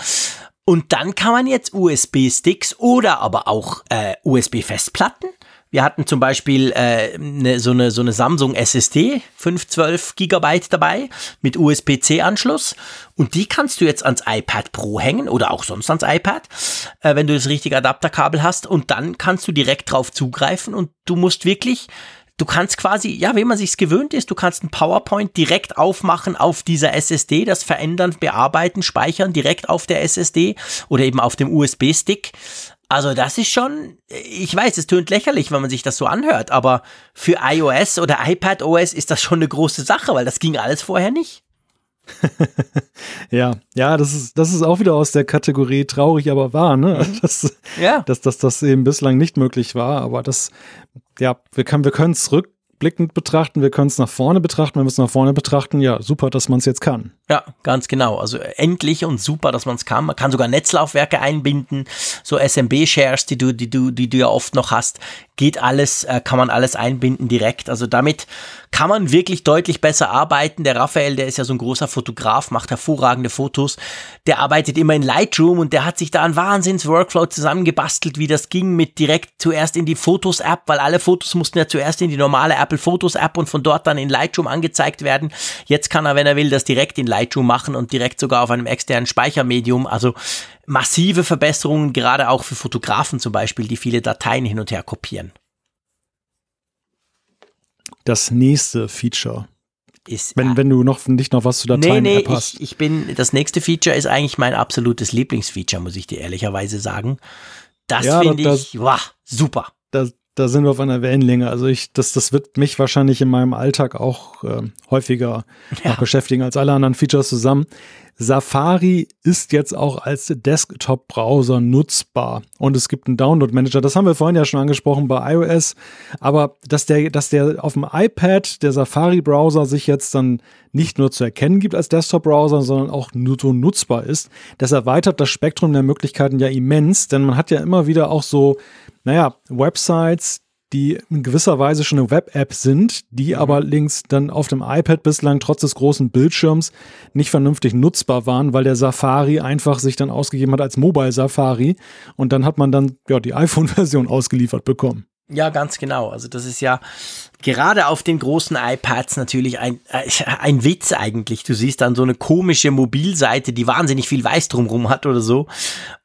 Und dann kann man jetzt USB-Sticks oder aber auch äh, USB-Festplatten. Wir hatten zum Beispiel äh, ne, so, eine, so eine Samsung SSD, 512 Gigabyte dabei mit USB-C-Anschluss. Und die kannst du jetzt ans iPad Pro hängen oder auch sonst ans iPad, äh, wenn du das richtige Adapterkabel hast. Und dann kannst du direkt drauf zugreifen und du musst wirklich du kannst quasi, ja, wie man sich's gewöhnt ist, du kannst ein PowerPoint direkt aufmachen auf dieser SSD, das verändern, bearbeiten, speichern direkt auf der SSD oder eben auf dem USB-Stick. Also das ist schon, ich weiß, es tönt lächerlich, wenn man sich das so anhört, aber für iOS oder iPad OS ist das schon eine große Sache, weil das ging alles vorher nicht. ja, ja, das ist, das ist auch wieder aus der Kategorie traurig, aber wahr, ne? Mhm. Dass, ja. dass, dass das eben bislang nicht möglich war, aber das, ja, wir können wir können es rückblickend betrachten, wir können es nach vorne betrachten, wenn wir es nach vorne betrachten, ja, super, dass man es jetzt kann. Ja, ganz genau. Also endlich und super, dass man es kann. Man kann sogar Netzlaufwerke einbinden, so SMB-Shares, die du, die du, die du ja oft noch hast, geht alles, äh, kann man alles einbinden direkt. Also damit kann man wirklich deutlich besser arbeiten. Der Raphael, der ist ja so ein großer Fotograf, macht hervorragende Fotos. Der arbeitet immer in Lightroom und der hat sich da einen Wahnsinns-Workflow zusammengebastelt, wie das ging mit direkt zuerst in die Fotos-App, weil alle Fotos mussten ja zuerst in die normale Apple Fotos-App und von dort dann in Lightroom angezeigt werden. Jetzt kann er, wenn er will, das direkt in Lightroom machen und direkt sogar auf einem externen Speichermedium. Also massive Verbesserungen, gerade auch für Fotografen zum Beispiel, die viele Dateien hin und her kopieren. Das nächste Feature ist. Wenn, wenn du noch nicht noch was zu Dateien nee, nee, hast. Ich, ich bin, das nächste Feature ist eigentlich mein absolutes Lieblingsfeature, muss ich dir ehrlicherweise sagen. Das ja, finde ich, wow, super. Da, da sind wir auf einer Wellenlänge. Also ich, das, das wird mich wahrscheinlich in meinem Alltag auch äh, häufiger ja. beschäftigen als alle anderen Features zusammen. Safari ist jetzt auch als Desktop-Browser nutzbar und es gibt einen Download-Manager. Das haben wir vorhin ja schon angesprochen bei iOS. Aber dass der, dass der auf dem iPad, der Safari-Browser, sich jetzt dann nicht nur zu erkennen gibt als Desktop-Browser, sondern auch nur so nutzbar ist, das erweitert das Spektrum der Möglichkeiten ja immens, denn man hat ja immer wieder auch so, naja, Websites, die in gewisser Weise schon eine Web-App sind, die mhm. aber links dann auf dem iPad bislang trotz des großen Bildschirms nicht vernünftig nutzbar waren, weil der Safari einfach sich dann ausgegeben hat als Mobile Safari und dann hat man dann ja die iPhone-Version ausgeliefert bekommen. Ja, ganz genau. Also das ist ja gerade auf den großen iPads natürlich ein, äh, ein Witz eigentlich. Du siehst dann so eine komische Mobilseite, die wahnsinnig viel Weiß drumherum hat oder so.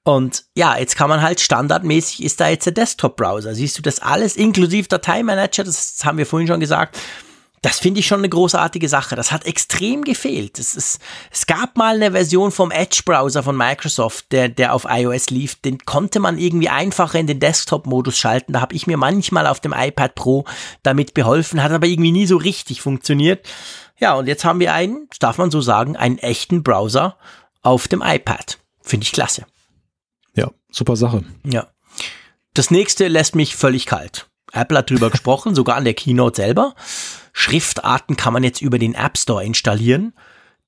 Und ja, jetzt kann man halt standardmäßig ist da jetzt der Desktop-Browser. Siehst du das alles inklusive Dateimanager, das haben wir vorhin schon gesagt das finde ich schon eine großartige Sache. Das hat extrem gefehlt. Es, ist, es gab mal eine Version vom Edge-Browser von Microsoft, der, der auf iOS lief. Den konnte man irgendwie einfacher in den Desktop-Modus schalten. Da habe ich mir manchmal auf dem iPad Pro damit beholfen, hat aber irgendwie nie so richtig funktioniert. Ja, und jetzt haben wir einen, darf man so sagen, einen echten Browser auf dem iPad. Finde ich klasse. Ja, super Sache. Ja. Das nächste lässt mich völlig kalt. Apple hat drüber gesprochen, sogar an der Keynote selber. Schriftarten kann man jetzt über den App Store installieren.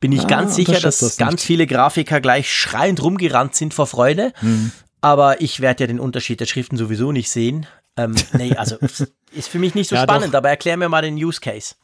Bin ich ah, ganz sicher, dass das ganz viele Grafiker gleich schreiend rumgerannt sind vor Freude. Mhm. Aber ich werde ja den Unterschied der Schriften sowieso nicht sehen. Ähm, nee, also ist für mich nicht so ja, spannend, doch. aber erklär mir mal den Use Case.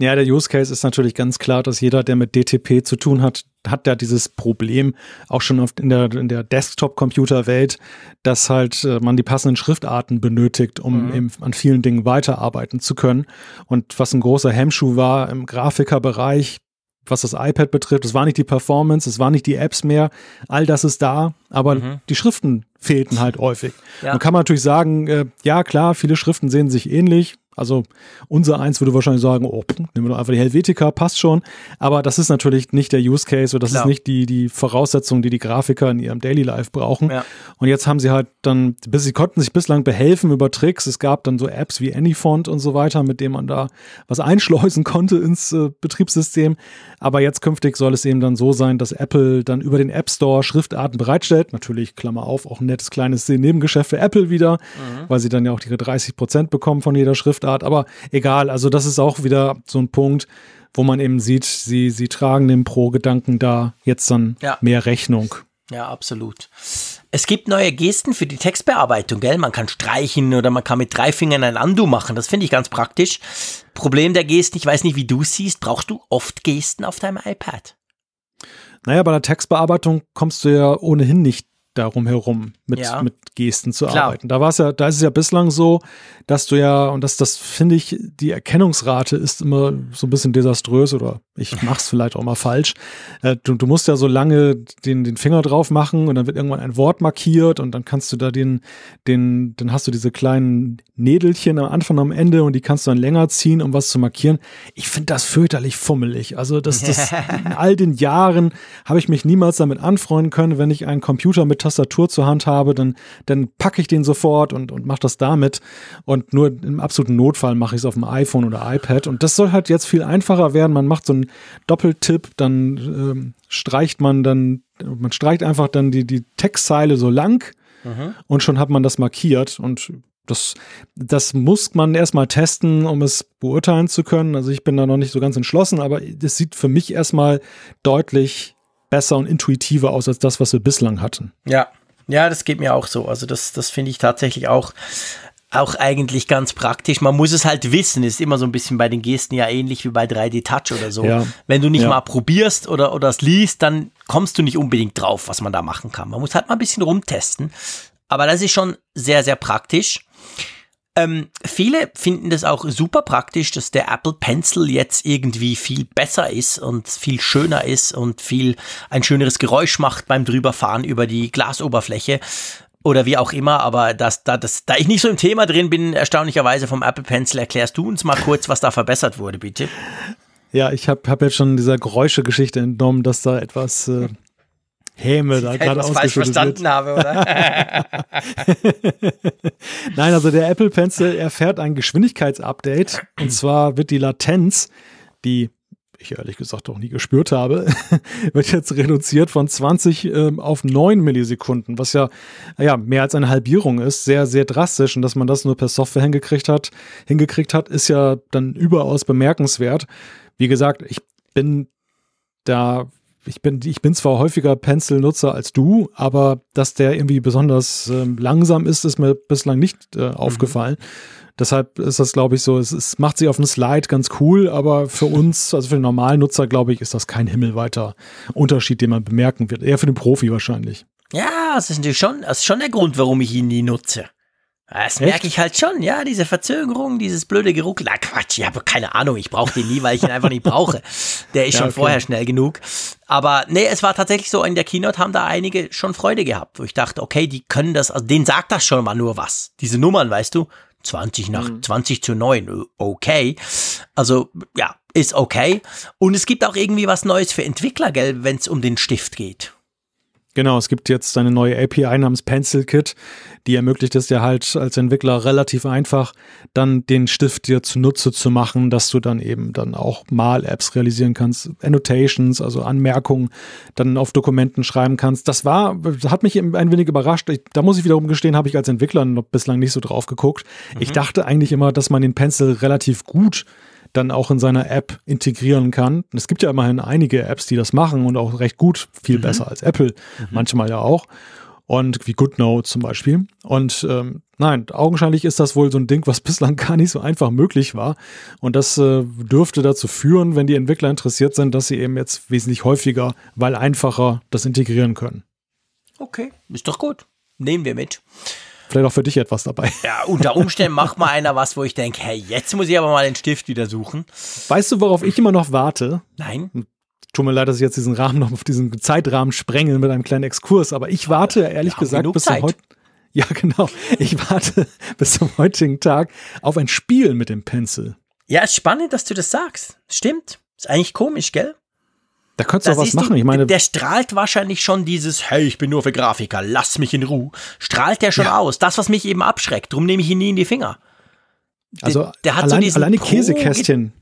Ja, der Use Case ist natürlich ganz klar, dass jeder, der mit DTP zu tun hat, hat ja dieses Problem auch schon in der, in der Desktop-Computer-Welt, dass halt äh, man die passenden Schriftarten benötigt, um mhm. eben an vielen Dingen weiterarbeiten zu können. Und was ein großer Hemmschuh war im Grafikerbereich, was das iPad betrifft, es war nicht die Performance, es war nicht die Apps mehr, all das ist da, aber mhm. die Schriften fehlten halt häufig. Ja. Dann kann man natürlich sagen, äh, ja klar, viele Schriften sehen sich ähnlich, also unser eins würde wahrscheinlich sagen, oh, nehmen wir doch einfach die Helvetica, passt schon. Aber das ist natürlich nicht der Use Case oder das Klar. ist nicht die, die Voraussetzung, die die Grafiker in ihrem Daily Life brauchen. Ja. Und jetzt haben sie halt dann, bis sie konnten sich bislang behelfen über Tricks. Es gab dann so Apps wie Anyfont und so weiter, mit denen man da was einschleusen konnte ins äh, Betriebssystem. Aber jetzt künftig soll es eben dann so sein, dass Apple dann über den App Store Schriftarten bereitstellt. Natürlich, Klammer auf, auch nettes kleines Nebengeschäft für Apple wieder, mhm. weil sie dann ja auch ihre 30 Prozent bekommen von jeder Schrift Schriftart, aber egal, also das ist auch wieder so ein Punkt, wo man eben sieht, sie, sie tragen dem Pro-Gedanken da jetzt dann ja. mehr Rechnung. Ja, absolut. Es gibt neue Gesten für die Textbearbeitung, gell? Man kann streichen oder man kann mit drei Fingern ein Undo machen. Das finde ich ganz praktisch. Problem der Gesten, ich weiß nicht, wie du siehst, brauchst du oft Gesten auf deinem iPad? Naja, bei der Textbearbeitung kommst du ja ohnehin nicht darum herum mit, ja. mit Gesten zu Klar. arbeiten. Da war es ja, da ist es ja bislang so, dass du ja, und das, das finde ich, die Erkennungsrate ist immer so ein bisschen desaströs oder ich mache es vielleicht auch mal falsch. Äh, du, du musst ja so lange den, den Finger drauf machen und dann wird irgendwann ein Wort markiert und dann kannst du da den, den, dann hast du diese kleinen Nädelchen am Anfang und am Ende und die kannst du dann länger ziehen, um was zu markieren. Ich finde das fürchterlich fummelig. Also das, das in all den Jahren habe ich mich niemals damit anfreunden können, wenn ich einen Computer mit Tastatur zur Hand habe, dann, dann packe ich den sofort und, und mache das damit. Und nur im absoluten Notfall mache ich es auf dem iPhone oder iPad. Und das soll halt jetzt viel einfacher werden. Man macht so einen Doppeltipp, dann ähm, streicht man dann, man streicht einfach dann die, die Textzeile so lang mhm. und schon hat man das markiert. Und das, das muss man erstmal testen, um es beurteilen zu können. Also ich bin da noch nicht so ganz entschlossen, aber das sieht für mich erstmal deutlich besser und intuitiver aus als das, was wir bislang hatten. Ja, ja, das geht mir auch so. Also das, das finde ich tatsächlich auch, auch eigentlich ganz praktisch. Man muss es halt wissen. Ist immer so ein bisschen bei den Gesten ja ähnlich wie bei 3D Touch oder so. Ja. Wenn du nicht ja. mal probierst oder, oder es liest, dann kommst du nicht unbedingt drauf, was man da machen kann. Man muss halt mal ein bisschen rumtesten. Aber das ist schon sehr, sehr praktisch. Ähm, viele finden das auch super praktisch, dass der Apple Pencil jetzt irgendwie viel besser ist und viel schöner ist und viel ein schöneres Geräusch macht beim drüberfahren über die Glasoberfläche oder wie auch immer, aber das, da, das, da ich nicht so im Thema drin bin, erstaunlicherweise vom Apple Pencil, erklärst du uns mal kurz, was da verbessert wurde, bitte. Ja, ich habe hab jetzt schon dieser Geräuschegeschichte entnommen, dass da etwas äh, Häme da gerade falsch verstanden wird. habe, oder? Nein, also der Apple Pencil erfährt ein Geschwindigkeitsupdate und zwar wird die Latenz, die ich ehrlich gesagt auch nie gespürt habe, wird jetzt reduziert von 20 ähm, auf 9 Millisekunden, was ja, ja mehr als eine Halbierung ist, sehr, sehr drastisch. Und dass man das nur per Software hingekriegt hat, hingekriegt hat, ist ja dann überaus bemerkenswert. Wie gesagt, ich bin da ich bin, ich bin zwar häufiger Pencil-Nutzer als du, aber dass der irgendwie besonders äh, langsam ist, ist mir bislang nicht äh, aufgefallen. Mhm. Deshalb ist das, glaube ich, so, es, es, macht sich auf dem Slide ganz cool, aber für uns, also für den normalen Nutzer, glaube ich, ist das kein himmelweiter Unterschied, den man bemerken wird. Eher für den Profi wahrscheinlich. Ja, das ist natürlich schon, das ist schon der Grund, warum ich ihn nie nutze. Das merke ich halt schon, ja, diese Verzögerung, dieses blöde Geruckel. Na Quatsch, ich habe keine Ahnung, ich brauche den nie, weil ich ihn einfach nicht brauche. Der ist ja, schon okay. vorher schnell genug. Aber nee, es war tatsächlich so, in der Keynote haben da einige schon Freude gehabt, wo ich dachte, okay, die können das, also denen sagt das schon mal nur was. Diese Nummern, weißt du, 20 nach mhm. 20 zu 9, okay. Also ja, ist okay. Und es gibt auch irgendwie was Neues für Entwickler, gell, wenn es um den Stift geht. Genau, es gibt jetzt eine neue API namens Pencil Kit, die ermöglicht es dir halt als Entwickler relativ einfach, dann den Stift dir zunutze zu machen, dass du dann eben dann auch Mal-Apps realisieren kannst, Annotations, also Anmerkungen, dann auf Dokumenten schreiben kannst. Das war, hat mich ein wenig überrascht. Ich, da muss ich wiederum gestehen, habe ich als Entwickler noch bislang nicht so drauf geguckt. Mhm. Ich dachte eigentlich immer, dass man den Pencil relativ gut dann auch in seiner App integrieren kann. Es gibt ja immerhin einige Apps, die das machen und auch recht gut, viel mhm. besser als Apple, mhm. manchmal ja auch. Und wie GoodNote zum Beispiel. Und ähm, nein, augenscheinlich ist das wohl so ein Ding, was bislang gar nicht so einfach möglich war. Und das äh, dürfte dazu führen, wenn die Entwickler interessiert sind, dass sie eben jetzt wesentlich häufiger, weil einfacher, das integrieren können. Okay, ist doch gut. Nehmen wir mit vielleicht auch für dich etwas dabei. Ja, unter Umständen macht mal einer was, wo ich denke, hey, jetzt muss ich aber mal den Stift wieder suchen. Weißt du, worauf ich immer noch warte? Nein. Tut mir leid, dass ich jetzt diesen Rahmen noch auf diesen Zeitrahmen sprenge mit einem kleinen Exkurs, aber ich warte ehrlich gesagt bis zum heute. Ja, genau. Ich warte bis zum heutigen Tag auf ein Spiel mit dem Pencil. Ja, ist spannend, dass du das sagst. Stimmt. Ist eigentlich komisch, gell? Da könntest du auch was machen. Ich meine, der strahlt wahrscheinlich schon dieses, hey, ich bin nur für Grafiker, lass mich in Ruhe. Strahlt der schon ja. aus. Das, was mich eben abschreckt. Darum nehme ich ihn nie in die Finger. Also, der, hat allein, so alleine Käsekästchen.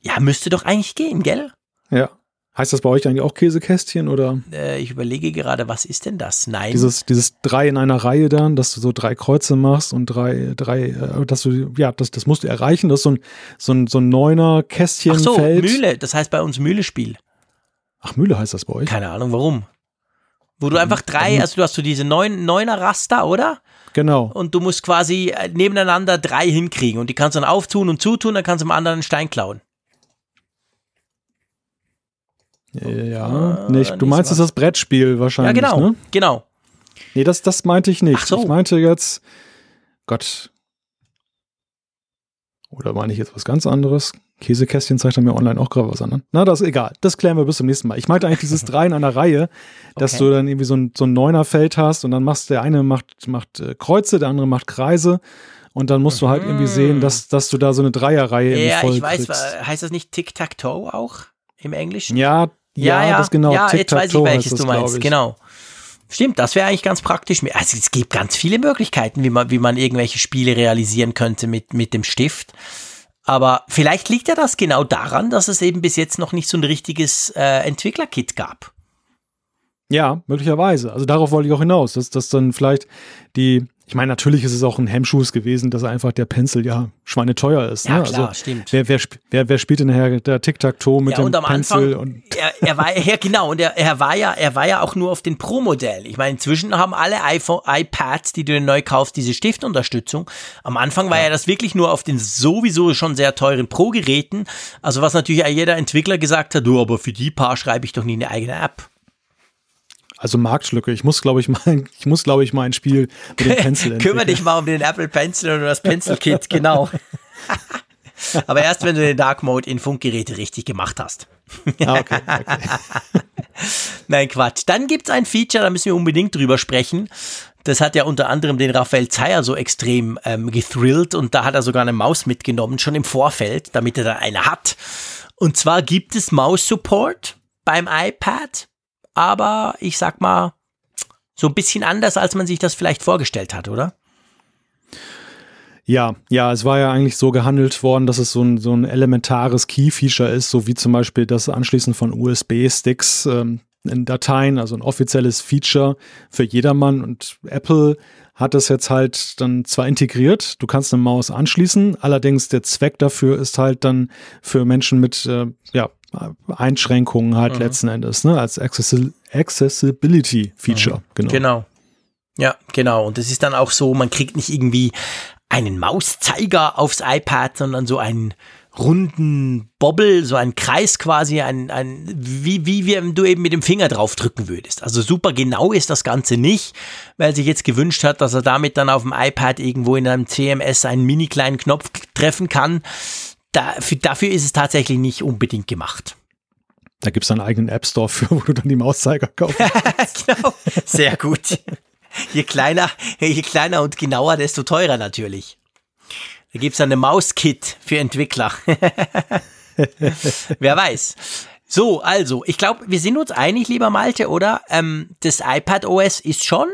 Ja, müsste doch eigentlich gehen, gell? Ja. Heißt das bei euch eigentlich auch Käsekästchen oder? Äh, ich überlege gerade, was ist denn das? Nein. Dieses, dieses drei in einer Reihe dann, dass du so drei Kreuze machst und drei, drei, äh, dass du, ja, das, das musst du erreichen, Das ist so ein, so ein, so ein neuner Kästchen. Ach so, Feld. Mühle, das heißt bei uns Mühlespiel. Ach, Mühle heißt das bei euch? Keine Ahnung, warum. Wo du einfach drei, also du hast so diese neun, neuner Raster, oder? Genau. Und du musst quasi äh, nebeneinander drei hinkriegen und die kannst du dann auftun und zutun, dann kannst du dem anderen einen Stein klauen. Ja, äh, nicht. Du meinst es das Brettspiel wahrscheinlich. Ja, genau. Ne? Genau. Nee, das, das meinte ich nicht. Ach so. Ich meinte jetzt, Gott. Oder meine ich jetzt was ganz anderes? Käsekästchen zeigt er mir online auch gerade was an. Ne? Na, das ist egal. Das klären wir bis zum nächsten Mal. Ich meinte eigentlich dieses drei in einer Reihe, dass okay. du dann irgendwie so ein, so ein Neunerfeld hast und dann machst der eine macht, macht äh, Kreuze, der andere macht Kreise. Und dann musst du halt irgendwie sehen, mhm. dass, dass du da so eine Dreierreihe ja, voll ich weiß, kriegst. heißt das nicht Tic-Tac-Toe auch im Englischen? Ja, ja, ja, das genau. Ja, jetzt weiß ich, welches das, du meinst, genau. Stimmt, das wäre eigentlich ganz praktisch. Also es gibt ganz viele Möglichkeiten, wie man, wie man irgendwelche Spiele realisieren könnte mit, mit dem Stift. Aber vielleicht liegt ja das genau daran, dass es eben bis jetzt noch nicht so ein richtiges äh, Entwicklerkit gab. Ja, möglicherweise. Also darauf wollte ich auch hinaus, dass, dass dann vielleicht die ich meine, natürlich ist es auch ein Hemmschuss gewesen, dass einfach der Pencil ja schweineteuer ist. Ja, ne? klar, also, stimmt. Wer, wer, wer, wer spielt denn nachher der Tic-Tac-Toe mit ja, dem Pencil? Anfang, und er, er war ja, genau, und er, er war ja, er war ja auch nur auf den Pro-Modell. Ich meine, inzwischen haben alle iPhone, iPads, die du dir neu kaufst, diese Stiftunterstützung. Am Anfang war ja. ja das wirklich nur auf den sowieso schon sehr teuren Pro-Geräten. Also was natürlich jeder Entwickler gesagt hat, du, aber für die paar schreibe ich doch nie eine eigene App. Also Marktlücke. Ich muss, glaube ich, mal, ich muss, glaube ich, mal ein Spiel mit dem Pencil entwickeln. Kümmere dich mal um den Apple Pencil oder das Pencil Kit, genau. Aber erst, wenn du den Dark Mode in Funkgeräte richtig gemacht hast. Ah, okay, okay. Nein, Quatsch. Dann gibt es ein Feature, da müssen wir unbedingt drüber sprechen. Das hat ja unter anderem den Raphael Zeyer so extrem ähm, gethrillt und da hat er sogar eine Maus mitgenommen, schon im Vorfeld, damit er da eine hat. Und zwar gibt es Maus-Support beim iPad, aber ich sag mal, so ein bisschen anders, als man sich das vielleicht vorgestellt hat, oder? Ja, ja, es war ja eigentlich so gehandelt worden, dass es so ein, so ein elementares Key-Feature ist, so wie zum Beispiel das Anschließen von USB-Sticks ähm, in Dateien, also ein offizielles Feature für jedermann. Und Apple hat das jetzt halt dann zwar integriert, du kannst eine Maus anschließen, allerdings der Zweck dafür ist halt dann für Menschen mit äh, ja, Einschränkungen halt mhm. letzten Endes, ne, als Accessi Accessibility Feature. Mhm. Genau. genau. Ja, genau. Und es ist dann auch so, man kriegt nicht irgendwie einen Mauszeiger aufs iPad, sondern so einen runden Bobbel, so einen Kreis quasi, ein, ein, wie, wie, wie du eben mit dem Finger drauf drücken würdest. Also super genau ist das Ganze nicht, weil sich jetzt gewünscht hat, dass er damit dann auf dem iPad irgendwo in einem CMS einen mini kleinen Knopf treffen kann. Da, für, dafür ist es tatsächlich nicht unbedingt gemacht. Da gibt es einen eigenen App Store für, wo du dann die Mauszeiger kaufst. genau, sehr gut. Je kleiner, je kleiner und genauer, desto teurer natürlich. Da gibt es eine Mauskit für Entwickler. Wer weiß. So, also, ich glaube, wir sind uns einig, lieber Malte, oder? Ähm, das iPad OS ist schon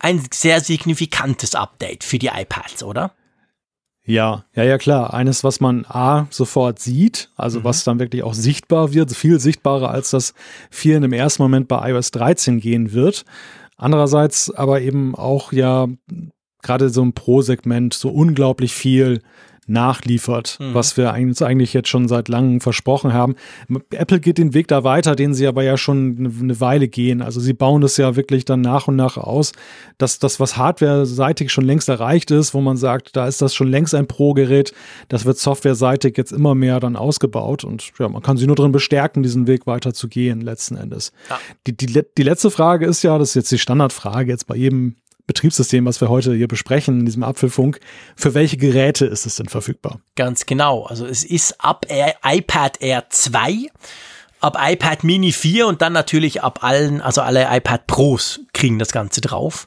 ein sehr signifikantes Update für die iPads, oder? Ja, ja, ja, klar. Eines, was man A sofort sieht, also mhm. was dann wirklich auch sichtbar wird, viel sichtbarer als das vielen im ersten Moment bei iOS 13 gehen wird. Andererseits aber eben auch ja gerade so ein Pro-Segment so unglaublich viel nachliefert, mhm. was wir eigentlich jetzt schon seit langem versprochen haben. Apple geht den Weg da weiter, den sie aber ja schon eine Weile gehen. Also sie bauen das ja wirklich dann nach und nach aus, dass das, was hardware-seitig schon längst erreicht ist, wo man sagt, da ist das schon längst ein Pro-Gerät, das wird software-seitig jetzt immer mehr dann ausgebaut und ja, man kann sie nur darin bestärken, diesen Weg weiter zu gehen, letzten Endes. Ja. Die, die, die letzte Frage ist ja, das ist jetzt die Standardfrage jetzt bei jedem Betriebssystem, was wir heute hier besprechen in diesem Apfelfunk, für welche Geräte ist es denn verfügbar? Ganz genau. Also es ist ab iPad Air 2, ab iPad Mini 4 und dann natürlich ab allen, also alle iPad Pros kriegen das Ganze drauf.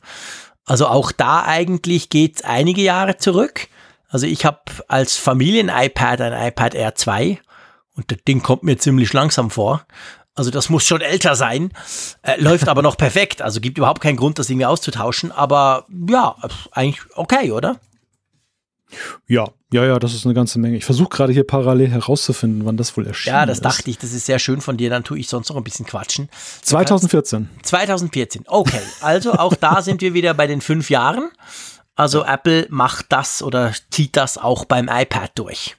Also auch da eigentlich geht einige Jahre zurück. Also ich habe als Familien-iPad ein iPad Air 2 und das Ding kommt mir ziemlich langsam vor. Also das muss schon älter sein, äh, läuft aber noch perfekt. Also gibt überhaupt keinen Grund, das irgendwie auszutauschen. Aber ja, eigentlich okay, oder? Ja, ja, ja, das ist eine ganze Menge. Ich versuche gerade hier parallel herauszufinden, wann das wohl erschienen ist. Ja, das dachte ich, das ist sehr schön von dir. Dann tue ich sonst noch ein bisschen quatschen. 2014. 2014, okay. Also auch da sind wir wieder bei den fünf Jahren. Also Apple macht das oder zieht das auch beim iPad durch.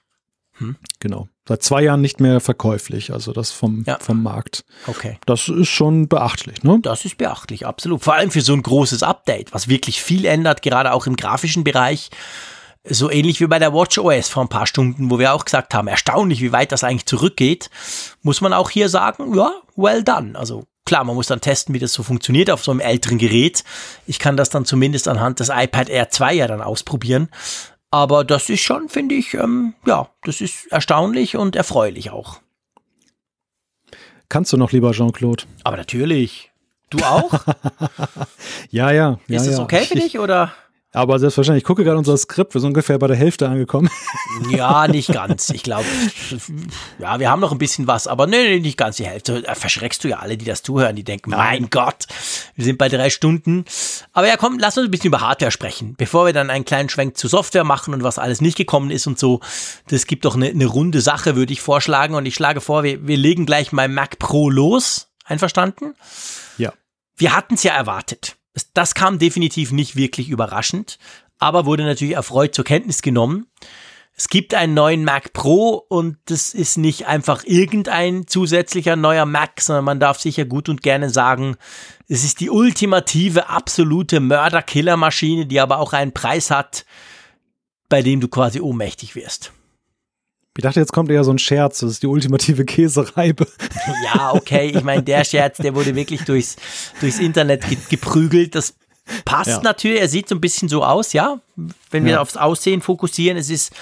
Hm? Genau seit zwei Jahren nicht mehr verkäuflich, also das vom, ja. vom Markt. Okay. Das ist schon beachtlich, ne? Das ist beachtlich, absolut. Vor allem für so ein großes Update, was wirklich viel ändert, gerade auch im grafischen Bereich. So ähnlich wie bei der Watch OS vor ein paar Stunden, wo wir auch gesagt haben, erstaunlich, wie weit das eigentlich zurückgeht, muss man auch hier sagen, ja, well done. Also klar, man muss dann testen, wie das so funktioniert auf so einem älteren Gerät. Ich kann das dann zumindest anhand des iPad Air 2 ja dann ausprobieren. Aber das ist schon, finde ich, ähm, ja, das ist erstaunlich und erfreulich auch. Kannst du noch lieber Jean-Claude? Aber natürlich. Du auch? ja, ja. Ist es ja. okay für dich oder? Aber selbstverständlich, ich gucke gerade unser Skript, wir sind ungefähr bei der Hälfte angekommen. Ja, nicht ganz. Ich glaube, ja, wir haben noch ein bisschen was, aber nee, nee, nicht ganz die Hälfte. Da verschreckst du ja alle, die das zuhören, die denken, mein Gott, wir sind bei drei Stunden. Aber ja, komm, lass uns ein bisschen über Hardware sprechen, bevor wir dann einen kleinen Schwenk zu Software machen und was alles nicht gekommen ist und so. Das gibt doch eine, eine runde Sache, würde ich vorschlagen. Und ich schlage vor, wir, wir legen gleich mal Mac Pro los. Einverstanden? Ja. Wir hatten es ja erwartet. Das kam definitiv nicht wirklich überraschend, aber wurde natürlich erfreut zur Kenntnis genommen. Es gibt einen neuen Mac Pro und das ist nicht einfach irgendein zusätzlicher neuer Mac, sondern man darf sicher gut und gerne sagen, es ist die ultimative, absolute Mörder-Killer-Maschine, die aber auch einen Preis hat, bei dem du quasi ohnmächtig wirst. Ich dachte, jetzt kommt eher so ein Scherz, das ist die ultimative Käsereibe. Ja, okay, ich meine, der Scherz, der wurde wirklich durchs, durchs Internet ge geprügelt. Das passt ja. natürlich, er sieht so ein bisschen so aus, ja. Wenn wir ja. aufs Aussehen fokussieren, es ist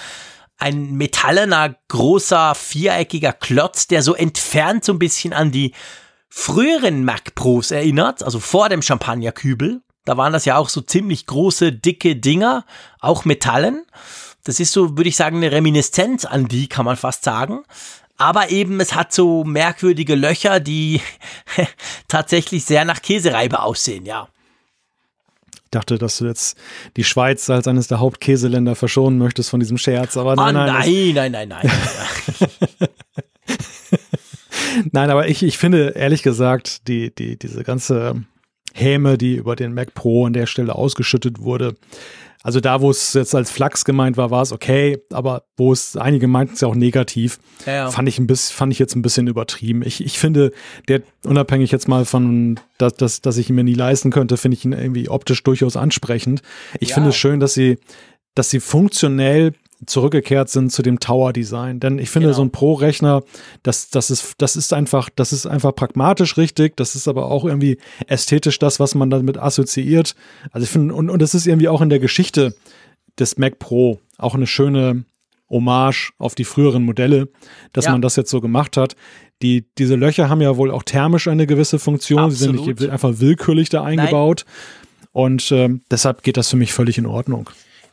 ein metallener, großer, viereckiger Klotz, der so entfernt so ein bisschen an die früheren Mac Pros erinnert, also vor dem Champagnerkübel. Da waren das ja auch so ziemlich große, dicke Dinger, auch Metallen. Das ist so, würde ich sagen, eine Reminiszenz an die, kann man fast sagen. aber eben es hat so merkwürdige Löcher, die tatsächlich sehr nach Käsereibe aussehen, ja. Ich dachte, dass du jetzt die Schweiz als eines der Hauptkäseländer verschonen möchtest von diesem Scherz, aber nein, oh, nein, nein, nein, nein, nein. nein, aber ich, ich finde, ehrlich gesagt, die, die, diese ganze Häme, die über den Mac Pro an der Stelle ausgeschüttet wurde, also da, wo es jetzt als Flachs gemeint war, war es okay, aber wo es, einige meinten es ja auch negativ, ja, ja. fand ich ein bisschen, fand ich jetzt ein bisschen übertrieben. Ich, ich finde, der, unabhängig jetzt mal von, dass, dass, dass ich ihn mir nie leisten könnte, finde ich ihn irgendwie optisch durchaus ansprechend. Ich ja. finde es schön, dass sie, dass sie funktionell zurückgekehrt sind zu dem Tower-Design. Denn ich finde, genau. so ein Pro-Rechner, das, das, ist, das ist einfach, das ist einfach pragmatisch richtig, das ist aber auch irgendwie ästhetisch das, was man damit assoziiert. Also ich finde, und, und das ist irgendwie auch in der Geschichte des Mac Pro auch eine schöne Hommage auf die früheren Modelle, dass ja. man das jetzt so gemacht hat. Die, diese Löcher haben ja wohl auch thermisch eine gewisse Funktion. Absolut. Sie sind nicht einfach willkürlich da eingebaut. Nein. Und ähm, deshalb geht das für mich völlig in Ordnung.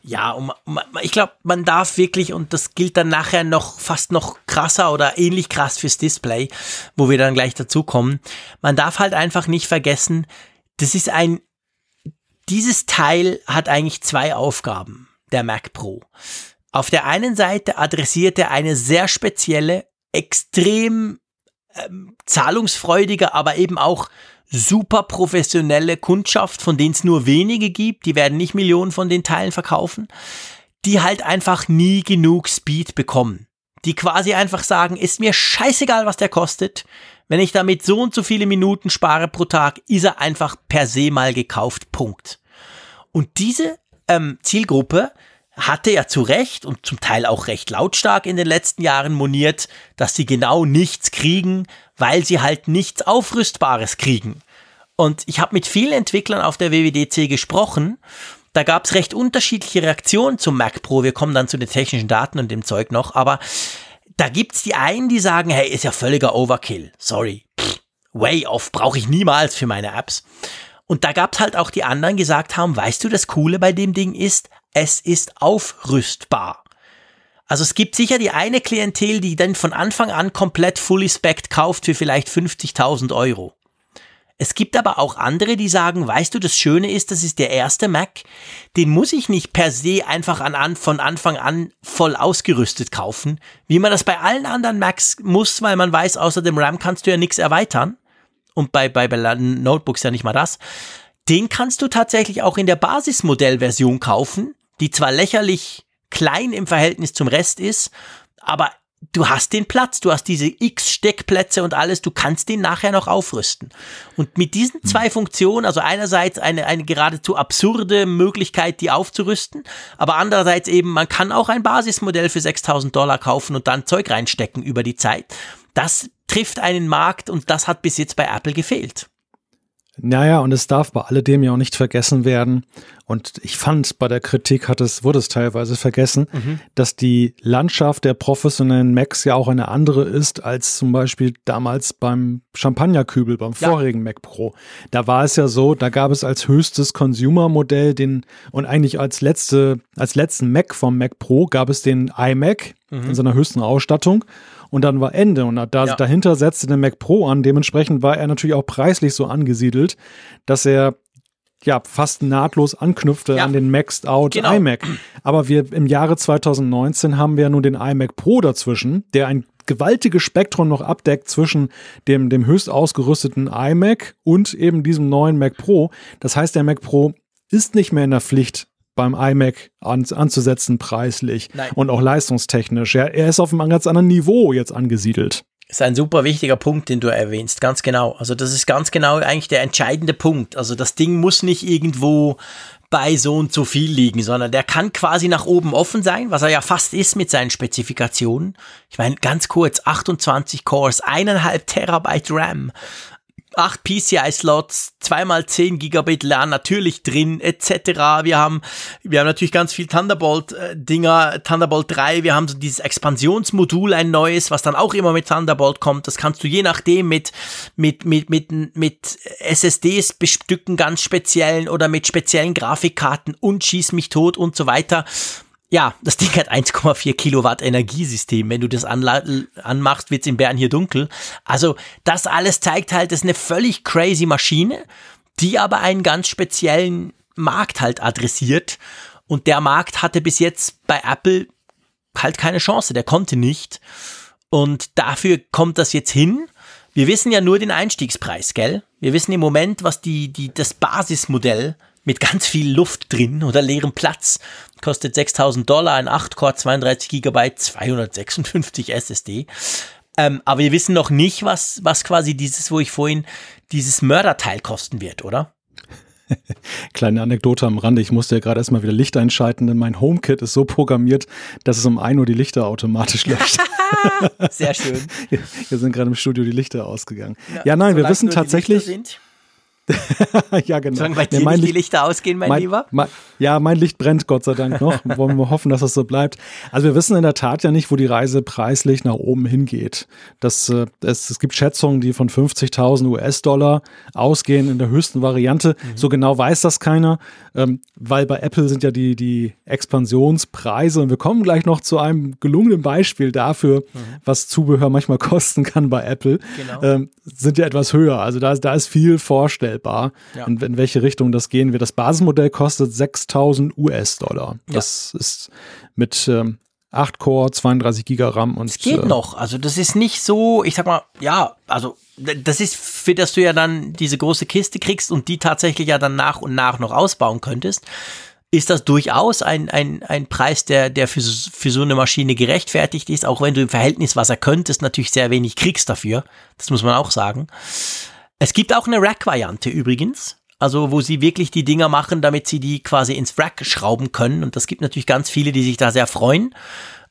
Ja, und ich glaube, man darf wirklich, und das gilt dann nachher noch fast noch krasser oder ähnlich krass fürs Display, wo wir dann gleich dazu kommen. Man darf halt einfach nicht vergessen, das ist ein, dieses Teil hat eigentlich zwei Aufgaben, der Mac Pro. Auf der einen Seite adressiert er eine sehr spezielle, extrem ähm, zahlungsfreudige, aber eben auch super professionelle Kundschaft, von denen es nur wenige gibt, die werden nicht Millionen von den Teilen verkaufen, die halt einfach nie genug Speed bekommen. Die quasi einfach sagen, ist mir scheißegal, was der kostet. Wenn ich damit so und so viele Minuten spare pro Tag, ist er einfach per se mal gekauft. Punkt. Und diese ähm, Zielgruppe hatte ja zu Recht und zum Teil auch recht lautstark in den letzten Jahren moniert, dass sie genau nichts kriegen, weil sie halt nichts Aufrüstbares kriegen. Und ich habe mit vielen Entwicklern auf der WWDC gesprochen. Da gab es recht unterschiedliche Reaktionen zum Mac Pro. Wir kommen dann zu den technischen Daten und dem Zeug noch. Aber da gibt's die einen, die sagen, hey, ist ja völliger Overkill. Sorry. Pff, way off. Brauche ich niemals für meine Apps. Und da gab's halt auch die anderen, die gesagt haben, weißt du, das Coole bei dem Ding ist, es ist aufrüstbar. Also es gibt sicher die eine Klientel, die dann von Anfang an komplett fully spec kauft für vielleicht 50.000 Euro. Es gibt aber auch andere, die sagen, weißt du, das Schöne ist, das ist der erste Mac, den muss ich nicht per se einfach an, von Anfang an voll ausgerüstet kaufen, wie man das bei allen anderen Macs muss, weil man weiß, außer dem RAM kannst du ja nichts erweitern. Und bei, bei, bei Notebooks ja nicht mal das. Den kannst du tatsächlich auch in der Basismodellversion kaufen, die zwar lächerlich klein im Verhältnis zum Rest ist, aber du hast den Platz, du hast diese X Steckplätze und alles, du kannst den nachher noch aufrüsten. Und mit diesen zwei hm. Funktionen, also einerseits eine, eine geradezu absurde Möglichkeit, die aufzurüsten, aber andererseits eben, man kann auch ein Basismodell für 6000 Dollar kaufen und dann Zeug reinstecken über die Zeit. Das trifft einen Markt und das hat bis jetzt bei Apple gefehlt. Naja, und es darf bei alledem ja auch nicht vergessen werden. Und ich fand, bei der Kritik hat es, wurde es teilweise vergessen, mhm. dass die Landschaft der professionellen Macs ja auch eine andere ist als zum Beispiel damals beim Champagnerkübel, beim ja. vorigen Mac Pro. Da war es ja so, da gab es als höchstes Consumer-Modell den, und eigentlich als letzte, als letzten Mac vom Mac Pro gab es den iMac mhm. in seiner höchsten Ausstattung und dann war Ende. Und da, ja. dahinter setzte der Mac Pro an. Dementsprechend war er natürlich auch preislich so angesiedelt, dass er ja fast nahtlos anknüpfte ja. an den Maxed Out genau. iMac. Aber wir im Jahre 2019 haben wir ja nun den iMac Pro dazwischen, der ein gewaltiges Spektrum noch abdeckt zwischen dem, dem höchst ausgerüsteten iMac und eben diesem neuen Mac Pro. Das heißt, der Mac Pro ist nicht mehr in der Pflicht, beim iMac an, anzusetzen preislich Nein. und auch leistungstechnisch. Ja, er ist auf einem ganz anderen Niveau jetzt angesiedelt. Das ist ein super wichtiger Punkt, den du erwähnst, ganz genau. Also das ist ganz genau eigentlich der entscheidende Punkt. Also das Ding muss nicht irgendwo bei so und so viel liegen, sondern der kann quasi nach oben offen sein, was er ja fast ist mit seinen Spezifikationen. Ich meine, ganz kurz, 28 Cores, eineinhalb Terabyte RAM, 8 PCI-Slots, zweimal 10 Gigabit LAN natürlich drin, etc. Wir haben, wir haben natürlich ganz viel Thunderbolt-Dinger, Thunderbolt 3, wir haben so dieses Expansionsmodul, ein neues, was dann auch immer mit Thunderbolt kommt. Das kannst du je nachdem mit, mit, mit, mit, mit SSDs bestücken, ganz speziellen oder mit speziellen Grafikkarten und schieß mich tot und so weiter. Ja, das Ding hat 1,4 Kilowatt Energiesystem. Wenn du das anmachst, wird es in Bern hier dunkel. Also das alles zeigt halt, das ist eine völlig crazy Maschine, die aber einen ganz speziellen Markt halt adressiert. Und der Markt hatte bis jetzt bei Apple halt keine Chance. Der konnte nicht. Und dafür kommt das jetzt hin. Wir wissen ja nur den Einstiegspreis, gell? Wir wissen im Moment, was die, die, das Basismodell mit ganz viel Luft drin oder leerem Platz. Kostet 6000 Dollar, ein 8-Core, 32 GB, 256 SSD. Ähm, aber wir wissen noch nicht, was, was quasi dieses, wo ich vorhin, dieses Mörderteil kosten wird, oder? Kleine Anekdote am Rande. Ich musste ja gerade erstmal wieder Licht einschalten, denn mein HomeKit ist so programmiert, dass es um 1 Uhr die Lichter automatisch löscht. Sehr schön. Wir sind gerade im Studio die Lichter ausgegangen. Ja, ja nein, wir wissen tatsächlich. ja, genau. Sollen bei dir ja, nicht die Lichter ausgehen, mein, mein Lieber? Mein, ja, mein Licht brennt, Gott sei Dank noch. Wollen wir hoffen, dass das so bleibt. Also wir wissen in der Tat ja nicht, wo die Reise preislich nach oben hingeht. Das, äh, es, es gibt Schätzungen, die von 50.000 US-Dollar ausgehen in der höchsten Variante. Mhm. So genau weiß das keiner, ähm, weil bei Apple sind ja die, die Expansionspreise und wir kommen gleich noch zu einem gelungenen Beispiel dafür, mhm. was Zubehör manchmal kosten kann bei Apple, genau. ähm, sind ja etwas höher. Also da, da ist viel vorstellbar darstellbar, ja. in, in, welche Richtung das gehen wird. Das Basismodell kostet 6000 US-Dollar. Ja. Das ist mit ähm, 8 Core, 32 Giga RAM und. Es geht äh, noch. Also das ist nicht so, ich sag mal, ja, also das ist, für das du ja dann diese große Kiste kriegst und die tatsächlich ja dann nach und nach noch ausbauen könntest, ist das durchaus ein, ein, ein Preis, der, der für, für so eine Maschine gerechtfertigt ist, auch wenn du im Verhältnis, was er könntest, natürlich sehr wenig kriegst dafür. Das muss man auch sagen. Es gibt auch eine Rack-Variante übrigens. Also, wo sie wirklich die Dinger machen, damit sie die quasi ins Rack schrauben können. Und das gibt natürlich ganz viele, die sich da sehr freuen.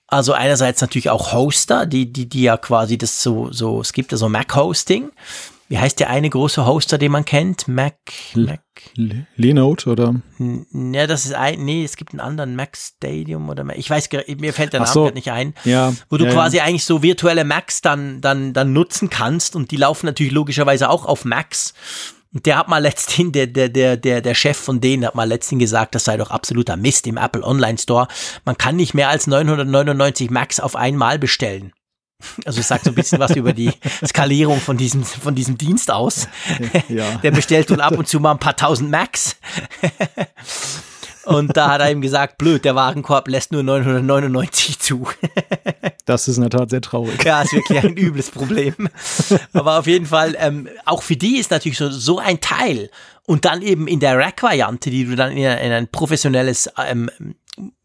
Also einerseits natürlich auch Hoster, die, die, die ja quasi das so, so, es gibt ja so Mac-Hosting wie heißt der eine große Hoster, den man kennt? Mac, Mac. Linode oder? Ja, das ist ein, nee, es gibt einen anderen Mac Stadium oder ich weiß, mir fällt der Name so. gerade nicht ein. Ja. Wo du ja, quasi ja. eigentlich so virtuelle Macs dann, dann, dann nutzen kannst und die laufen natürlich logischerweise auch auf Macs. Und der hat mal letztens, der, der, der, der, der Chef von denen hat mal letztens gesagt, das sei doch absoluter Mist im Apple Online Store. Man kann nicht mehr als 999 Macs auf einmal bestellen. Also es sagt so ein bisschen was über die Skalierung von diesem, von diesem Dienst aus. Ja. Der bestellt wohl ab und zu mal ein paar tausend Max. Und da hat er ihm gesagt, blöd, der Warenkorb lässt nur 999 zu. Das ist in der Tat sehr traurig. Ja, ist wirklich ein übles Problem. Aber auf jeden Fall, ähm, auch für die ist natürlich so, so ein Teil. Und dann eben in der Rack-Variante, die du dann in, in ein professionelles ähm,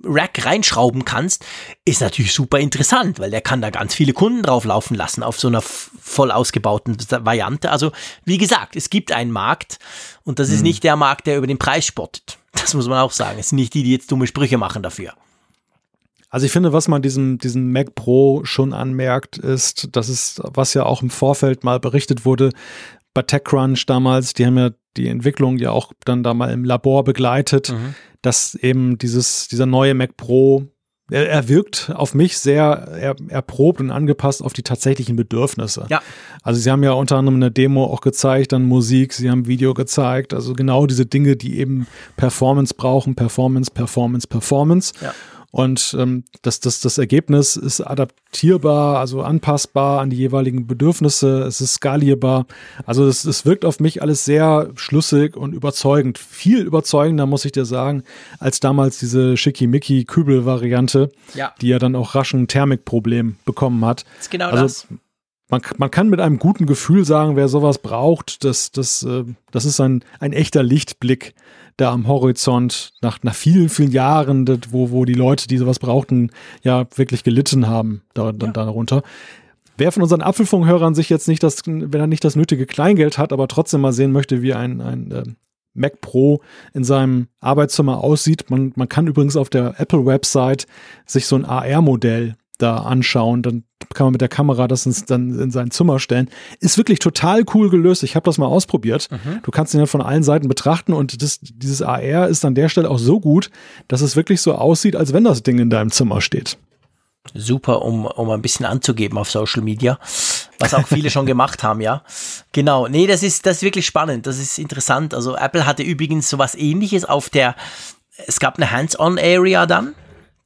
Rack reinschrauben kannst, ist natürlich super interessant, weil der kann da ganz viele Kunden drauf laufen lassen auf so einer voll ausgebauten Variante. Also wie gesagt, es gibt einen Markt und das ist mhm. nicht der Markt, der über den Preis spottet. Das muss man auch sagen. Es sind nicht die, die jetzt dumme Sprüche machen dafür. Also ich finde, was man diesem, diesem Mac Pro schon anmerkt, ist, das ist, was ja auch im Vorfeld mal berichtet wurde, bei TechCrunch damals, die haben ja die Entwicklung ja auch dann da mal im Labor begleitet. Mhm dass eben dieses, dieser neue Mac Pro, er, er wirkt auf mich sehr er, erprobt und angepasst auf die tatsächlichen Bedürfnisse. Ja. Also sie haben ja unter anderem eine Demo auch gezeigt, dann Musik, sie haben Video gezeigt, also genau diese Dinge, die eben Performance brauchen, Performance, Performance, Performance. Ja. Und ähm, das, das, das Ergebnis ist adaptierbar, also anpassbar an die jeweiligen Bedürfnisse, es ist skalierbar. Also es, es wirkt auf mich alles sehr schlüssig und überzeugend. Viel überzeugender, muss ich dir sagen, als damals diese Schickimicki-Kübel-Variante, ja. die ja dann auch rasch ein Thermikproblem bekommen hat. Das ist genau also, das. Man, man, kann mit einem guten Gefühl sagen, wer sowas braucht, das, das, äh, das ist ein, ein echter Lichtblick da am Horizont nach, nach vielen, vielen Jahren, wo, wo die Leute, die sowas brauchten, ja wirklich gelitten haben da, ja. darunter. Wer von unseren Apfelfunkhörern sich jetzt nicht das, wenn er nicht das nötige Kleingeld hat, aber trotzdem mal sehen möchte, wie ein, ein äh, Mac Pro in seinem Arbeitszimmer aussieht. Man, man kann übrigens auf der Apple-Website sich so ein AR-Modell da anschauen. Dann kann man mit der Kamera das ins, dann in sein Zimmer stellen. Ist wirklich total cool gelöst. Ich habe das mal ausprobiert. Mhm. Du kannst ihn dann von allen Seiten betrachten und das, dieses AR ist an der Stelle auch so gut, dass es wirklich so aussieht, als wenn das Ding in deinem Zimmer steht. Super, um, um ein bisschen anzugeben auf Social Media, was auch viele schon gemacht haben, ja. Genau, nee, das ist, das ist wirklich spannend, das ist interessant. Also Apple hatte übrigens sowas ähnliches auf der, es gab eine Hands-on-Area dann,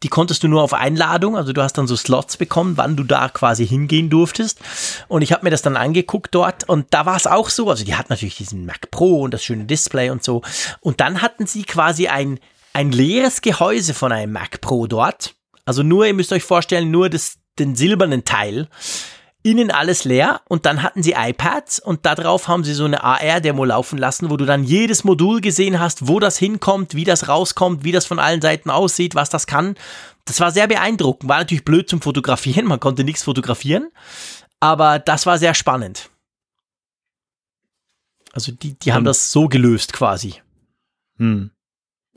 Die konntest du nur auf Einladung, also du hast dann so Slots bekommen, wann du da quasi hingehen durftest. Und ich habe mir das dann angeguckt dort und da war es auch so. Also die hat natürlich diesen Mac Pro und das schöne Display und so. Und dann hatten sie quasi ein, ein leeres Gehäuse von einem Mac Pro dort. Also nur, ihr müsst euch vorstellen, nur das, den silbernen Teil innen alles leer und dann hatten sie iPads und darauf haben sie so eine AR-Demo laufen lassen, wo du dann jedes Modul gesehen hast, wo das hinkommt, wie das rauskommt, wie das von allen Seiten aussieht, was das kann. Das war sehr beeindruckend. War natürlich blöd zum Fotografieren, man konnte nichts fotografieren, aber das war sehr spannend. Also die, die haben hm. das so gelöst quasi. Hm.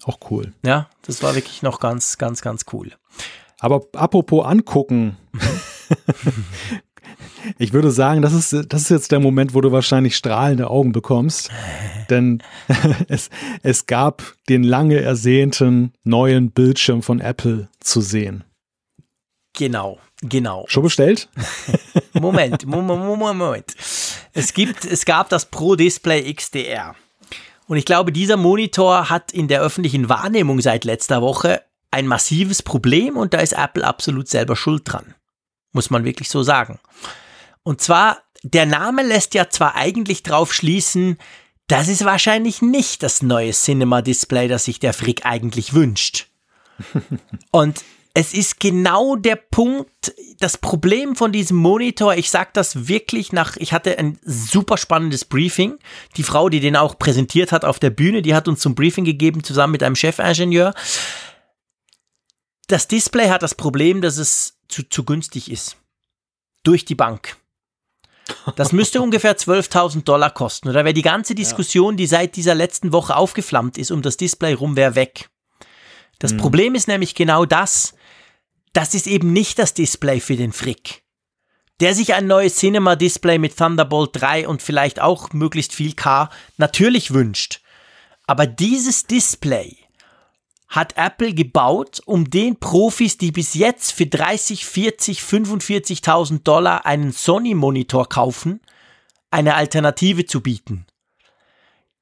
Auch cool. Ja, das war wirklich noch ganz, ganz, ganz cool. Aber apropos angucken. Ich würde sagen, das ist, das ist jetzt der Moment, wo du wahrscheinlich strahlende Augen bekommst. Denn es, es gab den lange ersehnten neuen Bildschirm von Apple zu sehen. Genau, genau. Schon bestellt? Moment, Moment, Moment. Es, gibt, es gab das Pro Display XDR. Und ich glaube, dieser Monitor hat in der öffentlichen Wahrnehmung seit letzter Woche ein massives Problem und da ist Apple absolut selber schuld dran. Muss man wirklich so sagen. Und zwar, der Name lässt ja zwar eigentlich drauf schließen, das ist wahrscheinlich nicht das neue Cinema Display, das sich der Frick eigentlich wünscht. Und es ist genau der Punkt, das Problem von diesem Monitor, ich sage das wirklich nach, ich hatte ein super spannendes Briefing. Die Frau, die den auch präsentiert hat auf der Bühne, die hat uns zum Briefing gegeben, zusammen mit einem Chefingenieur. Das Display hat das Problem, dass es zu, zu günstig ist. Durch die Bank. Das müsste ungefähr 12.000 Dollar kosten. Oder wäre die ganze Diskussion, die seit dieser letzten Woche aufgeflammt ist, um das Display rum, wäre weg. Das mhm. Problem ist nämlich genau das. Das ist eben nicht das Display für den Frick. Der sich ein neues Cinema-Display mit Thunderbolt 3 und vielleicht auch möglichst viel K natürlich wünscht. Aber dieses Display hat Apple gebaut, um den Profis, die bis jetzt für 30, 40, 45.000 Dollar einen Sony-Monitor kaufen, eine Alternative zu bieten.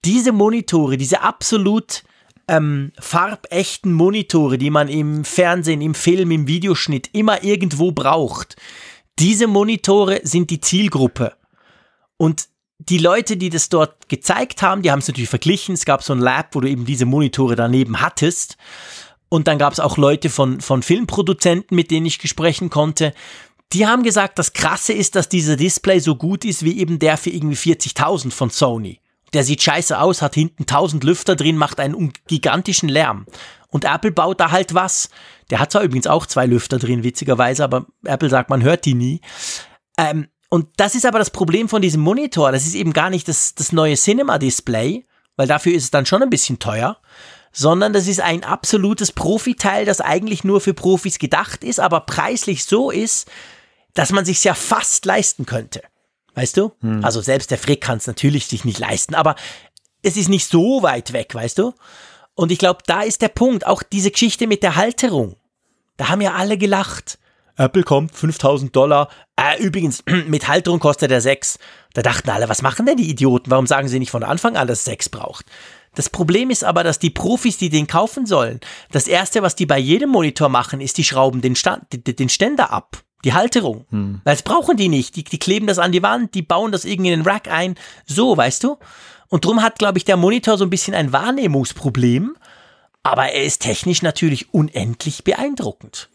Diese Monitore, diese absolut ähm, farbechten Monitore, die man im Fernsehen, im Film, im Videoschnitt immer irgendwo braucht, diese Monitore sind die Zielgruppe. Und die Leute, die das dort gezeigt haben, die haben es natürlich verglichen. Es gab so ein Lab, wo du eben diese Monitore daneben hattest. Und dann gab es auch Leute von, von Filmproduzenten, mit denen ich sprechen konnte. Die haben gesagt, das Krasse ist, dass dieser Display so gut ist wie eben der für irgendwie 40.000 von Sony. Der sieht scheiße aus, hat hinten 1000 Lüfter drin, macht einen gigantischen Lärm. Und Apple baut da halt was. Der hat zwar übrigens auch zwei Lüfter drin, witzigerweise, aber Apple sagt, man hört die nie. Ähm, und das ist aber das Problem von diesem Monitor. Das ist eben gar nicht das, das neue Cinema-Display, weil dafür ist es dann schon ein bisschen teuer, sondern das ist ein absolutes Profiteil, das eigentlich nur für Profis gedacht ist, aber preislich so ist, dass man sich ja fast leisten könnte. Weißt du? Hm. Also selbst der Frick kann es natürlich sich nicht leisten, aber es ist nicht so weit weg, weißt du? Und ich glaube, da ist der Punkt. Auch diese Geschichte mit der Halterung. Da haben ja alle gelacht. Apple kommt, 5000 Dollar. Äh, übrigens, mit Halterung kostet er 6. Da dachten alle, was machen denn die Idioten? Warum sagen sie nicht von Anfang an, dass es 6 braucht? Das Problem ist aber, dass die Profis, die den kaufen sollen, das erste, was die bei jedem Monitor machen, ist, die schrauben den, Stand, den Ständer ab. Die Halterung. Hm. Weil das brauchen die nicht. Die, die kleben das an die Wand, die bauen das irgendwie in den Rack ein. So, weißt du? Und drum hat, glaube ich, der Monitor so ein bisschen ein Wahrnehmungsproblem. Aber er ist technisch natürlich unendlich beeindruckend.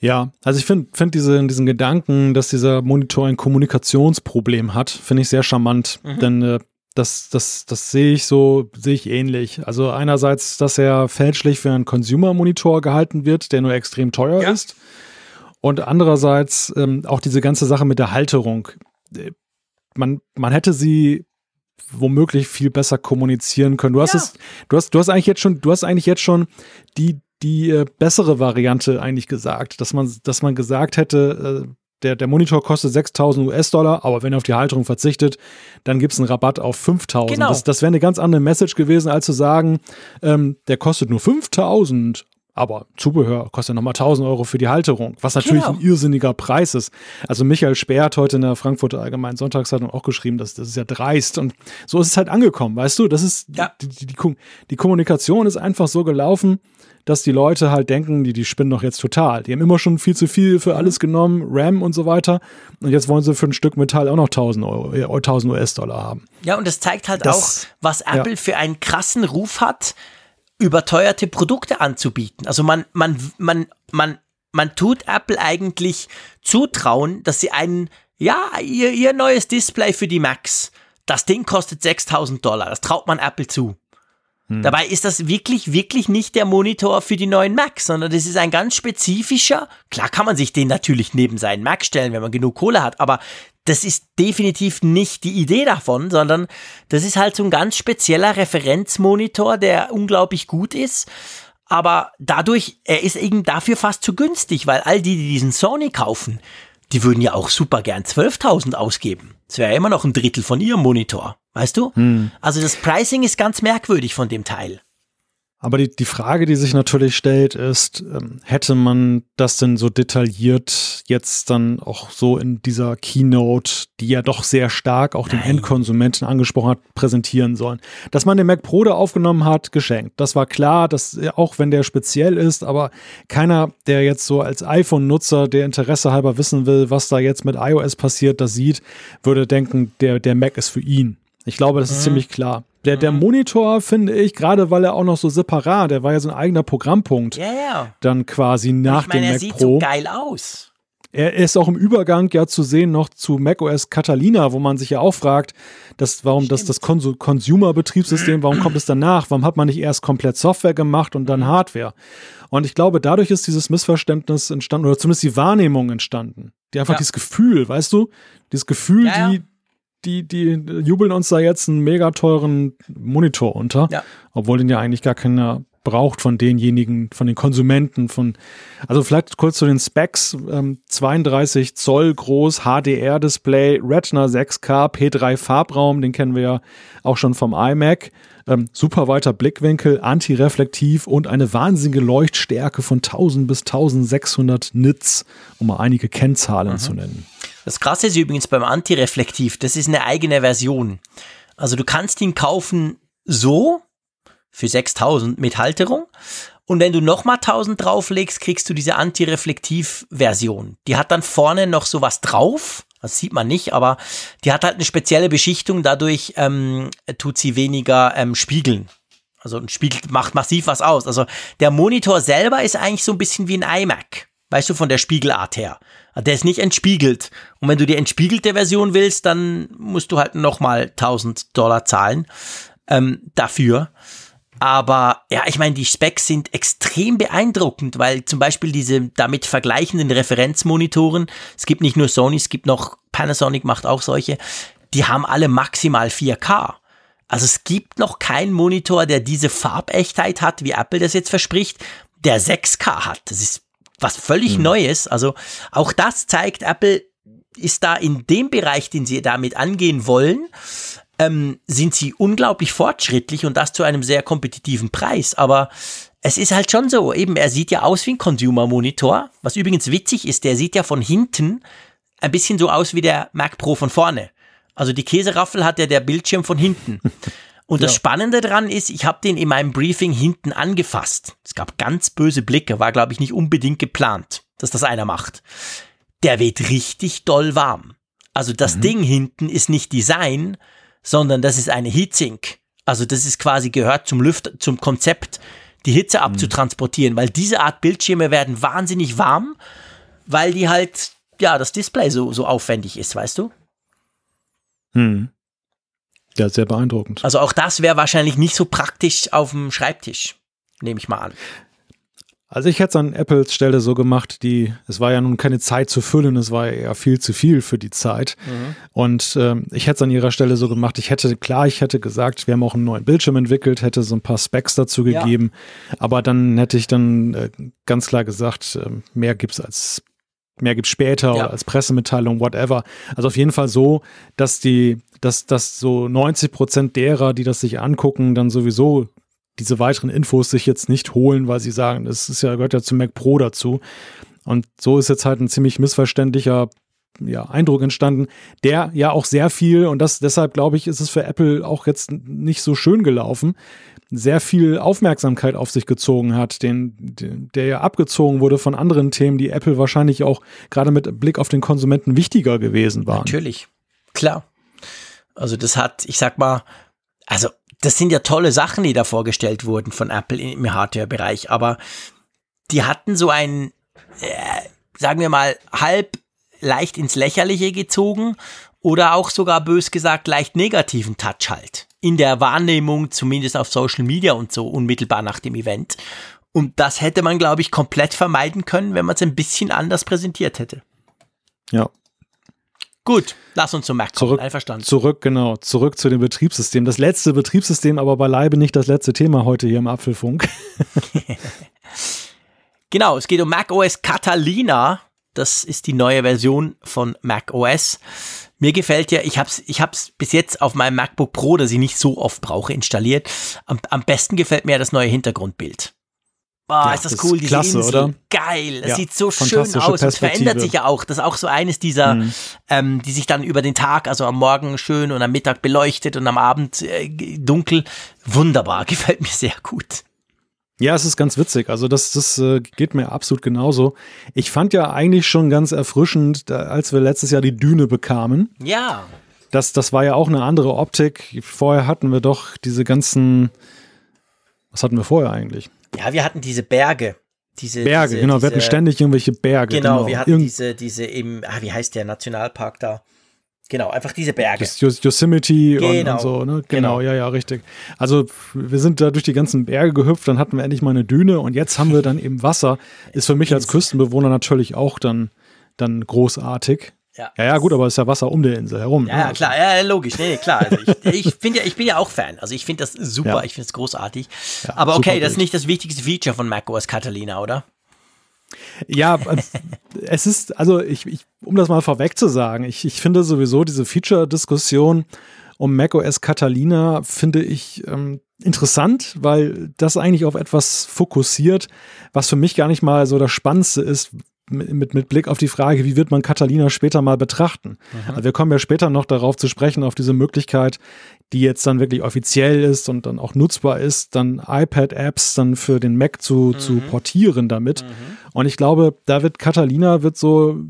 Ja, also ich finde find diese, diesen Gedanken, dass dieser Monitor ein Kommunikationsproblem hat, finde ich sehr charmant. Mhm. Denn äh, das, das, das sehe ich so, sehe ich ähnlich. Also einerseits, dass er fälschlich für einen Consumer-Monitor gehalten wird, der nur extrem teuer ja. ist. Und andererseits ähm, auch diese ganze Sache mit der Halterung. Äh, man, man hätte sie womöglich viel besser kommunizieren können. Du hast ja. es, du hast, du hast eigentlich jetzt schon, du hast eigentlich jetzt schon die, die äh, bessere Variante eigentlich gesagt, dass man, dass man gesagt hätte, äh, der, der Monitor kostet 6000 US-Dollar, aber wenn er auf die Halterung verzichtet, dann gibt es einen Rabatt auf 5000. Genau. Das, das wäre eine ganz andere Message gewesen, als zu sagen, ähm, der kostet nur 5000, Aber Zubehör kostet nochmal 1000 Euro für die Halterung, was natürlich genau. ein irrsinniger Preis ist. Also Michael Speer hat heute in der Frankfurter Allgemeinen Sonntagszeitung auch geschrieben, dass das ist ja dreist. Und so ist es halt angekommen, weißt du? Das ist, ja. die, die, die, die Kommunikation ist einfach so gelaufen, dass die Leute halt denken, die, die spinnen doch jetzt total. Die haben immer schon viel zu viel für alles genommen, RAM und so weiter. Und jetzt wollen sie für ein Stück Metall auch noch 1000 Euro, 1000 US-Dollar haben. Ja, und das zeigt halt das, auch, was Apple ja. für einen krassen Ruf hat überteuerte Produkte anzubieten. Also man, man, man, man, man tut Apple eigentlich zutrauen, dass sie einen, ja, ihr, ihr neues Display für die Macs, das Ding kostet 6000 Dollar. Das traut man Apple zu. Hm. Dabei ist das wirklich, wirklich nicht der Monitor für die neuen Macs, sondern das ist ein ganz spezifischer. Klar kann man sich den natürlich neben seinen Mac stellen, wenn man genug Kohle hat, aber das ist definitiv nicht die Idee davon, sondern das ist halt so ein ganz spezieller Referenzmonitor, der unglaublich gut ist. Aber dadurch, er ist eben dafür fast zu günstig, weil all die, die diesen Sony kaufen, die würden ja auch super gern 12.000 ausgeben. Das wäre ja immer noch ein Drittel von ihrem Monitor, weißt du? Hm. Also das Pricing ist ganz merkwürdig von dem Teil. Aber die, die Frage, die sich natürlich stellt, ist, ähm, hätte man das denn so detailliert jetzt dann auch so in dieser Keynote, die ja doch sehr stark auch den Nein. Endkonsumenten angesprochen hat, präsentieren sollen? Dass man den Mac Pro da aufgenommen hat, geschenkt. Das war klar, dass auch wenn der speziell ist, aber keiner, der jetzt so als iPhone-Nutzer, der Interesse halber wissen will, was da jetzt mit iOS passiert, das sieht, würde denken, der, der Mac ist für ihn. Ich glaube, das ist mhm. ziemlich klar. Der, der mhm. Monitor, finde ich, gerade weil er auch noch so separat, der war ja so ein eigener Programmpunkt. Ja, ja. Dann quasi nach ich meine, dem Mac Pro. Er sieht so geil aus. Er ist auch im Übergang ja zu sehen noch zu macOS Catalina, wo man sich ja auch fragt, dass, warum das, das Consumer-Betriebssystem, warum kommt es danach? Warum hat man nicht erst komplett Software gemacht und dann Hardware? Und ich glaube, dadurch ist dieses Missverständnis entstanden, oder zumindest die Wahrnehmung entstanden. Die einfach ja. dieses Gefühl, weißt du? Dieses Gefühl, ja, ja. die, die, die jubeln uns da jetzt einen mega teuren Monitor unter, ja. obwohl den ja eigentlich gar keiner braucht von denjenigen, von den Konsumenten, von, also vielleicht kurz zu den Specs, ähm, 32 Zoll groß, HDR-Display, Retina 6K, P3 Farbraum, den kennen wir ja auch schon vom iMac, ähm, super weiter Blickwinkel, antireflektiv und eine wahnsinnige Leuchtstärke von 1000 bis 1600 Nits, um mal einige Kennzahlen mhm. zu nennen. Das Krasse ist übrigens beim Antireflektiv, das ist eine eigene Version. Also du kannst ihn kaufen so für 6000 mit Halterung und wenn du nochmal 1000 drauflegst, kriegst du diese Antireflektiv-Version. Die hat dann vorne noch sowas drauf, das sieht man nicht, aber die hat halt eine spezielle Beschichtung, dadurch ähm, tut sie weniger ähm, spiegeln. Also ein Spiegel macht massiv was aus. Also der Monitor selber ist eigentlich so ein bisschen wie ein iMac. Weißt du, von der Spiegelart her. Der ist nicht entspiegelt. Und wenn du die entspiegelte Version willst, dann musst du halt nochmal 1000 Dollar zahlen ähm, dafür. Aber ja, ich meine, die Specs sind extrem beeindruckend, weil zum Beispiel diese damit vergleichenden Referenzmonitoren, es gibt nicht nur Sony, es gibt noch Panasonic macht auch solche, die haben alle maximal 4K. Also es gibt noch keinen Monitor, der diese Farbechtheit hat, wie Apple das jetzt verspricht, der 6K hat. Das ist was völlig mhm. Neues. Also auch das zeigt, Apple ist da in dem Bereich, den sie damit angehen wollen, ähm, sind sie unglaublich fortschrittlich und das zu einem sehr kompetitiven Preis. Aber es ist halt schon so, eben, er sieht ja aus wie ein Consumer-Monitor, was übrigens witzig ist, der sieht ja von hinten ein bisschen so aus wie der Mac Pro von vorne. Also die Käseraffel hat ja der Bildschirm von hinten. Und das ja. Spannende daran ist, ich habe den in meinem Briefing hinten angefasst. Es gab ganz böse Blicke, war glaube ich nicht unbedingt geplant, dass das einer macht. Der wird richtig doll warm. Also das mhm. Ding hinten ist nicht Design, sondern das ist eine Heatsink. Also das ist quasi gehört zum Lüft, zum Konzept, die Hitze mhm. abzutransportieren, weil diese Art Bildschirme werden wahnsinnig warm, weil die halt, ja, das Display so, so aufwendig ist, weißt du? Hm. Ja, sehr beeindruckend. Also auch das wäre wahrscheinlich nicht so praktisch auf dem Schreibtisch, nehme ich mal an. Also ich hätte es an Apples Stelle so gemacht, die, es war ja nun keine Zeit zu füllen, es war ja viel zu viel für die Zeit. Mhm. Und ähm, ich hätte es an ihrer Stelle so gemacht, ich hätte, klar, ich hätte gesagt, wir haben auch einen neuen Bildschirm entwickelt, hätte so ein paar Specs dazu gegeben, ja. aber dann hätte ich dann äh, ganz klar gesagt, äh, mehr gibt's als mehr gibt's später ja. oder als Pressemitteilung, whatever. Also auf jeden Fall so, dass die dass, dass so 90 Prozent derer, die das sich angucken, dann sowieso diese weiteren Infos sich jetzt nicht holen, weil sie sagen, das ist ja, gehört ja zum Mac Pro dazu. Und so ist jetzt halt ein ziemlich missverständlicher ja, Eindruck entstanden, der ja auch sehr viel, und das deshalb glaube ich, ist es für Apple auch jetzt nicht so schön gelaufen, sehr viel Aufmerksamkeit auf sich gezogen hat, den, den, der ja abgezogen wurde von anderen Themen, die Apple wahrscheinlich auch gerade mit Blick auf den Konsumenten wichtiger gewesen waren. Natürlich, klar. Also das hat, ich sag mal, also das sind ja tolle Sachen, die da vorgestellt wurden von Apple im Hardware-Bereich, aber die hatten so einen, äh, sagen wir mal, halb leicht ins Lächerliche gezogen oder auch sogar bös gesagt leicht negativen Touch halt. In der Wahrnehmung, zumindest auf Social Media und so, unmittelbar nach dem Event. Und das hätte man, glaube ich, komplett vermeiden können, wenn man es ein bisschen anders präsentiert hätte. Ja, Gut, lass uns zum Mac kommen. Zurück, Einverstanden. Zurück, genau, zurück zu dem Betriebssystem. Das letzte Betriebssystem, aber beileibe nicht das letzte Thema heute hier im Apfelfunk. genau, es geht um Mac OS Catalina. Das ist die neue Version von Mac OS. Mir gefällt ja, ich habe es ich hab's bis jetzt auf meinem MacBook Pro, das ich nicht so oft brauche, installiert. Am, am besten gefällt mir das neue Hintergrundbild. Boah, ja, ist das cool, diese klasse, Insel. Oder? Geil, das ja, sieht so schön aus. Es verändert sich ja auch. Das ist auch so eines dieser, mhm. ähm, die sich dann über den Tag, also am Morgen schön und am Mittag beleuchtet und am Abend äh, dunkel. Wunderbar, gefällt mir sehr gut. Ja, es ist ganz witzig. Also das, das äh, geht mir absolut genauso. Ich fand ja eigentlich schon ganz erfrischend, als wir letztes Jahr die Düne bekamen. Ja. Das, das war ja auch eine andere Optik. Vorher hatten wir doch diese ganzen. Was hatten wir vorher eigentlich? Ja, wir hatten diese Berge. Diese, Berge, diese, genau, diese, wir hatten ständig irgendwelche Berge. Genau, genau. wir hatten Irgend diese, diese im, ah, wie heißt der Nationalpark da? Genau, einfach diese Berge. Yos Yosemite genau. und, und, so, ne? Genau, genau, ja, ja, richtig. Also wir sind da durch die ganzen Berge gehüpft, dann hatten wir endlich mal eine Düne und jetzt haben wir dann eben Wasser. Ist für mich als Küstenbewohner natürlich auch dann, dann großartig. Ja. ja, ja, gut, aber es ist ja Wasser um der Insel herum. Ja, ne? ja klar, ja, logisch. Nee, klar. Also ich, ich, find ja, ich bin ja auch Fan. Also ich finde das super, ja. ich finde es großartig. Ja, aber okay, das ist nicht das wichtigste Feature von macOS Catalina, oder? Ja, es ist, also ich, ich, um das mal vorweg zu sagen, ich, ich finde sowieso diese Feature-Diskussion um macOS Catalina finde ich ähm, interessant, weil das eigentlich auf etwas fokussiert, was für mich gar nicht mal so das Spannendste ist, mit, mit Blick auf die Frage, wie wird man Catalina später mal betrachten. Also wir kommen ja später noch darauf zu sprechen, auf diese Möglichkeit, die jetzt dann wirklich offiziell ist und dann auch nutzbar ist, dann iPad-Apps dann für den Mac zu, mhm. zu portieren damit. Mhm. Und ich glaube, da wird Catalina wird so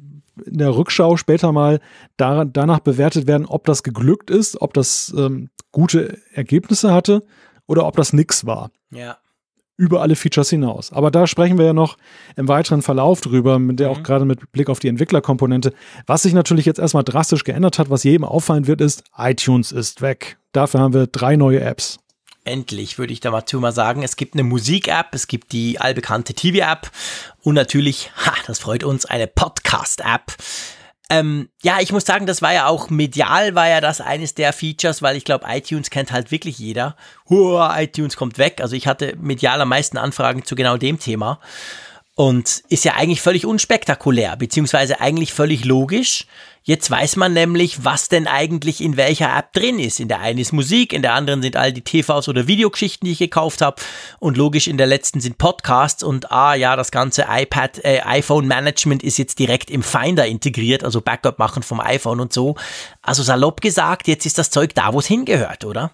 in der Rückschau später mal da, danach bewertet werden, ob das geglückt ist, ob das ähm, gute Ergebnisse hatte oder ob das nix war. Ja über alle Features hinaus. Aber da sprechen wir ja noch im weiteren Verlauf drüber, mit der mhm. auch gerade mit Blick auf die Entwicklerkomponente. Was sich natürlich jetzt erstmal drastisch geändert hat, was jedem auffallen wird, ist, iTunes ist weg. Dafür haben wir drei neue Apps. Endlich, würde ich dazu mal sagen. Es gibt eine Musik-App, es gibt die allbekannte TV-App und natürlich, ha, das freut uns, eine Podcast-App. Ähm, ja, ich muss sagen, das war ja auch medial, war ja das eines der Features, weil ich glaube, iTunes kennt halt wirklich jeder. Hua, iTunes kommt weg. Also ich hatte medial am meisten Anfragen zu genau dem Thema. Und ist ja eigentlich völlig unspektakulär, beziehungsweise eigentlich völlig logisch. Jetzt weiß man nämlich, was denn eigentlich in welcher App drin ist. In der einen ist Musik, in der anderen sind all die TVs oder Videogeschichten, die ich gekauft habe. Und logisch in der letzten sind Podcasts. Und ah ja, das ganze iPad, äh, iPhone-Management ist jetzt direkt im Finder integriert, also Backup machen vom iPhone und so. Also salopp gesagt, jetzt ist das Zeug da, wo es hingehört, oder?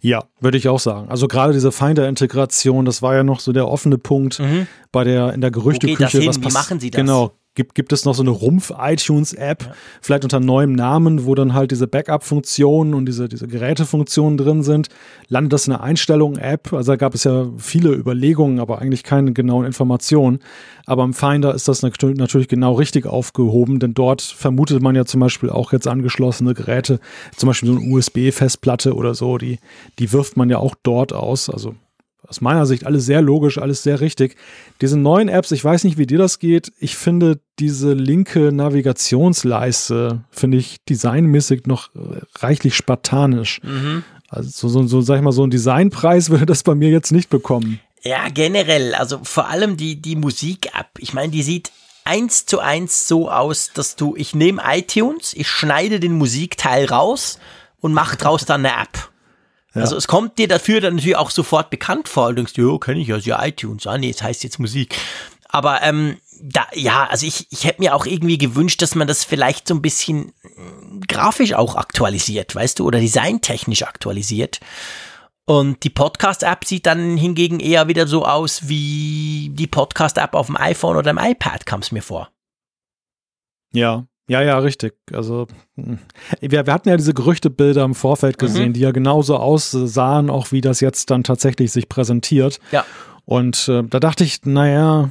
Ja, würde ich auch sagen. Also gerade diese Finder-Integration, das war ja noch so der offene Punkt mhm. bei der in der Gerüchteküche. Was Wie machen Sie das? Genau, Gibt, gibt es noch so eine Rumpf-iTunes-App, ja. vielleicht unter neuem Namen, wo dann halt diese Backup-Funktionen und diese, diese Gerätefunktionen drin sind? Landet das in einer Einstellung-App? Also da gab es ja viele Überlegungen, aber eigentlich keine genauen Informationen. Aber im Finder ist das natürlich genau richtig aufgehoben, denn dort vermutet man ja zum Beispiel auch jetzt angeschlossene Geräte, zum Beispiel so eine USB-Festplatte oder so, die, die wirft man ja auch dort aus. Also aus meiner Sicht alles sehr logisch, alles sehr richtig. Diese neuen Apps, ich weiß nicht, wie dir das geht. Ich finde diese linke Navigationsleiste, finde ich designmäßig noch äh, reichlich spartanisch. Mhm. Also so, so, so, sag ich mal, so ein Designpreis würde das bei mir jetzt nicht bekommen. Ja, generell, also vor allem die, die Musik-App. Ich meine, die sieht eins zu eins so aus, dass du, ich nehme iTunes, ich schneide den Musikteil raus und mache draus dann eine App. Ja. Also es kommt dir dafür dann natürlich auch sofort bekannt vor. Du denkst, jo, kenne ich ja, ja iTunes. Ah, nee, es heißt jetzt Musik. Aber ähm, da, ja, also ich, ich hätte mir auch irgendwie gewünscht, dass man das vielleicht so ein bisschen äh, grafisch auch aktualisiert, weißt du, oder designtechnisch aktualisiert. Und die Podcast-App sieht dann hingegen eher wieder so aus wie die Podcast-App auf dem iPhone oder dem iPad, kam es mir vor. Ja, ja, ja, richtig. Also hm. wir, wir hatten ja diese Gerüchtebilder im Vorfeld mhm. gesehen, mhm. die ja genauso aussahen, auch wie das jetzt dann tatsächlich sich präsentiert. Ja. Und äh, da dachte ich, naja,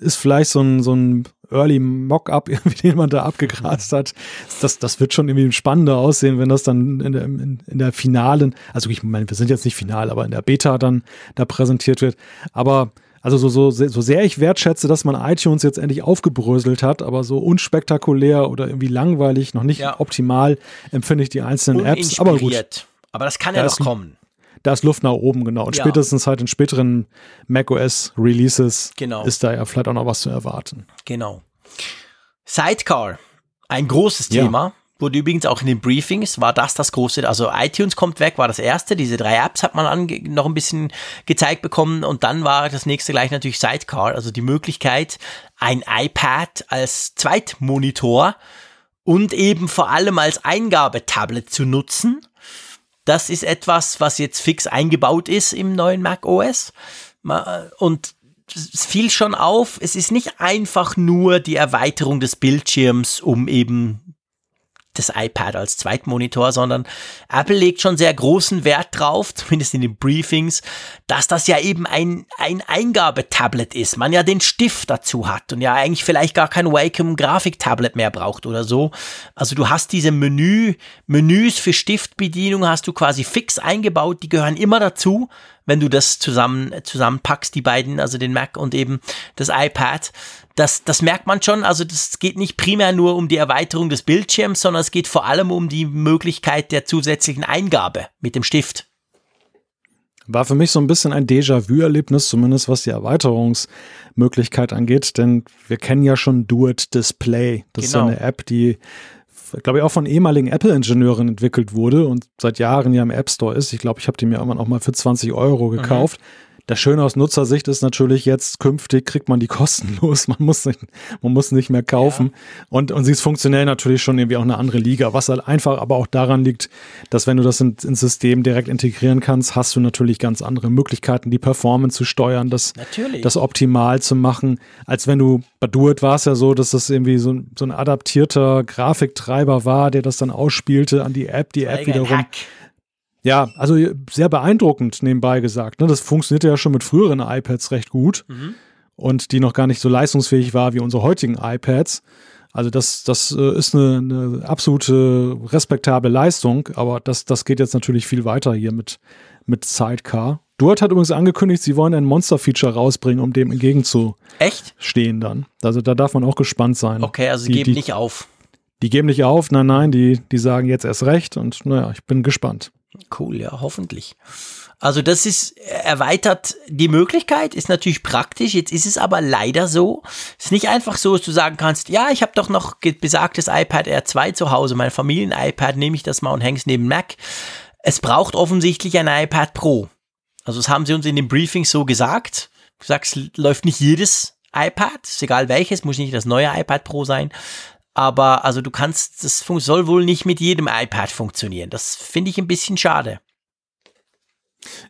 ist vielleicht so ein, so ein Early Mock-up, den man da abgegrast hat. Das, das wird schon irgendwie spannender aussehen, wenn das dann in der, in, in der finalen, also ich meine, wir sind jetzt nicht final, aber in der Beta dann da präsentiert wird. Aber also so, so, so sehr ich wertschätze, dass man iTunes jetzt endlich aufgebröselt hat, aber so unspektakulär oder irgendwie langweilig, noch nicht ja. optimal empfinde ich die einzelnen Apps. Aber gut. Aber das kann ja noch kommen da ist Luft nach oben, genau. Und ja. spätestens halt in späteren macOS-Releases genau. ist da ja vielleicht auch noch was zu erwarten. Genau. Sidecar, ein großes Thema. Ja. Wurde übrigens auch in den Briefings, war das das große, also iTunes kommt weg, war das erste, diese drei Apps hat man noch ein bisschen gezeigt bekommen. Und dann war das nächste gleich natürlich Sidecar, also die Möglichkeit, ein iPad als Zweitmonitor und eben vor allem als Eingabetablet zu nutzen. Das ist etwas, was jetzt fix eingebaut ist im neuen Mac OS. Und es fiel schon auf, es ist nicht einfach nur die Erweiterung des Bildschirms, um eben das iPad als Zweitmonitor, sondern Apple legt schon sehr großen Wert drauf, zumindest in den Briefings, dass das ja eben ein, ein Eingabetablet ist. Man ja den Stift dazu hat und ja eigentlich vielleicht gar kein Wacom Grafiktablet mehr braucht oder so. Also du hast diese Menü, Menüs für Stiftbedienung hast du quasi fix eingebaut, die gehören immer dazu wenn du das zusammen, zusammenpackst, die beiden, also den Mac und eben das iPad. Das, das merkt man schon. Also das geht nicht primär nur um die Erweiterung des Bildschirms, sondern es geht vor allem um die Möglichkeit der zusätzlichen Eingabe mit dem Stift. War für mich so ein bisschen ein Déjà-vu-Erlebnis, zumindest was die Erweiterungsmöglichkeit angeht, denn wir kennen ja schon Do It Display. Das genau. ist eine App, die glaube ich, auch von ehemaligen Apple-Ingenieuren entwickelt wurde und seit Jahren ja im App Store ist. Ich glaube, ich habe die mir irgendwann auch mal für 20 Euro mhm. gekauft. Mhm. Das Schöne aus Nutzersicht ist natürlich jetzt künftig kriegt man die kostenlos. Man muss nicht, man muss nicht mehr kaufen. Ja. Und, und sie ist funktionell natürlich schon irgendwie auch eine andere Liga. Was halt einfach aber auch daran liegt, dass wenn du das in, ins System direkt integrieren kannst, hast du natürlich ganz andere Möglichkeiten, die Performance zu steuern, das, das optimal zu machen, als wenn du bei Duet war es ja so, dass das irgendwie so, so ein adaptierter Grafiktreiber war, der das dann ausspielte an die App, die App wiederum. Hack ja, also sehr beeindruckend nebenbei gesagt. Ne? Das funktionierte ja schon mit früheren iPads recht gut mhm. und die noch gar nicht so leistungsfähig war wie unsere heutigen iPads. Also das, das äh, ist eine, eine absolute respektable Leistung, aber das, das geht jetzt natürlich viel weiter hier mit, mit Sidecar. Duart hat übrigens angekündigt, sie wollen ein Monster-Feature rausbringen, um dem entgegenzustehen Echt? dann. Also da darf man auch gespannt sein. Okay, also sie die, geben die, nicht auf. Die geben nicht auf, nein, nein, die, die sagen jetzt erst recht und naja, ich bin gespannt. Cool, ja, hoffentlich. Also das ist erweitert die Möglichkeit, ist natürlich praktisch. Jetzt ist es aber leider so, es ist nicht einfach so, dass du sagen kannst, ja, ich habe doch noch besagtes iPad R2 zu Hause, mein Familien-iPad, nehme ich das mal und hänge es neben Mac. Es braucht offensichtlich ein iPad Pro. Also das haben sie uns in dem Briefing so gesagt. Du sagst, läuft nicht jedes iPad, ist egal welches, muss nicht das neue iPad Pro sein. Aber also du kannst, das soll wohl nicht mit jedem iPad funktionieren. Das finde ich ein bisschen schade.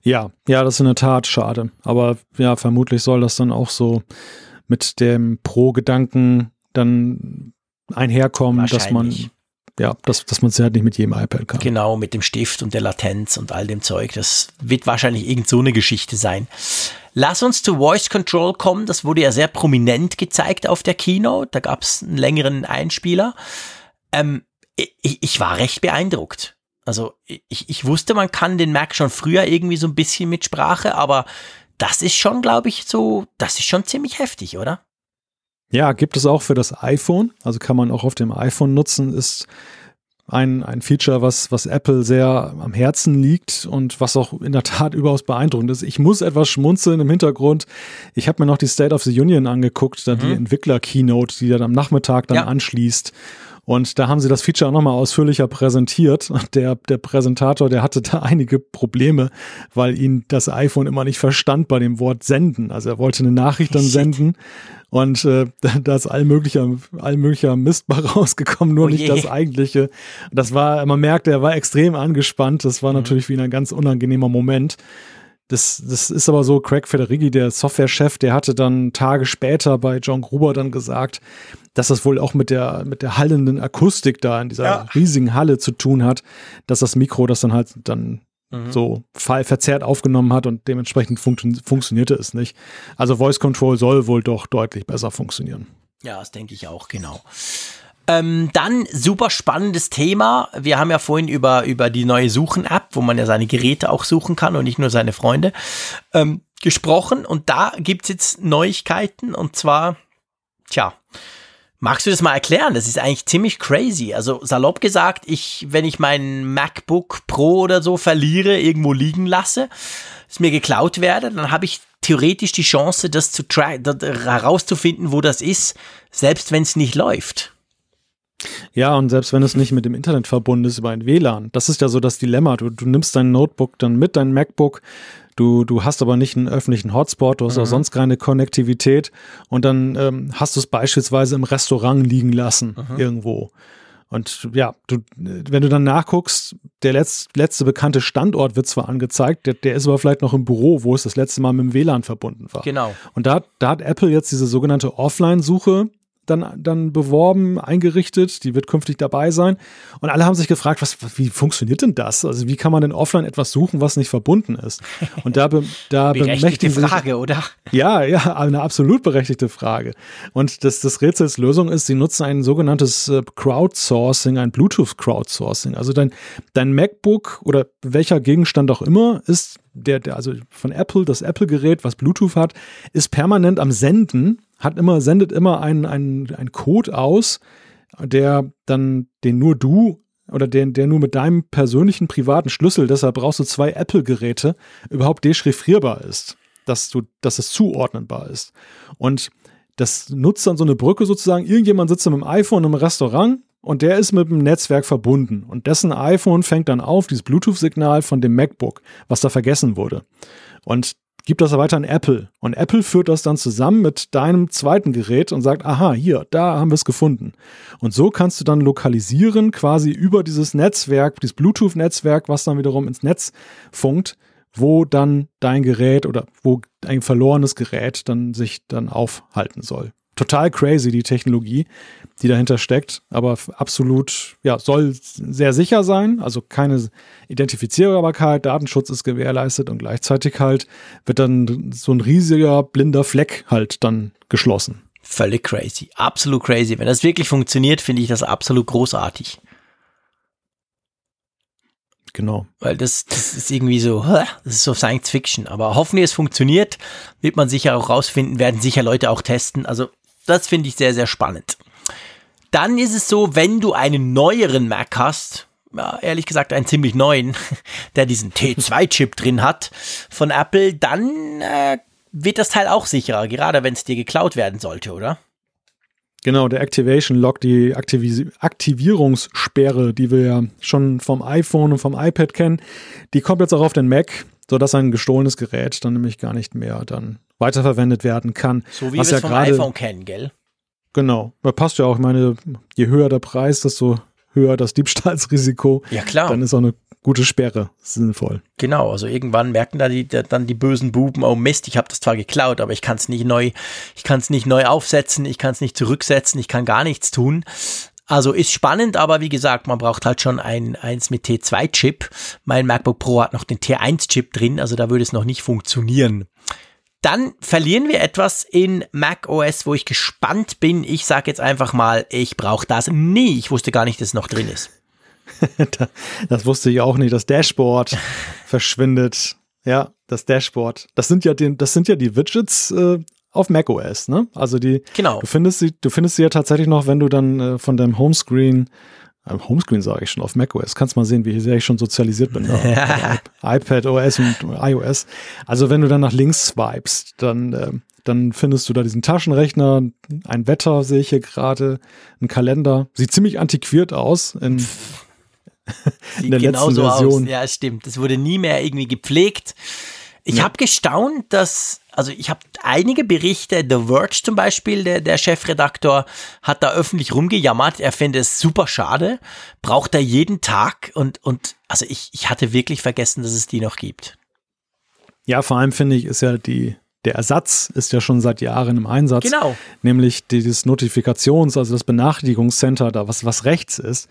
Ja, ja, das ist in der Tat schade. Aber ja, vermutlich soll das dann auch so mit dem Pro-Gedanken dann einherkommen, dass man ja, dass, dass man es halt nicht mit jedem iPad kann. Genau, mit dem Stift und der Latenz und all dem Zeug. Das wird wahrscheinlich irgend so eine Geschichte sein. Lass uns zu Voice Control kommen. Das wurde ja sehr prominent gezeigt auf der Keynote. Da gab es einen längeren Einspieler. Ähm, ich, ich war recht beeindruckt. Also ich, ich wusste, man kann den Mac schon früher irgendwie so ein bisschen mit Sprache, aber das ist schon, glaube ich, so, das ist schon ziemlich heftig, oder? Ja, gibt es auch für das iPhone. Also kann man auch auf dem iPhone nutzen. Ist ein, ein Feature, was, was Apple sehr am Herzen liegt und was auch in der Tat überaus beeindruckend ist. Ich muss etwas schmunzeln im Hintergrund. Ich habe mir noch die State of the Union angeguckt, dann mhm. die Entwickler-Keynote, die dann am Nachmittag dann ja. anschließt. Und da haben sie das Feature auch nochmal ausführlicher präsentiert. Der, der Präsentator, der hatte da einige Probleme, weil ihn das iPhone immer nicht verstand bei dem Wort senden. Also er wollte eine Nachricht dann senden und äh, da ist all möglicher, all möglicher Mist mal rausgekommen, nur oh nicht das eigentliche. Das war, man merkt, er war extrem angespannt. Das war mhm. natürlich wie ein ganz unangenehmer Moment. Das, das ist aber so, Craig Federighi, der Softwarechef, der hatte dann Tage später bei John Gruber dann gesagt, dass das wohl auch mit der, mit der hallenden Akustik da in dieser ja. riesigen Halle zu tun hat, dass das Mikro das dann halt dann mhm. so verzerrt aufgenommen hat und dementsprechend funktio funktionierte es nicht. Also Voice Control soll wohl doch deutlich besser funktionieren. Ja, das denke ich auch, genau. Ähm, dann super spannendes Thema. Wir haben ja vorhin über, über die neue Suchen-App, wo man ja seine Geräte auch suchen kann und nicht nur seine Freunde, ähm, gesprochen. Und da gibt es jetzt Neuigkeiten und zwar, tja, Magst du das mal erklären? Das ist eigentlich ziemlich crazy. Also salopp gesagt, ich, wenn ich mein MacBook Pro oder so verliere, irgendwo liegen lasse, es mir geklaut werde, dann habe ich theoretisch die Chance, das zu herauszufinden, wo das ist, selbst wenn es nicht läuft. Ja, und selbst wenn es nicht mit dem Internet verbunden ist über ein WLAN, das ist ja so das Dilemma. Du, du nimmst dein Notebook dann mit, dein MacBook, du, du hast aber nicht einen öffentlichen Hotspot, du hast mhm. auch sonst keine Konnektivität und dann ähm, hast du es beispielsweise im Restaurant liegen lassen mhm. irgendwo. Und ja, du, wenn du dann nachguckst, der letzt, letzte bekannte Standort wird zwar angezeigt, der, der ist aber vielleicht noch im Büro, wo es das letzte Mal mit dem WLAN verbunden war. Genau. Und da, da hat Apple jetzt diese sogenannte Offline-Suche dann, dann beworben, eingerichtet, die wird künftig dabei sein. Und alle haben sich gefragt, was, wie funktioniert denn das? Also wie kann man denn offline etwas suchen, was nicht verbunden ist? Und da, be, da berechtigte Frage, sich, oder? Ja, ja, eine absolut berechtigte Frage. Und das, das Rätsels Lösung ist, sie nutzen ein sogenanntes äh, Crowdsourcing, ein Bluetooth-Crowdsourcing. Also dein, dein MacBook oder welcher Gegenstand auch immer ist der, der, also von Apple, das Apple-Gerät, was Bluetooth hat, ist permanent am Senden hat immer, sendet immer einen, einen, einen Code aus, der dann, den nur du oder den, der nur mit deinem persönlichen privaten Schlüssel, deshalb brauchst du zwei Apple-Geräte, überhaupt dechiffrierbar ist, dass du, dass es zuordnenbar ist. Und das nutzt dann so eine Brücke sozusagen. Irgendjemand sitzt mit dem iPhone im Restaurant und der ist mit dem Netzwerk verbunden und dessen iPhone fängt dann auf dieses Bluetooth-Signal von dem MacBook, was da vergessen wurde. Und gibt das weiter an Apple. Und Apple führt das dann zusammen mit deinem zweiten Gerät und sagt, aha, hier, da haben wir es gefunden. Und so kannst du dann lokalisieren, quasi über dieses Netzwerk, dieses Bluetooth-Netzwerk, was dann wiederum ins Netz funkt, wo dann dein Gerät oder wo ein verlorenes Gerät dann sich dann aufhalten soll total crazy, die Technologie, die dahinter steckt, aber absolut, ja, soll sehr sicher sein, also keine Identifizierbarkeit, Datenschutz ist gewährleistet und gleichzeitig halt wird dann so ein riesiger blinder Fleck halt dann geschlossen. Völlig crazy, absolut crazy. Wenn das wirklich funktioniert, finde ich das absolut großartig. Genau. Weil das, das ist irgendwie so, das ist so Science Fiction. Aber hoffentlich es funktioniert, wird man sicher auch rausfinden, werden sicher Leute auch testen. Also das finde ich sehr, sehr spannend. Dann ist es so, wenn du einen neueren Mac hast, ja, ehrlich gesagt einen ziemlich neuen, der diesen T2-Chip drin hat von Apple, dann äh, wird das Teil auch sicherer, gerade wenn es dir geklaut werden sollte, oder? Genau, der Activation Lock, die Aktivis Aktivierungssperre, die wir ja schon vom iPhone und vom iPad kennen, die kommt jetzt auch auf den Mac, sodass ein gestohlenes Gerät dann nämlich gar nicht mehr dann weiterverwendet werden kann. So wie wir es ja vom iPhone kennen, gell? Genau. Da passt ja auch, ich meine, je höher der Preis, desto höher das Diebstahlsrisiko. Ja, klar. Dann ist auch eine gute Sperre sinnvoll. Genau, also irgendwann merken da die, dann die bösen Buben, oh Mist, ich habe das zwar geklaut, aber ich kann es nicht neu, ich kann es nicht neu aufsetzen, ich kann es nicht zurücksetzen, ich kann gar nichts tun. Also ist spannend, aber wie gesagt, man braucht halt schon ein eins mit T2-Chip. Mein MacBook Pro hat noch den T1-Chip drin, also da würde es noch nicht funktionieren. Dann verlieren wir etwas in Mac OS, wo ich gespannt bin. Ich sage jetzt einfach mal, ich brauche das nie. Ich wusste gar nicht, dass es noch drin ist. das wusste ich auch nicht. Das Dashboard verschwindet. Ja, das Dashboard. Das sind ja die, das sind ja die Widgets äh, auf OS, ne? Also die. Genau. Du findest sie, du findest sie ja tatsächlich noch, wenn du dann äh, von deinem Homescreen Homescreen sage ich schon, auf macOS. Kannst mal sehen, wie sehr ich schon sozialisiert bin. Ja. iPad OS und iOS. Also wenn du dann nach links swipest, dann, äh, dann findest du da diesen Taschenrechner, ein Wetter sehe ich hier gerade, ein Kalender. Sieht ziemlich antiquiert aus. In, in der letzten Version. Aus. Ja, stimmt. Das wurde nie mehr irgendwie gepflegt. Ich ja. habe gestaunt, dass, also ich habe einige Berichte, The Verge zum Beispiel, der, der Chefredaktor, hat da öffentlich rumgejammert, er fände es super schade, braucht er jeden Tag und, und also ich, ich hatte wirklich vergessen, dass es die noch gibt. Ja, vor allem finde ich, ist ja die, der Ersatz ist ja schon seit Jahren im Einsatz. Genau. Nämlich dieses Notifikations-, also das Benachrichtigungscenter, da was, was rechts ist.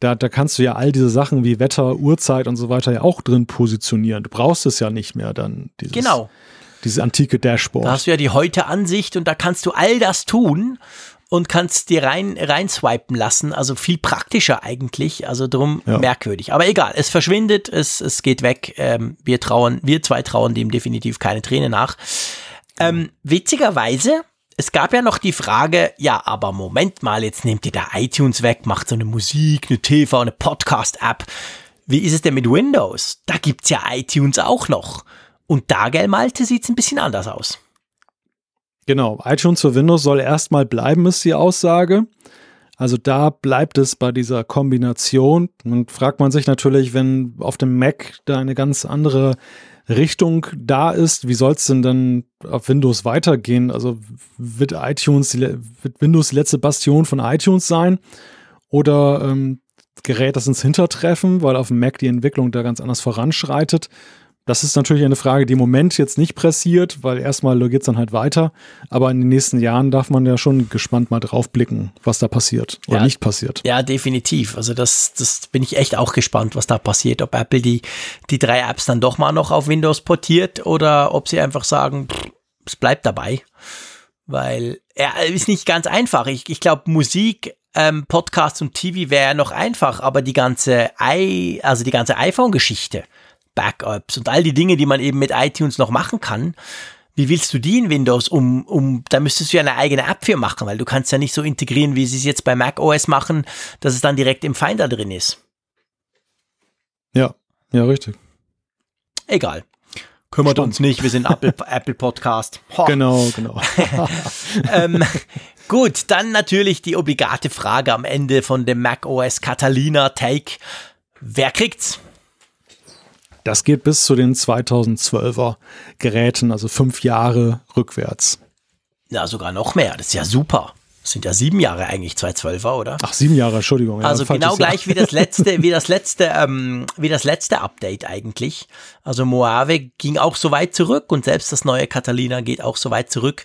Da, da kannst du ja all diese Sachen wie Wetter, Uhrzeit und so weiter ja auch drin positionieren. Du brauchst es ja nicht mehr dann. Dieses, genau. Dieses antike Dashboard. Da hast du ja die heute Ansicht und da kannst du all das tun und kannst dir rein, swipen lassen. Also viel praktischer eigentlich. Also drum ja. merkwürdig. Aber egal, es verschwindet, es, es geht weg. Ähm, wir trauen, wir zwei trauen dem definitiv keine Träne nach. Ähm, witzigerweise es gab ja noch die Frage, ja, aber Moment mal, jetzt nehmt ihr da iTunes weg, macht so eine Musik, eine TV, eine Podcast-App. Wie ist es denn mit Windows? Da gibt's ja iTunes auch noch. Und da, gell, Malte, sieht's ein bisschen anders aus. Genau, iTunes für Windows soll erstmal bleiben, ist die Aussage. Also da bleibt es bei dieser Kombination. Und fragt man sich natürlich, wenn auf dem Mac da eine ganz andere Richtung da ist, wie soll es denn dann auf Windows weitergehen? Also wird iTunes, wird Windows die letzte Bastion von iTunes sein? Oder ähm, gerät das ins Hintertreffen, weil auf dem Mac die Entwicklung da ganz anders voranschreitet? Das ist natürlich eine Frage, die im Moment jetzt nicht pressiert, weil erstmal geht es dann halt weiter. Aber in den nächsten Jahren darf man ja schon gespannt mal drauf blicken, was da passiert oder ja, nicht passiert. Ja, definitiv. Also das, das bin ich echt auch gespannt, was da passiert. Ob Apple die, die drei Apps dann doch mal noch auf Windows portiert oder ob sie einfach sagen, pff, es bleibt dabei. Weil er ja, ist nicht ganz einfach. Ich, ich glaube, Musik ähm, Podcast und TV wäre noch einfach, aber die ganze i, also die ganze iPhone-Geschichte, Backups und all die Dinge, die man eben mit iTunes noch machen kann. Wie willst du die in Windows um, um, da müsstest du ja eine eigene App für machen, weil du kannst ja nicht so integrieren, wie sie es jetzt bei Mac OS machen, dass es dann direkt im Finder drin ist. Ja, ja, richtig. Egal. Kümmert Stand. uns nicht, wir sind Apple, Apple Podcast. Ho. Genau, genau. ähm, gut, dann natürlich die obligate Frage am Ende von dem Mac OS Catalina Take. Wer kriegt's? Das geht bis zu den 2012er Geräten, also fünf Jahre rückwärts. Ja, sogar noch mehr. Das ist ja super. Das sind ja sieben Jahre eigentlich, 2012er, oder? Ach, sieben Jahre, Entschuldigung. Ja, also genau gleich wie das letzte, wie das letzte, ähm, wie das letzte Update eigentlich. Also Moave ging auch so weit zurück und selbst das neue Catalina geht auch so weit zurück.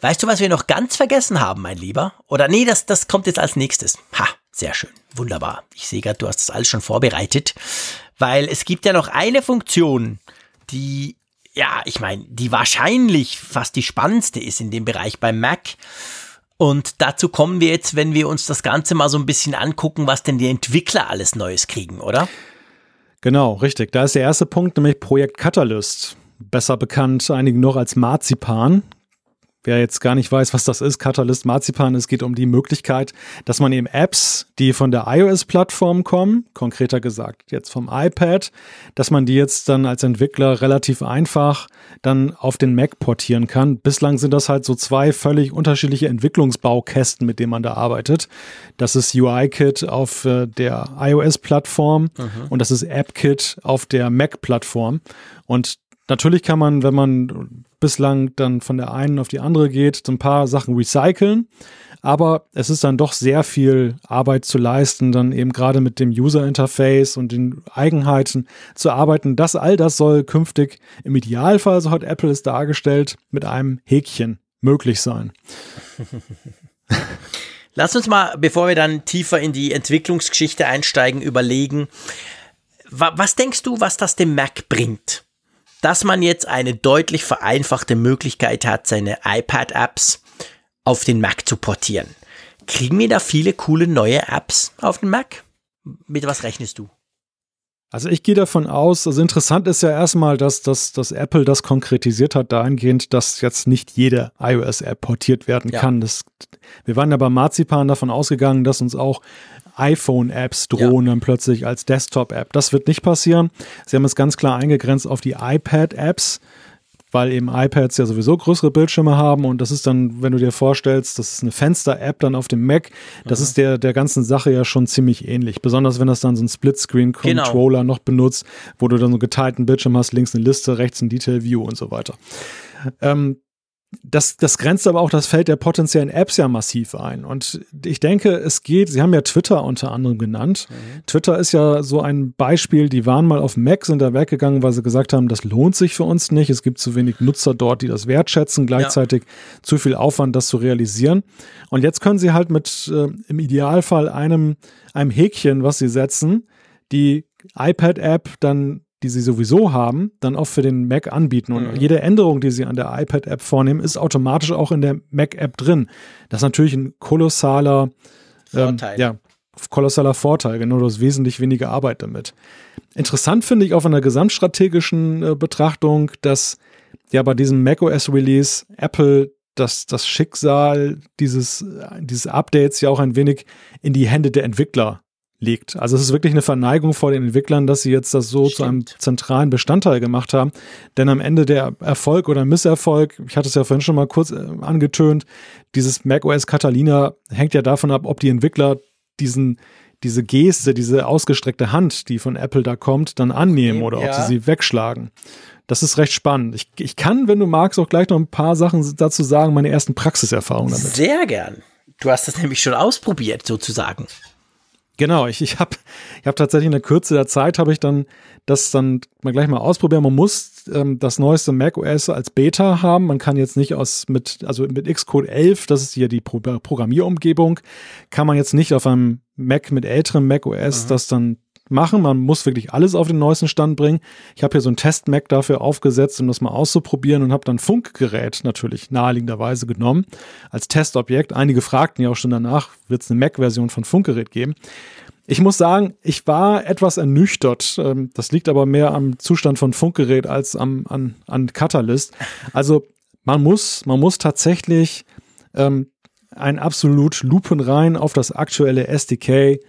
Weißt du, was wir noch ganz vergessen haben, mein Lieber? Oder nee, das, das kommt jetzt als nächstes. Ha, sehr schön. Wunderbar. Ich sehe gerade, du hast das alles schon vorbereitet. Weil es gibt ja noch eine Funktion, die, ja, ich meine, die wahrscheinlich fast die spannendste ist in dem Bereich beim Mac. Und dazu kommen wir jetzt, wenn wir uns das Ganze mal so ein bisschen angucken, was denn die Entwickler alles Neues kriegen, oder? Genau, richtig. Da ist der erste Punkt, nämlich Projekt Catalyst. Besser bekannt einigen noch als Marzipan. Wer jetzt gar nicht weiß, was das ist, Catalyst Marzipan, es geht um die Möglichkeit, dass man eben Apps, die von der iOS-Plattform kommen, konkreter gesagt jetzt vom iPad, dass man die jetzt dann als Entwickler relativ einfach dann auf den Mac portieren kann. Bislang sind das halt so zwei völlig unterschiedliche Entwicklungsbaukästen, mit denen man da arbeitet. Das ist UIKit auf äh, der iOS-Plattform mhm. und das ist AppKit auf der Mac-Plattform. Und Natürlich kann man, wenn man bislang dann von der einen auf die andere geht, so ein paar Sachen recyceln. Aber es ist dann doch sehr viel Arbeit zu leisten, dann eben gerade mit dem User Interface und den Eigenheiten zu arbeiten. Das all das soll künftig im Idealfall, so hat Apple es dargestellt, mit einem Häkchen möglich sein. Lass uns mal, bevor wir dann tiefer in die Entwicklungsgeschichte einsteigen, überlegen, was denkst du, was das dem Mac bringt? Dass man jetzt eine deutlich vereinfachte Möglichkeit hat, seine iPad-Apps auf den Mac zu portieren. Kriegen wir da viele coole neue Apps auf den Mac? Mit was rechnest du? Also ich gehe davon aus, also interessant ist ja erstmal, dass, dass, dass Apple das konkretisiert hat dahingehend, dass jetzt nicht jede iOS-App portiert werden Ja. kann. Das, wir waren ja bei Marzipan davon ausgegangen, dass uns auch iPhone-Apps drohen dann plötzlich als Desktop-App. Das wird nicht passieren. Sie haben es ganz klar eingegrenzt auf die iPad-Apps, weil eben iPads ja sowieso größere Bildschirme haben und das ist dann, wenn du dir vorstellst, das ist eine Fenster-App dann auf dem Mac, das ist der, der ganzen Sache ja schon ziemlich ähnlich. Besonders wenn das dann so ein Split-Screen-Controller noch benutzt, wo du dann so einen geteilten Bildschirm hast, links eine Liste, rechts ein Detail-View und so weiter. Ähm, das, das grenzt aber auch das Feld der potenziellen Apps ja massiv ein. Und ich denke, es geht, Sie haben ja Twitter unter anderem genannt. Twitter ist ja so ein Beispiel, die waren mal auf Mac, sind da weggegangen, weil sie gesagt haben, das lohnt sich für uns nicht. Es gibt zu wenig Nutzer dort, die das wertschätzen, gleichzeitig zu viel Aufwand, das zu realisieren. Und jetzt können sie halt mit äh, im Idealfall einem, einem Häkchen, was sie setzen, die iPad-App dann die sie sowieso haben, dann auch für den Mac anbieten. Und Mhm. jede Änderung, die sie an der iPad-App vornehmen, ist automatisch auch in der Mac-App drin. Das ist natürlich ein kolossaler Vorteil. Ähm, ja, kolossaler Vorteil. Genau, du hast wesentlich weniger Arbeit damit. Interessant finde ich auf einer gesamtstrategischen äh, Betrachtung, dass ja bei diesem macOS-Release Apple das, das Schicksal dieses, äh, dieses Updates ja auch ein wenig in die Hände der Entwickler legt. Also es ist wirklich eine Verneigung vor den Entwicklern, dass sie jetzt das so zu einem Stimmt. zentralen Bestandteil gemacht haben. Denn am Ende der Erfolg oder Misserfolg, ich hatte es ja vorhin schon mal kurz äh, angetönt, dieses macOS Catalina hängt ja davon ab, ob die Entwickler diesen diese Geste, diese ausgestreckte Hand, die von Apple da kommt, dann annehmen oder ob Ja. sie sie wegschlagen. Das ist recht spannend. Ich, ich kann, wenn du magst, auch gleich noch ein paar Sachen dazu sagen, meine ersten Praxiserfahrungen damit. Sehr gern. Du hast das nämlich schon ausprobiert, sozusagen. Genau, ich, ich habe ich hab tatsächlich in der Kürze der Zeit habe ich dann das dann mal gleich mal ausprobieren. Man muss ähm, das neueste macOS als Beta haben. Man kann jetzt nicht aus mit also mit Xcode 11, das ist hier die Pro Programmierumgebung, kann man jetzt nicht auf einem Mac mit älterem macOS das dann machen. Man muss wirklich alles auf den neuesten Stand bringen. Ich habe hier so ein Test-Mac dafür aufgesetzt, um das mal auszuprobieren und habe dann Funkgerät natürlich naheliegenderweise genommen als Testobjekt. Einige fragten ja auch schon danach, wird es eine Mac-Version von Funkgerät geben? Ich muss sagen, ich war etwas ernüchtert. Ähm, Das liegt aber mehr am Zustand von Funkgerät als am, an, an Catalyst. Also man muss, man muss tatsächlich ähm, ein absolut lupenrein auf das aktuelle SDK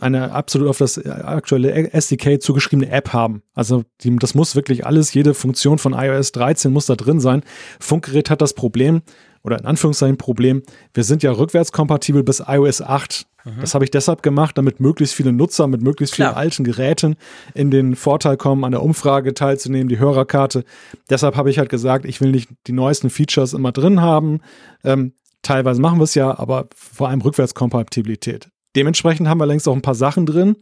eine absolut auf das aktuelle SDK zugeschriebene App haben. Also die, das muss wirklich alles, jede Funktion von iOS 13 muss da drin sein. Funkgerät hat das Problem, oder in Anführungszeichen Problem, wir sind ja rückwärtskompatibel bis iOS 8. Das habe ich deshalb gemacht, damit möglichst viele Nutzer mit möglichst vielen Klar. alten Geräten in den Vorteil kommen, an der Umfrage teilzunehmen, die Hörerkarte. Deshalb habe ich halt gesagt, ich will nicht die neuesten Features immer drin haben. Ähm, teilweise machen wir es ja, aber vor allem Rückwärtskompatibilität. Dementsprechend haben wir längst auch ein paar Sachen drin,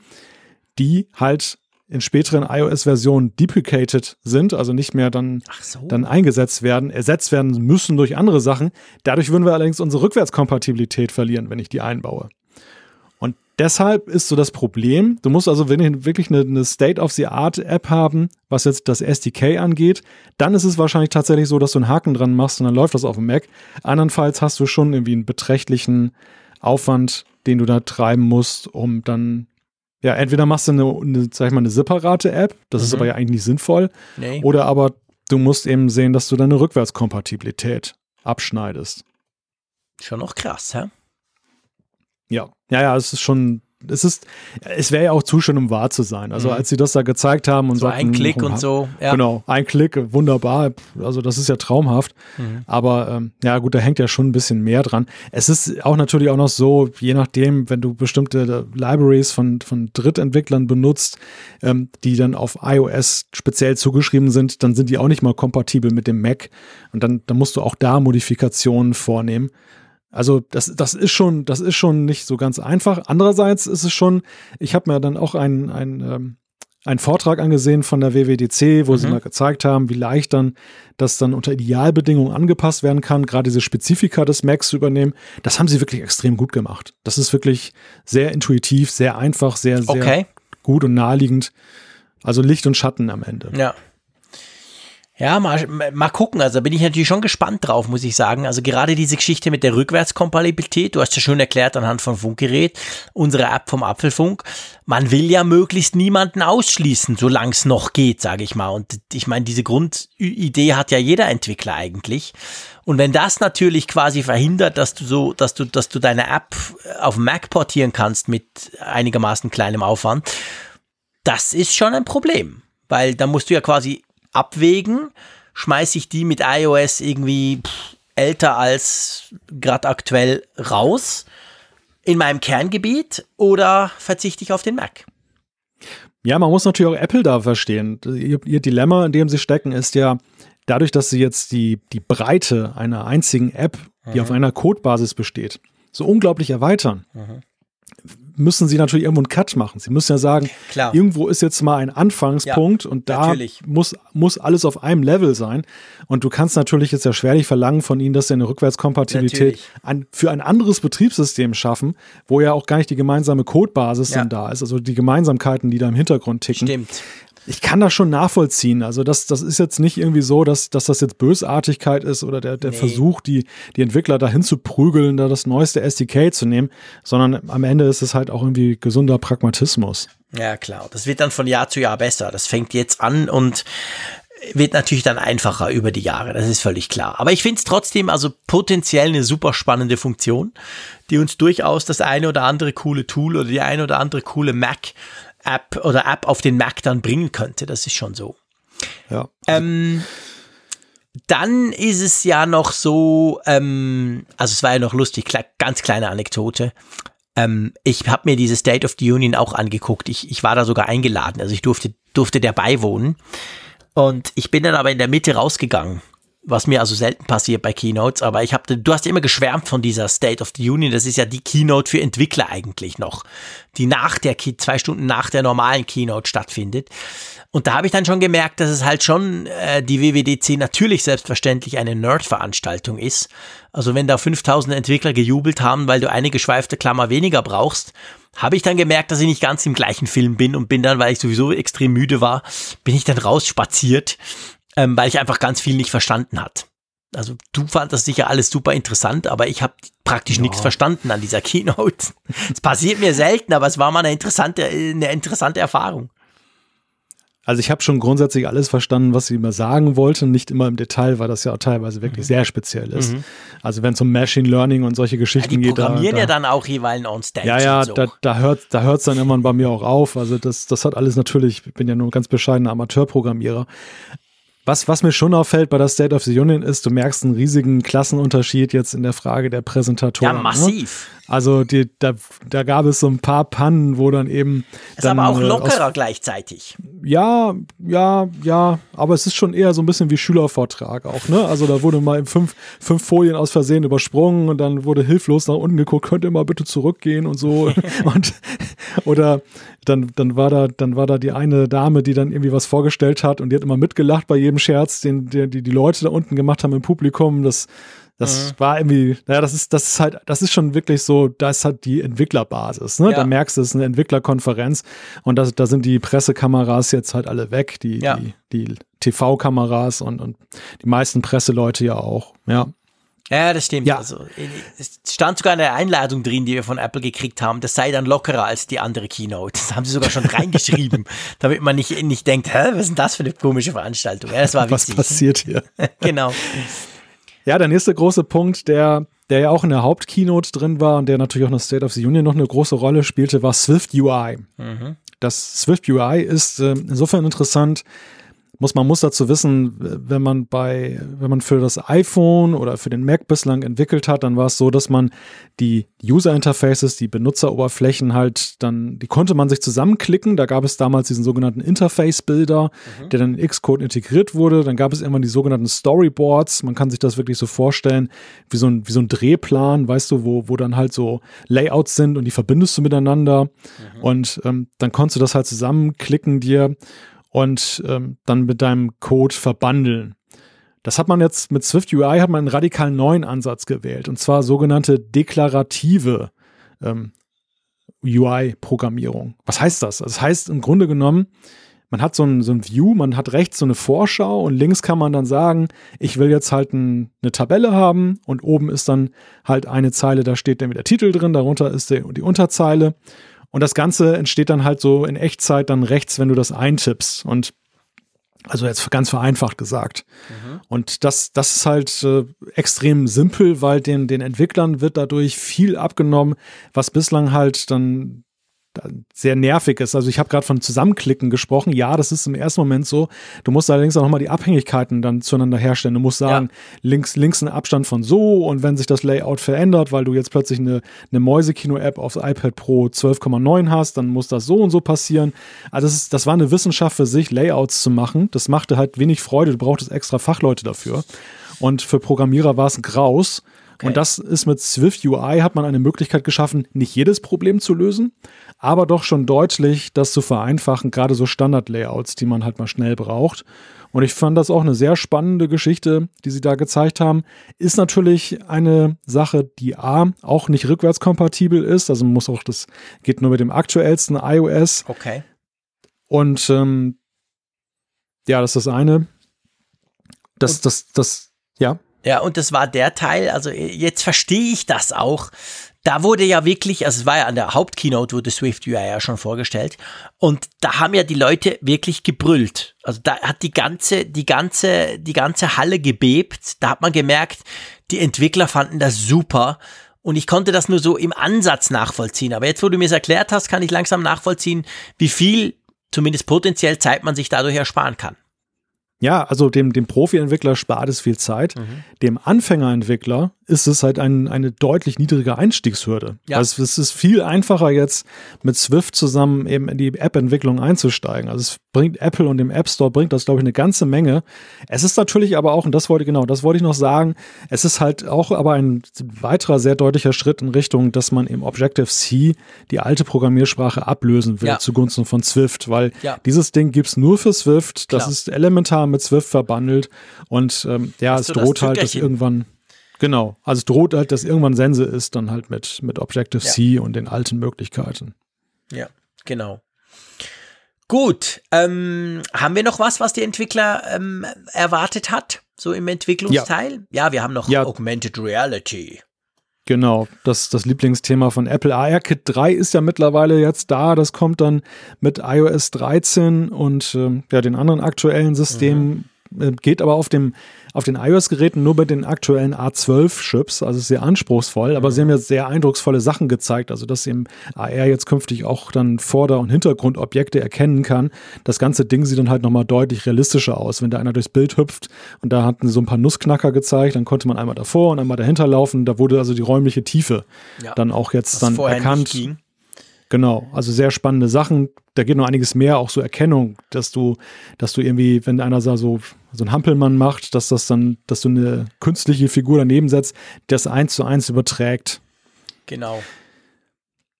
die halt in späteren iOS-Versionen deprecated sind, also nicht mehr dann, so. dann eingesetzt werden, ersetzt werden müssen durch andere Sachen. Dadurch würden wir allerdings unsere Rückwärtskompatibilität verlieren, wenn ich die einbaue. Und deshalb ist so das Problem, du musst also wenn wirklich eine, eine State-of-the-Art-App haben, was jetzt das SDK angeht, dann ist es wahrscheinlich tatsächlich so, dass du einen Haken dran machst und dann läuft das auf dem Mac. Andernfalls hast du schon irgendwie einen beträchtlichen Aufwand, den du da treiben musst, um dann, ja, entweder machst du eine, eine sag ich mal, eine separate App, das ist Mhm. aber ja eigentlich nicht sinnvoll, nee. oder aber du musst eben sehen, dass du deine Rückwärtskompatibilität abschneidest. Schon noch krass, hä? Ja, ja, ja, es ist schon, es ist, es wäre ja auch zu schön, um wahr zu sein. Also Mhm. als sie das da gezeigt haben und So sagten, ein Klick oh, und so. Ja. Genau, ein Klick, wunderbar. Also das ist ja traumhaft. Mhm. Aber ähm, ja gut, da hängt ja schon ein bisschen mehr dran. Es ist auch natürlich auch noch so, je nachdem, wenn du bestimmte Libraries von, von Drittentwicklern benutzt, ähm, die dann auf iOS speziell zugeschrieben sind, dann sind die auch nicht mal kompatibel mit dem Mac. Und dann, dann musst du auch da Modifikationen vornehmen. Also das, das ist schon, das ist schon nicht so ganz einfach. Andererseits ist es schon, ich habe mir dann auch einen, einen, ähm, einen Vortrag angesehen von der WWDC, wo sie Mhm. mal gezeigt haben, wie leicht dann das dann unter Idealbedingungen angepasst werden kann, gerade diese Spezifika des Macs zu übernehmen. Das haben sie wirklich extrem gut gemacht. Das ist wirklich sehr intuitiv, sehr einfach, sehr, sehr Okay. gut und naheliegend. Also Licht und Schatten am Ende. Ja. Ja, mal, mal gucken. Also bin ich natürlich schon gespannt drauf, muss ich sagen. Also gerade diese Geschichte mit der Rückwärtskompatibilität, du hast ja schon erklärt anhand von Funkgerät, unsere App vom Apfelfunk. Man will ja möglichst niemanden ausschließen, solange es noch geht, sage ich mal. Und ich meine, diese Grundidee hat ja jeder Entwickler eigentlich. Und wenn das natürlich quasi verhindert, dass du so, dass du, dass du deine App auf Mac portieren kannst mit einigermaßen kleinem Aufwand, das ist schon ein Problem. Weil da musst du ja quasi abwägen, schmeiße ich die mit iOS irgendwie pff, älter als gerade aktuell raus in meinem Kerngebiet oder verzichte ich auf den Mac? Ja, man muss natürlich auch Apple da verstehen. Ihr, ihr, Dilemma, in dem sie stecken, ist ja, dadurch, dass sie jetzt die, die Breite einer einzigen App, die mhm. auf einer Codebasis besteht, so unglaublich erweitern, mhm müssen sie natürlich irgendwo einen Cut machen. Sie müssen ja sagen, Klar. irgendwo ist jetzt mal ein Anfangspunkt ja, und da muss, muss alles auf einem Level sein. Und du kannst natürlich jetzt ja schwerlich verlangen von ihnen, dass sie eine Rückwärtskompatibilität an, für ein anderes Betriebssystem schaffen, wo ja auch gar nicht die gemeinsame Codebasis ja. dann da ist, also die Gemeinsamkeiten, die da im Hintergrund ticken. Stimmt ich kann das schon nachvollziehen. Also das, das ist jetzt nicht irgendwie so, dass, dass das jetzt Bösartigkeit ist oder der, der nee. Versuch, die, die Entwickler dahin zu prügeln, da das neueste SDK zu nehmen, sondern am Ende ist es halt auch irgendwie gesunder Pragmatismus. Ja, klar. Das wird dann von Jahr zu Jahr besser. Das fängt jetzt an und wird natürlich dann einfacher über die Jahre, das ist völlig klar. Aber ich finde es trotzdem also potenziell eine super spannende Funktion, die uns durchaus das eine oder andere coole Tool oder die eine oder andere coole Mac App oder App auf den Mac dann bringen könnte. Das ist schon so. Ja. Ähm, dann ist es ja noch so, ähm, also es war ja noch lustig, ganz kleine Anekdote. Ähm, ich habe mir diese State of the Union auch angeguckt. Ich, ich war da sogar eingeladen, also ich durfte, durfte dabei wohnen. Und ich bin dann aber in der Mitte rausgegangen was mir also selten passiert bei Keynotes, aber ich habe, du hast immer geschwärmt von dieser State of the Union. Das ist ja die Keynote für Entwickler eigentlich noch, die nach der zwei Stunden nach der normalen Keynote stattfindet. Und da habe ich dann schon gemerkt, dass es halt schon äh, die WWDC natürlich selbstverständlich eine Nerd-Veranstaltung ist. Also wenn da 5000 Entwickler gejubelt haben, weil du eine geschweifte Klammer weniger brauchst, habe ich dann gemerkt, dass ich nicht ganz im gleichen Film bin und bin dann, weil ich sowieso extrem müde war, bin ich dann rausspaziert ähm, weil ich einfach ganz viel nicht verstanden hat. Also du fandest das sicher alles super interessant, aber ich habe praktisch ja. nichts verstanden an dieser Keynote. Es passiert mir selten, aber es war mal eine interessante, eine interessante Erfahrung. Also ich habe schon grundsätzlich alles verstanden, was sie immer sagen wollten, nicht immer im Detail, weil das ja auch teilweise wirklich mhm. sehr speziell ist. Mhm. Also wenn es um Machine Learning und solche Geschichten ja, die geht, da, programmieren ja dann auch jeweils on stage. Ja, ja, so. da, da hört da hört's dann immer bei mir auch auf. Also das das hat alles natürlich. Ich bin ja nur ein ganz bescheidener Amateurprogrammierer. Was, was mir schon auffällt bei der State of the Union ist, du merkst einen riesigen Klassenunterschied jetzt in der Frage der Präsentatoren. Ja, ne? massiv. Ne? Also die, da, da gab es so ein paar Pannen, wo dann eben. Ist dann, aber auch äh, lockerer aus, gleichzeitig. Ja, ja, ja, aber es ist schon eher so ein bisschen wie Schülervortrag auch, ne? Also da wurde mal in fünf, fünf Folien aus Versehen übersprungen und dann wurde hilflos nach unten geguckt, könnt ihr mal bitte zurückgehen und so. und oder dann, dann war da, dann war da die eine Dame, die dann irgendwie was vorgestellt hat und die hat immer mitgelacht bei jedem Scherz, den, den die, die Leute da unten gemacht haben im Publikum. Das, das mhm. war irgendwie, naja, das ist, das ist halt, das ist schon wirklich so, das ist halt die Entwicklerbasis, ne? Ja. Da merkst du, es ist eine Entwicklerkonferenz und das, da sind die Pressekameras jetzt halt alle weg, die, ja. die, die TV-Kameras und, und die meisten Presseleute ja auch, ja. Ja, das stimmt. Ja. Also, es stand sogar in der Einladung drin, die wir von Apple gekriegt haben, das sei dann lockerer als die andere Keynote. Das haben sie sogar schon reingeschrieben, damit man nicht, nicht denkt, hä, was ist denn das für eine komische Veranstaltung? Ja, das war witzig. Was passiert hier? genau. Ja, der nächste große Punkt, der, der ja auch in der Hauptkeynote drin war und der natürlich auch in der State of the Union noch eine große Rolle spielte, war Swift UI. Mhm. Das Swift UI ist äh, insofern interessant, muss man muss dazu wissen, wenn man bei, wenn man für das iPhone oder für den Mac bislang entwickelt hat, dann war es so, dass man die User Interfaces, die Benutzeroberflächen halt dann, die konnte man sich zusammenklicken. Da gab es damals diesen sogenannten Interface Builder, mhm. der dann in Xcode integriert wurde. Dann gab es irgendwann die sogenannten Storyboards. Man kann sich das wirklich so vorstellen, wie so ein, wie so ein Drehplan, weißt du, wo, wo dann halt so Layouts sind und die verbindest du miteinander. Mhm. Und ähm, dann konntest du das halt zusammenklicken dir und ähm, dann mit deinem Code verbandeln. Das hat man jetzt mit Swift UI hat man einen radikal neuen Ansatz gewählt und zwar sogenannte deklarative ähm, UI-Programmierung. Was heißt das? Das heißt im Grunde genommen, man hat so ein, so ein View, man hat rechts so eine Vorschau und links kann man dann sagen, ich will jetzt halt ein, eine Tabelle haben und oben ist dann halt eine Zeile, da steht dann wieder Titel drin, darunter ist der, die Unterzeile. Und das Ganze entsteht dann halt so in Echtzeit dann rechts, wenn du das eintippst. Und also jetzt ganz vereinfacht gesagt. Mhm. Und das, das ist halt äh, extrem simpel, weil den, den Entwicklern wird dadurch viel abgenommen, was bislang halt dann sehr nervig ist. Also ich habe gerade von Zusammenklicken gesprochen. Ja, das ist im ersten Moment so. Du musst allerdings auch nochmal die Abhängigkeiten dann zueinander herstellen. Du musst sagen, ja. links, links ein Abstand von so und wenn sich das Layout verändert, weil du jetzt plötzlich eine, eine Mäusekino-App aufs iPad Pro 12,9 hast, dann muss das so und so passieren. Also das, ist, das war eine Wissenschaft für sich, Layouts zu machen. Das machte halt wenig Freude. Du brauchtest extra Fachleute dafür. Und für Programmierer war es Graus. Okay. Und das ist mit Swift UI hat man eine Möglichkeit geschaffen, nicht jedes Problem zu lösen, aber doch schon deutlich das zu vereinfachen, gerade so Standard-Layouts, die man halt mal schnell braucht. Und ich fand das auch eine sehr spannende Geschichte, die sie da gezeigt haben. Ist natürlich eine Sache, die A, auch nicht rückwärtskompatibel ist. Also muss auch, das geht nur mit dem aktuellsten iOS. Okay. Und ähm, ja, das ist das eine. Das, das, das, ja. Ja, und das war der Teil, also jetzt verstehe ich das auch. Da wurde ja wirklich, also es war ja an der Hauptkeynote, wurde Swift UI ja schon vorgestellt. Und da haben ja die Leute wirklich gebrüllt. Also da hat die ganze, die ganze, die ganze Halle gebebt. Da hat man gemerkt, die Entwickler fanden das super. Und ich konnte das nur so im Ansatz nachvollziehen. Aber jetzt, wo du mir es erklärt hast, kann ich langsam nachvollziehen, wie viel, zumindest potenziell, Zeit man sich dadurch ersparen kann. Ja, also dem, dem Profi-Entwickler spart es viel Zeit. Mhm. Dem Anfängerentwickler ist es halt ein, eine deutlich niedrige Einstiegshürde. Ja. Also es ist viel einfacher jetzt mit Swift zusammen eben in die App-Entwicklung einzusteigen. Also es bringt Apple und dem App Store bringt das, glaube ich, eine ganze Menge. Es ist natürlich aber auch, und das wollte genau, das wollte ich noch sagen, es ist halt auch aber ein weiterer sehr deutlicher Schritt in Richtung, dass man im Objective-C die alte Programmiersprache ablösen will ja. zugunsten von Swift, weil ja. dieses Ding gibt's nur für Swift, Klar. das ist elementar mit Swift verbandelt und ähm, ja, Hast es droht halt, dass irgendwann Genau. Also es droht halt, dass irgendwann Sense ist, dann halt mit, mit Objective-C ja. und den alten Möglichkeiten. Ja, genau. Gut, ähm, haben wir noch was, was die Entwickler ähm, erwartet hat, so im Entwicklungsteil? Ja, ja wir haben noch ja. Augmented Reality. Genau, das, das Lieblingsthema von Apple. ARKit 3 ist ja mittlerweile jetzt da. Das kommt dann mit iOS 13 und äh, ja, den anderen aktuellen Systemen. Mhm. Äh, geht aber auf dem auf den iOS-Geräten nur mit den aktuellen A12-Chips, also sehr anspruchsvoll, aber sie haben ja sehr eindrucksvolle Sachen gezeigt, also dass eben AR jetzt künftig auch dann Vorder- und Hintergrundobjekte erkennen kann. Das ganze Ding sieht dann halt nochmal deutlich realistischer aus, wenn da einer durchs Bild hüpft und da hatten sie so ein paar Nussknacker gezeigt, dann konnte man einmal davor und einmal dahinter laufen, da wurde also die räumliche Tiefe ja, dann auch jetzt dann erkannt. Genau, also sehr spannende Sachen. Da geht noch einiges mehr, auch so Erkennung, dass du, dass du irgendwie, wenn einer so, so ein Hampelmann macht, dass das dann, dass du eine künstliche Figur daneben setzt, das eins zu eins überträgt. Genau.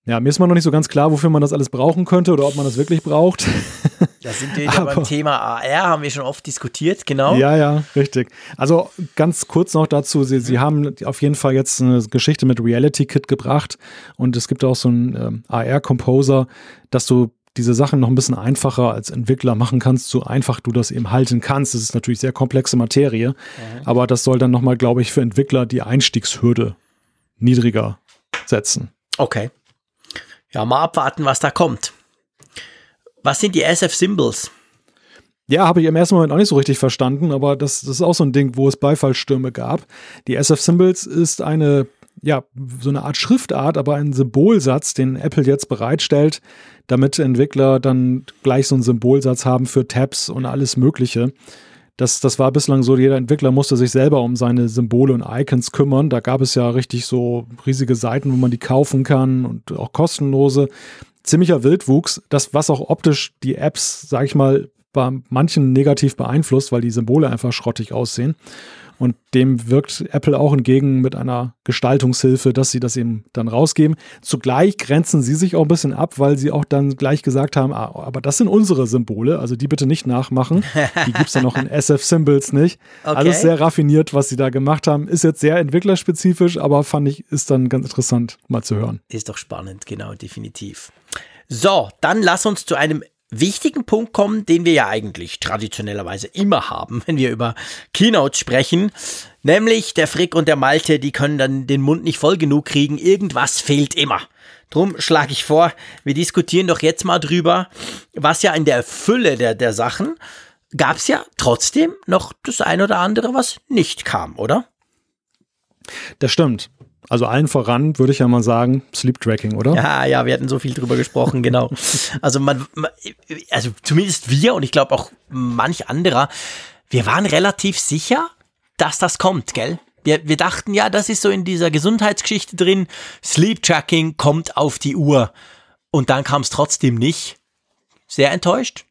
Ja, mir ist mal noch nicht so ganz klar, wofür man das alles brauchen könnte oder ob man das wirklich braucht. Da sind wir wieder beim Thema AR, haben wir schon oft diskutiert, genau. Ja, ja, richtig. Also ganz kurz noch dazu, Sie, Sie haben auf jeden Fall jetzt eine Geschichte mit Reality Kit gebracht und es gibt auch so einen ähm, AR-Composer, dass du diese Sachen noch ein bisschen einfacher als Entwickler machen kannst, so einfach du das eben halten kannst. Das ist natürlich sehr komplexe Materie, mhm. aber das soll dann nochmal, glaube ich, für Entwickler die Einstiegshürde niedriger setzen. Okay. Ja, mal abwarten, was da kommt. Was sind die SF-Symbols? Ja, habe ich im ersten Moment auch nicht so richtig verstanden, aber das, das ist auch so ein Ding, wo es Beifallstürme gab. Die SF-Symbols ist eine, ja, so eine Art Schriftart, aber ein Symbolsatz, den Apple jetzt bereitstellt, damit Entwickler dann gleich so einen Symbolsatz haben für Tabs und alles Mögliche. Das, das war bislang so, jeder Entwickler musste sich selber um seine Symbole und Icons kümmern. Da gab es ja richtig so riesige Seiten, wo man die kaufen kann und auch kostenlose ziemlicher Wildwuchs, das, was auch optisch die Apps, sag ich mal, bei manchen negativ beeinflusst, weil die Symbole einfach schrottig aussehen. Und dem wirkt Apple auch entgegen mit einer Gestaltungshilfe, dass sie das eben dann rausgeben. Zugleich grenzen sie sich auch ein bisschen ab, weil sie auch dann gleich gesagt haben, ah, aber das sind unsere Symbole, also die bitte nicht nachmachen. Die gibt es ja noch in SF-Symbols nicht. Okay. Alles sehr raffiniert, was sie da gemacht haben. Ist jetzt sehr entwicklerspezifisch, aber fand ich, ist dann ganz interessant mal zu hören. Ist doch spannend, genau, definitiv. So, dann lass uns zu einem wichtigen Punkt kommen, den wir ja eigentlich traditionellerweise immer haben, wenn wir über Keynotes sprechen. Nämlich der Frick und der Malte, die können dann den Mund nicht voll genug kriegen. Irgendwas fehlt immer. Drum schlage ich vor, wir diskutieren doch jetzt mal drüber, was ja in der Fülle der, der Sachen gab es ja trotzdem noch das ein oder andere, was nicht kam, oder? Das stimmt. Also allen voran würde ich ja mal sagen, Sleep Tracking, oder? Ja, ja, wir hatten so viel drüber gesprochen, genau. Also man, also zumindest wir und ich glaube auch manch anderer, wir waren relativ sicher, dass das kommt, gell? Wir, wir dachten ja, das ist so in dieser Gesundheitsgeschichte drin, Sleep Tracking kommt auf die Uhr. Und dann kam es trotzdem nicht. Sehr enttäuscht?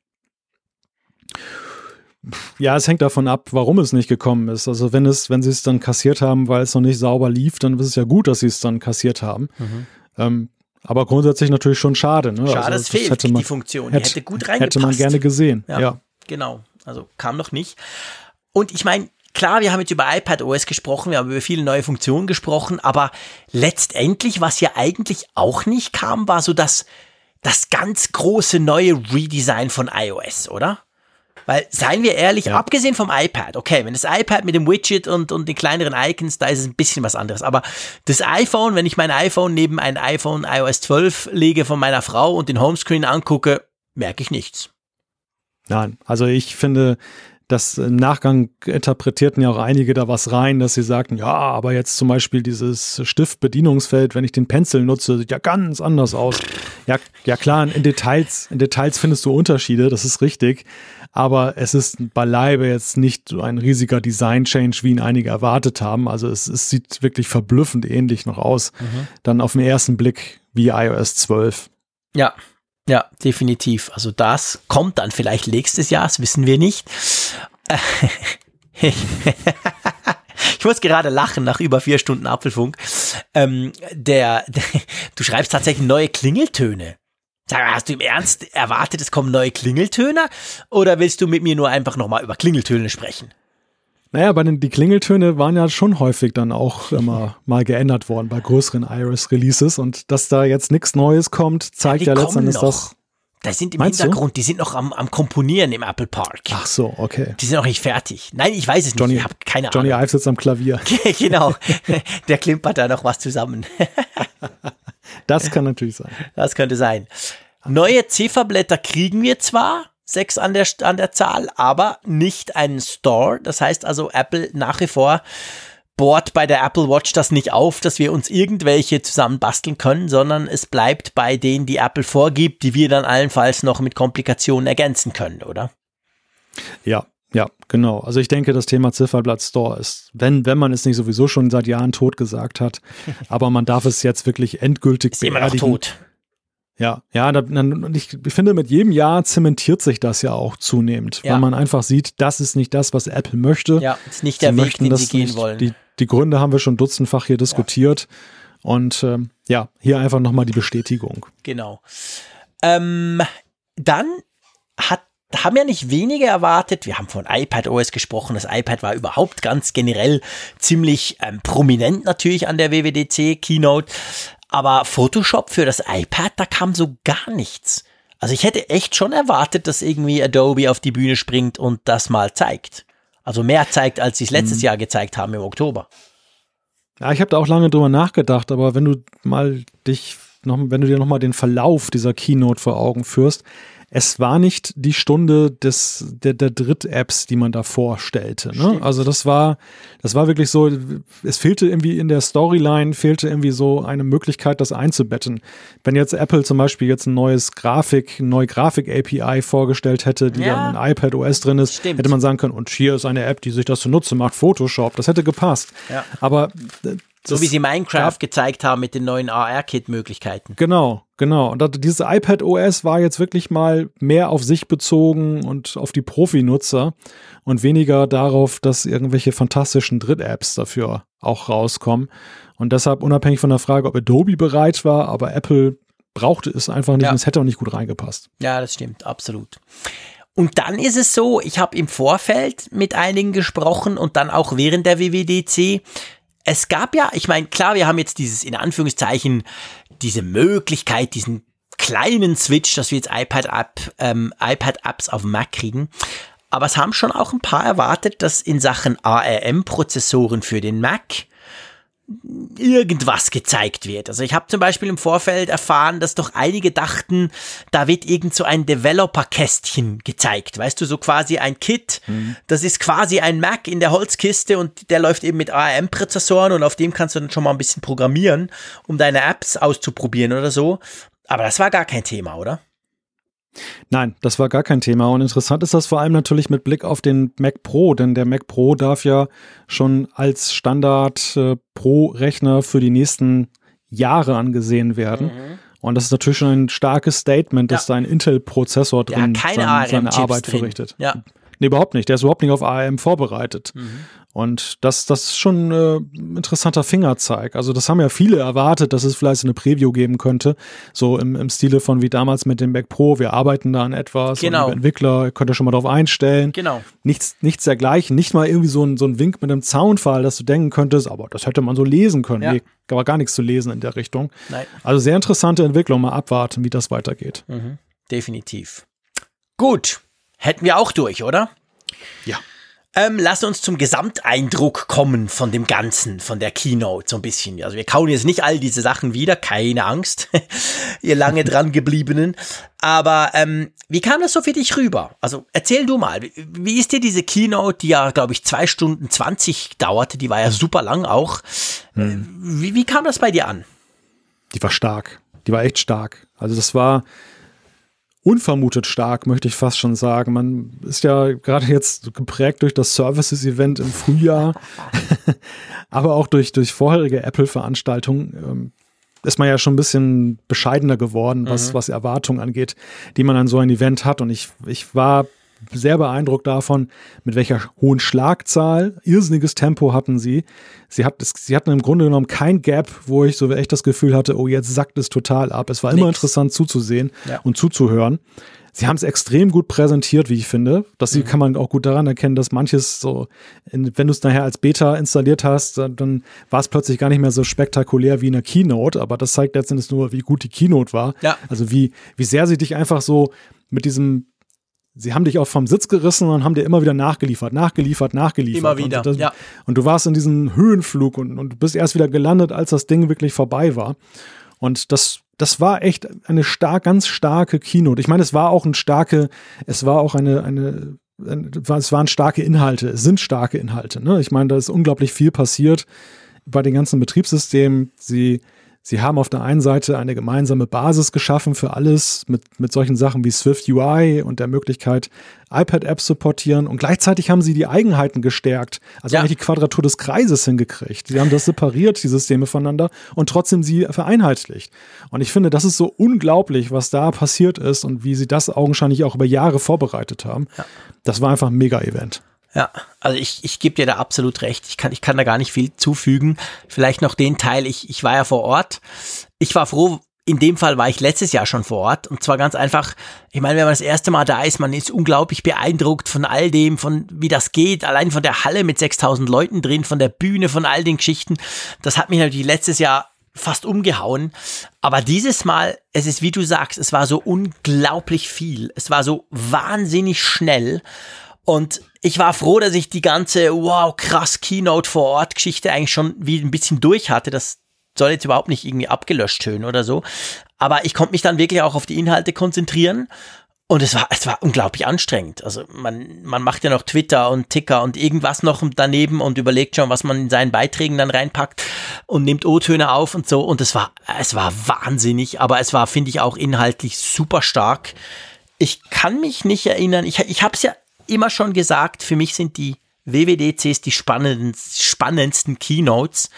Ja, es hängt davon ab, warum es nicht gekommen ist. Also wenn es, wenn sie es dann kassiert haben, weil es noch nicht sauber lief, dann ist es ja gut, dass sie es dann kassiert haben. Mhm. Ähm, aber grundsätzlich natürlich schon schade. Ne? Schade, also, es fehlt man, die Funktion. Die hätte, hätte gut reingepasst. Hätte man gerne gesehen. Ja, ja. genau. Also kam noch nicht. Und ich meine, klar, wir haben jetzt über iPad OS gesprochen, wir haben über viele neue Funktionen gesprochen, aber letztendlich, was ja eigentlich auch nicht kam, war so das, das ganz große neue Redesign von iOS, oder? Weil, seien wir ehrlich, ja. abgesehen vom iPad, okay, wenn das iPad mit dem Widget und, und den kleineren Icons, da ist es ein bisschen was anderes. Aber das iPhone, wenn ich mein iPhone neben ein iPhone iOS 12 lege von meiner Frau und den Homescreen angucke, merke ich nichts. Nein, also ich finde, das im Nachgang interpretierten ja auch einige da was rein, dass sie sagten, ja, aber jetzt zum Beispiel dieses Stiftbedienungsfeld, wenn ich den Pencil nutze, sieht ja ganz anders aus. Ja, ja klar, in Details, in Details findest du Unterschiede, das ist richtig. Aber es ist beileibe jetzt nicht so ein riesiger Design-Change, wie ihn einige erwartet haben. Also es, es sieht wirklich verblüffend ähnlich noch aus. Mhm. Dann auf den ersten Blick wie iOS 12. Ja, ja, definitiv. Also das kommt dann vielleicht nächstes Jahr, das wissen wir nicht. ich muss gerade lachen nach über vier Stunden Apfelfunk. Ähm, der, der, du schreibst tatsächlich neue Klingeltöne. Sag, hast du im Ernst erwartet, es kommen neue Klingeltöne? Oder willst du mit mir nur einfach nochmal über Klingeltöne sprechen? Naja, bei den die Klingeltöne waren ja schon häufig dann auch immer mal geändert worden bei größeren Iris-Releases und dass da jetzt nichts Neues kommt, zeigt ja, ja letztendlich das. Da sind im Meinst Hintergrund, du? die sind noch am, am Komponieren im Apple Park. Ach so, okay. Die sind noch nicht fertig. Nein, ich weiß es nicht. Johnny, ich habe keine Johnny Ahnung. Johnny Ive sitzt am Klavier. genau. Der klimpert da noch was zusammen. das kann natürlich sein. Das könnte sein. Neue Zifferblätter kriegen wir zwar, sechs an der, an der Zahl, aber nicht einen Store. Das heißt also, Apple nach wie vor bohrt bei der Apple Watch das nicht auf, dass wir uns irgendwelche zusammen basteln können, sondern es bleibt bei denen, die Apple vorgibt, die wir dann allenfalls noch mit Komplikationen ergänzen können, oder? Ja, ja, genau. Also ich denke, das Thema Zifferblatt Store ist, wenn, wenn man es nicht sowieso schon seit Jahren tot gesagt hat, aber man darf es jetzt wirklich endgültig ist beerdigen. Immer noch tot. Ja, ja, dann, ich finde, mit jedem Jahr zementiert sich das ja auch zunehmend, ja. weil man einfach sieht, das ist nicht das, was Apple möchte. Ja, ist nicht der sie Weg, den sie gehen nicht. wollen. Die, die Gründe haben wir schon dutzendfach hier diskutiert. Ja. Und ähm, ja, hier einfach nochmal die Bestätigung. Genau. Ähm, dann hat haben ja nicht wenige erwartet. Wir haben von iPad OS gesprochen. Das iPad war überhaupt ganz generell ziemlich ähm, prominent natürlich an der WWDC Keynote. Aber Photoshop für das iPad, da kam so gar nichts. Also ich hätte echt schon erwartet, dass irgendwie Adobe auf die Bühne springt und das mal zeigt. Also mehr zeigt, als sie es letztes mhm. Jahr gezeigt haben im Oktober. Ja, ich habe da auch lange drüber nachgedacht, aber wenn du mal dich noch, wenn du dir nochmal den Verlauf dieser Keynote vor Augen führst, es war nicht die Stunde des, der, der Dritt-Apps, die man da vorstellte. Ne? Also das war, das war wirklich so, es fehlte irgendwie in der Storyline, fehlte irgendwie so eine Möglichkeit, das einzubetten. Wenn jetzt Apple zum Beispiel jetzt ein neues Grafik, neue Grafik-API vorgestellt hätte, die ja, dann in iPad OS drin ist, stimmt. hätte man sagen können, und hier ist eine App, die sich das zunutze macht, Photoshop. Das hätte gepasst. Ja. Aber so wie sie Minecraft gezeigt haben mit den neuen AR-Kit-Möglichkeiten. Genau, genau. Und dieses iPad OS war jetzt wirklich mal mehr auf sich bezogen und auf die Profi-Nutzer und weniger darauf, dass irgendwelche fantastischen Dritt-Apps dafür auch rauskommen. Und deshalb unabhängig von der Frage, ob Adobe bereit war, aber Apple brauchte es einfach nicht ja. und es hätte auch nicht gut reingepasst. Ja, das stimmt, absolut. Und dann ist es so, ich habe im Vorfeld mit einigen gesprochen und dann auch während der WWDC es gab ja, ich meine, klar, wir haben jetzt dieses, in Anführungszeichen, diese Möglichkeit, diesen kleinen Switch, dass wir jetzt iPad-App, ähm, iPad-Apps auf Mac kriegen. Aber es haben schon auch ein paar erwartet, dass in Sachen ARM-Prozessoren für den Mac irgendwas gezeigt wird. Also ich habe zum Beispiel im Vorfeld erfahren, dass doch einige dachten, da wird irgend so ein Developer-Kästchen gezeigt. Weißt du, so quasi ein Kit. Mhm. Das ist quasi ein Mac in der Holzkiste und der läuft eben mit ARM-Prozessoren und auf dem kannst du dann schon mal ein bisschen programmieren, um deine Apps auszuprobieren oder so. Aber das war gar kein Thema, oder? Nein, das war gar kein Thema. Und interessant ist das vor allem natürlich mit Blick auf den Mac Pro, denn der Mac Pro darf ja schon als Standard äh, Pro-Rechner für die nächsten Jahre angesehen werden. Mhm. Und das ist natürlich schon ein starkes Statement, dass ja. da ein Intel-Prozessor drin ja, sein, seine Arbeit drin. verrichtet. Ja. Nee, überhaupt nicht. Der ist überhaupt nicht auf ARM vorbereitet. Mhm. Und das, das ist schon äh, ein interessanter Fingerzeig. Also das haben ja viele erwartet, dass es vielleicht eine Preview geben könnte. So im, im Stile von wie damals mit dem Mac Pro. Wir arbeiten da an etwas. Genau. Und Entwickler könnt ihr schon mal darauf einstellen. Genau. Nichts, nichts dergleichen. Nicht mal irgendwie so ein, so ein Wink mit einem Zaunfall, dass du denken könntest, aber das hätte man so lesen können. Ja. Nee, war gar nichts zu lesen in der Richtung. Nein. Also sehr interessante Entwicklung. Mal abwarten, wie das weitergeht. Mhm. Definitiv. Gut. Hätten wir auch durch, oder? Ja. Ähm, lass uns zum Gesamteindruck kommen von dem Ganzen, von der Keynote so ein bisschen. Also wir kauen jetzt nicht all diese Sachen wieder, keine Angst, ihr lange dran gebliebenen. Aber ähm, wie kam das so für dich rüber? Also erzähl du mal, wie ist dir diese Keynote, die ja, glaube ich, zwei Stunden zwanzig dauerte, die war ja super lang auch. Hm. Wie, wie kam das bei dir an? Die war stark. Die war echt stark. Also das war, unvermutet stark, möchte ich fast schon sagen. Man ist ja gerade jetzt geprägt durch das Services-Event im Frühjahr, aber auch durch, durch vorherige Apple-Veranstaltungen. Ähm, ist man ja schon ein bisschen bescheidener geworden, was, mhm. was Erwartungen angeht, die man an so ein Event hat. Und ich, ich war sehr beeindruckt davon, mit welcher hohen Schlagzahl, irrsinniges Tempo hatten sie. Sie, hat, sie hatten im Grunde genommen kein Gap, wo ich so echt das Gefühl hatte, oh, jetzt sackt es total ab. Es war Nix. immer interessant zuzusehen ja. und zuzuhören. Sie haben es extrem gut präsentiert, wie ich finde. Das mhm. kann man auch gut daran erkennen, dass manches so, wenn du es nachher als Beta installiert hast, dann, dann war es plötzlich gar nicht mehr so spektakulär wie in der Keynote. Aber das zeigt letztendlich nur, wie gut die Keynote war. Ja. Also wie, wie sehr sie dich einfach so mit diesem sie haben dich auch vom Sitz gerissen und haben dir immer wieder nachgeliefert, nachgeliefert, nachgeliefert. Immer wieder, und, das, ja. Und du warst in diesem Höhenflug und, und du bist erst wieder gelandet, als das Ding wirklich vorbei war. Und das, das war echt eine stark, ganz starke Keynote. Ich meine, es war auch ein starke, es war auch eine, eine, es waren starke Inhalte, es sind starke Inhalte. Ne? Ich meine, da ist unglaublich viel passiert bei den ganzen Betriebssystemen. Sie Sie haben auf der einen Seite eine gemeinsame Basis geschaffen für alles mit, mit solchen Sachen wie Swift UI und der Möglichkeit, iPad-Apps zu portieren und gleichzeitig haben sie die Eigenheiten gestärkt, also ja. eigentlich die Quadratur des Kreises hingekriegt. Sie haben das separiert, die Systeme voneinander und trotzdem sie vereinheitlicht. Und ich finde, das ist so unglaublich, was da passiert ist und wie sie das augenscheinlich auch über Jahre vorbereitet haben. Ja. Das war einfach ein Mega-Event. Ja, also ich, ich gebe dir da absolut recht. Ich kann, ich kann da gar nicht viel zufügen. Vielleicht noch den Teil, ich, ich war ja vor Ort. Ich war froh, in dem Fall war ich letztes Jahr schon vor Ort. Und zwar ganz einfach, ich meine, wenn man das erste Mal da ist, man ist unglaublich beeindruckt von all dem, von wie das geht, allein von der Halle mit 6000 Leuten drin, von der Bühne, von all den Geschichten. Das hat mich natürlich letztes Jahr fast umgehauen. Aber dieses Mal, es ist wie du sagst, es war so unglaublich viel. Es war so wahnsinnig schnell. Und ich war froh, dass ich die ganze, wow, krass Keynote vor Ort Geschichte eigentlich schon wie ein bisschen durch hatte. Das soll jetzt überhaupt nicht irgendwie abgelöscht tönen oder so. Aber ich konnte mich dann wirklich auch auf die Inhalte konzentrieren. Und es war, es war unglaublich anstrengend. Also man, man macht ja noch Twitter und Ticker und irgendwas noch daneben und überlegt schon, was man in seinen Beiträgen dann reinpackt und nimmt O-Töne auf und so. Und es war, es war wahnsinnig, aber es war, finde ich, auch inhaltlich super stark. Ich kann mich nicht erinnern, ich, ich habe es ja immer schon gesagt, für mich sind die WWDCs die spannendsten, Keynotes,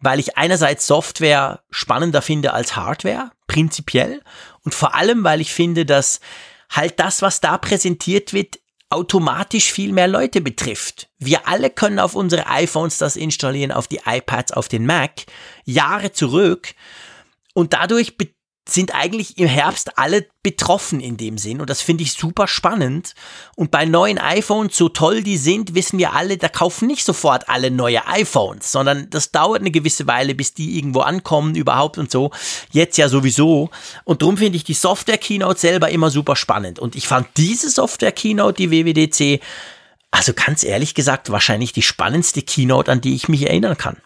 weil ich einerseits Software spannender finde als Hardware, prinzipiell, und vor allem, weil ich finde, dass halt das, was da präsentiert wird, automatisch viel mehr Leute betrifft. Wir alle können auf unsere iPhones das installieren, auf die iPads, auf den Mac, Jahre zurück. Und dadurch sind eigentlich im Herbst alle betroffen in dem Sinn und das finde ich super spannend. Und bei neuen iPhones, so toll die sind, wissen wir alle, da kaufen nicht sofort alle neue iPhones, sondern das dauert eine gewisse Weile, bis die irgendwo ankommen überhaupt und so. Jetzt ja sowieso. Und darum finde ich die Software-Keynote selber immer super spannend. Und ich fand diese Software-Keynote, die WWDC, also ganz ehrlich gesagt, wahrscheinlich die spannendste Keynote, an die ich mich erinnern kann.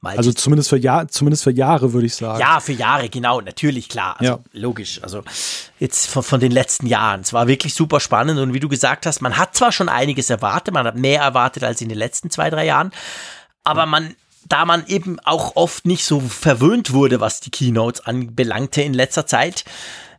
Malte. Also zumindest für, Jahr, zumindest für Jahre, würde ich sagen. Ja, für Jahre, genau, natürlich, klar. Also ja. logisch. Also jetzt von, von den letzten Jahren. Es war wirklich super spannend und wie du gesagt hast, man hat zwar schon einiges erwartet, man hat mehr erwartet als in den letzten zwei, drei Jahren, aber man da man eben auch oft nicht so verwöhnt wurde, was die Keynotes anbelangte in letzter Zeit,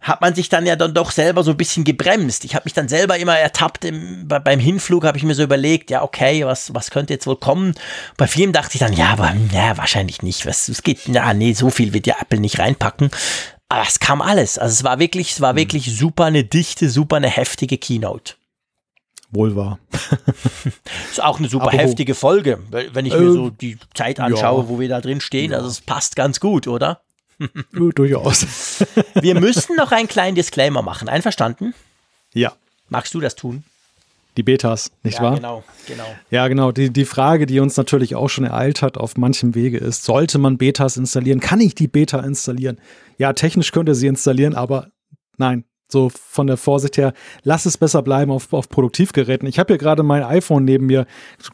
hat man sich dann ja dann doch selber so ein bisschen gebremst. Ich habe mich dann selber immer ertappt, im, beim Hinflug habe ich mir so überlegt, ja, okay, was, was könnte jetzt wohl kommen? Bei vielen dachte ich dann, ja, aber ja, wahrscheinlich nicht. Was, es geht, ja, nee, so viel wird ja Apple nicht reinpacken. Aber es kam alles. Also es war wirklich, es war mhm. wirklich super eine dichte, super eine heftige Keynote. Wohl wahr. ist auch eine super Apropos, heftige Folge, wenn ich mir äh, so die Zeit anschaue, ja, wo wir da drin stehen. Ja. Also es passt ganz gut, oder? Durchaus. Wir müssen noch einen kleinen Disclaimer machen. Einverstanden? Ja. Magst du das tun? Die Betas, nicht ja, wahr? Genau, genau. Ja, genau. Die, die Frage, die uns natürlich auch schon ereilt hat auf manchem Wege ist, sollte man Betas installieren? Kann ich die Beta installieren? Ja, technisch könnte sie installieren, aber nein, so von der Vorsicht her, lass es besser bleiben auf, auf Produktivgeräten. Ich habe hier gerade mein iPhone neben mir,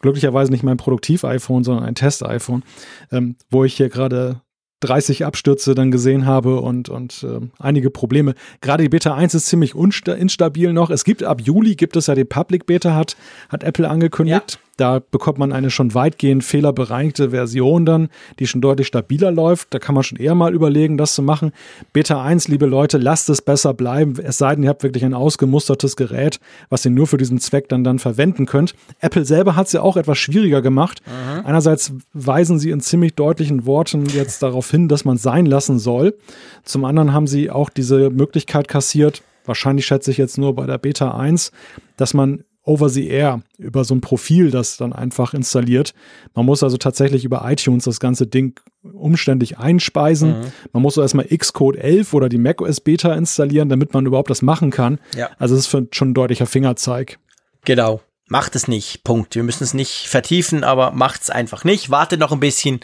glücklicherweise nicht mein Produktiv-iPhone, sondern ein Test-iPhone, ähm, wo ich hier gerade 30 Abstürze dann gesehen habe und, und äh, einige Probleme. Gerade die Beta 1 ist ziemlich instabil noch. Es gibt ab Juli gibt es ja die Public Beta, hat, hat Apple angekündigt. Ja. Da bekommt man eine schon weitgehend fehlerbereinigte Version dann, die schon deutlich stabiler läuft. Da kann man schon eher mal überlegen, das zu machen. Beta 1, liebe Leute, lasst es besser bleiben. Es sei denn, ihr habt wirklich ein ausgemustertes Gerät, was ihr nur für diesen Zweck dann, dann verwenden könnt. Apple selber hat es ja auch etwas schwieriger gemacht. Mhm. Einerseits weisen sie in ziemlich deutlichen Worten jetzt darauf hin, dass man sein lassen soll. Zum anderen haben sie auch diese Möglichkeit kassiert, wahrscheinlich schätze ich jetzt nur bei der Beta 1, dass man over the air über so ein Profil das dann einfach installiert. Man muss also tatsächlich über iTunes das ganze Ding umständlich einspeisen. Mhm. Man muss so erstmal Xcode 11 oder die macOS Beta installieren, damit man überhaupt das machen kann. Ja. Also es ist schon ein deutlicher Fingerzeig. Genau. Macht es nicht. Punkt. Wir müssen es nicht vertiefen, aber macht es einfach nicht. Wartet noch ein bisschen.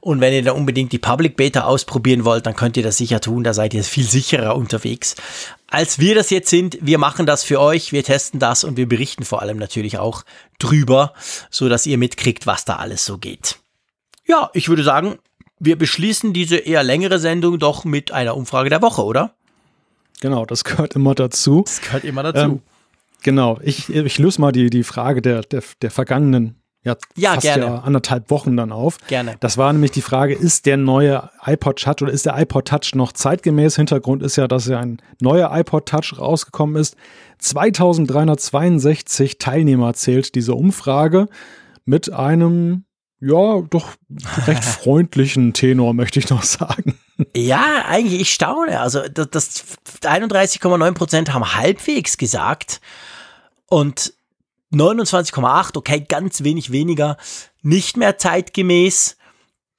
Und wenn ihr da unbedingt die Public Beta ausprobieren wollt, dann könnt ihr das sicher tun. Da seid ihr viel sicherer unterwegs, als wir das jetzt sind. Wir machen das für euch. Wir testen das und wir berichten vor allem natürlich auch drüber, so dass ihr mitkriegt, was da alles so geht. Ja, ich würde sagen, wir beschließen diese eher längere Sendung doch mit einer Umfrage der Woche, oder? Genau, das gehört immer dazu. Das gehört immer dazu. Ähm, Genau, ich, ich löse mal die, die Frage der, der, der vergangenen ja, ja, fast gerne. ja anderthalb Wochen dann auf. Gerne. Das war nämlich die Frage, ist der neue iPod Touch oder ist der iPod Touch noch zeitgemäß? Hintergrund ist ja, dass ja ein neuer iPod Touch rausgekommen ist. 2362 Teilnehmer zählt diese Umfrage mit einem, ja, doch recht freundlichen Tenor, möchte ich noch sagen. Ja, eigentlich, ich staune. Also, das, das 31,9 Prozent haben halbwegs gesagt. Und 29,8, okay, ganz wenig weniger, nicht mehr zeitgemäß.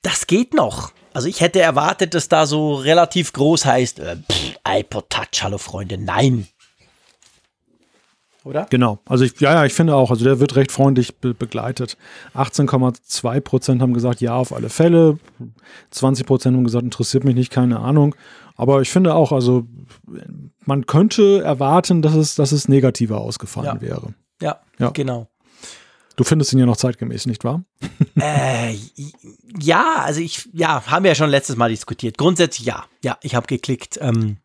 Das geht noch. Also ich hätte erwartet, dass da so relativ groß heißt, äh, pff, iPod Touch, hallo Freunde, nein. Oder? Genau. Also ich, ja, ja, ich finde auch, also der wird recht freundlich be begleitet. 18,2 Prozent haben gesagt, ja, auf alle Fälle. 20 Prozent haben gesagt, interessiert mich nicht, keine Ahnung. Aber ich finde auch, also man könnte erwarten, dass es, dass es negativer ausgefallen ja. wäre. Ja, ja, genau. Du findest ihn ja noch zeitgemäß, nicht wahr? äh, ja, also ich, ja, haben wir ja schon letztes Mal diskutiert. Grundsätzlich ja. Ja, ich habe geklickt. Ähm,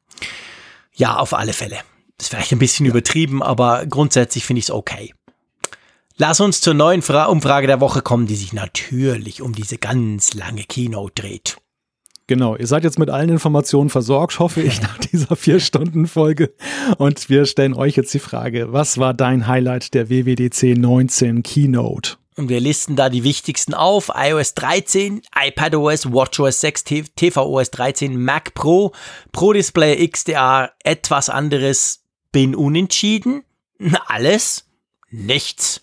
ja, auf alle Fälle. Das ist vielleicht ein bisschen ja. übertrieben, aber grundsätzlich finde ich es okay. Lass uns zur neuen Fra Umfrage der Woche kommen, die sich natürlich um diese ganz lange Keynote dreht. Genau, ihr seid jetzt mit allen Informationen versorgt, hoffe ich, nach dieser Vier-Stunden-Folge. Und wir stellen euch jetzt die Frage, was war dein Highlight der WWDC 19 Keynote? Und wir listen da die wichtigsten auf. iOS 13, iPadOS, WatchOS 6, tvOS 13, Mac Pro, Pro Display XDR, etwas anderes, bin unentschieden. Alles, nichts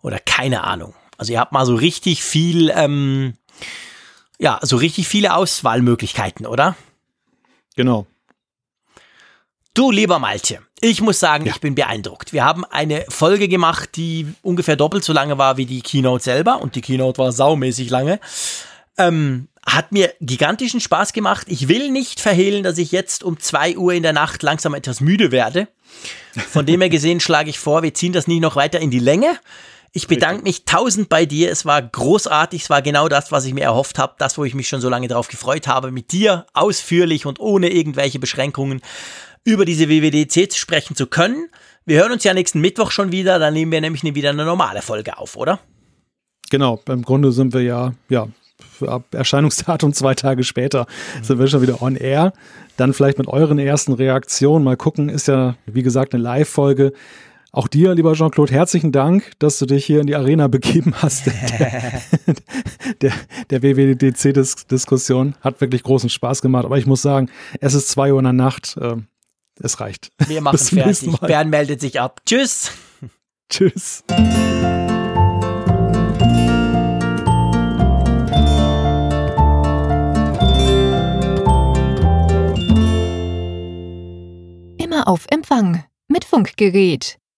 oder keine Ahnung. Also ihr habt mal so richtig viel... Ähm, ja, so richtig viele Auswahlmöglichkeiten, oder? Genau. Du, lieber Malte, ich muss sagen, Ja. ich bin beeindruckt. Wir haben eine Folge gemacht, die ungefähr doppelt so lange war wie die Keynote selber und die Keynote war saumäßig lange. Ähm, hat mir gigantischen Spaß gemacht. Ich will nicht verhehlen, dass ich jetzt um zwei Uhr in der Nacht langsam etwas müde werde. Von dem her gesehen schlage ich vor, wir ziehen das nicht noch weiter in die Länge. Ich bedanke mich tausend bei dir. Es war großartig. Es war genau das, was ich mir erhofft habe. Das, wo ich mich schon so lange darauf gefreut habe, mit dir ausführlich und ohne irgendwelche Beschränkungen über diese WWDC sprechen zu können. Wir hören uns ja nächsten Mittwoch schon wieder. Dann nehmen wir nämlich wieder eine normale Folge auf, oder? Genau, im Grunde sind wir ja, ja, ab Erscheinungsdatum zwei Tage später sind wir schon wieder on air. Dann vielleicht mit euren ersten Reaktionen. Mal gucken, ist ja, wie gesagt, eine Live-Folge. Auch dir, lieber Jean-Claude, herzlichen Dank, dass du dich hier in die Arena begeben hast. Der, der, der WWDC-Diskussion hat wirklich großen Spaß gemacht. Aber ich muss sagen, es ist zwei Uhr in der Nacht. ähm, Es reicht. Wir machen Bis fertig. Mal. Bernd meldet sich ab. Tschüss. Tschüss. Immer auf Empfang mit Funkgerät,